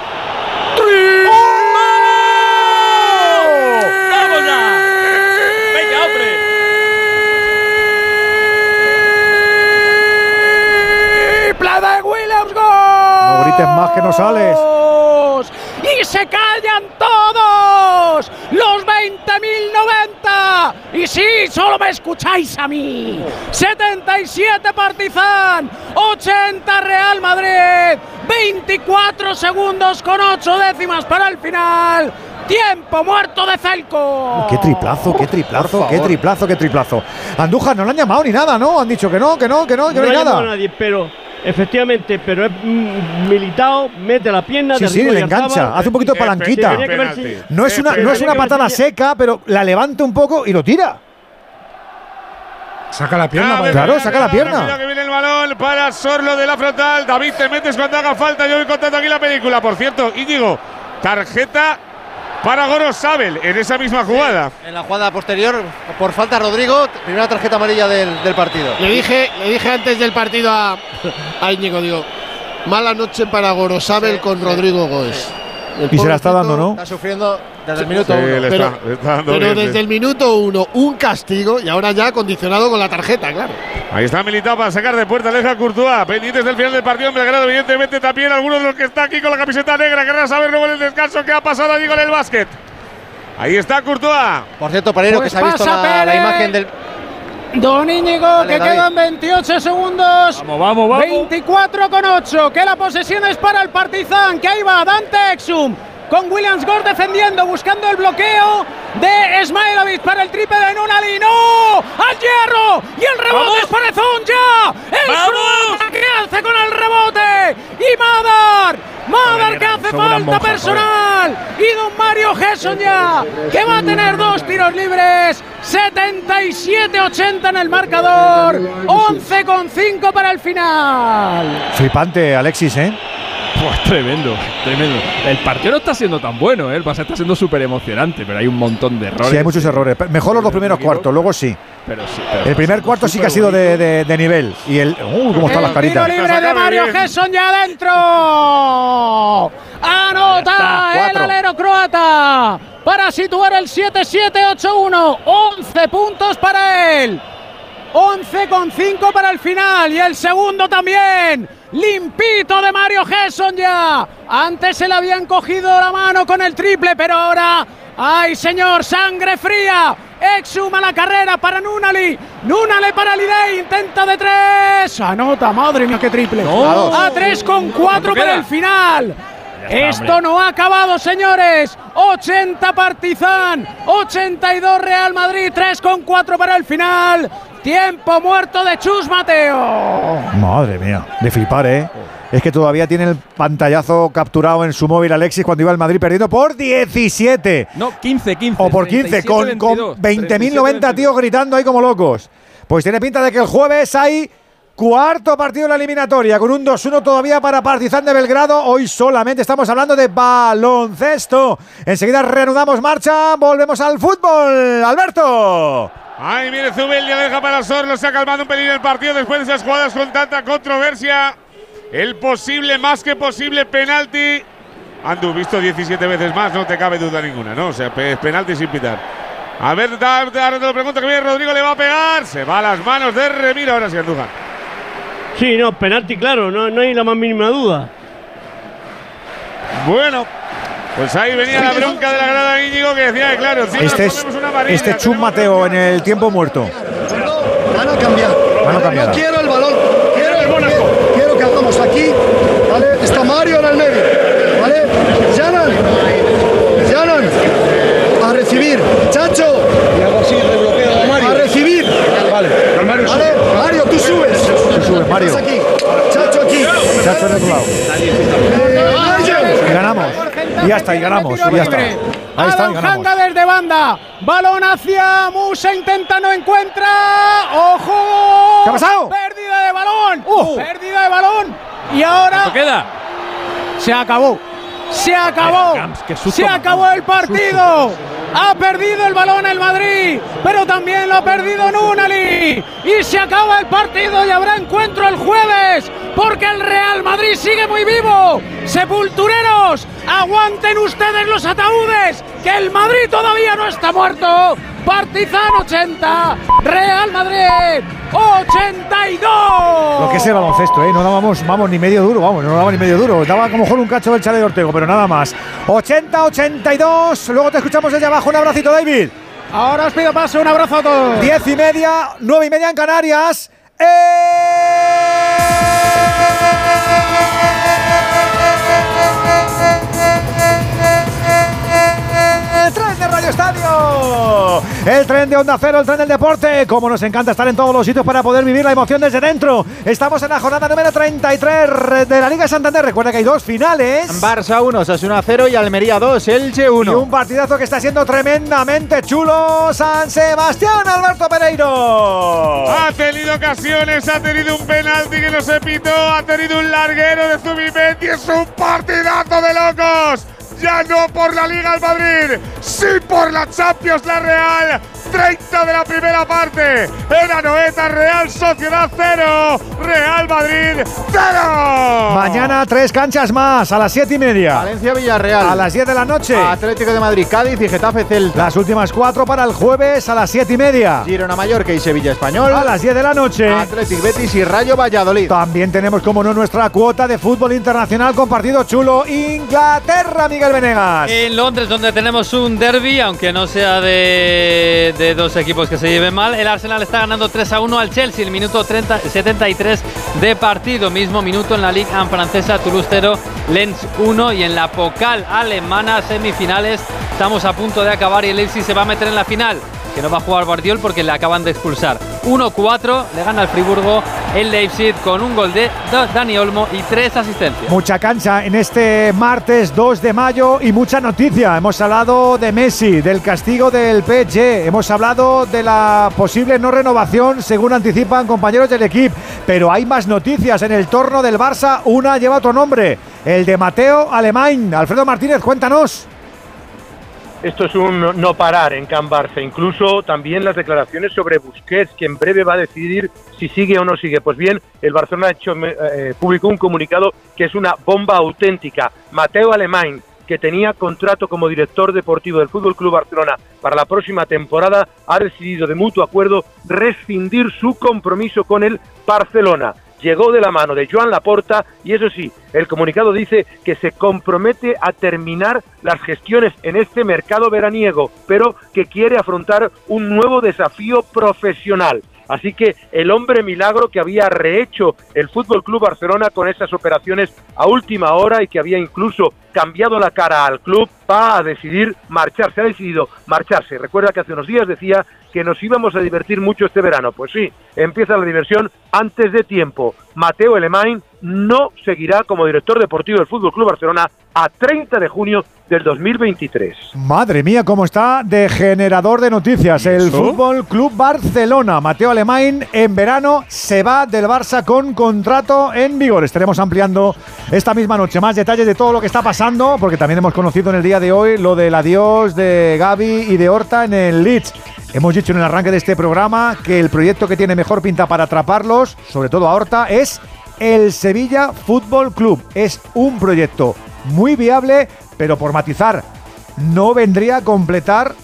¡Vamos ya! ¡Venga, hombre! Triple de Williams Gol. No grites más que no sales. Y se callan todos. Los 20.090. Y sí, solo me escucháis a mí. 77 Partizan. 80 Real Madrid. 24 segundos con 8 décimas para el final. Tiempo muerto de Celco. Qué triplazo, qué triplazo, qué triplazo, qué triplazo. Andújar no le han llamado ni nada, ¿no? Han dicho que no, que no, que no, que no, No hay a nada. nadie, pero efectivamente, pero es mm, militado, mete la pierna. Sí, de sí, le y engancha, hace un poquito de palanquita. No es una, no es una patada seca, pero la levanta un poco y lo tira. Saca la pierna. A ver, para- Claro, saca la pierna. cuidado que viene el balón para Sorlo de la frontal. David, te metes cuando haga falta. Yo voy contando aquí la película. Por cierto, Íñigo, tarjeta para Gorosabel en esa misma jugada. En la jugada posterior, por falta Rodrigo, primera tarjeta amarilla del, del partido. Le dije, le dije antes del partido a, a Íñigo, digo, mala noche para Gorosabel con Rodrigo Goes. Y se la está dando, ¿no? Está sufriendo desde el minuto Sí, uno. le Pero, está- le está dando pero bien, sí. desde el minuto uno, un castigo y ahora ya condicionado con la tarjeta, claro. Ahí está militado para sacar de puerta, deja Courtois. Pendientes del final del partido en Belgrado, evidentemente también algunos de los que está aquí con la camiseta negra. Querrá saber luego en el descanso qué ha pasado allí con el básquet. Ahí está Courtois. Por cierto, Pereiro, Pues que se ha visto la, la imagen del. Don Íñigo, Dale, que David. quedan 28 segundos. Vamos, vamos, vamos. 24 con 8. Que la posesión es para el Partizan. Que ahí va Dante Exum. Con Williams Gore defendiendo, buscando el bloqueo de Smailovic para el triple de Nunali. ¡No! ¡Al hierro! ¡Y el rebote ¡Vamos! es para Zonja! ¡El que hace con el rebote! ¡Y Madar! ¡Madar que hace falta personal! Y don Mario Gesson ya, que va a tener dos tiros libres. 77-80 en el marcador. 11 con 5 para el final. Flipante, Alexis, ¿eh? Pues tremendo, tremendo. El partido no está siendo tan bueno, ¿eh? el pase está siendo súper emocionante, pero hay un montón de errores. Sí, hay muchos errores. Mejor los dos primeros cuartos, luego sí. Pero sí, pero El primer cuarto sí que ha sido de, de- de nivel. Y el. ¡Uh, cómo están las El caritas! libre de Mario Gesson ya adentro. Anota el alero croata para situar el 7-7-8-1. 11 puntos para él. 11 con 5 para el final y el segundo también. Limpito de Mario Gesson ya. Antes se le habían cogido la mano con el triple, pero ahora. ¡Ay, señor! ¡Sangre fría! Exuma la carrera para Nunali. Nunali para Lidey. Intenta de tres. Anota, madre mía, qué triple. No. A tres con cuatro ¿Cuánto para queda? el final. Está, Esto hombre. no ha acabado, señores. 80 Partizan, 82 Real Madrid, 3 con 4 para el final. Tiempo muerto de Chus Mateo. Madre mía, de flipar, ¿eh? Es que todavía tiene el pantallazo capturado en su móvil Alexis cuando iba al Madrid perdiendo por 17. No, 15, 15. O por 15, con, con 20.090 tíos gritando ahí como locos. Pues tiene pinta de que el jueves hay cuarto partido en la eliminatoria, con un 2-1 todavía para Partizan de Belgrado. Hoy solamente estamos hablando de baloncesto. Enseguida reanudamos marcha, volvemos al fútbol. Alberto. Ahí viene Zubel, ya deja para Sorlo, se ha calmado un pelín el partido después de esas jugadas con tanta controversia. El posible, más que posible, penalti. Andu, visto 17 veces más, no te cabe duda ninguna, ¿no? O sea, pe- penalti sin pitar. A ver, ahora te lo pregunto que viene Rodrigo, le va a pegar. Se va a las manos de Remiro, ahora sí, Andújar. Sí, no, penalti, claro, no, no hay la más mínima duda. Bueno, pues ahí venía la bronca de la grada de Íñigo que decía que, claro, encima Este es una este tenemos Mateo en el tiempo muerto. Mano cambiada. Mano cambiada. No quiero el balón. Quiero, quiero, quiero que hagamos aquí. ¿Vale? Está Mario en el medio. ¿Vale? Llanan. Llanan. A recibir. Chacho. Y hago así, rebloqueo a Mario. A recibir. Vale. Vale. Mario, tú Mario. Aquí. Chacho aquí. Chacho en otro lado. Y ganamos. Y ya está, y ganamos. Y ya está. Ahí está, y ganamos. Desde banda. Balón hacia Musa, intenta, no encuentra. ¡Ojo! ¿Qué ha pasado? Pérdida de balón. Pérdida de balón. Y ahora ¿Cuánto queda? se acabó. Se acabó. Se acabó el partido. Ha perdido el balón el Madrid, pero también lo ha perdido Nunali. Y se acaba el partido y habrá encuentro el jueves, porque el Real Madrid sigue muy vivo. Sepultureros, aguanten ustedes los ataúdes, que el Madrid todavía no está muerto. Partizan 80, Real Madrid 82. Lo que es el baloncesto, ¿eh? No dábamos, vamos, ni medio duro, vamos, no daba ni medio duro. Daba como mejor un cacho del chale de Ortego, pero nada más. 80-82. Luego te escuchamos desde abajo. Un abracito, David. Ahora os pido paso, un abrazo a todos. Diez y media, nueve y media en Canarias. El tren de Radio Estadio. El tren de Onda Cero, el tren del deporte. Como nos encanta estar en todos los sitios para poder vivir la emoción desde dentro. Estamos en la jornada número 33 de la Liga Santander. Recuerda que hay dos finales. Barça 1, Sasuna 0 y Almería 2, Elche Y 1. un partidazo que está siendo tremendamente chulo. San Sebastián, Alberto Pereiro. Ha tenido ocasiones, ha tenido un penalti que no se pitó, ha tenido un larguero de Zubimendi, es un partidazo de locos. Ya no por la Liga al Madrid, sí por la Champions la Real. 30 de la primera parte. En Anoeta, Real Sociedad 0. Real Madrid 0. Mañana tres canchas más a las 7 y media. Valencia Villarreal. A las 10 de la noche. Atlético de Madrid, Cádiz y Getafe Celta. Las últimas cuatro para el jueves a las 7 y media. Girona Mallorca y Sevilla Español. A las 10 de la noche. Atlético Betis y Rayo Valladolid. También tenemos, como no, nuestra cuota de fútbol internacional con partido chulo. Inglaterra, Miguel Venegas. En Londres, donde tenemos un derby, aunque no sea de, de dos equipos que se lleven mal. El Arsenal está ganando 3 a 1 al Chelsea, el minuto 30, 73 de partido. Mismo minuto en la Liga francesa, Toulouse 0, Lens 1. Y en la Pocal alemana, semifinales, estamos a punto de acabar y el Leipzig se va a meter en la final que no va a jugar Guardiol porque le acaban de expulsar. 1-4, le gana al Friburgo el Leipzig con un gol de Dani Olmo y tres asistencias. Mucha cancha en este martes 2 de mayo y mucha noticia. Hemos hablado de Messi, del castigo del PSG, hemos hablado de la posible no renovación según anticipan compañeros del equipo, pero hay más noticias en el torno del Barça, una lleva otro nombre, el de Mateo Alemán. Alfredo Martínez, cuéntanos. Esto es un no parar en Can Barça. Incluso también las declaraciones sobre Busquets, que en breve va a decidir si sigue o no sigue. Pues bien, el Barcelona ha hecho, eh, publicó un comunicado que es una bomba auténtica. Mateo Alemán, que tenía contrato como director deportivo del Fútbol Club Barcelona para la próxima temporada, ha decidido de mutuo acuerdo rescindir su compromiso con el Barcelona llegó de la mano de Joan Laporta y eso sí, el comunicado dice que se compromete a terminar las gestiones en este mercado veraniego, pero que quiere afrontar un nuevo desafío profesional. Así que el hombre milagro que había rehecho el Fútbol Club Barcelona con esas operaciones a última hora y que había incluso cambiado la cara al club va a decidir marcharse, ha decidido marcharse. Recuerda que hace unos días decía que nos íbamos a divertir mucho este verano. Pues sí, empieza la diversión antes de tiempo. Mateo Elemain no seguirá como director deportivo del Fútbol Club Barcelona a 30 de junio del 2023. Madre mía, cómo está de generador de noticias el Fútbol Club Barcelona. Mateo Alemán en verano se va del Barça con contrato en vigor. Estaremos ampliando esta misma noche más detalles de todo lo que está pasando, porque también hemos conocido en el día de hoy lo del adiós de Gaby y de Horta en el Leeds. Hemos dicho en el arranque de este programa que el proyecto que tiene mejor pinta para atraparlos, sobre todo a Horta, es el Sevilla Fútbol Club. Es un proyecto muy viable, pero por matizar, no vendría a completar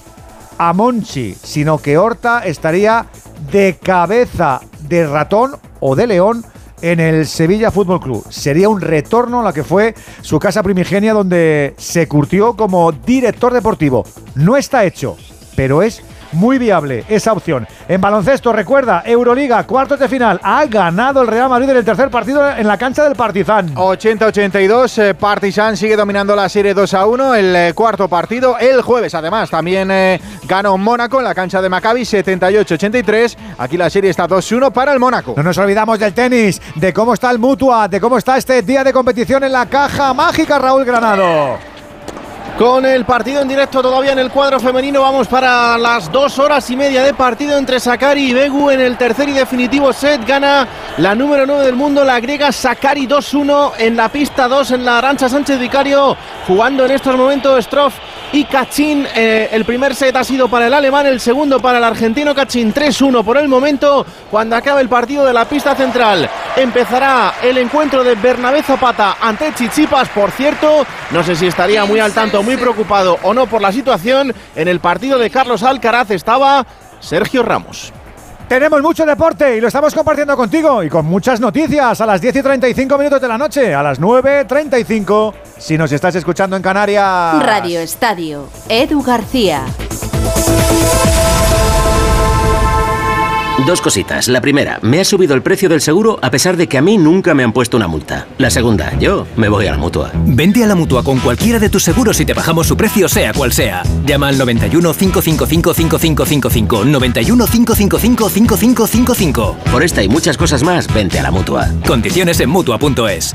a Monchi, sino que Horta estaría de cabeza de ratón o de león en el Sevilla Fútbol Club. Sería un retorno a la que fue su casa primigenia donde se curtió como director deportivo. No está hecho, pero es muy viable esa opción. En baloncesto, recuerda, Euroliga, cuartos de final. Ha ganado el Real Madrid en el tercer partido en la cancha del Partizan. 80-82, eh, Partizan sigue dominando la serie 2 a 1. El eh, cuarto partido, el jueves, además, también eh, ganó Mónaco en la cancha de Maccabi, 78-83. Aquí la serie está 2-1 para el Mónaco. No nos olvidamos del tenis, de cómo está el Mutua, de cómo está este día de competición en la caja mágica, Raúl Granado. Con el partido en directo todavía en el cuadro femenino, vamos para las dos horas y media de partido entre Sakari y Begu en el tercer y definitivo set. Gana la número 9 del mundo, la griega Sakari 2-1 en la pista 2 en la Arancha Sánchez Vicario, jugando en estos momentos Stroff y Kachin. Eh, el primer set ha sido para el alemán, el segundo para el argentino Kachin 3-1 por el momento. Cuando acabe el partido de la pista central, empezará el encuentro de Bernabé Zapata ante Chichipas. Por cierto, no sé si estaría muy al tanto muy preocupado o no por la situación. En el partido de Carlos Alcaraz estaba Sergio Ramos. Tenemos mucho deporte y lo estamos compartiendo contigo y con muchas noticias a las 10 y 35 minutos de la noche, a las 9.35 si nos estás escuchando en Canarias. Radio Estadio, Edu García. Dos cositas. La primera, me ha subido el precio del seguro a pesar de que a mí nunca me han puesto una multa. La segunda, yo me voy a la mutua. Vente a la mutua con cualquiera de tus seguros y te bajamos su precio, sea cual sea. Llama al 91 555 5555. 91 555 5555. Por esta y muchas cosas más, vente a la mutua. Condiciones en mutua.es.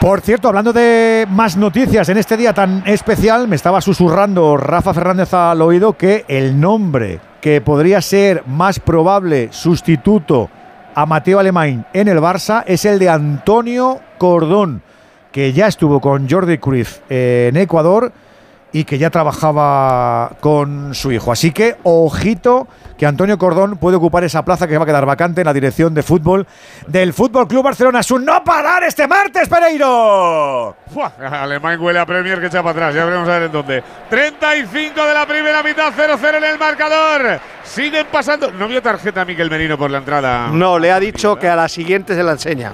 Por cierto, hablando de más noticias en este día tan especial, me estaba susurrando Rafa Fernández al oído que el nombre que podría ser más probable sustituto a Mateo Alemán en el Barça es el de Antonio Cordón, que ya estuvo con Jordi Cruyff en Ecuador y que ya trabajaba con su hijo. Así que, ojito, que Antonio Cordón puede ocupar esa plaza que va a quedar vacante en la dirección de fútbol del Fútbol Club Barcelona. ¡Su no parar este martes, Pereiro! Alemán huele a Premier que echa para atrás. Ya veremos a ver en dónde. 35 de la primera mitad, 0-0 en el marcador. Siguen pasando. No vio tarjeta a Miquel Merino por la entrada. No, le ha dicho que a la siguiente se la enseña.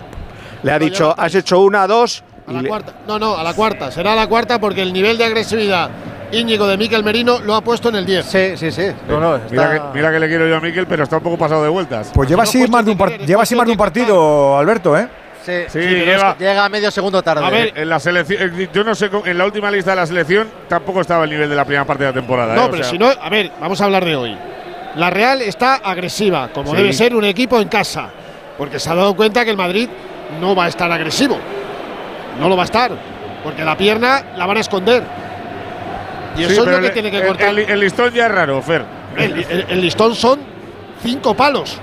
Le ha dicho, has hecho una, dos. A la cuarta. No, no, a la cuarta. Será a la cuarta porque el nivel de agresividad Íñigo de Miquel Merino lo ha puesto en el 10. Sí, sí, sí. No, no, mira, que, mira, que, le quiero yo a Miquel, pero está un poco pasado de vueltas. Pues lleva así más, de un, lleva así más de un partido, Alberto, ¿eh? Sí, sí, lleva, llega medio segundo tarde. A ver, en la selección, yo no sé, en la última lista de la selección tampoco estaba el nivel de la primera parte de la temporada. No, ¿eh? pero si no, a ver, vamos a hablar de hoy. La Real está agresiva, como sí. debe ser un equipo en casa, porque se ha dado cuenta que el Madrid no va a estar agresivo. No lo va a estar, porque la pierna la van a esconder. Y eso sí, es lo que el, tiene que cortar. El, el, listón ya es raro, Fer. El, el, listón son cinco palos.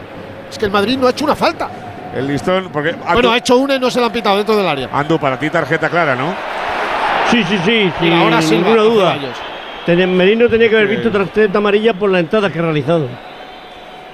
Es que el Madrid no ha hecho una falta. El listón, porque. Andu, bueno, ha hecho una y no se la han pitado dentro del área. Andu, para ti tarjeta clara, ¿no? Sí, sí, sí. Ahora sin ninguna duda. Merino tenía que haber visto tarjeta amarilla por la entrada que ha realizado.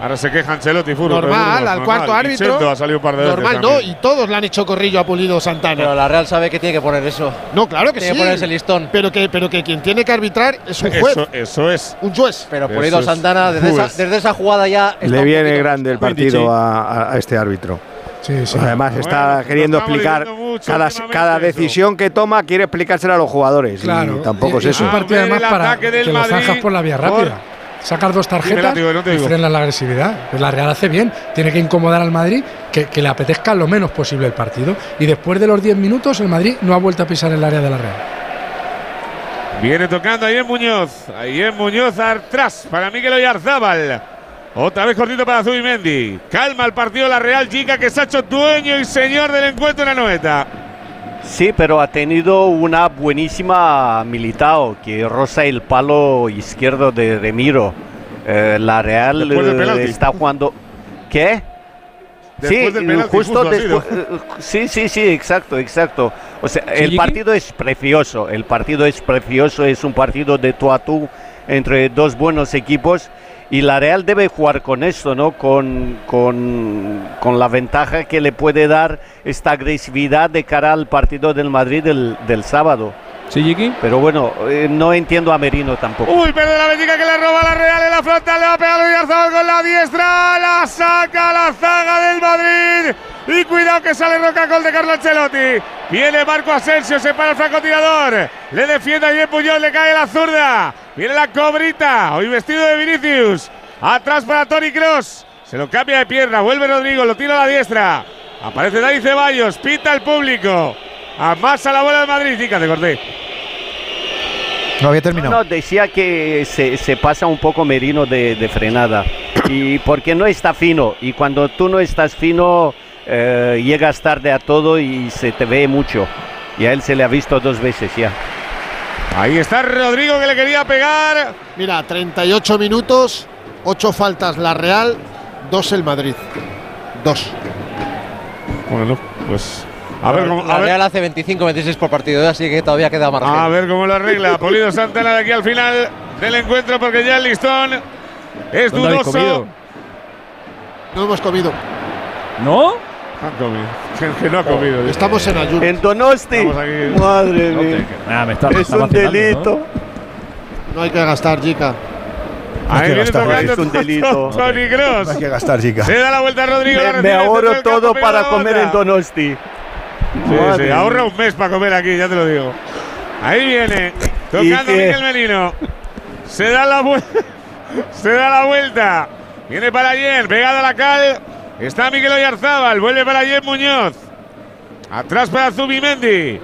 Ahora se queja Ancelotti, Furo. Normal, al normal. cuarto árbitro. Ha salido un par de normal, no, y todos le han hecho corrillo a Pulido Santana. Pero la Real sabe que tiene que poner eso. No, claro que tiene sí. que poner ese listón. Pero que, pero que quien tiene que arbitrar es un juez. Eso, eso es. Un juez. Pero Pulido Santana, desde esa, desde esa, jugada ya. Le viene grande el partido a, a, este árbitro. Sí, sí. Además, está bueno, queriendo explicar cada, cada decisión que toma, quiere explicársela a los jugadores. Claro. Y tampoco es es eso. un partido además para que lo zanjas por la vía rápida. Sacar dos tarjetas no y frenar la agresividad. Pues la Real hace bien. Tiene que incomodar al Madrid, que, que, le apetezca lo menos posible el partido. Y después de los 10 minutos, el Madrid no ha vuelto a pisar el área de la Real. Viene tocando ahí en Muñoz. Ahí en Muñoz atrás para Miguel Oyarzábal. Otra vez cortito para Zubimendi. Calma el partido la Real Chica que se ha hecho dueño y señor del encuentro en la noeta. Sí, pero ha tenido una buenísima Militao que roza el palo izquierdo de Remiro. Eh, la Real eh, está jugando. ¿Qué? Después sí, justo después. sí, sí, sí, exacto, exacto. O sea, el ¿Sí, partido es precioso. El partido es precioso. Es un partido de tú a tú entre dos buenos equipos. Y la Real debe jugar con esto, ¿no? Con, con, con, la ventaja que le puede dar esta agresividad de cara al partido del Madrid del, del sábado. ¿Sí, Jiki? Pero bueno, eh, no entiendo a Merino tampoco. Uy, pierde la Benfica que le roba a la Real en la frontal, le va a pegar a Oyarzabal con la diestra, la saca la zaga del Madrid. Y cuidado que sale Roca gol de Carlo Ancelotti. Viene Marco Asensio, se para el francotirador. Le defiende bien Puyol, le cae la zurda. Viene la cobrita, hoy vestido de Vinicius. Atrás para Tony Cross. Se lo cambia de pierna, vuelve Rodrigo, lo tira a la diestra. Aparece Dani Ceballos, pita el público. Amasa la bola del Madrid, chica, te corté. No había terminado. No, decía que se, se, pasa un poco Merino de, de, frenada. Y porque no está fino. Y cuando tú no estás fino, eh, llegas tarde a todo y se te ve mucho. Y a él se le ha visto dos veces ya. Ahí está Rodrigo que le quería pegar. Mira, 38 minutos, 8 faltas la Real, 2 el Madrid. 2. Bueno, pues a ver cómo. La Real ver, hace 25-26 por partido, así que todavía queda margen. a ver cómo lo arregla Polido Santana de aquí al final del encuentro, porque ya el listón es ¿Dónde habéis dudoso. No hemos comido. ¿No? Han comido. Que, que no ha comido. Estamos en ayuno. En Donosti. Madre No mía. me está, Es está un delito. No hay que gastar, chica. Ahí que gastar, es un delito. Tony Cross. No hay que gastar, chica. Se da la vuelta a Rodrigo. la Me, me ahorro todo para comer en Donosti. Sí, ahorra un mes para comer aquí, ya te lo digo. Ahí viene, tocando? Miguel Merino. Se da la vuelta. Se da la vuelta. Viene para ayer, pegada a la cal. Está Miguel Oyarzábal, vuelve para ayer Muñoz. Atrás para Zubimendi.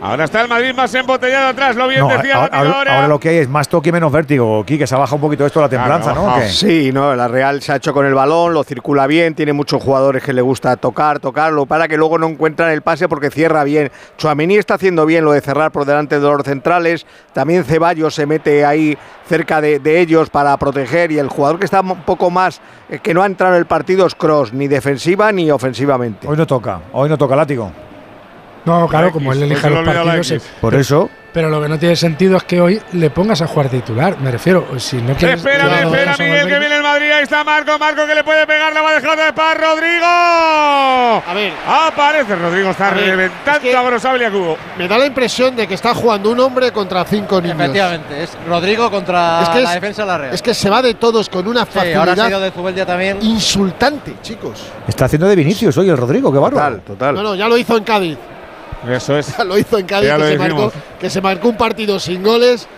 Ahora está el Madrid más embotellado atrás, lo bien No, decía ahora, ahora- ahora lo que hay es más toque y menos vértigo. Quique, se ha bajado un poquito esto la templanza, Claro, ¿no? Sí, no, la Real se ha hecho con el balón, lo circula bien, tiene muchos jugadores que le gusta tocar, tocarlo, para que luego no encuentran el pase porque cierra bien. Chuamení está haciendo bien lo de cerrar por delante de los centrales, también Ceballos se mete ahí cerca de, de ellos para proteger y el jugador que está un poco más, eh, que no ha entrado en el partido es Cross, ni defensiva ni ofensivamente. Hoy no toca, hoy no toca látigo. No, claro, La como él pues le los partidos. Se- Por eso. Pero lo que no tiene sentido es que hoy le pongas a jugar titular. Me refiero, si no quieres. Espera, hagas a Miguel, que viene el Madrid. Ahí está Marco, Marco que le puede pegar, la va a dejar de par, Rodrigo. A ver. Aparece Rodrigo, está ver, reventando es que- a Gorosabel y a Cubo. Me da la impresión de que está jugando un hombre contra cinco niños. Efectivamente, es Rodrigo contra Es que la es- defensa de la Real. Es que se va de todos con una Sí, ahora ha ido facilidad de Zubeldia también. insultante, chicos. Está haciendo de Vinicius hoy el Rodrigo, qué bárbaro. Total, No, no, ya lo hizo en Cádiz. Eso es. Ya lo hizo en Cádiz, que se, marcó, que se marcó un partido sin goles.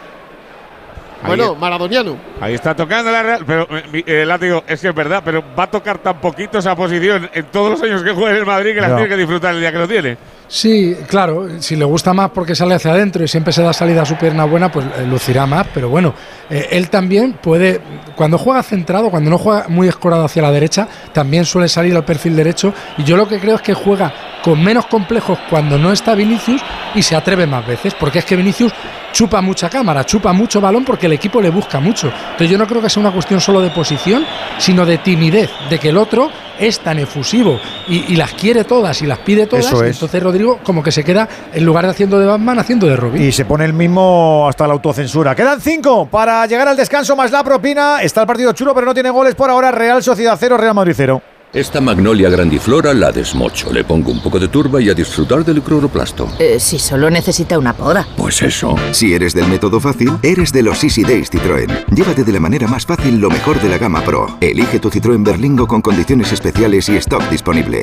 Bueno, maradoniano. Ahí está tocando la Real. Pero, eh, eh, látigo, es que es verdad, pero va a tocar tan poquito esa posición en todos los años que juega en el Madrid que las Ya. tiene que disfrutar el día que lo tiene. Sí, claro, si le gusta más porque sale hacia adentro y siempre se da salida a su pierna buena, pues eh, lucirá más. Pero bueno, eh, él también puede, cuando juega centrado, cuando no juega muy escorado hacia la derecha, también suele salir al perfil derecho. Y yo lo que creo es que juega con menos complejos cuando no está Vinicius y se atreve más veces, porque es que Vinicius chupa mucha cámara, chupa mucho balón porque el equipo le busca mucho. Entonces yo no creo que sea una cuestión solo de posición, sino de timidez, de que el otro es tan efusivo y, y las quiere todas y las pide todas. Eso es. entonces Rodrigo como que se queda, en lugar de haciendo de Batman, haciendo de Robin. Y se pone el mismo hasta la autocensura. Quedan cinco para llegar al descanso más la propina. Está el partido chulo, pero no tiene goles por ahora. Real Sociedad 0, Real Madrid 0. Esta magnolia grandiflora la desmocho. Le pongo un poco de turba y a disfrutar del cloroplasto. Eh, si solo necesita una poda. Pues eso. Si eres del método fácil, eres de los Easy Days Citroën. Llévate de la manera más fácil lo mejor de la gama Pro. Elige tu Citroën Berlingo con condiciones especiales y stock disponible.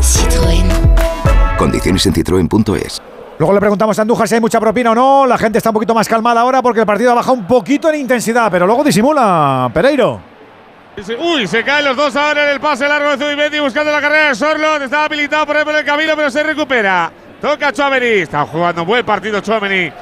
Citroën. Condiciones en citroen.es. Luego le preguntamos a Andújar si hay mucha propina o no. La gente está un poquito más calmada ahora porque el partido ha bajado un poquito en intensidad, pero luego disimula. Pereiro. Uy, se caen los dos ahora en el pase largo de Zubimendi buscando la carrera de Sorlot. Estaba habilitado por ahí por el camino, pero se recupera. Toca Chouameni. Está jugando un buen partido Chouameni.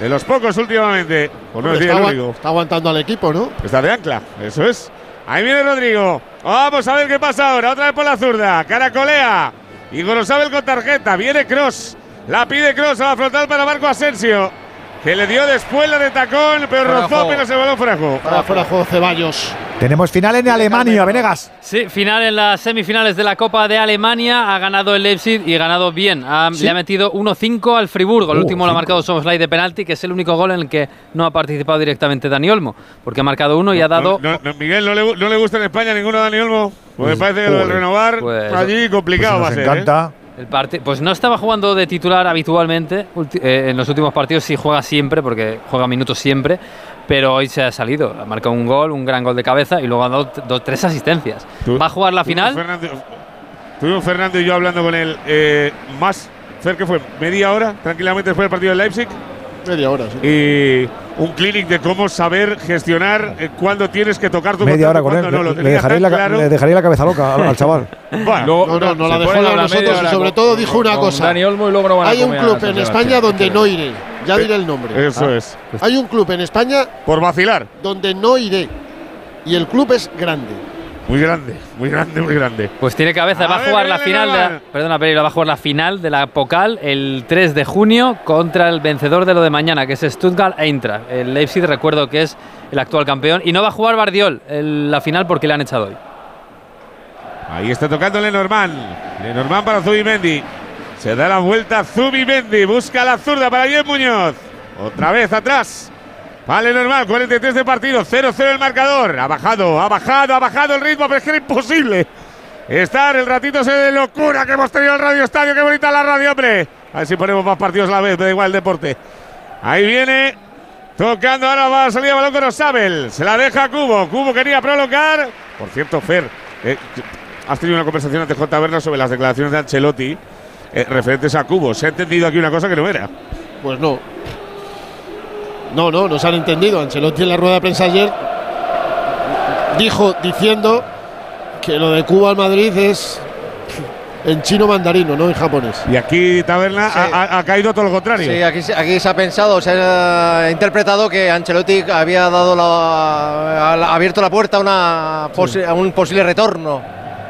De los pocos últimamente. Por no está, el agua- único. está aguantando al equipo, ¿no? Está de ancla, eso es. Ahí viene Rodrigo. Vamos a ver qué pasa ahora. Otra vez por la zurda. Caracolea. Y Gorosabel con tarjeta. Viene Cross. La pide Cross a la frontal para Marco Asensio. Que le dio después la de tacón, pero Fuera rozó apenas el balón fuera de juego. Para fuera de juego Ceballos. Tenemos final en Alemania, Venegas. Sí, final en las semifinales de la Copa de Alemania. Ha ganado el Leipzig y ganado bien. Ha- ¿Sí? Le ha metido 1-5 al Friburgo. El Uh, último lo ha marcado Soboslai de penalti, que es el único gol en el que no ha participado directamente Dani Olmo. Porque ha marcado uno y ha dado. No, no, Miguel, ¿no le, gu- no le gusta en España ninguno a Dani Olmo? Pues, me Pues, parece que lo del joder. renovar Pues- allí complicado Pues va a ser. encanta. El parti- pues no estaba jugando de titular habitualmente eh, en los últimos partidos, sí juega siempre, porque juega minutos siempre, pero hoy se ha salido. Ha marcado un gol, un gran gol de cabeza y luego ha dado dos, tres asistencias. ¿Va a jugar la final? Estuvimos Fernando y yo hablando con él eh, más, que fue media hora tranquilamente después del partido de Leipzig. Media hora, sí. Y un clinic de cómo saber gestionar eh, cuándo tienes que tocar tu Media hora con él. no. Le, tenía dejaría la, claro. le dejaría la cabeza loca al, al chaval. Bueno, No, no, no la se dejó a la nosotros y sobre todo dijo una con cosa. Dani Olmo y luego no van a Hay un club en. España donde no iré. Ya diré el nombre. Eso Ah. es. Hay un club en España Por vacilar. donde no iré. Y el club es grande. Muy grande, muy grande, muy grande. Pues tiene cabeza, A va a jugar la final, de la, perdona Pereira, va a jugar la final de la Pokal el 3 de junio contra el vencedor de lo de mañana, que es Stuttgart Eintracht. El Leipzig recuerdo que es el actual campeón y no va a jugar Bardiol en la final porque le han echado hoy. Ahí está tocando Lenormand. Lenormand para Zubimendi. Se da la vuelta Zubimendi. Busca la zurda para Jen Muñoz. Otra vez atrás. Vale, normal, 43 de partido, 0-0 el marcador. Ha bajado, ha bajado, ha bajado el ritmo, pero es que era imposible. Estar el ratito ese de locura que hemos tenido en el Radio Estadio. Qué bonita la radio, hombre. A ver si ponemos más partidos a la vez, me da igual el deporte. Ahí viene, tocando ahora va a salir el balón con Osabel. Se la deja a Cubo. Cubo quería prolongar. Por cierto, Fer, eh, has tenido una conversación ante J. Berna sobre las declaraciones de Ancelotti eh, referentes a Cubo. Se ha entendido aquí una cosa que no era. Pues no. No, no, no se han entendido. Ancelotti en la rueda de prensa ayer dijo, diciendo que lo de Cuba al Madrid es en chino mandarino, no en japonés. Y aquí Taberna ha, ha- ha caído todo lo contrario. Sí, aquí, se- aquí se ha pensado, se ha interpretado que Ancelotti había dado la, ha abierto la puerta a, una posi- a un posible retorno,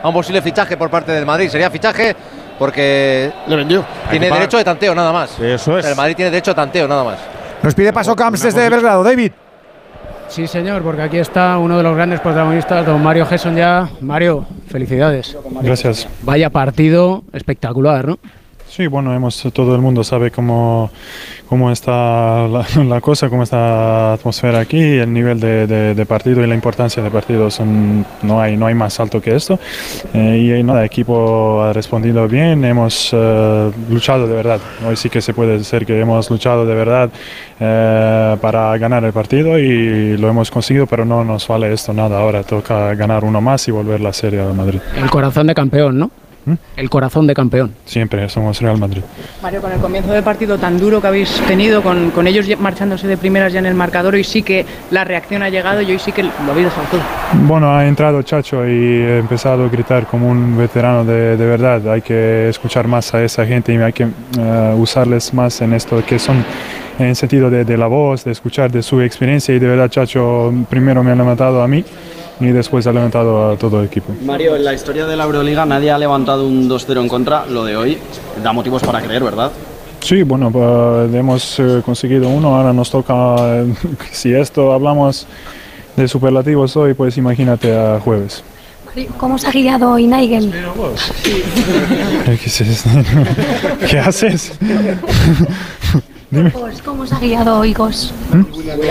a un posible fichaje por parte del Madrid. Sería fichaje porque le vendió. Tiene derecho de tanteo nada más. Eso es. El Madrid tiene derecho de tanteo nada más. Nos pide paso Camps desde Belgrado. David. Sí, señor, porque aquí está uno de los grandes protagonistas, don Mario Gesson ya. Mario, felicidades. Gracias. Vaya partido espectacular, ¿no? Sí, bueno, hemos, todo el mundo sabe cómo, cómo está la, cosa, cómo está la atmósfera aquí, el nivel de, de- de partido y la importancia del partido son, no, hay, no hay más alto que esto. Eh, y nada, el equipo ha respondido bien, hemos eh, luchado de verdad. Hoy sí que se puede decir que hemos luchado de verdad eh, para ganar el partido y lo hemos conseguido, pero no nos vale esto nada. Ahora toca ganar uno más y volver la serie a Madrid. El corazón de campeón, ¿no? El corazón de campeón. Siempre somos Real Madrid. Mario, con el comienzo del partido tan duro que habéis tenido, con, con ellos marchándose de primeras ya en el marcador, hoy sí que la reacción ha llegado y hoy sí que lo habéis dejado todo. Bueno, ha entrado Chacho y he empezado a gritar como un veterano de, de verdad. Hay que escuchar más a esa gente y hay que eh, usarles más en esto que son en sentido de, de la voz, de escuchar de su experiencia y de verdad Chacho primero me ha levantado a mí y después ha levantado a todo el equipo. Mario, en la historia de la Euroliga nadie ha levantado un 2-0 en contra. Lo de hoy da motivos para creer, ¿verdad? Sí, bueno, pues, hemos eh, conseguido uno, ahora nos toca, si esto hablamos de superlativos hoy, pues imagínate a jueves. ¿Cómo se ha guiado hoy Nigel? ¿Qué haces? Dime. Pues, ¿Cómo se ha guiado hoy Gos?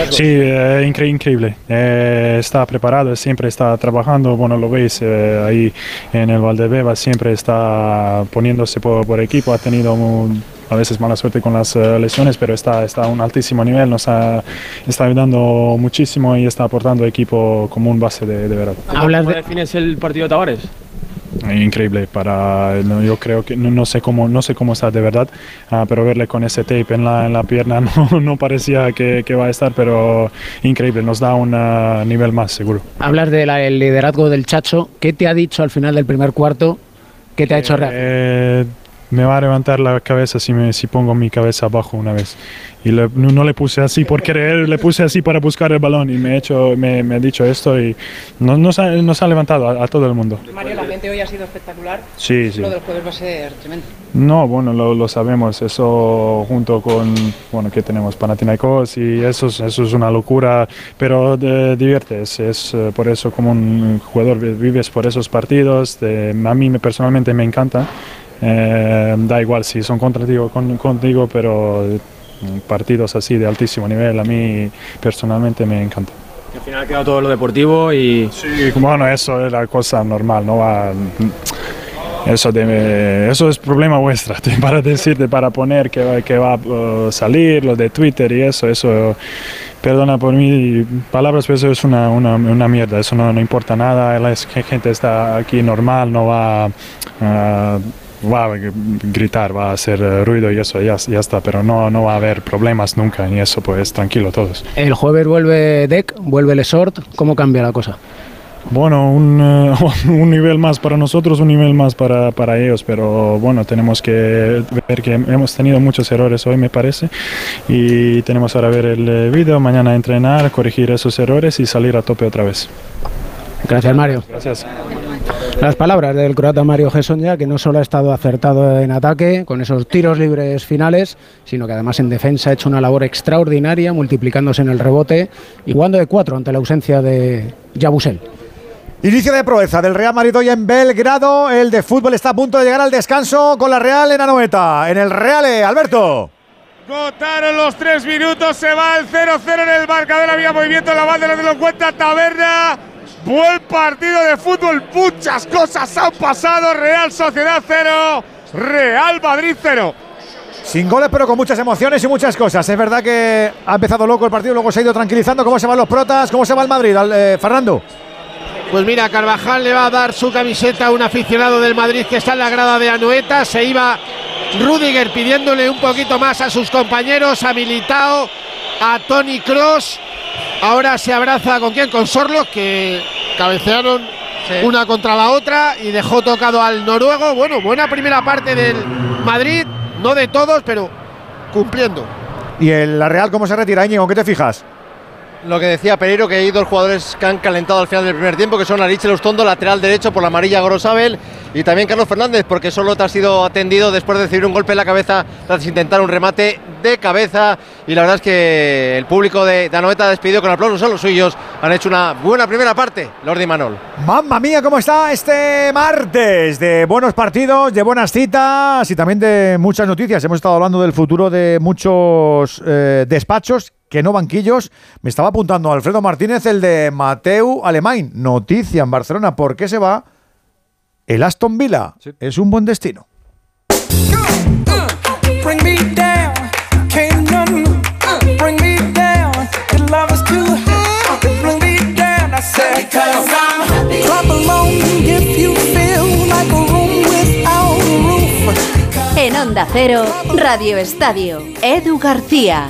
Sí, eh, incre- increíble. Eh, está preparado, siempre está trabajando. Bueno, lo veis eh, ahí en el Valdebeba, siempre está poniéndose por, por equipo. Ha tenido mu- a veces mala suerte con las eh, lesiones, pero está, está a un altísimo nivel. Nos ha- está ayudando muchísimo y está aportando equipo como un base de, de verdad. Hablas de... defines el partido de Tavares? Increíble para yo creo que no, no sé cómo no sé cómo está de verdad ah, pero verle con ese tape en la, en la pierna no, no parecía que, que va a estar pero increíble nos da un ah, nivel más seguro Hablas del liderazgo del Chacho. ¿Qué te ha dicho al final del primer cuarto? ¿Qué te ha hecho reaccionar? Eh, me va a levantar la cabeza si, me, si pongo mi cabeza abajo una vez. Y le- no, no le puse así por querer, le puse así para buscar el balón y me, he hecho, me, me ha dicho esto y no- nos, ha, nos ha levantado a, a todo el mundo. Mario, la gente hoy ha sido espectacular. Sí, sí. Lo del jueves va a ser tremendo. No, bueno, lo, lo sabemos, eso junto con, bueno, que tenemos Panathinaikos y eso, es- eso es una locura, pero te diviertes, es eh, por eso como un jugador vi- vives por esos partidos, de- a mí me- personalmente me encanta, Eh, da igual si son contigo, con, contigo, pero eh, partidos así de altísimo nivel a mí personalmente me encanta. Al final ha quedado todo lo deportivo y. Sí, bueno, eso es la cosa normal, no va. Eso, de, eso es problema vuestra, para decirte, para poner que, va- que va a salir, lo de Twitter y eso, eso, perdona por mi palabras, pero eso es una, una, una mierda, eso no, no importa nada, la gente está aquí normal, no va a va a gritar, va a hacer eh, ruido y eso, ya, ya está, pero no, no va a haber problemas nunca y eso, pues tranquilo todos. El jueves vuelve Deck, vuelve Lesort. ¿Cómo cambia la cosa? Bueno, un, eh, un nivel más para nosotros, un nivel más para, para ellos, pero bueno, tenemos que ver que hemos tenido muchos errores hoy, me parece, y tenemos ahora ver el eh, vídeo, mañana entrenar, corregir esos errores y salir a tope otra vez. Gracias, Mario. Gracias. Las palabras del croata Mario Gesonja, que no solo ha estado acertado en ataque con esos tiros libres finales, sino que además en defensa ha hecho una labor extraordinaria, multiplicándose en el rebote y jugando de cuatro ante la ausencia de Yabusel. Inicio de proeza del Real Madrid hoy en Belgrado. El de fútbol está a punto de llegar al descanso con la Real en Anoeta. En el Reale, Alberto. Gotaron los tres minutos, se va el 0-0 en el marcador, había movimiento en la banda, no te lo cuenta Taberna. Buen partido de fútbol, muchas cosas han pasado. Real Sociedad 0, Real Madrid 0. Sin goles, pero con muchas emociones y muchas cosas. Es verdad que ha empezado loco el partido, luego se ha ido tranquilizando. ¿Cómo se van los protas? ¿Cómo se va el Madrid, Al- eh, Fernando? Pues mira, Carvajal le va a dar su camiseta a un aficionado del Madrid que está en la grada de Anoeta. Se iba Rudiger pidiéndole un poquito más a sus compañeros, a Militao, a Tony Cross. Ahora se abraza con quién? Con Sorlos, que cabecearon una contra la otra y dejó tocado al noruego. Bueno, buena primera parte del Madrid, no de todos, pero cumpliendo. ¿Y el, la Real cómo se retira, Íñigo? ¿En qué te fijas? Lo que decía Pereiro, que hay dos jugadores que han calentado al final del primer tiempo, que son Ariche Lustondo, lateral derecho por la amarilla Grosabel, y también Carlos Fernández, porque solo te ha sido atendido después de recibir un golpe en la cabeza tras intentar un remate de cabeza. Y la verdad es que el público de, de Anoeta ha despedido con aplausos a los suyos. Han hecho una buena primera parte, Lordi Manol. Mamma mía, ¿cómo está este martes? De buenos partidos, de buenas citas y también de muchas noticias. Hemos estado hablando del futuro de muchos eh, despachos que no banquillos. Me estaba apuntando Alfredo Martínez el de Mateu Alemán. Noticia en Barcelona. ¿Por qué se va? El Aston Villa es un buen destino. En Onda Cero, Radio Estadio, Edu García.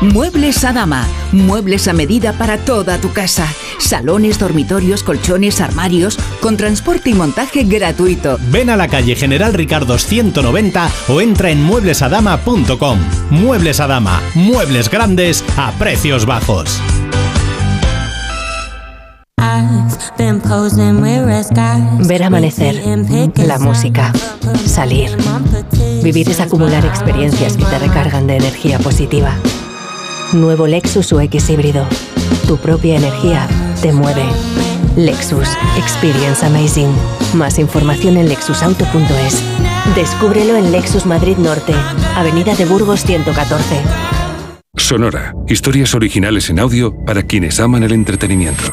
Muebles a dama. Muebles a medida para toda tu casa. Salones, dormitorios, colchones, armarios, con transporte y montaje gratuito. Ven a la calle General Ricardo 190 o entra en mueblesadama.com. Muebles a dama. Muebles grandes a precios bajos. Ver amanecer, la música, salir. Vivir es acumular experiencias que te recargan de energía positiva. Nuevo Lexus UX híbrido. Tu propia energía te mueve. Lexus Experience Amazing. Más información en lexusauto.es. Descúbrelo en Lexus Madrid Norte, Avenida de Burgos 114. Sonora. Historias originales en audio para quienes aman el entretenimiento.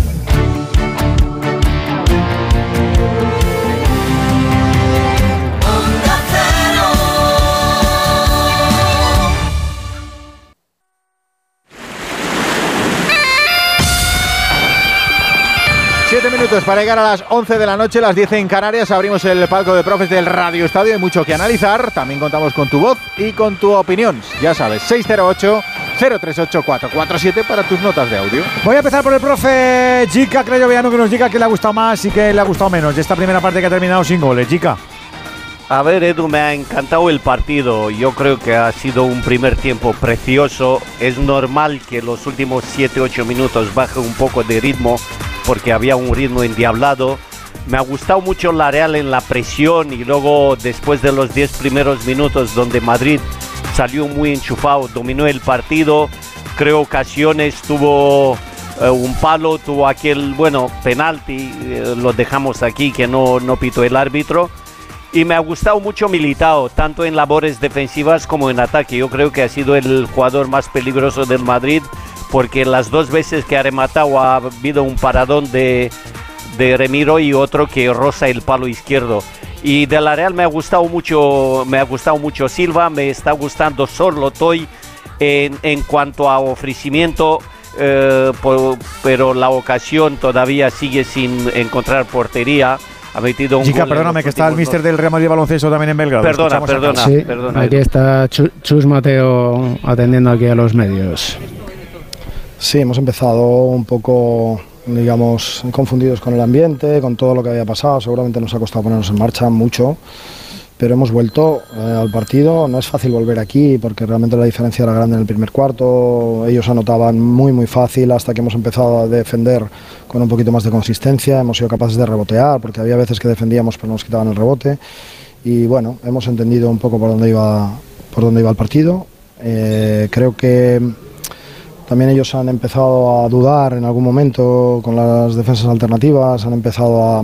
Siete minutos para llegar a las 11 de la noche, las 10 en Canarias. Abrimos el palco de profes del Radio Estadio. Hay mucho que analizar. También contamos con tu voz y con tu opinión. Ya sabes, 608-038-447 para tus notas de audio. Voy a empezar por el profe Jica Creo que nos diga que le ha gustado más y que le ha gustado menos de esta primera parte que ha terminado sin goles. Jica. A ver, Edu, me ha encantado el partido. Yo creo que ha sido un primer tiempo precioso. Es normal que los últimos 7-8 minutos baje un poco de ritmo porque había un ritmo endiablado. Me ha gustado mucho la Real en la presión y luego después de los 10 primeros minutos donde Madrid salió muy enchufado, dominó el partido, creo ocasiones, tuvo eh, un palo, tuvo aquel, bueno, penalti, eh, lo dejamos aquí que no, no pitó el árbitro. Y me ha gustado mucho Militao, tanto en labores defensivas como en ataque. Yo creo que ha sido el jugador más peligroso del Madrid porque las dos veces que ha rematado ha habido un paradón de, de Remiro y otro que roza el palo izquierdo. Y de la Real me ha gustado mucho, me ha gustado mucho Silva, me está gustando Sorlotoy en, en cuanto a ofrecimiento, eh, pero la ocasión todavía sigue sin encontrar portería. Ha metido un Jica, gol en perdóname, que está el mister del Real Madrid Baloncesto también en Belgrado. Perdona, perdona. Sí, aquí está Chu- Chus Mateo atendiendo aquí a los medios. Sí, hemos empezado un poco, digamos, confundidos con el ambiente, con todo lo que había pasado. Seguramente nos ha costado ponernos en marcha mucho, pero hemos vuelto eh, al partido. No es fácil volver aquí porque realmente la diferencia era grande en el primer cuarto. Ellos anotaban muy, muy fácil hasta que hemos empezado a defender con un poquito más de consistencia. Hemos sido capaces de rebotear porque había veces que defendíamos pero nos quitaban el rebote. Y bueno, hemos entendido un poco por dónde iba, por dónde iba el partido. Eh, creo que también ellos han empezado a dudar en algún momento con las defensas alternativas, han empezado a,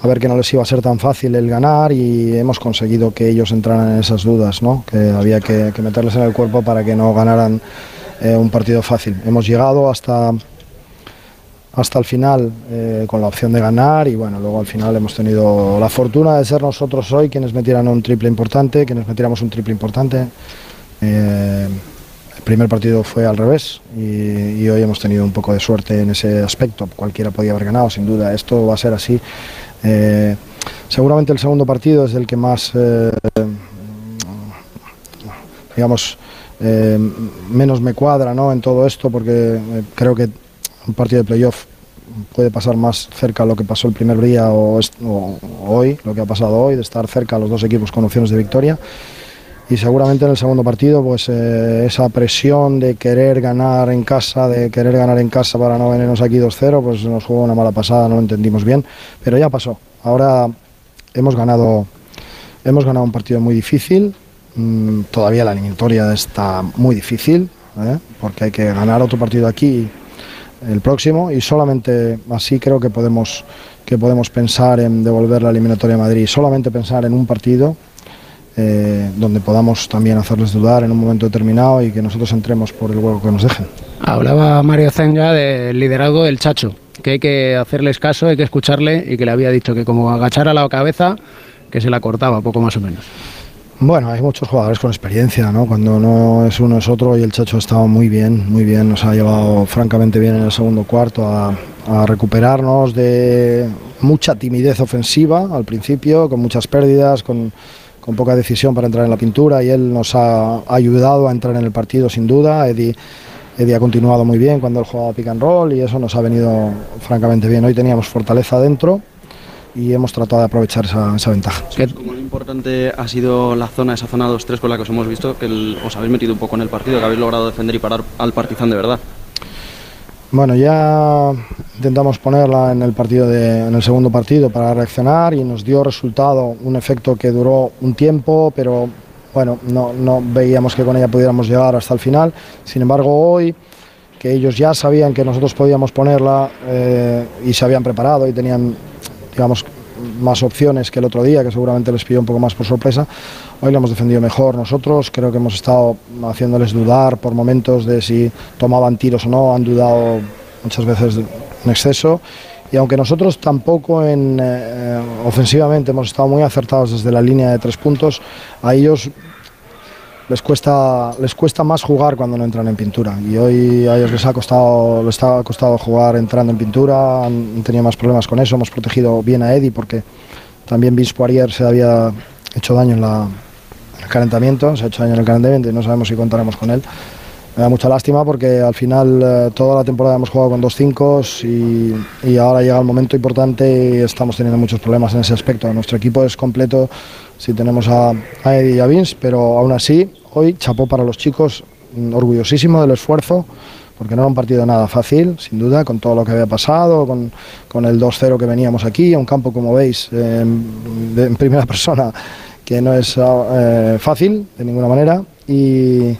a ver que no les iba a ser tan fácil el ganar y hemos conseguido que ellos entraran en esas dudas, ¿no? que había que, meterles en el cuerpo para que no ganaran eh, un partido fácil. Hemos llegado hasta, hasta el final eh, con la opción de ganar y bueno, luego al final hemos tenido la fortuna de ser nosotros hoy quienes metieran un triple importante, quienes metiéramos un triple importante. Eh, el primer partido fue al revés y, y hoy hemos tenido un poco de suerte en ese aspecto. Cualquiera podía haber ganado, sin duda. Esto va a ser así. Eh, seguramente el segundo partido es el que más, eh, digamos, eh, menos me cuadra ¿no? en todo esto porque creo que un partido de playoff puede pasar más cerca lo que pasó el primer día o- o hoy, lo que ha pasado hoy, de estar cerca a los dos equipos con opciones de victoria. Y seguramente en el segundo partido, pues eh, esa presión de querer ganar en casa, de querer ganar en casa para no venirnos aquí 2-0, pues nos jugó una mala pasada, no lo entendimos bien, pero ya pasó. Ahora hemos ganado, hemos ganado un partido muy difícil, mm, todavía la eliminatoria está muy difícil, ¿eh? porque hay que ganar otro partido aquí el próximo y solamente así creo que podemos que podemos pensar en devolver la eliminatoria a Madrid, solamente pensar en un partido eh, donde podamos también hacerles dudar en un momento determinado y que nosotros entremos por el hueco que nos dejen. Hablaba Mario Zenga del liderazgo del Chacho, que hay que hacerles caso, hay que escucharle y que le había dicho que como agachara la cabeza, que se la cortaba, poco más o menos. Bueno, hay muchos jugadores con experiencia, ¿no? Cuando no es uno es otro y el Chacho ha estado muy bien, muy bien, nos ha llevado francamente bien en el segundo cuarto a, a recuperarnos de mucha timidez ofensiva al principio, con muchas pérdidas, con, con poca decisión para entrar en la pintura y él nos ha ayudado a entrar en el partido sin duda. Eddie, Eddie ha continuado muy bien cuando él jugaba pick and roll y eso nos ha venido francamente bien. Hoy teníamos fortaleza dentro y hemos tratado de aprovechar esa, esa ventaja. Como lo importante ha sido la zona, esa zona 2-3 con la que os hemos visto, que el- os habéis metido un poco en el partido, que habéis logrado defender y parar al Partizan de verdad. Bueno, ya intentamos ponerla en el partido de, en el segundo partido para reaccionar y nos dio resultado un efecto que duró un tiempo, pero bueno, no, no veíamos que con ella pudiéramos llegar hasta el final. Sin embargo, hoy que ellos ya sabían que nosotros podíamos ponerla eh, y se habían preparado y tenían, digamos, más opciones que el otro día, que seguramente les pilló un poco más por sorpresa. Hoy lo hemos defendido mejor nosotros, creo que hemos estado haciéndoles dudar por momentos de si tomaban tiros o no, han dudado muchas veces en exceso. Y aunque nosotros tampoco en, eh, ofensivamente hemos estado muy acertados desde la línea de tres puntos, a ellos les cuesta, les cuesta más jugar cuando no entran en pintura. Y hoy a ellos les ha costado, les ha costado jugar entrando en pintura, han, tenido más problemas con eso. Hemos protegido bien a Eddie porque también Vince Poirier se había hecho daño en, la, en el calentamiento, se ha hecho daño en el calentamiento y no sabemos si contaremos con él. Me da mucha lástima porque al final eh, toda la temporada hemos jugado con dos cinco y, y ahora llega el momento importante y estamos teniendo muchos problemas en ese aspecto. Nuestro equipo es completo si tenemos a, a Eddie y a Vince, pero aún así hoy chapó para los chicos, mm, orgullosísimo del esfuerzo porque no era un partido nada fácil, sin duda, con todo lo que había pasado, con, con el 2-0 que veníamos aquí, a un campo, como veis, en primera persona, que no es eh, fácil de ninguna manera, y,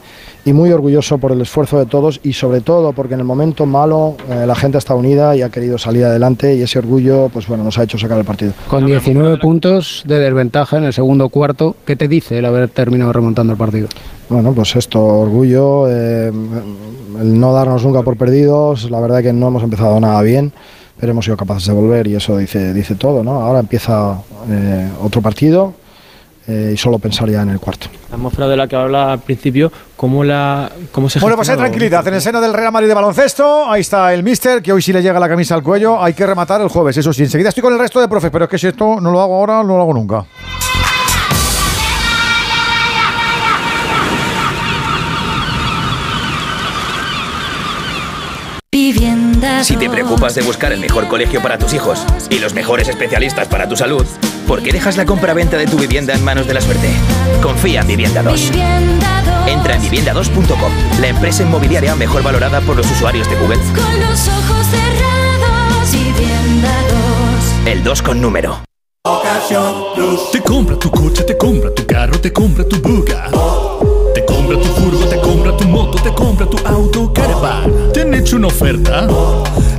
y muy orgulloso por el esfuerzo de todos y sobre todo porque en el momento malo eh, la gente está unida y ha querido salir adelante y ese orgullo, pues bueno, nos ha hecho sacar el partido. Con 19 puntos de desventaja en el segundo cuarto, ¿qué te dice el haber terminado remontando el partido? Bueno, pues esto, orgullo, eh, el no darnos nunca por perdidos, la verdad que no hemos empezado nada bien, pero hemos sido capaces de volver y eso dice, dice todo, ¿no? Ahora empieza eh, otro partido eh, y solo pensar ya en el cuarto. La atmósfera de la que habla al principio, ¿cómo, la, cómo se Bueno, pues hay tranquilidad en el seno del Real Madrid de baloncesto. Ahí está el mister, que hoy sí le llega la camisa al cuello. Hay que rematar el jueves, eso sí. Enseguida estoy con el resto de profes, pero es que si esto no lo hago ahora, no lo hago nunca. Si te preocupas de buscar el mejor colegio para tus hijos y los mejores especialistas para tu salud, ¿por qué dejas la compra-venta de tu vivienda en manos de la suerte? Confía en Vivienda 2. Entra en vivienda2.com, la empresa inmobiliaria mejor valorada por los usuarios de Google. Con los ojos cerrados, vivienda 2. El 2 con número. Te compra tu coche, te compra tu carro, te compra tu buga. Te compra tu furgo, te compra tu moto, te compra tu auto caravan. ¿Te han hecho una oferta?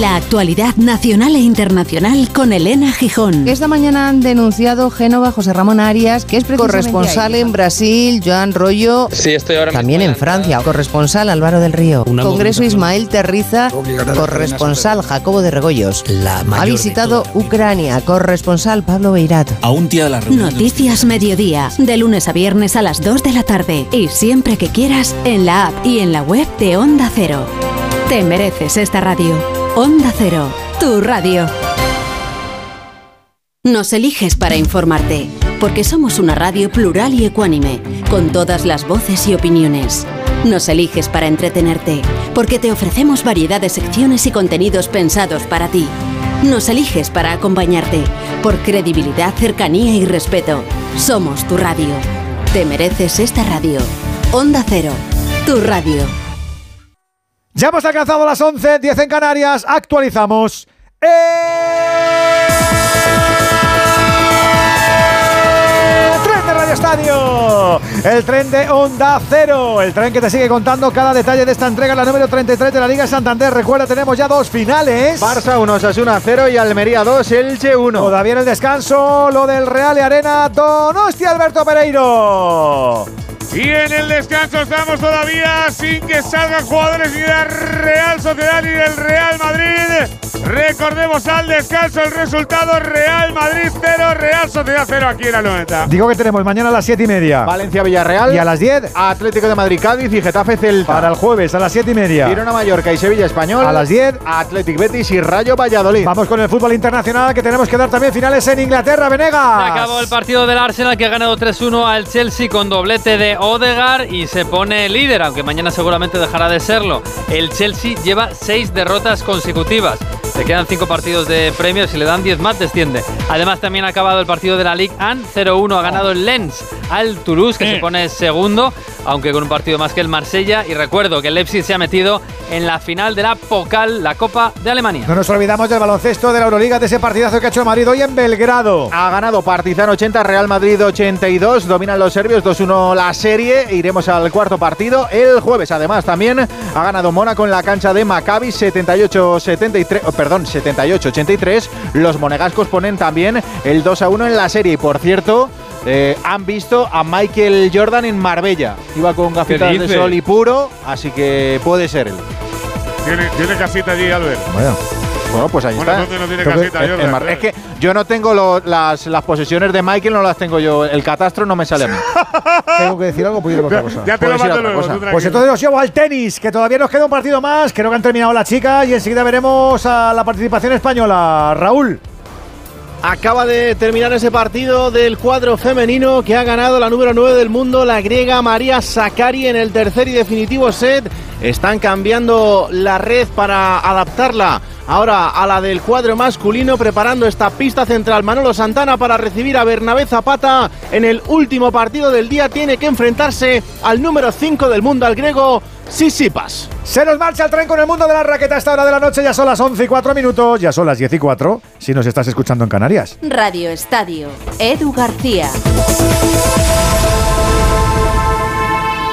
La actualidad nacional e internacional con Elena Gijón. Esta mañana han denunciado Génova José Ramón Arias, que es corresponsal en Brasil, Joan Rollo. Sí, estoy ahora También en Francia, corresponsal Álvaro del Río. Congreso Ismael Terriza, corresponsal Jacobo de Regoyos. ha visitado Ucrania, corresponsal Pablo Beirat. A un día de la reunión. Noticias Mediodía, de lunes a viernes a las 2 de la tarde. Y siempre que quieras, en la app y en la web de Onda Cero. Te mereces esta radio. Onda Cero, tu radio. Nos eliges para informarte, porque somos una radio plural y ecuánime, con todas las voces y opiniones. Nos eliges para entretenerte, porque te ofrecemos variedad de secciones y contenidos pensados para ti. Nos eliges para acompañarte, por credibilidad, cercanía y respeto. Somos tu radio. Te mereces esta radio. Onda Cero, tu radio. Ya hemos alcanzado las 11, 10 en Canarias, actualizamos. El tren de Radio Estadio, el tren de Onda Cero, el tren que te sigue contando cada detalle de esta entrega, la número 33 de la Liga Santander. Recuerda, tenemos ya dos finales. Barça 1, Osasuna 0 y Almería 2, Elche 1. Todavía en el descanso, lo del Real y Arena, Donostia Alberto Pereiro. Y en el descanso estamos todavía sin que salgan jugadores ni de la Real Sociedad ni del Real Madrid. Recordemos al descanso el resultado Real Madrid 0, Real Sociedad 0 aquí en la 90. Digo que tenemos mañana a las 7 y media. Valencia Villarreal. Y a las 10. Atlético de Madrid Cádiz y Getafe Celta. Para el jueves a las 7 y media. Girona Mallorca y Sevilla Español. A las 10. Atlético Betis y Rayo Valladolid. Vamos con el fútbol internacional que tenemos que dar también finales en Inglaterra, Venegas. Se acabó el partido del Arsenal que ha ganado 3-1 al Chelsea con doblete de Odegaard y se pone líder, aunque mañana seguramente dejará de serlo. El Chelsea lleva 6 derrotas consecutivas. Le quedan 5 partidos de premios si le dan 10 más desciende. Además también ha acabado el partido de la Ligue 1, 0-1 ha ganado el Lens al Toulouse que se pone segundo, aunque con un partido más que el Marsella y recuerdo que el Leipzig se ha metido en la final de la Pokal, la Copa de Alemania. No nos olvidamos del baloncesto de la Euroliga de ese partidazo que ha hecho Madrid hoy en Belgrado. Ha ganado Partizan 80, Real Madrid 82, dominan los serbios 2-1 la serie, iremos al cuarto partido el jueves. Además también ha ganado Mónaco en la cancha de Maccabi 78-73, perdón, 78-83. Los monegascos ponen también el 2-1 en la serie y por cierto, eh, han visto a Michael Jordan en Marbella. Iba con gafitas de sol y puro, así que puede ser él. ¿Tiene, tiene casita allí, Albert? Bueno. Bueno, pues ahí Bueno, está. ¿dónde no tiene casita, en Jordan? Mar- es que yo no tengo lo- las, las posesiones de Michael, no las tengo yo. El catastro no me sale a mí. Tengo que decir algo, pues otra cosa. Ya te lo mando luego, cosa. tú Pues entonces os llevo al tenis, que todavía nos queda un partido más. Creo que han terminado las chicas y enseguida veremos a la participación española. Raúl. Acaba de terminar ese partido del cuadro femenino que ha ganado la número 9 del mundo, la griega María Sakari, en el tercer y definitivo set. Están cambiando la red para adaptarla ahora a la del cuadro masculino, preparando esta pista central. Manolo Santana para recibir a Bernabé Zapata en el último partido del día. Tiene que enfrentarse al número 5 del mundo, al griego Sisipas. Se nos marcha el tren con el mundo de la raqueta a esta hora de la noche. Ya son las 11 y 4 minutos, ya son las 10 y 4. Si nos estás escuchando en Canarias. Radio Estadio. Edu García.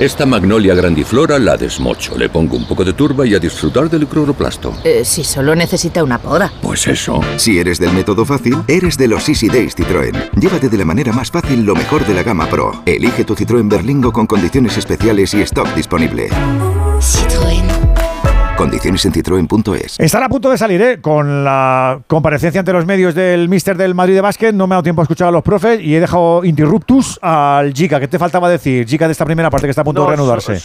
Esta magnolia grandiflora la desmocho, le pongo un poco de turba y a disfrutar del cloroplasto. Eh, si solo necesita una poda. Pues eso. Si eres del método fácil, eres de los Easy Days Citroën. Llévate de la manera más fácil lo mejor de la gama Pro. Elige tu Citroën Berlingo con condiciones especiales y stock disponible. Citroën. Condiciones en citroen.es. Están a punto de salir, ¿eh? Con la comparecencia ante los medios del míster del Madrid de básquet. No me ha dado tiempo a escuchar a los profes y he dejado interruptus al Giga. ¿Qué te faltaba decir, Giga, de esta primera parte que está a punto de reanudarse?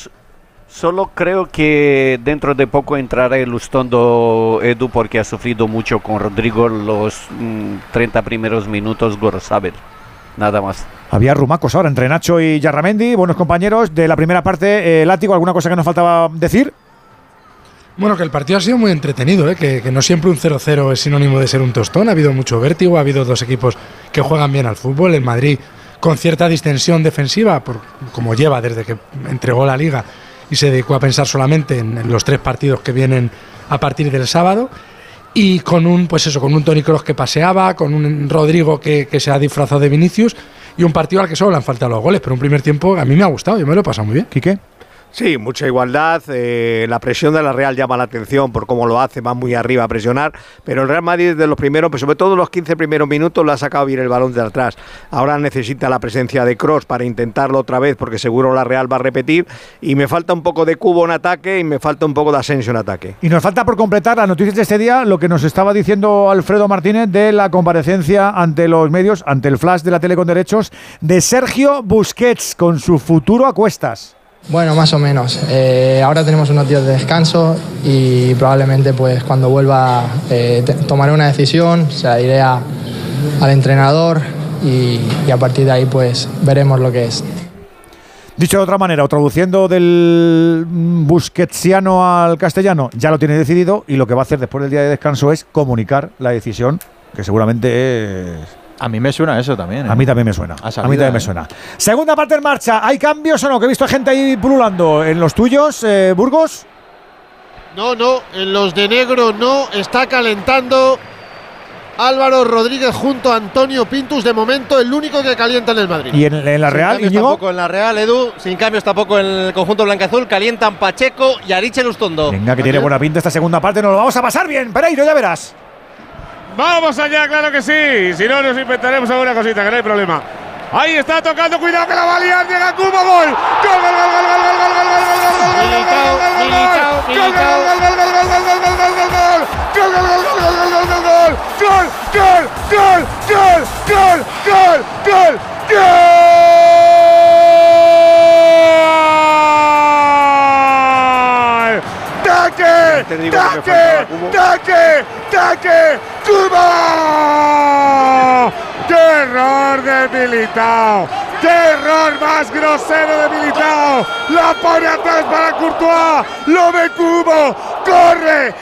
Solo creo que dentro de poco entrará el Lustondo Edu porque ha sufrido mucho con Rodrigo los 30 mm, primeros minutos Gorosabel. Nada más. Había rumacos ahora entre Nacho y Yarramendi, buenos compañeros. De la primera parte, eh, Látigo, ¿alguna cosa que nos faltaba decir? Bueno, que el partido ha sido muy entretenido, ¿eh? que, no siempre un 0-0 es sinónimo de ser un tostón. Ha habido mucho vértigo, ha habido dos equipos que juegan bien al fútbol. El Madrid con cierta distensión defensiva, como lleva desde que entregó la liga y se dedicó a pensar solamente en, los tres partidos que vienen a partir del sábado. Y con un, pues eso, con un Tony Cross que paseaba, con un Rodrigo que, que se ha disfrazado de Vinicius y un partido al que solo le han faltado los goles, pero un primer tiempo a mí me ha gustado, yo me lo he pasado muy bien. ¿Quique? Sí, mucha igualdad. Eh, la presión de la Real llama la atención por cómo lo hace, va muy arriba a presionar. Pero el Real Madrid desde los primeros, pues sobre todo los 15 primeros minutos, lo ha sacado bien el balón de atrás. Ahora necesita la presencia de Cross para intentarlo otra vez, porque seguro la Real va a repetir. Y me falta un poco de cubo en ataque y me falta un poco de ascenso en ataque. Y nos falta por completar las noticias de este día, lo que nos estaba diciendo Alfredo Martínez de la comparecencia ante los medios, ante el flash de la tele con derechos, de Sergio Busquets con su futuro a cuestas. Bueno, más o menos. Eh, ahora tenemos unos días de descanso y probablemente pues cuando vuelva eh, tomaré una decisión, o sea, iré al entrenador y, a partir de ahí pues veremos lo que es. Dicho de otra manera, o traduciendo del busquetsiano al castellano, ya lo tiene decidido y lo que va a hacer después del día de descanso es comunicar la decisión, que seguramente es a mí me suena eso también. A mí ¿eh? también me suena. a mí también me ¿eh? suena. Segunda parte en marcha. ¿Hay cambios o no? Que he visto gente ahí pululando. ¿En los tuyos, eh, Burgos? No, no. En los de negro no. Está calentando Álvaro Rodríguez junto a Antonio Pintus. De momento, el único que calienta en el Madrid. ¿Y en, la Real? Sin tampoco en la Real, Edu. Sin cambios tampoco en el conjunto blanca-azul. Calientan Pacheco y Ariche Lustondo. Venga, que tiene buena pinta esta segunda parte. Nos lo vamos a pasar bien. Pereiro, ya verás. Vamos allá, claro que sí. Si no, nos inventaremos alguna cosita, que no hay problema. Ahí está tocando, cuidado que la va a liar, llega Cubo, gol. Gol, gol, gol, gol, gol, gol, gol, gol, gol, gol, gol, ¡Taque! ¡Taque! ¡Taque! ¡Taque! ¡Cuba! ¡Qué error de Militao! ¡Qué error más grosero de Militao! La pone atrás para Courtois. Lo ve Cubo. Corre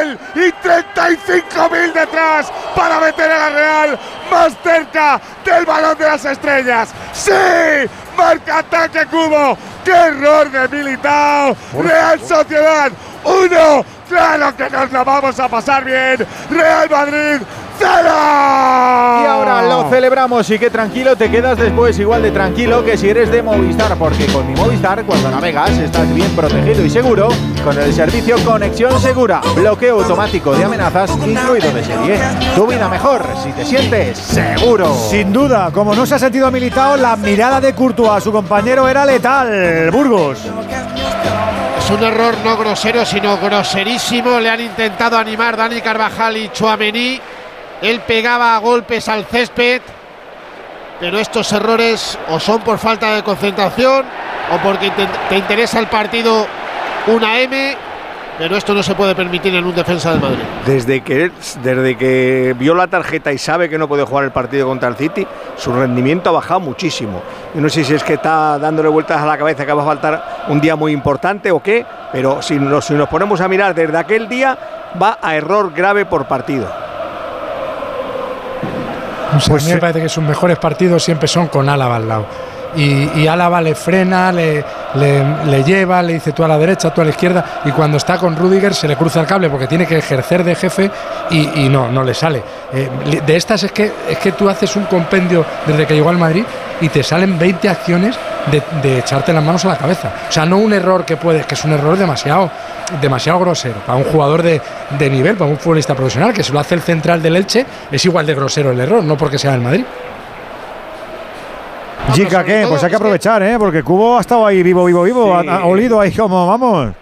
él y 35.000 detrás para meter a la Real más cerca del balón de las estrellas. ¡Sí! Marca ataque Cubo. ¡Qué error de Militao! Real Sociedad uno. Claro que nos lo vamos a pasar bien. Real Madrid ¡Cero! Y ahora lo celebramos y que tranquilo te quedas después, igual de tranquilo que si eres de Movistar, porque con mi Movistar cuando navegas estás bien protegido y seguro con el servicio Conexión Segura, bloqueo automático de amenazas incluido de serie. Tu vida mejor si te sientes seguro. Sin duda, como no se ha sentido militado, la mirada de Courtois a su compañero era letal. Burgos. Es un error no grosero, sino groserísimo. Le han intentado animar Dani Carvajal y Chuamení. Él pegaba golpes al césped. Pero estos errores o son por falta de concentración o porque te, interesa el partido una M pero esto no se puede permitir en un defensa del Madrid. Desde que, desde que vio la tarjeta y sabe que no puede jugar el partido contra el City, su rendimiento ha bajado muchísimo. Yo no sé si es que está dándole vueltas a la cabeza que va a faltar un día muy importante o qué, pero si nos, si nos ponemos a mirar desde aquel día, va a error grave por partido. pues a mí me parece que sus mejores partidos siempre son con Álava al lado y, Álava le frena, le, le, lleva, le dice tú a la derecha, tú a la izquierda y cuando está con Rudiger se le cruza el cable porque tiene que ejercer de jefe y, no, no le sale. Eh, de estas es que, es que tú haces un compendio desde que llegó al Madrid y te salen 20 acciones de, echarte las manos a la cabeza. O sea, no un error que puedes, que es un error demasiado, demasiado grosero. Para un jugador de, de nivel, para un futbolista profesional, que si lo hace el central del Elche, es igual de grosero el error, no porque sea el Madrid. Chica, ¿qué? Pues hay que aprovechar, ¿eh? Porque Cubo ha estado ahí vivo, vivo, vivo. Ha, olido ahí como, vamos.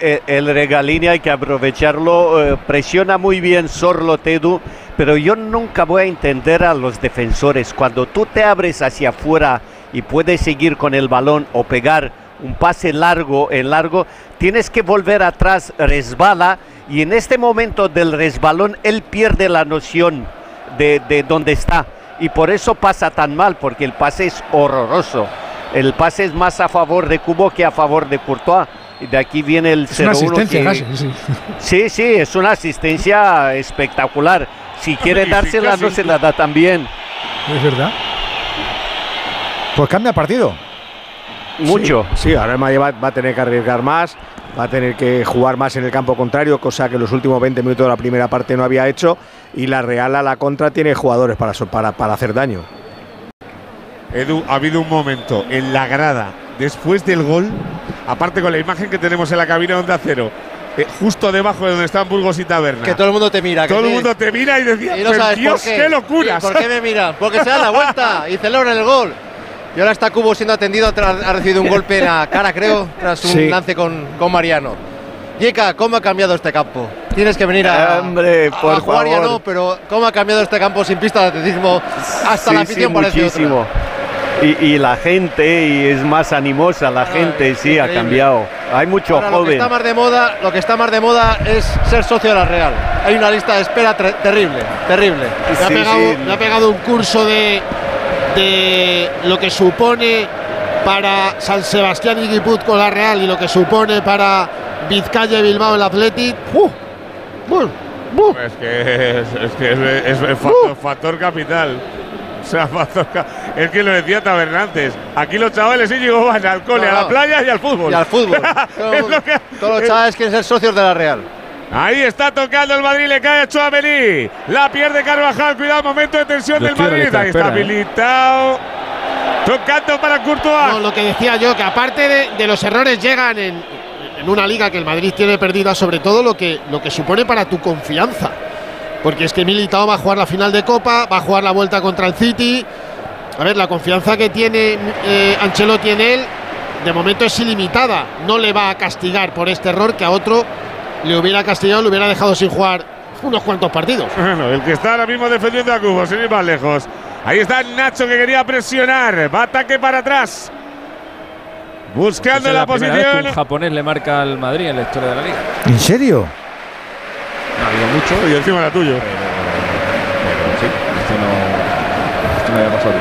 eh, el regalín hay que aprovecharlo. eh, presiona muy bien Sorlo Tedu, pero yo nunca voy a entender a los defensores. Cuando tú te abres hacia afuera y puedes seguir con el balón o pegar un pase largo en largo, tienes que volver atrás, resbala y en este momento del resbalón él pierde la noción de, de dónde está. Y por eso pasa tan mal, porque el pase es horroroso. El pase es más a favor de Cubo que a favor de Courtois. Y de aquí viene el 0-1. Es una asistencia que- casi, sí. Sí, sí, es una asistencia espectacular. Si quiere dársela, no se la da también. Es verdad. Pues cambia partido. Mucho. Sí, sí, ahora el Madrid va, va a tener que arriesgar más, va a tener que jugar más en el campo contrario, cosa que en los últimos 20 minutos de la primera parte no había hecho. Y la Real a la contra tiene jugadores para, para, para hacer daño. Edu, ha habido un momento en la grada después del gol, aparte con la imagen que tenemos en la cabina de Onda Cero, eh, justo debajo de donde están Burgos y Taberna. Que todo el mundo te mira. que Todo el mundo te mira y decía, Y no "Pero sabes Dios, por qué. qué locuras. ¿Y ¿Por qué me miran? Porque se dan la vuelta y celebran el gol. Y ahora está Cubo siendo atendido, tras- ha recibido un golpe en la cara, creo, tras un Sí. lance con, con Mariano. Yeka, ¿cómo ha cambiado este campo? Tienes que venir a, Hombre, a por ya favor. no, pero ¿cómo ha cambiado este campo sin pista de atletismo? Hasta Sí, la sí, afición parece muchísimo. Y, y la gente y es más animosa, la gente sí ha cambiado. Hay mucho Ahora, lo que joven. está más de moda, lo que está más de moda es ser socio de la Real. Hay una lista de espera terrible, terrible. Le ha, pegado, ha pegado un curso de, de lo que supone para San Sebastián y Guiput con la Real y lo que supone para Vizcaya y Bilbao el Athletic. ¡Uh! ¡Bum! ¡Bum! Es que es, es que es, es- es factor, factor capital. O sea, factor ca- es que lo decía Taberna antes. Aquí los chavales Íñigo van al cole, No, a la playa y al fútbol. Y al fútbol. Es lo que- Todos los chavales quieren ser socios de la Real. Ahí está tocando el Madrid, le cae a Chouameni. La pierde Carvajal, cuidado, momento de tensión Yo del Madrid. Ahí está ¿eh? habilitado. Tocando para Courtois. No, lo que decía yo, que aparte de, de los errores llegan en, en una liga que el Madrid tiene perdida, sobre todo lo que, lo que supone para tu confianza. Porque es que Militao va a jugar la final de Copa, va a jugar la vuelta contra el City. A ver, la confianza que tiene eh, Ancelotti en él, de momento es ilimitada. No le va a castigar por este error que a otro le hubiera castigado, le hubiera dejado sin jugar unos cuantos partidos. Bueno, el que está ahora mismo defendiendo a Cubo, sin ir más lejos. Ahí está Nacho que quería presionar. Va ataque para atrás. Buscando la, posición. un japonés le marca al Madrid en la historia de la liga. ¿En serio? No ha habido mucho. Y encima era tuyo. Pero sí, esto no, esto no había pasado.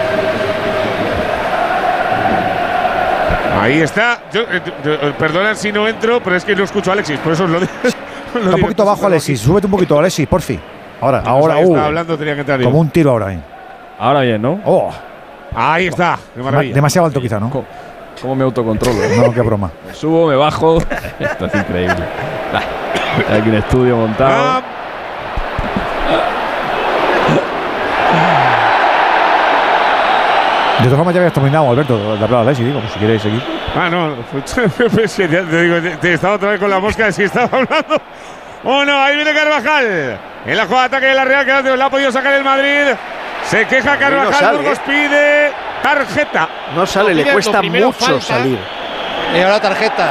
Ahí está. Yo, eh, yo, eh, perdonad si no entro, pero es que no escucho a Alexis, por eso os lo digo. Está un poquito bajo, Alexis. Súbete un poquito, Alexis, por fin. Ahora, No ahora, uh, estaba hablando, tenía que entrar. Como un tiro ahora ahí. Ahora bien, ¿no? Oh, Ahí está. Qué maravilla. demasiado alto quizá, ¿no? ¿Cómo me autocontrolo? eh? No, qué broma. Me subo, me bajo. Esto es increíble. Hay aquí un estudio montado. Ah, De todas formas, ya habías terminado, Alberto, de hablar a Alexis, digo, pues si quieres seguir. Ah, no, te digo, te, te estaba otra vez con la mosca de si estaba hablando. Oh, no, ahí viene Carvajal. En la jugada de ataque de la Real, que la ha podido sacar el Madrid. Se queja Carvajal, sale, Burgos ¿eh? pide tarjeta. No sale, le cuesta mucho falta. salir. Y ahora tarjeta.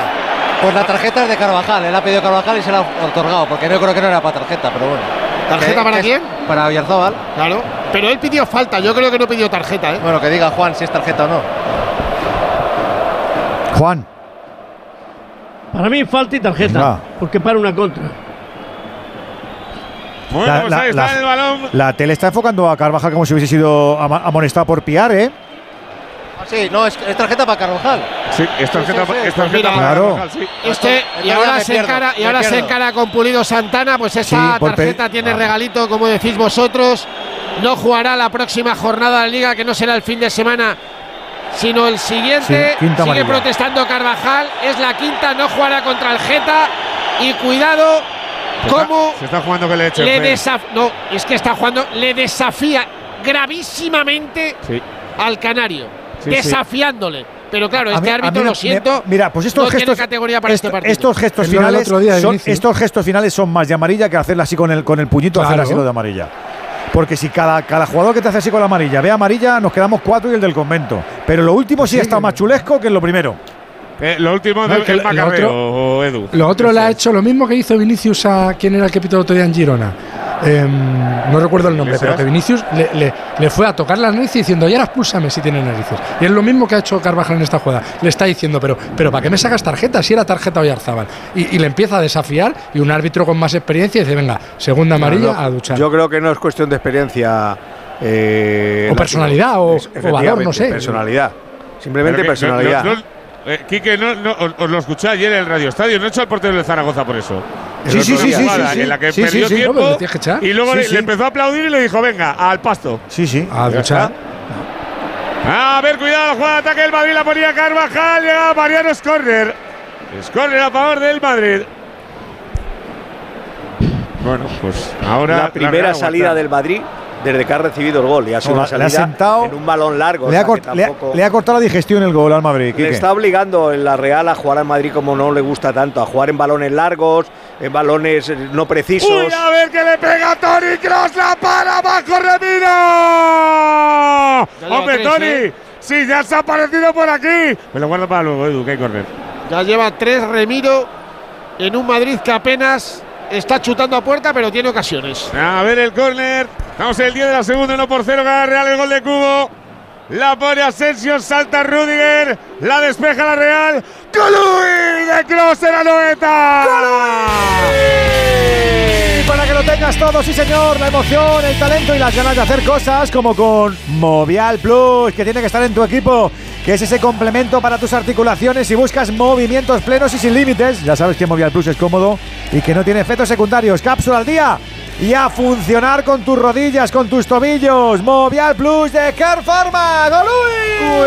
Pues la tarjeta es de Carvajal. Él ha pedido Carvajal y se la ha otorgado. Porque no creo que no era para tarjeta, pero bueno. ¿Tarjeta para quién? Para Oyarzabal. Claro. Pero él pidió falta, yo creo que no pidió tarjeta, ¿eh? Bueno, que diga Juan si es tarjeta o no. Juan, Para mí falta y tarjeta, Venga. porque para una contra. Bueno, La- pues la- ahí está la- el balón. la tele está enfocando a Carvajal como si hubiese sido amonestado por piar, ¿eh? Sí, no, es, es tarjeta para Carvajal. Sí, es tarjeta, Sí, sí, sí. es tarjeta Mira, para Claro. Carvajal, sí. Este, y ahora se pierdo, encara, y ahora se encara con Pulido Santana, pues esa tarjeta tiene Ah. regalito, como decís vosotros. No jugará la próxima jornada de la liga, que no será el fin de semana, sino el siguiente. Sigue amarilla. protestando Carvajal, es la quinta, no jugará contra el Geta. Y cuidado, Se está- cómo Se está jugando que le echen. le. No, es que está jugando, le desafía gravísimamente Sí. al Canario, Sí, desafiándole. Pero claro, este mí- árbitro, lo me- siento. mira, pues estos no gestos, categoría para esto- este partido. estos gestos finales, otro día de son, estos gestos finales son más de amarilla que hacerle así con el con el puñito hacer así lo de amarilla. Porque si cada, cada jugador que te hace así con la amarilla ve amarilla, nos quedamos cuatro y el del convento. Pero lo último sí, Sí. está más chulesco que en lo primero. Eh, lo último No, el lo- Edu. Lo otro le ha hecho lo mismo que hizo Vinicius a quien era el que pitó el otro día en Girona. Em, no recuerdo el nombre, pero que Vinicius le, le- le fue a tocar la nariz diciendo, y ahora expúlsame si tiene narices. Y es lo mismo que ha hecho Carvajal en esta jugada. Le está diciendo, pero, pero ¿para qué me sacas tarjeta si era tarjeta Oyarzábal? Y, y le empieza a desafiar y un árbitro con más experiencia dice, venga, segunda amarilla No, a duchar. Yo creo que no es cuestión de experiencia. eh, O personalidad, o- es- o valor, no sé. Personalidad. Simplemente que- personalidad. no- eh, Quique, no, no, os, os lo escuché ayer en el Radio Estadio. No he hecho al portero de Zaragoza por eso. Sí, El sí, sí, jugada sí, sí. En la que perdió. No, tiempo. que echar. y luego Sí, le, sí. le empezó a aplaudir y le dijo: Venga, al pasto. Sí, sí. A duchar. A ver, cuidado, la jugada de ataque del Madrid la ponía Carvajal. Llega Mariano Scorner. Scorner a favor del Madrid. Bueno, pues ahora. la primera salida del Madrid desde que ha recibido el gol. Y ha sido No, una le ha salida sentado- en un balón largo. Le o ha, sea, le le cortado la digestión el gol al Madrid. Le Quique. está obligando en la Real a jugar al Madrid como no le gusta tanto, a jugar en balones largos, en balones eh, no precisos. Uy, a ver que le pega Tony Cross, la para abajo Remiro. Hombre, tres, Tony, ¿eh? sí, ya se ha aparecido por aquí. Me lo guardo para luego, Edu, que hay correr. Ya lleva tres Remiro en un Madrid que apenas está chutando a puerta, pero tiene ocasiones. A ver el córner. Estamos en el 10 de la segunda, 1 por 0, gana Real el gol de Cubo. La pone Asensio, salta Rudiger, la despeja la Real. ¡Colui de Cross en la noeta! Y para que lo tengas todo, sí señor, la emoción, el talento y las ganas de hacer cosas como con Movial Plus, que tiene que estar en tu equipo, que es ese complemento para tus articulaciones si buscas movimientos plenos y sin límites. Ya sabes que Movial Plus es cómodo y que no tiene efectos secundarios. Cápsula al día y a funcionar con tus rodillas, con tus tobillos. Movial Plus de Care Pharma. ¡Golui!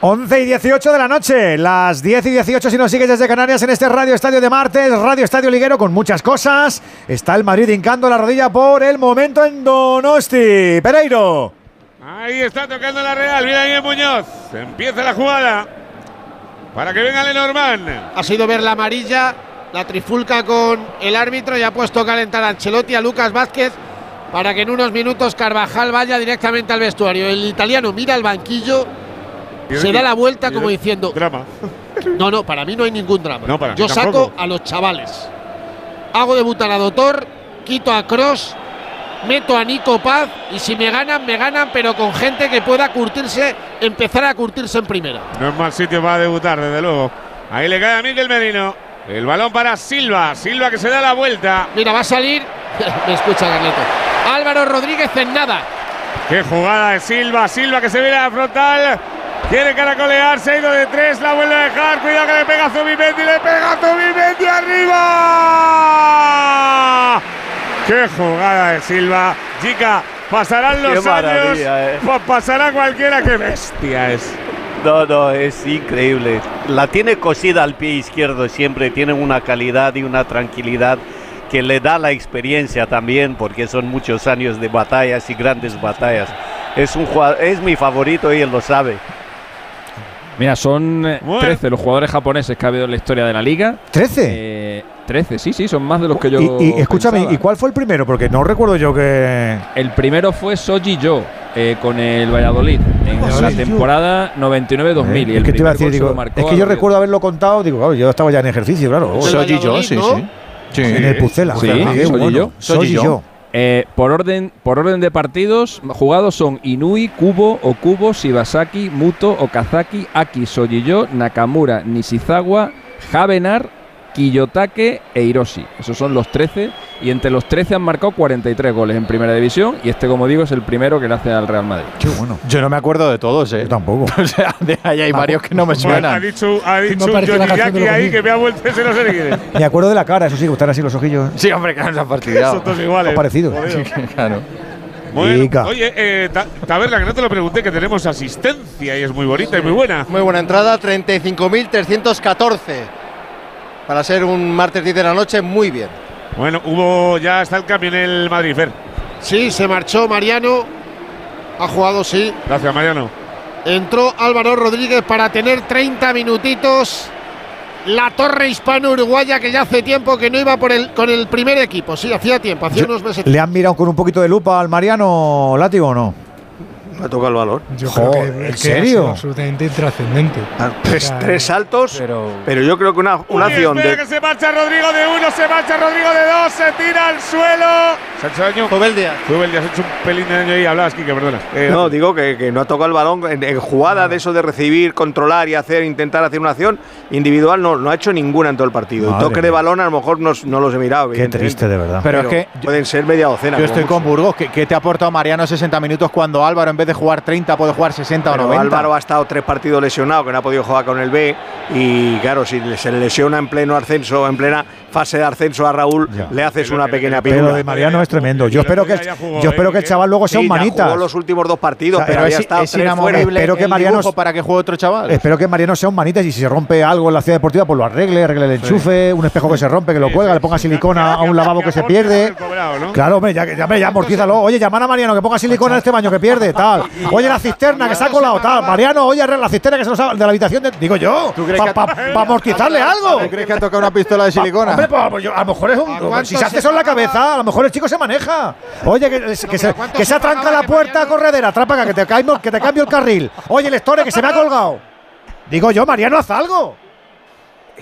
11 y 18 de la noche, las 10 y 18 si nos sigues desde Canarias en este Radio Estadio de martes, Radio Estadio Liguero con muchas cosas. Está el Madrid hincando la rodilla por el momento en Donosti. Pereiro. Ahí está tocando la Real, mira ahí en Muñoz. Empieza la jugada. Para que venga Lenormand. Ha sido ver la amarilla, la trifulca con el árbitro y ha puesto a calentar a Ancelotti, a Lucas Vázquez, para que en unos minutos Carvajal vaya directamente al vestuario. El italiano mira al banquillo, se da la vuelta como diciendo. Drama. No, no, para mí no hay ningún drama. No, para Yo tampoco. saco a los chavales. Hago debutar a Doctor, quito a Cross, meto a Nico Paz y si me ganan, me ganan, pero con gente que pueda curtirse, empezar a curtirse en primera. No es mal sitio para debutar, desde luego. Ahí le cae a Miguel Merino. El balón para Silva. Silva que se da la vuelta. Mira, va a salir. me escucha Carleto. Álvaro Rodríguez en nada. Qué jugada de Silva. Silva que se viene a la frontal. Quiere caracolear. Se ha ido de tres. La vuelve a dejar. Cuidado que le pega a Zubimendi. Le pega a Zubimendi arriba. Qué jugada de Silva. Chica, pasarán los Qué años. eh. pa- pasará cualquiera. Qué bestia es. No, no, es increíble. La tiene cosida al pie izquierdo siempre, tiene una calidad y una tranquilidad que le da la experiencia también, porque son muchos años de batallas y grandes batallas. Es un es mi favorito y él lo sabe. Mira, son eh, Bueno. 13 los jugadores japoneses que ha habido en la historia de la liga. ¿13? Eh, 13, sí, sí, son más de los que yo. Y, y escúchame, pensaba. ¿y cuál fue el primero? Porque no recuerdo yo que. El primero fue Soji Yo eh, con el Valladolid en Ah, la sí. temporada 99-2000. Eh, y el es que te iba a decir, digo, es que yo recuerdo haberlo contado, digo, claro, yo estaba ya en ejercicio, claro. Soy yo, sí, ¿no? sí. Sí. En el Pucela. Sí, soy yo. Soy yo. Eh, por, orden, por orden de partidos jugados son Inui, Kubo, Okubo, Shibasaki, Muto, Okazaki, Aki, Sojiyo, Nakamura, Nishizawa, Javenar, Kiyotake e Hiroshi. Esos son los 13 y entre los 13 han marcado 43 goles en primera división y este, como digo, es el primero que le hace al Real Madrid. Qué bueno. Yo no me acuerdo de todos, ¿eh? tampoco. o sea, de ahí hay varios que no me Ha suenan. dicho, ha dicho Me parece la Johnny Jackie ahí niños. que me ha vuelto ese no sé ni quién. Me acuerdo de la cara, eso sí, que están así los ojillos. Sí, hombre, que nos ha fastidiado. Son todos iguales. Parecidos. Claro. Bueno, oye, eh, Ta- Taberna, que no te lo pregunté, que tenemos asistencia y es muy bonita y muy buena. Muy buena entrada, 35.314. Para ser un martes 10 de la noche, muy bien. Bueno, hubo ya está el cambio en el Madrid, Fer. Sí, se marchó Mariano. Ha jugado, sí. Gracias, Mariano. Entró Álvaro Rodríguez para tener 30 minutitos. La torre hispano-uruguaya que ya hace tiempo que no iba por el, con el primer equipo. Sí, hacía tiempo, hacía unos meses. ¿Le han mirado con un poquito de lupa al Mariano Látigo o no? Me toca el valor. Yo Jo, creo que, ¿en ha serio? sido absolutamente intrascendente. Tres, O sea, tres saltos, pero, yo creo que una, una Uy, acción espera de. que se marcha Rodrigo de uno, se marcha Rodrigo de dos, se tira al suelo. ¿Se ha hecho daño? Jubeldia. Jubeldia, se ha hecho un pelín de daño ahí. Hablabas, Kike, perdona. Eh, No, digo que, que no ha tocado el balón en, en jugada de eso de recibir, controlar y hacer, intentar hacer una acción individual, no, no ha hecho ninguna en todo el partido. Madre y toque de balón a lo mejor no, no los he mirado. Qué triste, de verdad. Pero es que pueden ser media docena. Yo estoy con. Burgos. ¿Qué, qué te ha aportado Mariano 60 minutos cuando Álvaro en vez de jugar 30 puede jugar 60 Pero o 90? Álvaro ha estado tres partidos lesionado, que no ha podido jugar con el B. Y claro, si se le lesiona en pleno ascenso, en plena fase de ascenso a Raúl, le haces una pequeña Pero pintura. lo de Mariano es tremendo. Yo espero que, yo espero que el chaval luego sea un ya manitas. jugó los últimos dos partidos, O sea, pero pero había es- estado es inamovible Espero que el Mariano- para que juegue otro chaval. Espero que Mariano sea un manitas y si se rompe algo en la ciudad deportiva, pues lo arregle, arregle el enchufe, un espejo que se rompe, que lo cuelga, le ponga silicona a un lavabo que se pierde. Claro, hombre, ya, ya, ya amortízalo. Oye, llamar a Mariano que ponga silicona en este baño que pierde, tal. Oye, la cisterna que se ha colado, tal. Mariano, oye, arregla la cisterna que se nos ha de la habitación, de- digo yo, para amortizarle algo. ¿Tú crees que ha tocado una pistola de silicona? Hombre, pues, pues yo- a lo mejor es un. Si se hace eso en la cabeza, a lo mejor el chico se maneja. Oye, que, que se, que se atranca la puerta corredera, atrapa que te cambio, que te cambio el carril. Oye, el Store que se me ha colgado. Digo yo, Mariano, haz algo.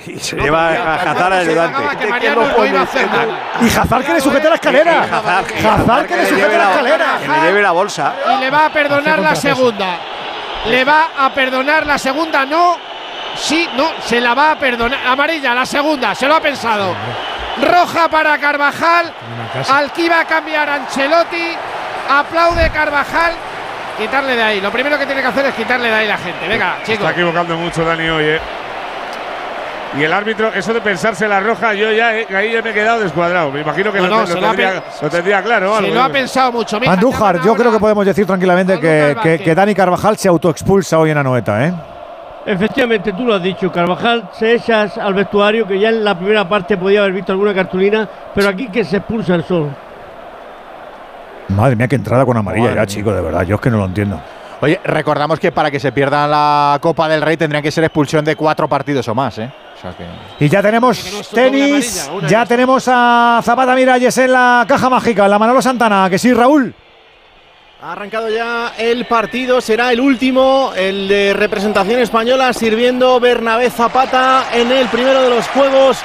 Y se lleva a Hazard al ayudante. Que Mariano no iba a hacer nada. Y Hazard que le sujete la escalera. Hazard que le sujete la escalera. Que le lleve la bolsa. Y le va a perdonar la segunda. Le va a perdonar la segunda, no. Sí, no, se la va a perdonar. Amarilla, la segunda, se lo ha pensado. Roja para Carvajal. Al que iba a cambiar Ancelotti. Aplaude Carvajal. Quitarle de ahí. Lo primero que tiene que hacer es quitarle de ahí la gente. Venga, Se chicos. está equivocando mucho Dani hoy, eh. Y el árbitro, eso de pensarse la roja, yo ya, eh, ahí ya me he quedado descuadrado. Me imagino que No, lo, no, lo se lo ha tendría, pe- lo tendría claro. Se algo, lo ha ¿no? pensado mucho. Mira, Andújar, yo creo que podemos decir tranquilamente que, que, que Dani Carvajal se autoexpulsa hoy en Anoeta, ¿eh? Efectivamente, tú lo has dicho, Carvajal se echa al vestuario que ya en la primera parte podía haber visto alguna cartulina, pero aquí que se expulsa el solo. Madre mía, qué entrada con amarilla ya, chico, de verdad. Yo es que no lo entiendo. Oye, recordamos que para que se pierdan la Copa del Rey tendrían que ser expulsión de cuatro partidos o más, ¿eh? O sea que. Y ya tenemos tenis, ya tenemos a Zapata Miralles en la caja mágica, en la Manolo Santana, que sí, Raúl. Ha arrancado ya el partido, será el último, el de representación española, sirviendo Bernabé Zapata en el primero de los juegos.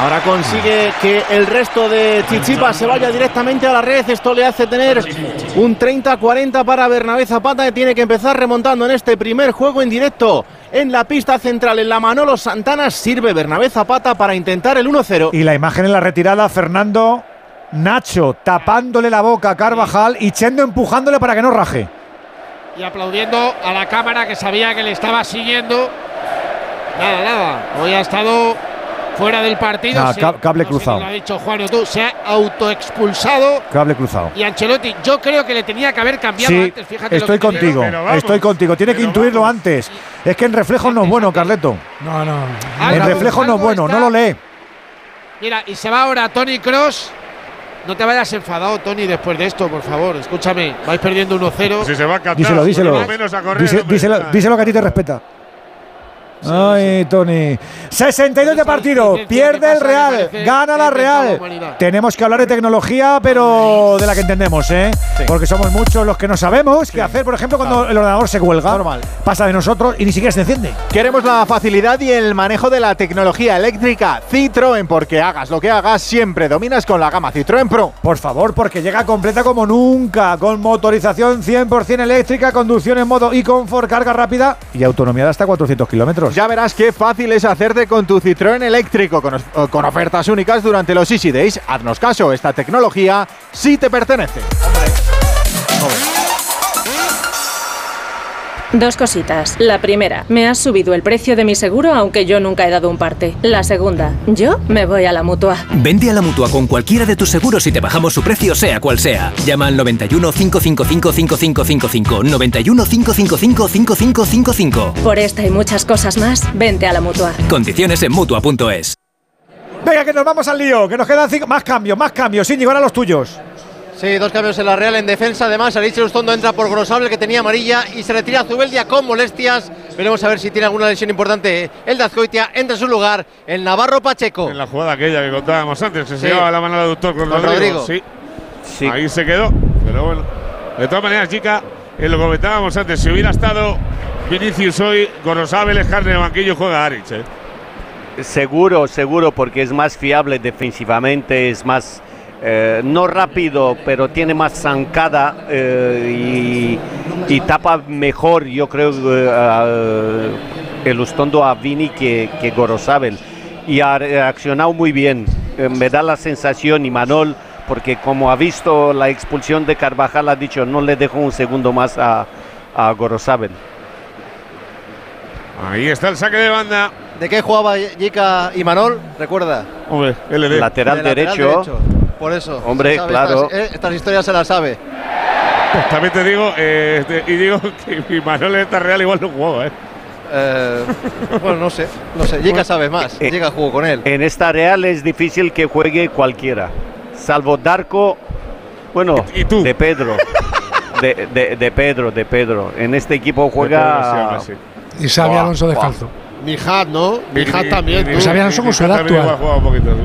Ahora consigue que el resto de Chichipas se vaya directamente a la red. Esto le hace tener un 30-40 para Bernabé Zapata, que tiene que empezar remontando en este primer juego en directo. En la pista central, en la Manolo Santana, sirve Bernabé Zapata para intentar el 1-0. Y la imagen en la retirada, Fernando Nacho tapándole la boca a Carvajal y Chendo empujándole para que no raje. Y aplaudiendo a la cámara que sabía que le estaba siguiendo. Nada, nada. Hoy ha estado fuera del partido. Ah, ca- cable No sé cruzado. si Lo ha dicho Juan o tú. Se ha autoexpulsado. Cable cruzado. Y Ancelotti, yo creo que le tenía que haber cambiado Sí, antes. Fíjate estoy contigo, estoy contigo. Tiene que intuirlo antes. Es que en reflejo no es bueno, Carleto. No, no. En reflejo no es bueno, no lo lee. Mira, y se va ahora Tony Cross. No te vayas enfadado, Tony, después de esto, por favor. Escúchame, vais perdiendo 1-0. Si se va a Qatar, Díselo, díselo. lo menos a correr, Dice- hombre. díselo, díselo que a ti te respeta. Ay, Tony. 62 de partido. Pierde el Real. Gana la Real. Tenemos que hablar de tecnología, pero de la que entendemos, ¿eh? Porque somos muchos los que no sabemos qué hacer, por ejemplo, cuando el ordenador se cuelga. Pasa de nosotros y ni siquiera se enciende. Queremos la facilidad y el manejo de la tecnología eléctrica Citroën, porque hagas lo que hagas, siempre dominas con la gama Citroën Pro. Por favor, porque llega completa como nunca, con motorización 100% eléctrica, conducción en modo e-comfort, carga rápida y autonomía de hasta 400 kilómetros. Ya verás qué fácil es hacerte con tu Citroën eléctrico, con, of- con ofertas únicas durante los Easy Days. Haznos caso, esta tecnología sí te pertenece. Dos cositas. La primera, me has subido el precio de mi seguro aunque yo nunca he dado un parte. La segunda, yo me voy a la mutua. Vente a la mutua con cualquiera de tus seguros y te bajamos su precio, sea cual sea. Llama al 91 555 5555. 91 555 5555. Por esta y muchas cosas más, vente a la mutua. Condiciones en mutua.es. Venga, que nos vamos al lío, que nos quedan cinco. Más cambios, más cambios. Sin llegar a los tuyos. Sí, dos cambios en la Real en defensa. Además, Alicia Lustondo entra por Grosable, que tenía amarilla, y se retira Zubeldia con molestias. Veremos a ver si tiene alguna lesión importante. El de Azcoitia entra en su lugar, el Navarro Pacheco. En la jugada aquella que contábamos antes, que se Sí. llevaba la mano al aductor con, Con Rodrigo. Rodrigo. Sí. Ahí se quedó. Pero bueno, de todas maneras, chica, eh, lo comentábamos antes, si hubiera estado Vinicius hoy, Gorosabel, Escarne en el banquillo, juega Aric. eh. Seguro, seguro, porque es más fiable defensivamente, es más, eh, no rápido, pero tiene más zancada eh, y, y tapa mejor, yo creo, eh, a- el Ustondo a Vini que, que Gorosabel. Y ha reaccionado muy bien, Eh, me da la sensación, y Manol, porque como ha visto la expulsión de Carvajal, ha dicho, no le dejo un segundo más a, a Gorosabel. Ahí está el saque de banda. ¿De qué jugaba Yika y Manol? Recuerda. Hombre, LD. Lateral De derecho. Por eso. Hombre, claro. Estas, eh, estas historias se las sabe. Pues también te digo, eh, te- y digo que mi Manuel en esta Real igual no jugaba, ¿eh? Eh, bueno, no sé. No sé. Yika sabe más. Eh, Yika jugó con él. En esta Real es difícil que juegue cualquiera, salvo Darko, bueno, de Pedro. De, de- de Pedro, de Pedro. En este equipo juega. Y Xavi Alonso descalzo. Nijat, ¿no? Nijat también. Xavi Alonso con su edad actual. jugaba un poquito, sí.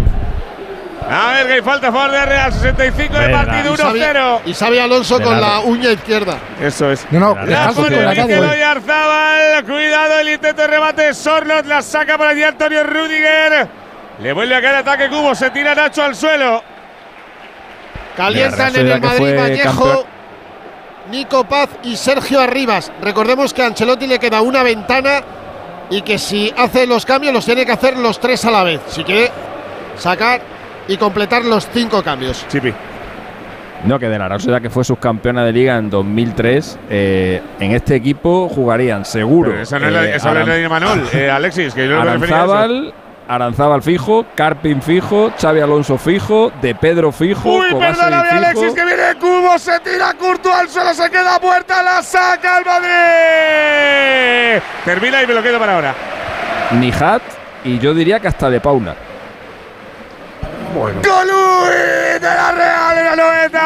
A ver, que hay falta a favor de Real, 65 de partido, Y Xavi- 1-0. Y Xavi Alonso con la uña izquierda. Eso es. No, no, La de de Mikel hoy. Oyarzábal, cuidado el intento de remate, Sorlot la saca por allí Antonio Rudiger. Le vuelve a caer ataque Cubo, se tira Nacho al suelo. Calientan en el Madrid Vallejo, campeón. Nico Paz y Sergio Arribas. Recordemos que a Ancelotti le queda una ventana y que si hace los cambios los tiene que hacer los tres a la vez. Si quiere sacar y completar los cinco cambios. Chipi. No, que de la Sociedad, que fue subcampeona de liga en 2003, eh, en este equipo jugarían seguro. Pero esa no es la, eh, esa la de Manol, eh, Alexis, que yo no refería a. Aranzábal, Aranzábal fijo, Carpin fijo, Xavi Alonso fijo, De Pedro fijo, Uy, perdóname, fijo. Alexis, que viene Cubo, se tira Courtois al suelo, se queda muerta, la saca el Madrid. Termina y me lo quedo para ahora. Nijat y yo diría que hasta De Paula. Bueno. ¡Golui de la Real en la 90!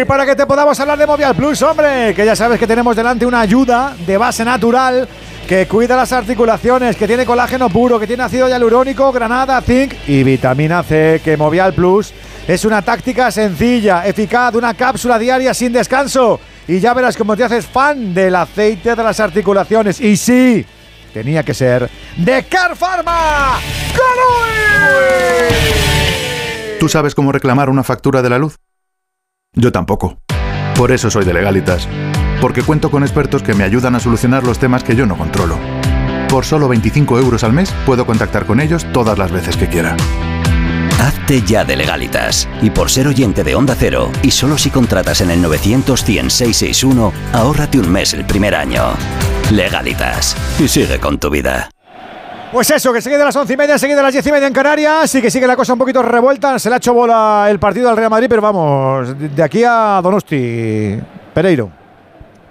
Y para que te podamos hablar de Movial Plus, hombre, que ya sabes que tenemos delante una ayuda de base natural que cuida las articulaciones, que tiene colágeno puro, que tiene ácido hialurónico, granada, zinc y vitamina C, que Movial Plus es una táctica sencilla, eficaz, una cápsula diaria sin descanso. Y ya verás cómo te haces fan del aceite de las articulaciones. Y sí, tenía que ser de Car Pharma. ¿Tú sabes cómo reclamar una factura de la luz? Yo tampoco. Por eso soy de Legalitas. Porque cuento con expertos que me ayudan a solucionar los temas que yo no controlo. Por solo 25 euros al mes puedo contactar con ellos todas las veces que quiera. Hazte ya de legalitas. Y por ser oyente de Onda Cero, y solo si contratas en el 900 100 661, ahórrate un mes el primer año. Legalitas. Y sigue con tu vida. Pues eso, que sigue de las once y media, sigue de las diez y media en Canarias y que sigue la cosa un poquito revuelta. Se le ha hecho bola el partido al Real Madrid, pero vamos, de aquí a Donosti, Pereiro.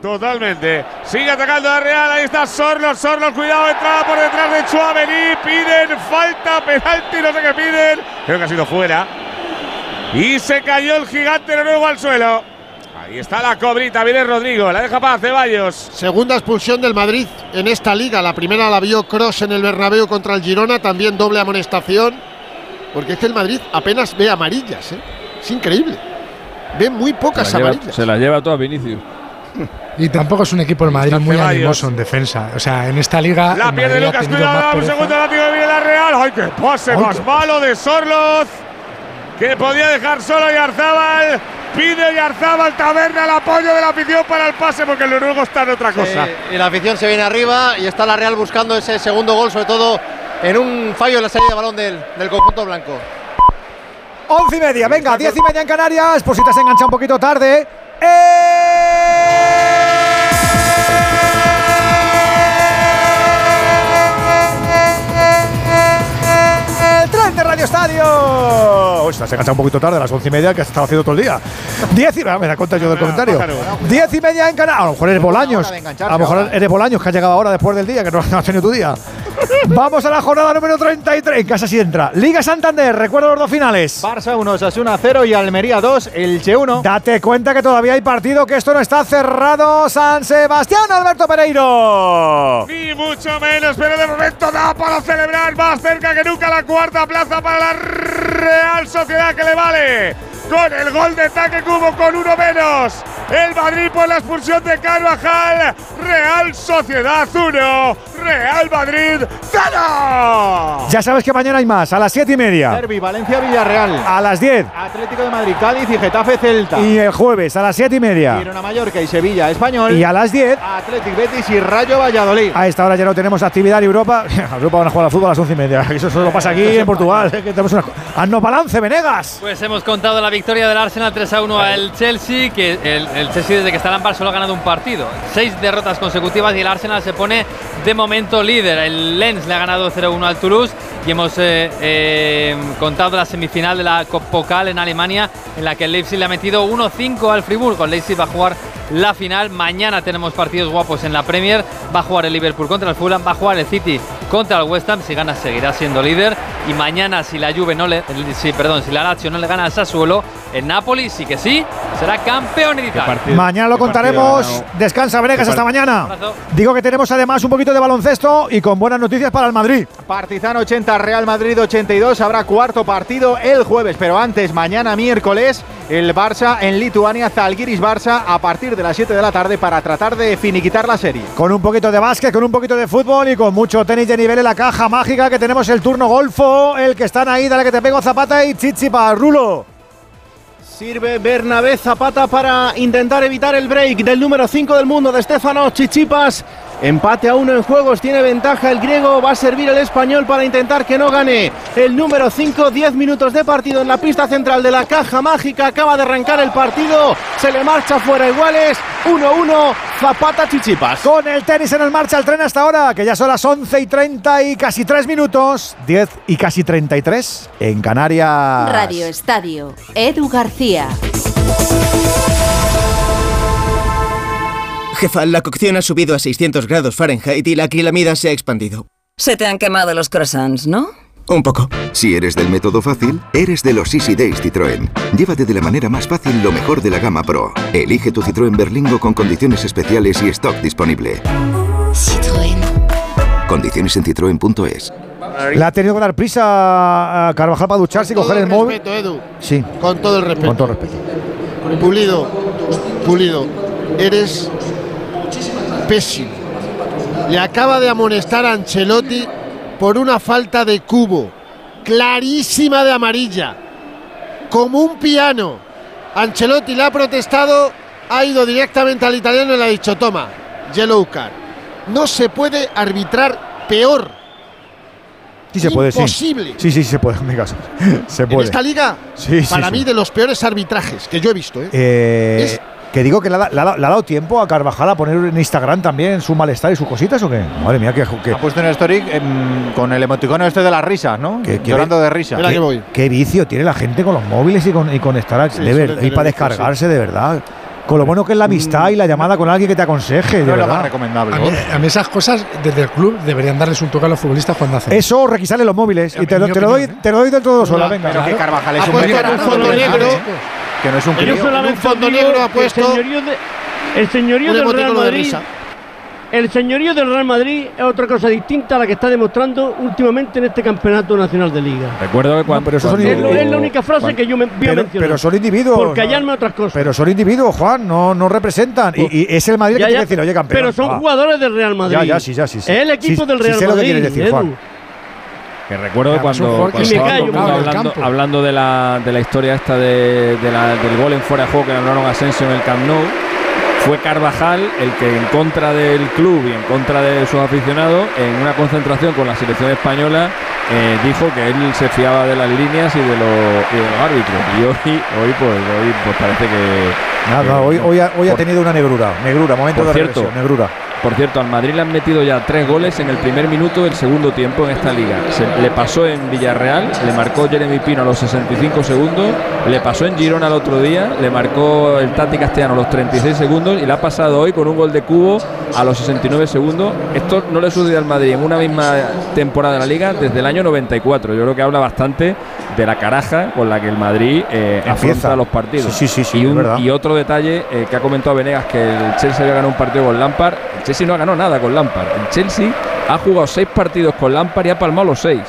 Totalmente. Sigue atacando a Real. Ahí está Sorlos. Sorlos, cuidado. Entrada por detrás de Chuamení. Piden falta, penalti, no sé qué piden. Creo que ha sido fuera. Y se cayó el gigante noruego al suelo. Ahí está la cobrita. Viene Rodrigo. La deja para Ceballos. Segunda expulsión del Madrid en esta liga. La primera la vio Cross en el Bernabéu contra el Girona, también doble amonestación. Porque es que el Madrid apenas ve amarillas, ¿eh? Es increíble. Ve muy pocas Se la lleva, amarillas. se la lleva toda Vinicius. Y tampoco es un equipo del Madrid muy animoso en defensa. O sea, en esta liga. La el pierde Lucas. Cuidado. Un segundo látigo viene la Real. ¡Ay, qué pase Ay, más qué- malo de Sorloz! Que podía dejar solo Yarzábal. Pide Yarzábal Taberna el apoyo de la afición para el pase porque el noruego está en otra cosa. Sí, y la afición se viene arriba y está la Real buscando ese segundo gol, sobre todo en un fallo en la salida de balón del, del conjunto blanco. Once y media, venga, diez y media en Canarias, por si te has enganchado un poquito tarde. ¡Eh! Radio Estadio. Uy, se ha enganchado un poquito tarde, a las once y media, que has estado haciendo todo el día. Diez y media, me da cuenta yo del comentario. Diez y media en Canal. A lo mejor eres Bolaños. A lo mejor eres Bolaños que has llegado ahora después del día, que no no has tenido tu día. Vamos a la jornada número 33. En casa sí entra. Liga Santander, recuerdo los dos finales. Barça 1, Osasuna 0 y Almería 2, Elche 1. Date cuenta que todavía hay partido, que esto no está cerrado. San Sebastián, Alberto Pereiro. Ni mucho menos, pero de momento da para celebrar más cerca que nunca la cuarta plaza para la Real Sociedad que le vale. Con el gol de Taque Cubo con uno menos. El Madrid por la expulsión de Carvajal. Real Sociedad 1. Real Madrid 0. Ya sabes que mañana hay más, a las 7 y media. Derby, Valencia Villarreal. A las 10. Atlético de Madrid, Cádiz y Getafe Celta. Y el jueves a las 7 y media. Girona Mallorca y Sevilla Español. Y a las 10. Atlético Betis y Rayo Valladolid. A esta hora ya no tenemos actividad en Europa. A Europa van a jugar al fútbol a las 11 y media. Eso solo pasa aquí en Portugal. Que tenemos una... Haznos balance, Venegas. Pues hemos contado la victoria del Arsenal 3 a 1 al Chelsea, que el, el Chelsea desde que está Lampard solo ha ganado un partido. Seis derrotas consecutivas y el Arsenal se pone de momento líder. El Lens le ha ganado 0-1 al Toulouse y hemos eh, eh, contado la semifinal de la Cop Pokal en Alemania en la que el Leipzig le ha metido 1-5 al Friburgo. Leipzig va a jugar la final. Mañana tenemos partidos guapos en la Premier. Va a jugar el Liverpool contra el Fulham, va a jugar el City contra el West Ham. Si gana seguirá siendo líder. Y mañana si la Juve no le, sí, perdón, si la Lazio no le gana al Sassuolo, el Napoli sí que sí será campeón en Italia. Mañana lo contaremos. Descansa, Venegas, hasta mañana. Digo que tenemos además un poquito de baloncesto y con buenas noticias para el Madrid. Partizan 80, Real Madrid 82. Habrá cuarto partido el jueves, pero antes, mañana miércoles, el Barça en Lituania, Zalgiris Barça, a partir de las 7 de la tarde para tratar de finiquitar la serie. Con un poquito de básquet, con un poquito de fútbol y con mucho tenis de nivel en la caja mágica que tenemos el turno golfo, el que están ahí, dale que te pego Zapata y Chichi para Rulo. Sirve Bernabé Zapata para intentar evitar el break del número 5 del mundo de Stefano Chichipas. Empate a uno en juegos, tiene ventaja. El griego, va a servir el español para intentar que no gane el número 5, 10 minutos de partido en la pista central de la caja mágica, acaba de arrancar el partido, se le marcha fuera. Iguales, 1-1, Zapata Chichipas. Con el tenis en el marcha el tren hasta ahora, que ya son las 11 y 30 y casi 3 minutos, 10 y casi 33 en Canarias. Radio Estadio, Edu García. Jefa, la cocción ha subido a 600 grados Fahrenheit y la acrilamida se ha expandido. Se te han quemado los croissants, ¿no? Un poco. Si eres del método fácil, eres de los Easy Days Citroën. Llévate de la manera más fácil lo mejor de la gama Pro. Elige tu Citroën Berlingo con condiciones especiales y stock disponible. Citroën. Condiciones en citroen.es. Le ha tenido que dar prisa a Carvajal para ducharse y coger el móvil. respeto, Edu. Sí. Con todo el respeto. Con todo el respeto. Pulido, Pulido, eres pésimo. Le acaba de amonestar a Ancelotti por una falta de cubo, clarísima de amarilla, como un piano. Ancelotti le ha protestado, ha ido directamente al italiano y le ha dicho, toma, yellow card. No se puede arbitrar peor. Sí se puede, sí. Imposible. Sí, sí, sí se puede, en mi caso. Se En puede. esta liga, sí, para sí. mí, de los peores arbitrajes que yo he visto. ¿eh? Eh, Es- que digo que le ha, da- le ha da- le ha dado tiempo a Carvajal a poner en Instagram también su malestar y sus cositas o qué? Madre mía, que, que- Ha puesto en story em, con el emoticono este de las risas, ¿no? que- que- Llorando de risa. qué- Qué vicio tiene la gente con los móviles y con, y con estar Sí, de y para descargarse de verdad. Con lo bueno que es la amistad y la llamada con alguien que te aconseje. No es lo más recomendable. A mí, a mí esas cosas desde el club deberían darles un toque a los futbolistas cuando hacen. Eso requisarle los móviles. Y te, lo- mi te lo doy, ¿eh? te lo doy dentro de dos horas. Venga. Pero que Carvajal es Ha un negro. Que no es un crío. un fondo negro ha puesto El señorío, de- el señorío un del Real de Madrid. El señorío del Real Madrid es otra cosa distinta a la que está demostrando últimamente en este campeonato nacional de liga. Recuerdo que cuando. pero cuando- Es, lo- es la única frase que yo me voy a Pero, mencionar. pero son individuos. Por callarme otras cosas. Pero son individuos, Juan, no, no representan. Y, y es el Madrid Ya, que tiene ya, que decir, oye, campeón. Pero son jugadores del Real Madrid. Ya, ya, sí, ya, sí. sí. Es el equipo Sí, del sí Real sé lo que Madrid. quieres decir, Edu. Juan. Que recuerdo cuando, cuando del hablando, hablando de, la, de la historia esta de, de la- del gol en fuera de juego que anularon a Asensio en el Camp Nou, fue Carvajal el que en contra del club y en contra de sus aficionados, en una concentración con la selección española, eh, dijo que él se fiaba de las líneas y de los, y de los árbitros. Y hoy, hoy, pues, hoy pues parece que... Nada, hoy, hoy, ha, hoy ha por- tenido una negrura. Negrura, momento Por de cierto, regresión, negrura. Por cierto, al Madrid le han metido ya tres goles en el primer minuto del segundo tiempo en esta liga. Se, le pasó en Villarreal, le marcó Jeremy Pino a los 65 segundos, le pasó en Girona el otro día, le marcó el Tati Castellano a los 36 segundos y le ha pasado hoy con un gol de cubo a los 69 segundos. Esto no le sucedido al Madrid en una misma temporada de la liga desde el año 94. Yo creo que habla bastante de la caraja con la que el Madrid eh, afronta los partidos. Sí, sí, sí, y, es un- verdad. y otro detalle eh, que ha comentado Venegas que el Chelsea había ganado un partido con Lampard. El Chelsea no ha ganado nada con Lampard. El Chelsea ha jugado seis partidos con Lampard y ha palmado los seis.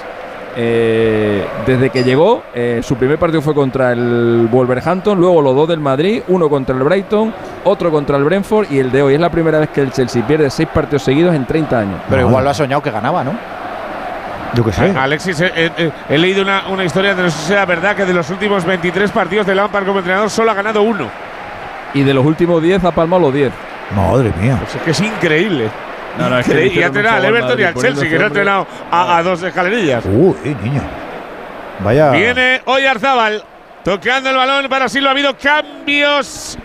Eh, desde que llegó, eh, su primer partido fue contra el Wolverhampton, luego los dos del Madrid, uno contra el Brighton, otro contra el Brentford y el de hoy. Es la primera vez que el Chelsea pierde seis partidos seguidos en 30 años. Pero igual lo ha soñado que ganaba, ¿no? Yo qué A- Alexis, eh, eh, eh, he leído una, una historia de no sé si sea verdad que de los últimos 23 partidos de Lampard como entrenador solo ha ganado uno. Y de los últimos 10 ha palmado los 10. Madre mía. Pues es que es increíble. No, no, es que y ha entrenado al Everton y al Chelsea, que no ha entrenado a, a dos escalerillas. Uy, niño. Vaya. Viene hoy Arzábal, tocando el balón para Silva. Ha habido cambios.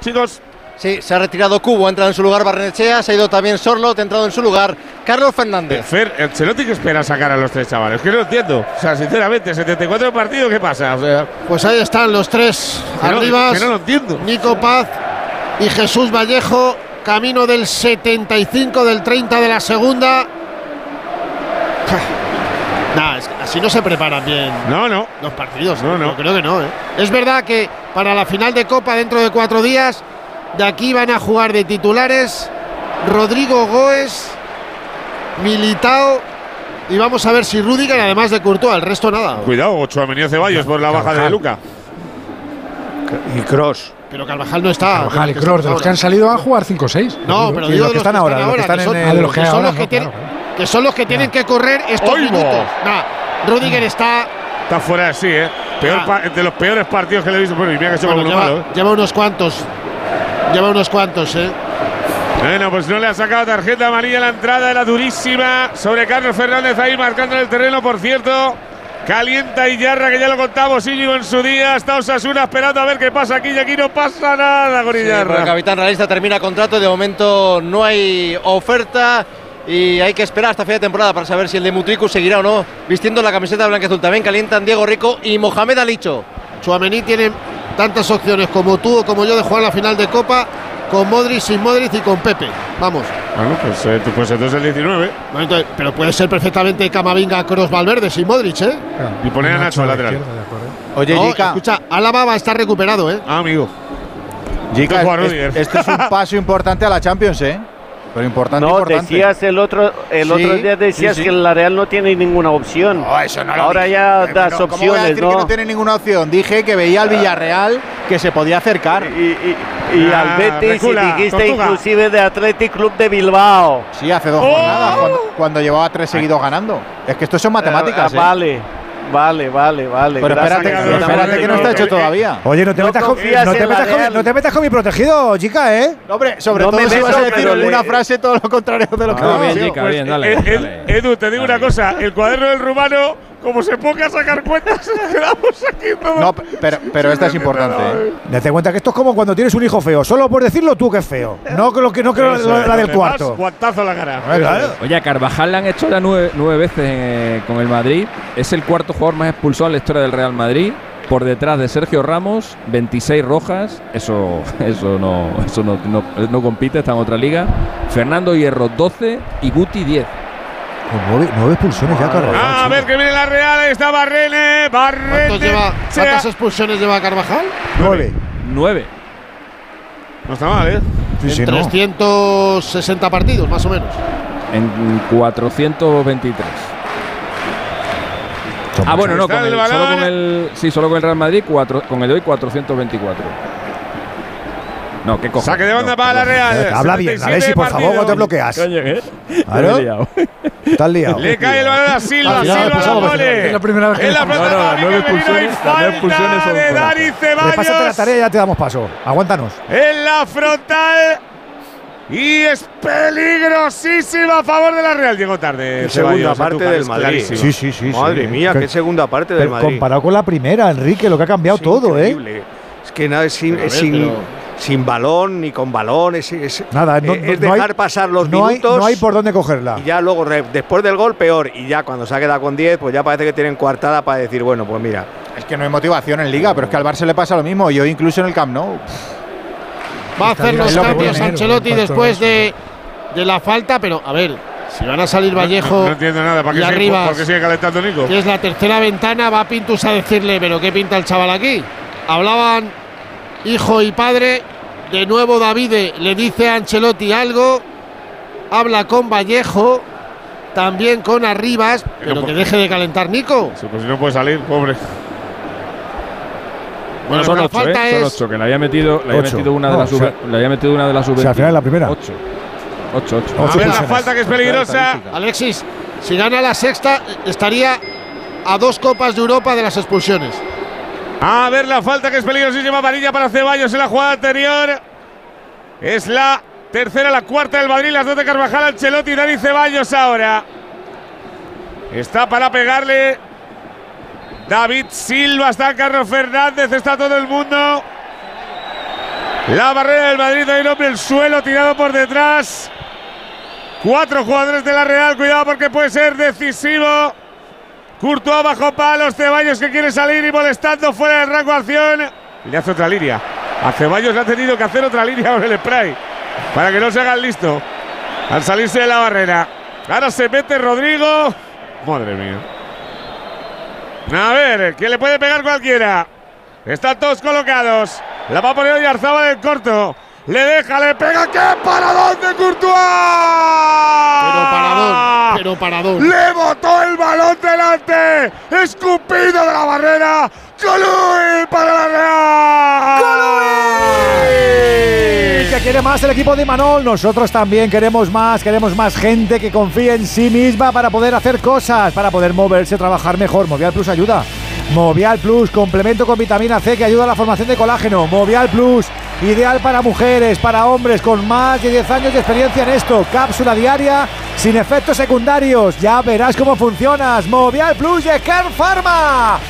Chicos, Sí, se ha retirado Cubo, ha entrado en su lugar Barnechea, se ha ido también Sorlot, ha entrado en su lugar Carlos Fernández. Fer, Ancelotti que espera sacar a los tres chavales, que no lo entiendo. O sea, sinceramente, 74 partidos, ¿qué pasa? O sea, Pues ahí están los tres Que no- no lo entiendo. Nico Paz y Jesús Vallejo, camino del 75 del 30 de la segunda. Nah, es que así no se preparan bien no, no. los partidos. No, ¿eh? no. Yo creo que no. ¿eh? Es verdad que para la final de Copa dentro de cuatro días, de aquí van a jugar de titulares Rodrigo Goes, Militao y vamos a ver si Rudiger, además de Courtois, el resto nada. Cuidado, ocho Ceballos por la baja de. Luca. Y Cross. Pero Carvajal no está. Carvajal y de los Kroos, de los que han salido a jugar 5-6. No, pero Y digo de los que están ahora, Ah, de los que son ahora, los que son los que tienen que correr estos ¡Oigo! minutos. Nah, Rudiger está Está fuera de sí, ¿eh? Peor Ah. pa- de los peores partidos que le he visto. Bueno, y mira que bueno, lleva, malos. lleva unos cuantos. Lleva unos cuantos, eh. Bueno, pues no le ha sacado tarjeta amarilla a la entrada, era durísima sobre Carlos Fernández ahí marcando en el terreno, por cierto. Calienta y yarra, que ya lo contamos Íñigo en su día. Está Osasuna esperando a ver qué pasa aquí y aquí no pasa nada con Sí, Iyarra. pero el capitán realista termina contrato, de momento no hay oferta y hay que esperar hasta fin de temporada para saber si el de Mutriku seguirá o no vistiendo la camiseta blanca y azul. También calientan Diego Rico y Mohamed Alicho. Chuamení tiene tantas opciones como tú o como yo de jugar la final de Copa con Modric, sin Modric y con Pepe. Vamos. Bueno, pues, eh, tú- pues entonces el 19. Bueno, entonces, pero puede ser perfectamente Camavinga, Cross, Valverde sin Modric, ¿eh? Y poner a Nacho al lateral. Oye, No, Jica. escucha, Álava va a estar recuperado, ¿eh? Ah, amigo. Es- Rudiger. este es un paso importante a la Champions, ¿eh? Pero importante, No, importante. decías el otro, el Sí, otro día decías sí, sí. que la Real no tiene ninguna opción. No, eso no lo Ahora dije. ya das pero ¿cómo voy a opciones, decir ¿no? que no tiene ninguna opción? Dije que veía al Villarreal que se podía acercar. Y Ah, al Betis recula, y dijiste Tortuga. inclusive de Athletic Club de Bilbao. Sí, hace dos ¡Oh! jornadas, cuando, cuando llevaba tres seguidos ganando. Es que esto son matemáticas. Ah, ¿eh? vale, vale, vale, vale. Pero Gracias. espérate, que no está hecho todavía. Oye, no te, No metas, con, no, te metas con, Real. no te metas con mi protegido, chica, ¿eh? Hombre, sobre No todo me si vas a decir en una frase todo lo contrario de lo que Ah, bien, Pues, bien, dale, Ed- Ed- dale. Edu, te digo una cosa. El cuaderno del rumano, como se ponga a sacar cuentas, quedamos aquí todos. No, pero, pero esta es importante. ¿eh? Date cuenta que esto es como cuando tienes un hijo feo. Solo por decirlo tú que es feo. No que lo que no que Eso la, del cuarto. Guantazo a la cara. Claro. Oye, a Carvajal le han hecho ya nueve, nueve veces eh, con el Madrid. Es el cuarto jugador más expulsado en la historia del Real Madrid. Por detrás de Sergio Ramos, 26 rojas. Eso, eso no, eso no, no- no compite, está en otra liga. Fernando Hierro, 12 y Guti, 10. Con nueve, nueve expulsiones ya, Carvajal. Ah, a ver que viene la Real. Ahí está Barrene. Barrene. ¿Cuántos lleva, ¿Cuántas expulsiones lleva Carvajal? Nueve. 9. No está mal, ¿eh? Sí, sí, en no. 360 partidos, más o menos. En 423. Ah, bueno, no, con el el, solo con el, sí, solo con el Real Madrid, cuatro, con el de hoy 424. No, qué cojones. Saque de banda no, para la. Real. Eh, Habla bien, 77 Alexis, por favor, no te bloqueas. Coño, ¿eh? Claro. Liado. Estás liado. Le cae el balón a Silva, Silva pues, la vamos, pone. es la primera vez que En la lo plaza No, no, nueve expulsiones- las nueve expulsiones falta son de Repásate la tarea y ya te damos paso. Aguántanos. En la frontal. Y es peligrosísima a favor de la Real. Llegó tarde. Qué segunda Ceballos, parte del es Madrid. Sí, sí, sí. Madre sí. mía, Que- qué segunda parte del Madrid. comparado con la primera, Enrique, lo que ha cambiado Es todo, ¿eh? increíble. Es que nada, es, in- es sin balón ni con balón. Es, es- Nada, no- eh, es no hay- dejar pasar los no hay- minutos. no hay por dónde cogerla. Y ya luego, después del gol, peor. Y ya cuando se ha quedado con 10, pues ya parece que tienen coartada para decir, bueno, pues mira. Es que no hay motivación en Liga, pero es que al Barça le pasa lo mismo. Yo incluso en el Camp Nou. Va a hacer los cambios Ancelotti después de, de la falta, pero a ver, si van a salir Vallejo No entiendo nada. ¿Para qué sigue, Arribas, por qué sigue calentando Nico? que es la tercera ventana, va Pintus a decirle, pero ¿qué pinta el chaval aquí? Hablaban hijo y padre, de nuevo Davide le dice a Ancelotti algo, habla con Vallejo, también con Arribas, pero que deje de calentar Nico. Sí, pues si no puede salir, pobre. Bueno, son ocho, falta ¿eh? Son es- ocho, que le había metido, le había Ocho. metido una de No, las o sea- sub- le había metido una de las sub O sea, al final la primera. Ocho. Ocho, ocho. pues, A ver la falta que es peligrosa. Alexis, si gana la sexta, estaría a dos copas de Europa de las expulsiones. A ver la falta que es peligrosísima. Amarilla para Ceballos en la jugada anterior. Es la tercera, la cuarta del Madrid. Las dos de Carvajal, Ancelotti y Dani Ceballos ahora. Está para pegarle. David Silva, está Carlos Fernández, está todo el mundo. La barrera del Madrid, hay un el suelo tirado por detrás. Cuatro jugadores de la Real, cuidado porque puede ser decisivo. Courtois bajo palos, Ceballos que quiere salir y molestando fuera del rango acción. Y le hace otra línea. A Ceballos le ha tenido que hacer otra línea con el spray. Para que no se hagan listo. Al salirse de la barrera. Ahora se mete Rodrigo. Madre mía. A ver, que le puede pegar cualquiera. Están todos colocados. La va a poner Oyarzaba del corto. Le deja, le pega. ¡Qué paradón de Courtois! Pero paradón, pero paradón. Le botó el balón delante. Escupido de la barrera. ¡Colui para la Real! que quiere más el equipo de Imanol. Nosotros también queremos más, queremos más gente que confíe en sí misma para poder hacer cosas, para poder moverse, trabajar mejor. Movial Plus ayuda. Movial Plus, complemento con vitamina C que ayuda a la formación de colágeno. Movial Plus, ideal para mujeres, para hombres con más de 10 años de experiencia en esto. Cápsula diaria sin efectos secundarios. Ya verás cómo funcionas. Movial Plus de Care Pharma.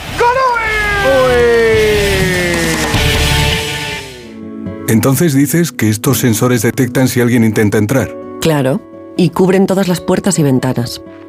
Entonces dices que estos sensores detectan si alguien intenta entrar. Claro, y cubren todas las puertas y ventanas.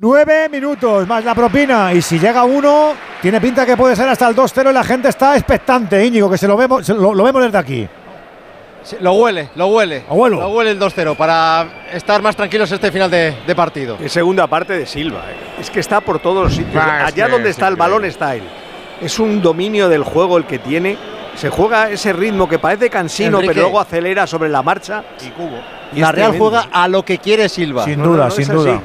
Nueve minutos más la propina. Y si llega uno, tiene pinta que puede ser hasta el 2-0 y la gente está expectante, Íñigo, que se lo vemos, se lo, lo vemos desde aquí. Sí, lo huele, lo huele. Abuelo. Lo huele el 2-0 para estar más tranquilos este final de, de partido. Y segunda parte de Silva. eh. Es que está por todos los sitios. Ah, es Allá donde es está el balón está él. Es un dominio del juego el que tiene. Se juega ese ritmo que parece cansino, Enrique. pero luego acelera sobre la marcha. Y cubo. Y La Real tremendo. juega a lo que quiere Silva. Sin No, no, duda, no, sin duda. así.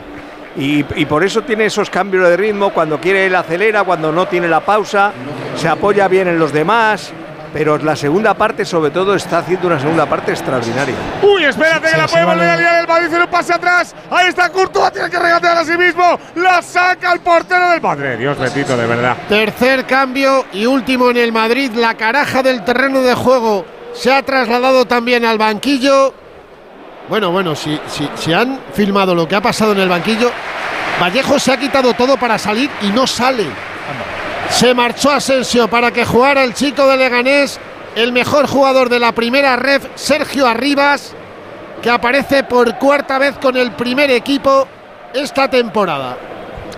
Y, y por eso tiene esos cambios de ritmo. Cuando quiere él acelera, cuando no tiene la pausa, se apoya bien en los demás. Pero la segunda parte, sobre todo, está haciendo una segunda parte extraordinaria. Uy, espérate que Sí, la sí, puede volver a liar el Madrid. Hacer un pase atrás. Ahí está Courtois. Tiene que regatear a sí mismo. La saca el portero del Madrid. Dios bendito, de verdad. Tercer cambio y último en el Madrid. La caraja del terreno de juego se ha trasladado también al banquillo. Bueno, bueno, si, si, si han filmado lo que ha pasado en el banquillo, Vallejo se ha quitado todo para salir y no sale. Se marchó Asensio para que jugara el chico de Leganés, el mejor jugador de la primera ref, Sergio Arribas, que aparece por cuarta vez con el primer equipo esta temporada.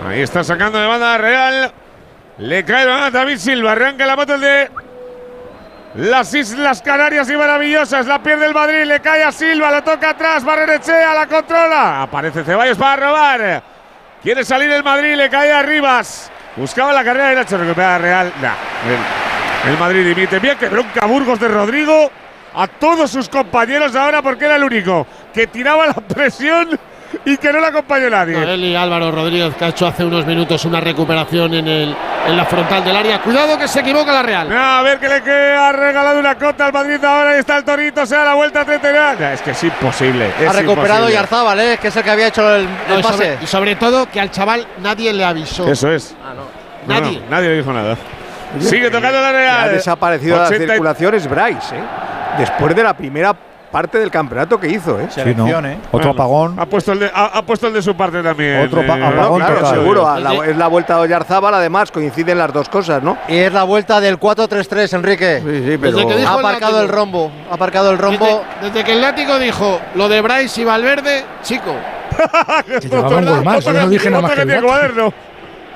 Ahí está sacando de banda Real. Le cae a David Silva. Arranca la el de las Islas Canarias y maravillosas. La pierde el Madrid. Le cae a Silva. Lo toca atrás. Barrenechea. La controla. Aparece Ceballos para robar. Quiere salir el Madrid. Le cae a Rivas. Buscaba la carrera de Nacho. Recupera Real. El, el Madrid dimite. Bien que bronca Burgos de Rodrigo. A todos sus compañeros ahora porque era el único que tiraba la presión y que no le acompañe nadie. Él y Álvaro Rodríguez, que ha hecho hace unos minutos una recuperación en, el, en la frontal del área. Cuidado que se equivoca la Real. A ver que le queda, ha regalado una cota al Madrid ahora y está el Torito, se da la vuelta a 39. Es que es imposible. Ha recuperado. Yarzabal, ¿eh? que es el que había hecho el, el No, y, pase. sobre, y sobre todo que al chaval nadie le avisó. Eso es. Ah, no. Nadie. no, nadie le dijo nada. Sigue tocando la Ha Real. desaparecido de la 80 y- circulación es Bryce, ¿eh? Después de la primera parte del campeonato que hizo, ¿eh? Sí, ¿no? Otro apagón. Ha puesto, el de, ha, ha puesto el de su parte también. Otro eh, No, apagón claro, seguro. a la- Desde- es la vuelta de Oyarzábal, además, coinciden las dos cosas, ¿no? Y es la vuelta del 4-3-3, Enrique. Sí, sí, pero. Desde que dijo Ha el aparcado el rombo. Ha aparcado el rombo. Desde, desde que el látigo dijo lo de Bryce y Valverde, chico. Un más, yo no dije nada más que el tiene dato. cuaderno.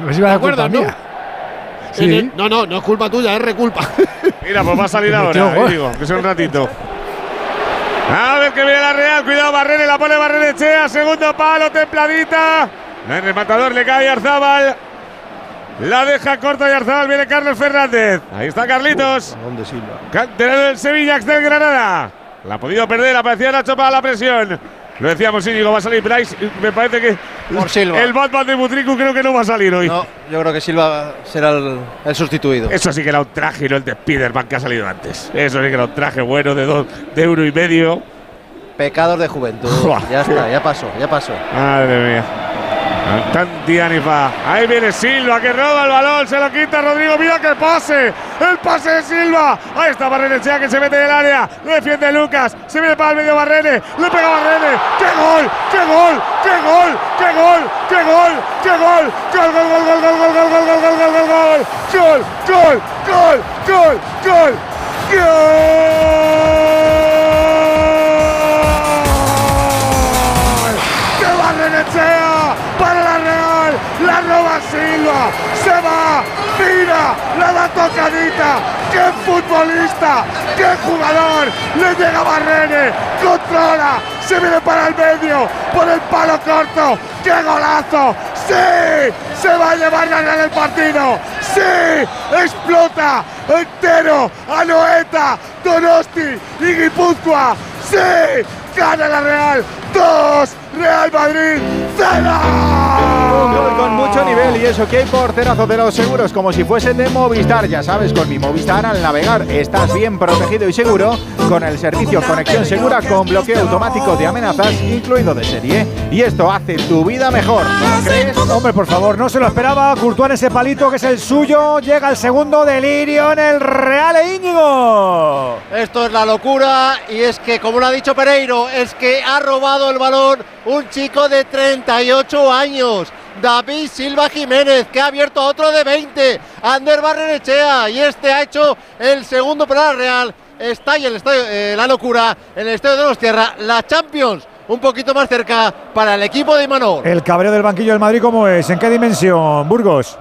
A ver si va a ¿Te dar culpa acuerdas, no? mía. En Sí. el- no, no, no es culpa tuya, es reculpa. Mira, pues va a salir ahora, eh, digo, que sea un ratito. A ver que viene la Real, cuidado Barrene, la pone Barrene Chea, segundo palo, templadita. El rematador le cae a Arzábal. La deja corta y Arzabal, viene Carlos Fernández. Ahí está Carlitos. ¿Dónde Silva? Canterano del Sevilla, del Granada. La ha podido perder, aparecía Nacho para la presión. Lo decíamos, Íñigo, va a salir Bryce. Me parece que Por Silva. el Batman de Butricu creo que no va a salir hoy. No, yo creo que Silva será el, el sustituido. Eso sí que era un traje y no el de Spiderman que ha salido antes. Eso sí que era un traje bueno de, dos, de euro y medio. Pecados de juventud. Ya está, ya pasó, ya pasó. Madre mía. Tanti Anifa. Ahí viene Silva que roba el balón, se lo quita Rodrigo. Mira que pase. El pase de Silva. Ahí está Barrenechea que se mete en área. Lo defiende Lucas. Se viene para el medio Barrene. Le pega Barrene. ¡Qué gol! ¡Qué gol! ¡Qué gol! ¡Qué gol! ¡Qué gol! ¡Qué gol! ¡Gol, gol, gol, gol, gol, gol, gol, gol, gol, gol, gol, gol! ¡Gol! ¡Gol! ¡Gol! ¡Gol! ¡Gol! ¡Gol! ¡Se va! ¡Mira! ¡La da tocadita! ¡Qué futbolista! ¡Qué jugador! ¡Le llega Barrene! ¡Controla! ¡Se viene para el medio! ¡Por el palo corto! ¡Qué golazo! ¡Sí! ¡Se va a llevar la Real el partido! ¡Sí! ¡Explota! ¡Entero! ¡Anoeta! ¡Donosti! ¡Y Guipúzcoa! ¡Sí! ¡Gana la Real! ¡Dos! ¡Real Madrid! ¡Cero! Un gol con mucho nivel y eso que hay porterazo de los seguros como si fuesen de Movistar. Ya sabes, con mi Movistar al navegar estás bien protegido y seguro con el servicio Conexión Segura con bloqueo automático de amenazas incluido de serie. Y esto hace tu vida mejor. ¿No crees? Hombre, por favor, no se lo esperaba. Courtois en ese palito que es el suyo. Llega el segundo delirio en el Real e Íñigo. Esto es la locura y es que, como lo ha dicho Pereiro, es que ha robado el balón un chico de 38 años. David Silva Jiménez, que ha abierto a otro de 20, Ander Barrenechea, y este ha hecho el segundo para la Real. Está ahí el estadio, eh, la locura en el estadio de los Tierra, la Champions, un poquito más cerca para el equipo de Imanol. El cabreo del banquillo del Madrid, ¿cómo es? ¿En qué dimensión, Burgos?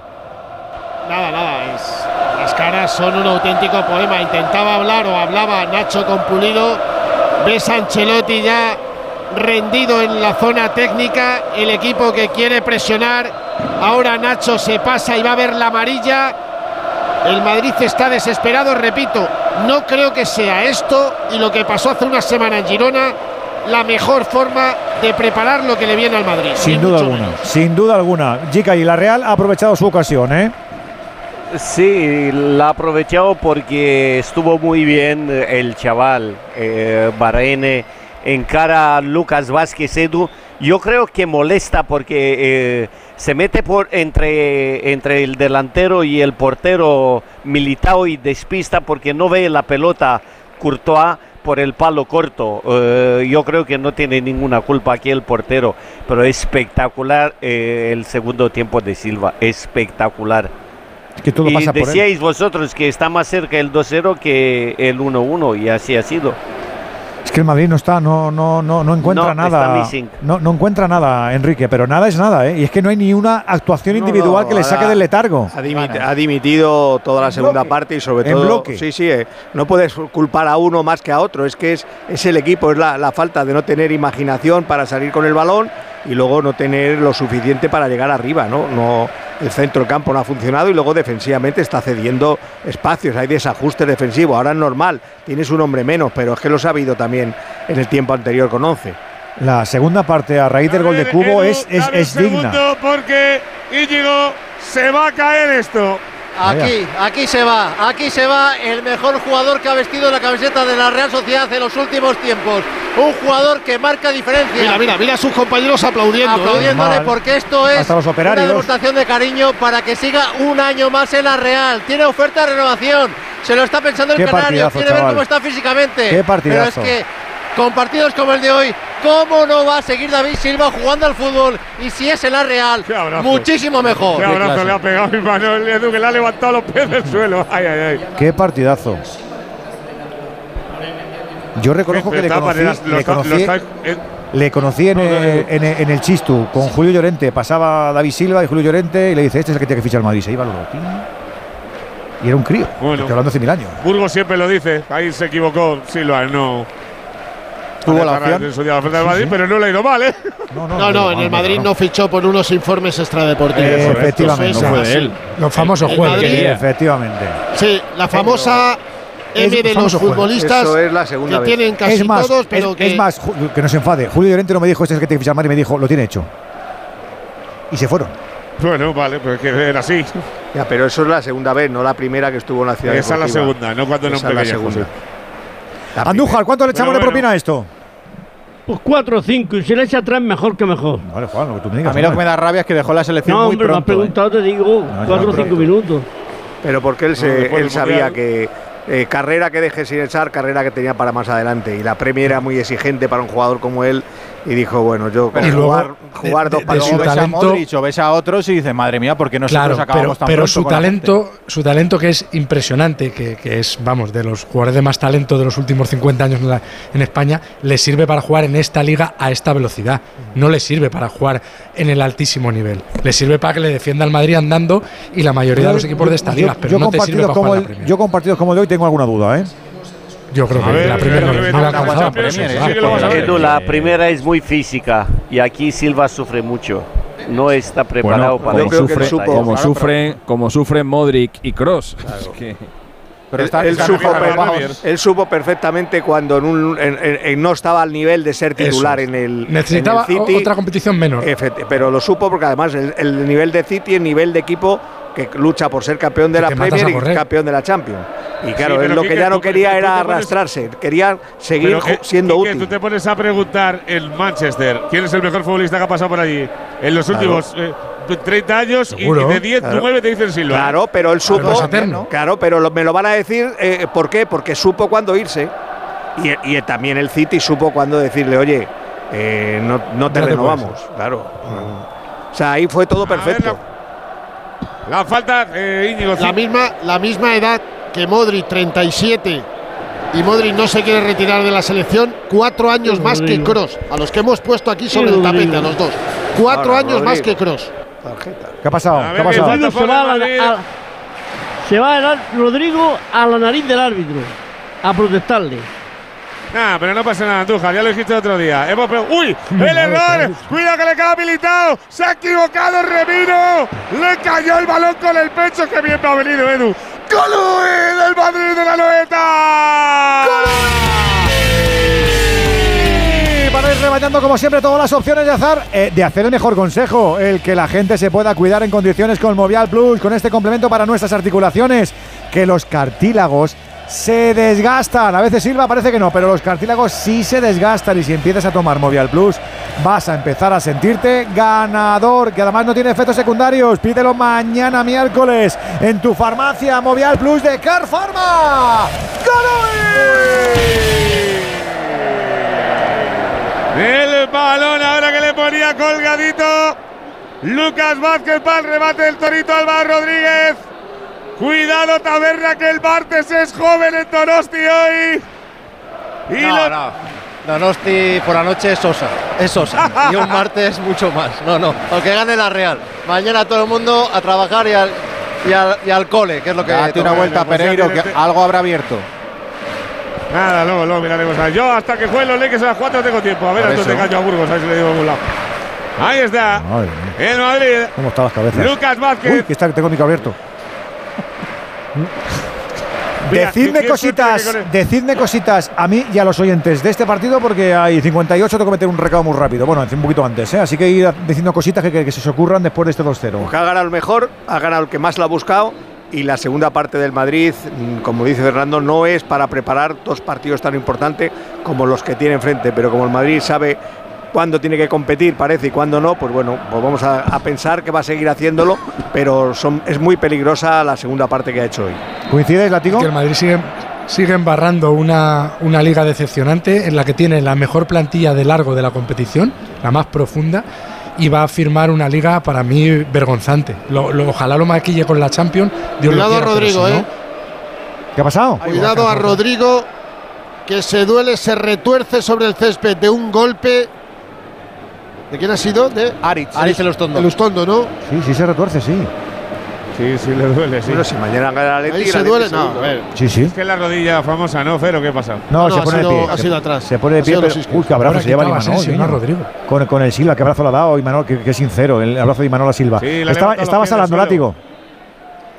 Nada, nada, es- las caras son un auténtico poema. Intentaba hablar o hablaba Nacho con Pulido. Ves a Ancelotti ya rendido en la zona técnica. El equipo que quiere presionar. Ahora Nacho se pasa y va a ver la amarilla. El Madrid está desesperado, repito. No creo que sea esto y lo que pasó hace una semana en Girona la mejor forma de preparar lo que le viene al Madrid. Sin duda alguna. menos. Sin duda alguna. Jica y la Real ha aprovechado su ocasión, ¿eh? Sí, la ha aprovechado porque estuvo muy bien eh, el chaval eh, Barrene encara a Lucas Vázquez Edu. Yo creo que molesta porque eh, se mete por entre, entre el delantero y el portero Militao y despista porque no ve la pelota Courtois por el palo corto. Eh, yo creo que no tiene ninguna culpa aquí el portero, pero espectacular eh, el segundo tiempo de Silva, espectacular. Es que todo y pasa por decíais vosotros que está más cerca el 2-0 que el 1-1 y así ha sido. Es que el Madrid no está, no, no, no, no encuentra No, nada. No, no encuentra nada, Enrique, pero nada es nada, ¿eh? Y es que no hay ni una actuación No, individual no, que le saque del letargo. Ha, dimiti- ha dimitido toda la En segunda bloque. parte y sobre En todo. bloque. Sí, sí, eh, no puedes culpar a uno más que a otro. Es que es, es el equipo, es la, la falta de no tener imaginación para salir con el balón y luego no tener lo suficiente para llegar arriba, ¿no? no el centro campo no ha funcionado y luego defensivamente está cediendo espacios, hay desajuste defensivo. Ahora es normal, tienes un hombre menos, pero es que los ha habido también en el tiempo anterior con 11. La segunda parte a raíz del gol de Cubo es, es, digna. porque Íñigo se va a caer esto. Aquí, aquí se va, aquí se va el mejor jugador que ha vestido la camiseta de la Real Sociedad en los últimos tiempos. Un jugador que marca diferencia. Mira, mira, mira a sus compañeros aplaudiendo. ¿eh? Aplaudiéndole porque esto es una demostración de cariño para que siga un año más en la Real. Tiene oferta de renovación. Se lo está pensando el Canario. Quiere ver cómo está físicamente. Qué Pero partidazo. es que con partidos como el de hoy, ¿cómo no va a seguir David Silva jugando al fútbol? Y si es en la Real, muchísimo mejor. Qué abrazo le ha pegado mi Manuel Edu, que le ha levantado los pies del suelo. Ay, ay, ay. Qué partidazo. Yo reconozco que le conocí, le eh, le conocí en, el, en, el- en el Chistu con Julio Llorente. Pasaba David Silva y Julio Llorente y le dice: Este es el que tiene que fichar al Madrid. Se iba al. Y era un crío. Bueno. Estoy hablando hace mil años. Burgos siempre lo dice. Ahí se equivocó Silva, no. Tuvo la opción. en su día la oferta del Madrid, pero no le ha ido mal, ¿eh? No, No, no, en el Madrid no fichó por unos informes extradeportivos. Eh, efectivamente. Eso es así. Los famosos El juegos. Madrid- Efectivamente. Sí, la famosa Es M de los futbolistas Eso es la segunda que vez. tienen casi es más, todos, es- pero es, que más, Ju- que no se enfade. Julio Llorente no me dijo: Este es el que tiene que fichar Madrid. Me dijo: Lo tiene hecho. Y se fueron. Bueno, vale, pero es que era así. Ya, pero eso es la segunda vez, no la primera que estuvo en la ciudad. Esa es la segunda, no cuando Esa es la segunda. José. Andújar, ¿cuánto le echamos Bueno, de bueno. propina a esto? Pues 4 o 5 y si le echa atrás mejor que mejor. Vale, Juan, lo que tú me digas. A mí lo que me da rabia es que dejó la selección No, muy hombre, me has pronto. ¿eh? preguntado, te digo, ya, 4 o pero- 5 minutos. Pero porque él, No, se, después él del sabía que eh, carrera que deje sin echar, carrera que tenía para más adelante. Y la Premier era muy exigente para un jugador como él. Y dijo, bueno, yo con Y luego, jugar, jugar de- dos partidos. ves a talento- Modric o ves a otros y dices, madre mía, ¿por qué nosotros Claro, acabamos pero, tan pero su con talento, su talento que es impresionante, que, que es, vamos, de los jugadores de más talento de los últimos 50 años en, la- en España, le sirve para jugar en esta liga a esta velocidad. No le sirve para jugar en el altísimo nivel. Le sirve para que le defienda al Madrid andando y la mayoría de los equipos de estas Yo- ligas, pero yo no te sirve para jugar el- la. Yo con partidos como el de hoy tengo alguna duda, ¿eh? Yo creo A que ver, la Premier no, no la alcanzaba. Champions, por eso, sí, ¿verdad? sí que lo vamos a ver. Edu, la primera es muy física y aquí Silva sufre mucho. No está preparado Bueno, para como, sufre- supo- como claro, sufren, como sufren Modric y Cross. Pero Él, está, él está supo, bien él supo perfectamente cuando en un- en- en- en no estaba al nivel de ser titular Eso en el, Necesitaba en el City. otra competición menor. Efecti- pero lo supo porque además el, el nivel de City, el nivel de equipo que lucha por ser campeón de la Premier y campeón de la Champions. Y claro, Sí, él lo que ya no tú- quería tú era pones- arrastrarse, quería seguir que- siendo Quique, útil. Tú te pones a preguntar en Manchester quién es el mejor futbolista que ha pasado por allí en los Claro. últimos eh, 30 años y- Seguro. y de 10, Claro. 9 te dicen Silva. Claro, pero él supo. no es eterno. Claro, pero lo- me lo van a decir, eh, ¿por qué? Porque supo cuándo irse. Y, y también el City supo cuándo decirle, oye, eh, no, no te renovamos. Claro. O sea, ahí fue todo A ver, perfecto. La falta, eh, Íñigo. la misma, la misma edad que Modric, 37, y Modric no se quiere retirar de la selección, cuatro años más que Rodrigo. Cross, a los que hemos puesto aquí sobre Sí, el tapete, Rodrigo. a los dos. Cuatro Ahora, años más Rodrigo. que Cross. Tarjeta. ¿Qué ha pasado? Rodrigo se va, a la, Madrid. a- se va el ar- Rodrigo a la nariz del árbitro a protestarle. Nah, pero no pasa nada, Andújar, ya lo dijiste otro día. Hemos ¡Uy! ¡El error! ¡Cuidado que le queda habilitado! ¡Se ha equivocado Remiro! ¡Le cayó el balón con el pecho! ¡Qué bien me ha venido, Edu! ¡Gol del Madrid de la Noeta! Y para ir rebañando como siempre todas las opciones de azar, eh, de hacer el mejor consejo, el que la gente se pueda cuidar en condiciones con Movial Plus, con este complemento para nuestras articulaciones, que los cartílagos se desgastan. A veces Silva parece que no, pero los cartílagos sí se desgastan y si empiezas a tomar Movial Plus vas a empezar a sentirte ganador, que además no tiene efectos secundarios. Pídelo mañana miércoles en tu farmacia Movial Plus de Carpharma. El balón ahora que le ponía colgadito. Lucas Vázquez para el remate del Torito Álvaro Rodríguez. Cuidado Taberna que el martes es joven en Donosti hoy. Y No, lo- no. Donosti por la noche es Sosa. Es Sosa. y un martes mucho más. No, no. Aunque gane la Real. Mañana todo el mundo a trabajar y al, y al, y al cole, que es lo que. Date una vuelta a Pues Pereiro, que algo habrá abierto. Nada, luego, luego miraremos. a. Yo hasta que jueguen los Lakers a las 4 tengo tiempo. A ver, eso. de caño a Burgos, a ver si le digo a algún lado. Ahí está. Madre El Madrid. ¿Cómo están las cabezas? Lucas Uy, Vázquez. que está, que tengo el micro abierto. Mira, Decidme cositas, decidme cositas a mí y a los oyentes de este partido porque hay 58, tengo que meter un recado muy rápido. Bueno, un poquito antes, ¿eh? así que ir diciendo cositas que, que- que se os ocurran después de este 2-0. Que ha ganado el mejor, ha ganado el que más lo ha buscado y la segunda parte del Madrid, mm, como dice Fernando, no es para preparar dos partidos tan importantes como los que tiene enfrente, pero como el Madrid sabe cuándo tiene que competir, parece, y cuándo no, pues bueno, pues vamos a, a pensar que va a seguir haciéndolo, pero son, es muy peligrosa la segunda parte que ha hecho hoy. ¿Coincides, Latigo? Que el Madrid sigue, sigue embarrando una, una liga decepcionante en la que tiene la mejor plantilla de largo de la competición, la más profunda, y va a firmar una liga para mí vergonzante. Lo- lo- ojalá lo maquille con la Champions. Dios Cuidado a quiera, Rodrigo, si no- ¿eh? ¿Qué ha pasado? Cuidado a Rodrigo, que se duele, se retuerce sobre el césped de un golpe. ¿De quién ha sido? De Aritz. Aritz Elustondo. Elustondo, ¿no? Sí, sí se retuerce, sí. Sí, sí, le duele, sí. Bueno, si mañana gana el Ahí Atleti, se el duele. No, segundo. a ver. Sí, sí. Es que la rodilla famosa, ¿no, Fero? ¿Qué ha pasado? No, No, se pone de sido- pie. ha sido atrás. Se pone de pie. pero- uy, qué abrazo se lleva el Imanol. Niño. ¿no, Rodrigo? Con, con el Silva, qué abrazo le ha dado Imanol, qué, qué sincero, el abrazo de Imanol a Silva. Sí, le ha Estaba- hablando, suelo. Látigo.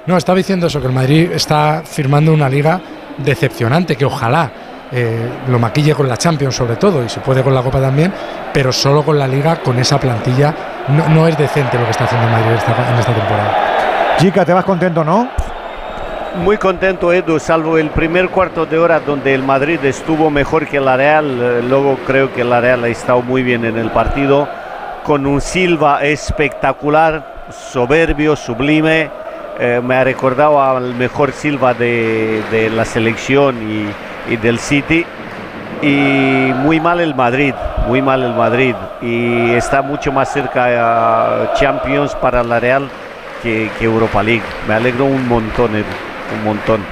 No, estaba diciendo eso, que el Madrid está firmando una liga decepcionante, que ojalá eh, lo maquille con la Champions sobre todo, y se puede con la Copa también, pero solo con la liga, con esa plantilla, no, no es decente lo que está haciendo el Madrid esta- en esta temporada. Chica, te vas contento, ¿no? Muy contento, Edu, salvo el primer cuarto de hora donde el Madrid estuvo mejor que la Real. eh, Luego creo que la Real ha estado muy bien en el partido, con un Silva espectacular, soberbio, sublime. Eh, me ha recordado al mejor Silva de, de la selección y, y del City. Y muy mal el Madrid, muy mal el Madrid. Y está mucho más cerca a Champions para la Real que, que Europa League. Me alegro un montón, Edu, un montón.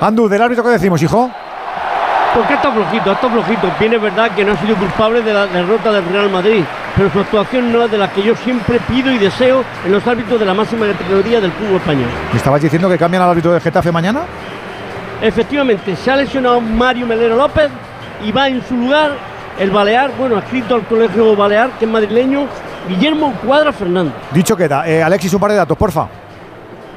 Andu, del árbitro, ¿qué decimos, hijo? Porque está flojito, está flojito. Bien es verdad que no ha sido culpable de la derrota del Real Madrid, pero su actuación no es de la que yo siempre pido y deseo en los árbitros de la máxima categoría del fútbol español. ¿Me estabas diciendo que cambian al árbitro del Getafe mañana? Efectivamente, se ha lesionado Mario Melero López y va en su lugar el Balear, bueno, adscrito al colegio Balear, que es madrileño, Guillermo Cuadra Fernández. Dicho queda. Eh, Alexis, un par de datos, porfa.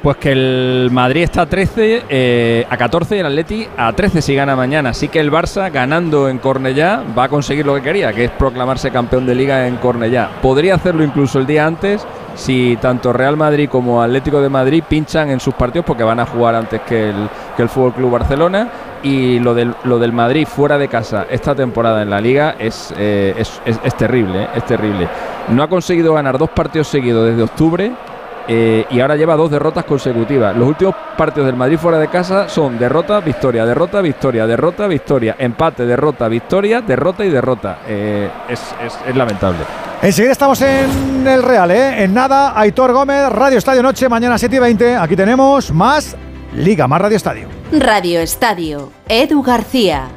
Pues que el Madrid está a 13, eh, a 14 y el Atleti a 13 si gana mañana. Así que el Barça, ganando en Cornellá, va a conseguir lo que quería, que es proclamarse campeón de liga en Cornellá. Podría hacerlo incluso el día antes si tanto Real Madrid como Atlético de Madrid pinchan en sus partidos porque van a jugar antes que el, que el Fútbol Club Barcelona. Y lo del, lo del Madrid fuera de casa esta temporada en la liga es, eh, es, es- terrible, eh, es terrible. No ha conseguido ganar dos partidos seguidos desde octubre eh, y ahora lleva dos derrotas consecutivas. Los últimos partidos del Madrid fuera de casa son derrota, victoria, derrota, victoria, derrota, victoria, empate, derrota, victoria, derrota y derrota. Eh, es, es- es lamentable. Enseguida estamos en el Real, ¿eh? En nada, Aitor Gómez, Radio Estadio Noche, mañana 7 y 20. Aquí tenemos más Liga, más Radio Estadio. Radio Estadio. Edu García.